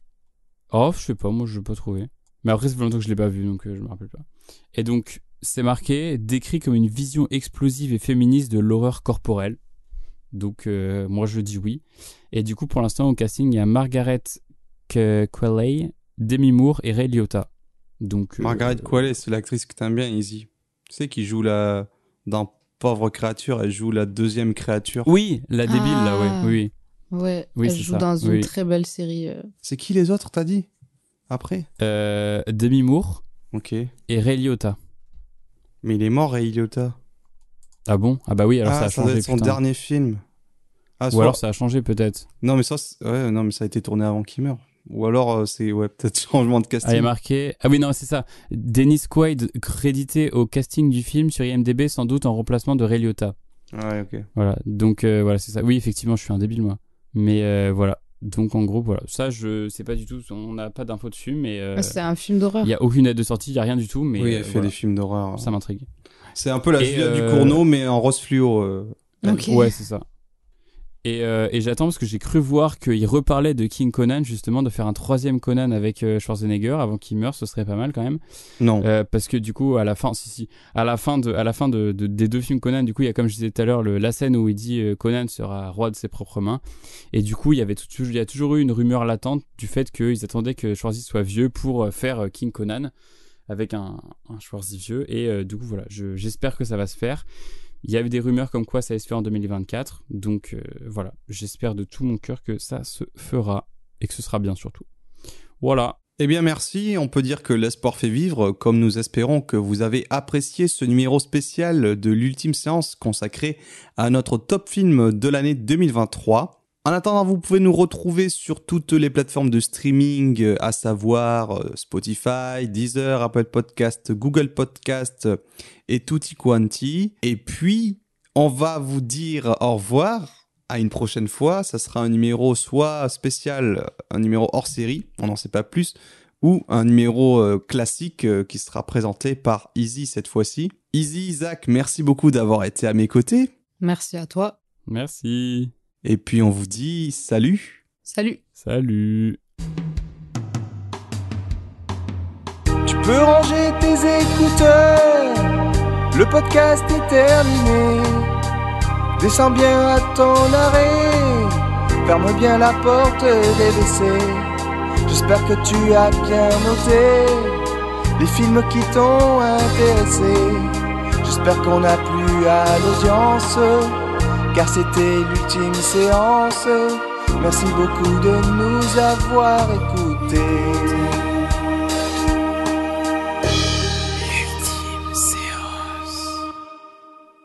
Oh je sais pas, moi je l'ai pas trouvé. Mais après ça fait longtemps que je l'ai pas vu donc euh, je me rappelle pas. Et donc c'est marqué décrit comme une vision explosive et féministe de l'horreur corporelle. Donc euh, moi je dis oui. Et du coup pour l'instant au casting il y a Margaret Qualley, Demi Moore et Ray Liotta. Donc euh, Margaret Qualley, c'est l'actrice que t'aimes bien, Easy. Tu sais, qui joue la. Dans Pauvre créature, elle joue la deuxième créature. Oui, la débile là, Ah. ouais, oui. Ouais, Oui, elle joue ça, dans une oui. très belle série. euh. C'est qui les autres, t'as dit? Après? Euh, Demi Moore Ok. et Ray Liotta. Mais il est mort, Ray Liotta. Ah bon? Ah bah oui, alors ah, ça a ça doit changé. son putain. dernier film. Ah, Ou soit- alors ça a changé peut-être. Non, mais ça, ouais, non, mais ça a été tourné avant qu'il meure. Ou alors, euh, c'est ouais, *laughs* peut-être changement de Ah, il casting. a marqué. Ah oui, non, c'est ça. Dennis Quaid crédité au casting du film sur IMDb, sans doute en remplacement de Ray Liotta. Ouais, ok. Voilà, donc euh, voilà, c'est ça. Oui, effectivement, je suis un débile, moi. Mais euh, voilà. Donc en gros, voilà. Ça, je sais pas du tout. On n'a pas d'infos dessus, mais euh, Ah, c'est un film d'horreur. il n'y a aucune date de sortie, il n'y a rien du tout. Mais oui, elle fait voilà. des films d'horreur. Ça m'intrigue. C'est un peu la Et, Julia euh, Ducournau, mais en rose fluo. euh. Ok. Ouais, c'est ça. Et, euh, et j'attends parce que j'ai cru voir qu'il reparlait de King Conan, justement, de faire un troisième Conan avec euh, Schwarzenegger avant qu'il meure, ce serait pas mal quand même. Non. Euh, parce que du coup, à la fin, si, si, à la fin, de, à la fin de, de- des deux films Conan, du coup, il y a, comme je disais tout à l'heure, la scène où il dit Conan sera roi de ses propres mains. Et du coup, il y, avait tout- il y a toujours eu une rumeur latente du fait qu'ils attendaient que Schwarzy soit vieux pour faire King Conan avec un, un Schwarzy vieux. Et du coup, voilà, je- j'espère que ça va se faire. Il y avait des rumeurs comme quoi ça allait se faire en 2024. Donc euh, voilà, j'espère de tout mon cœur que ça se fera et que ce sera bien surtout. Voilà. Eh bien merci, on peut dire que l'espoir fait vivre, comme nous espérons que vous avez apprécié ce numéro spécial de l'ultime séance consacré à notre top film de l'année 2023. En attendant, vous pouvez nous retrouver sur toutes les plateformes de streaming, euh, à savoir euh, Spotify, Deezer, Apple Podcast, Google Podcast euh, et tutti quanti. Et puis, on va vous dire au revoir à une prochaine fois. Ça sera un numéro soit spécial, un numéro hors série, on n'en sait pas plus, ou un numéro classique qui sera présenté par Easy cette fois-ci. Easy, Isaac, merci beaucoup d'avoir été à mes côtés. Merci à toi. Merci. Et puis on vous dit salut. Salut. Salut. Tu peux ranger tes écouteurs, le podcast est terminé. Descends bien à ton arrêt, ferme bien la porte des WC. J'espère que tu as bien noté les films qui t'ont intéressé. J'espère qu'on a plu à l'audience, car c'était l'ultime séance. Merci beaucoup de nous avoir écoutés.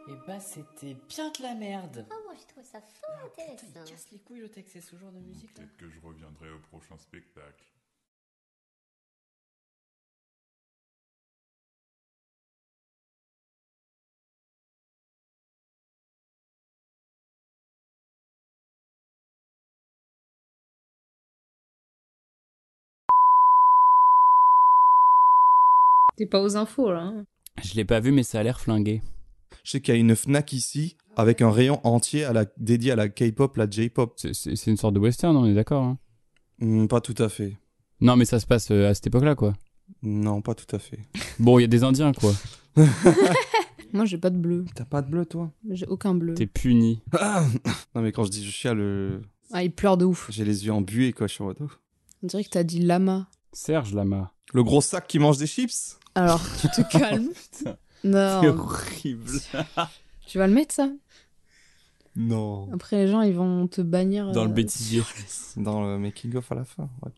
Et bah c'était bien de la merde. Oh, moi, je trouve ça fort Ah, putain, il intéressant. casse les couilles le texte, c'est ce genre de musique là. Peut-être que je reviendrai au prochain spectacle. T'es pas aux infos là. hein. Je l'ai pas vu, mais ça a l'air flingué. Je sais qu'il y a une Fnac ici avec un rayon entier à la, dédié à la K-pop, la J-pop. C'est- une sorte de western, on est d'accord hein Hmm, pas tout à fait. Non, mais ça se passe euh, à cette époque-là, quoi. Non, pas tout à fait. *laughs* Bon, il y a des Indiens, quoi. *laughs* Moi j'ai pas de bleu. T'as pas de bleu, toi? J'ai aucun bleu. T'es puni. *coughs* Non, mais quand je dis je chiale, euh, Ah, il pleure de ouf. j'ai les yeux embués, quoi. Je suis en mode, oh. On dirait que t'as dit lama. Serge Lama. Le gros sac qui mange des chips Alors, tu te *laughs* calmes. Putain, Non. C'est horrible. *laughs* Tu vas le mettre ça? Non. Après les gens ils vont te bannir. Dans le euh, bêtisier. Dans le making-of à la fin. ouais.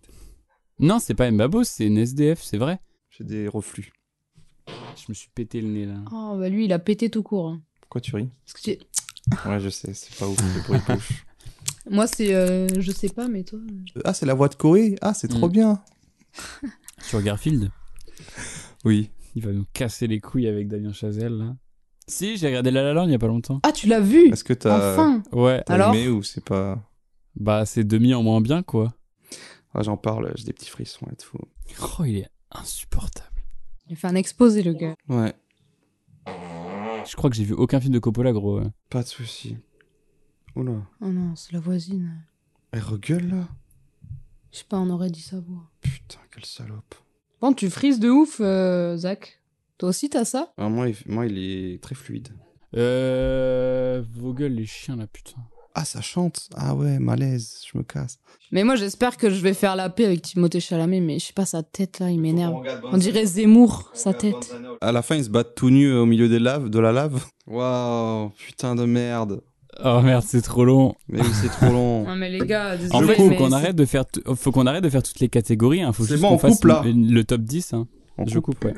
Non, c'est pas Mbabo, c'est une SDF, c'est vrai. J'ai des reflux. Je me suis pété le nez, là. Oh bah lui il a pété tout court. hein. Pourquoi tu ris? Parce que tu- Ouais, je sais, c'est pas ouf, le bruit de. *laughs* Moi c'est euh, je sais pas mais toi. euh, Ah, c'est la voix de Koé Ah, c'est trop Mm. bien *laughs* Sur Garfield Oui. Il va nous casser les couilles avec Damien Chazelle, là. Si, j'ai regardé La La Land il y a pas longtemps. Ah tu l'as vu Est-ce que t'as Enfin Ouais. t'as Alors aimé ou c'est pas... Bah, c'est demi en moins bien, quoi. Ah, j'en parle, j'ai des petits frissons et tout. Oh, il est insupportable. Il a fait un exposé le gars. Ouais, Je crois que j'ai vu aucun film de Coppola, gros. ouais. pas de souci. Oula, Oh non c'est la voisine. elle regueule là? Je sais pas on aurait dit sa voix. Putain, quelle salope. Bon tu frises de ouf euh, Zach. Toi aussi t'as ça? Ah, moi, il... moi, il est très fluide. Euh. Vos gueules, les chiens, là, putain. Ah, ça chante Ah ouais, malaise, je me casse. Mais moi j'espère que je vais faire la paix avec Timothée Chalamet mais je sais pas sa tête là il m'énerve. On dirait Zemmour sa tête. À la fin, ils se battent tout nus au milieu des laves, de la lave? Waouh, putain de merde. Oh merde, c'est trop long. Mais oui, c'est trop long. Non mais les gars En désolé fait, faut qu'on arrête de faire, t- faut qu'on arrête de faire toutes les catégories. Hein. Faut C'est juste bon, qu'on on fasse coupe, là. le, le top 10. Hein. On Je coupe. coupe, ouais.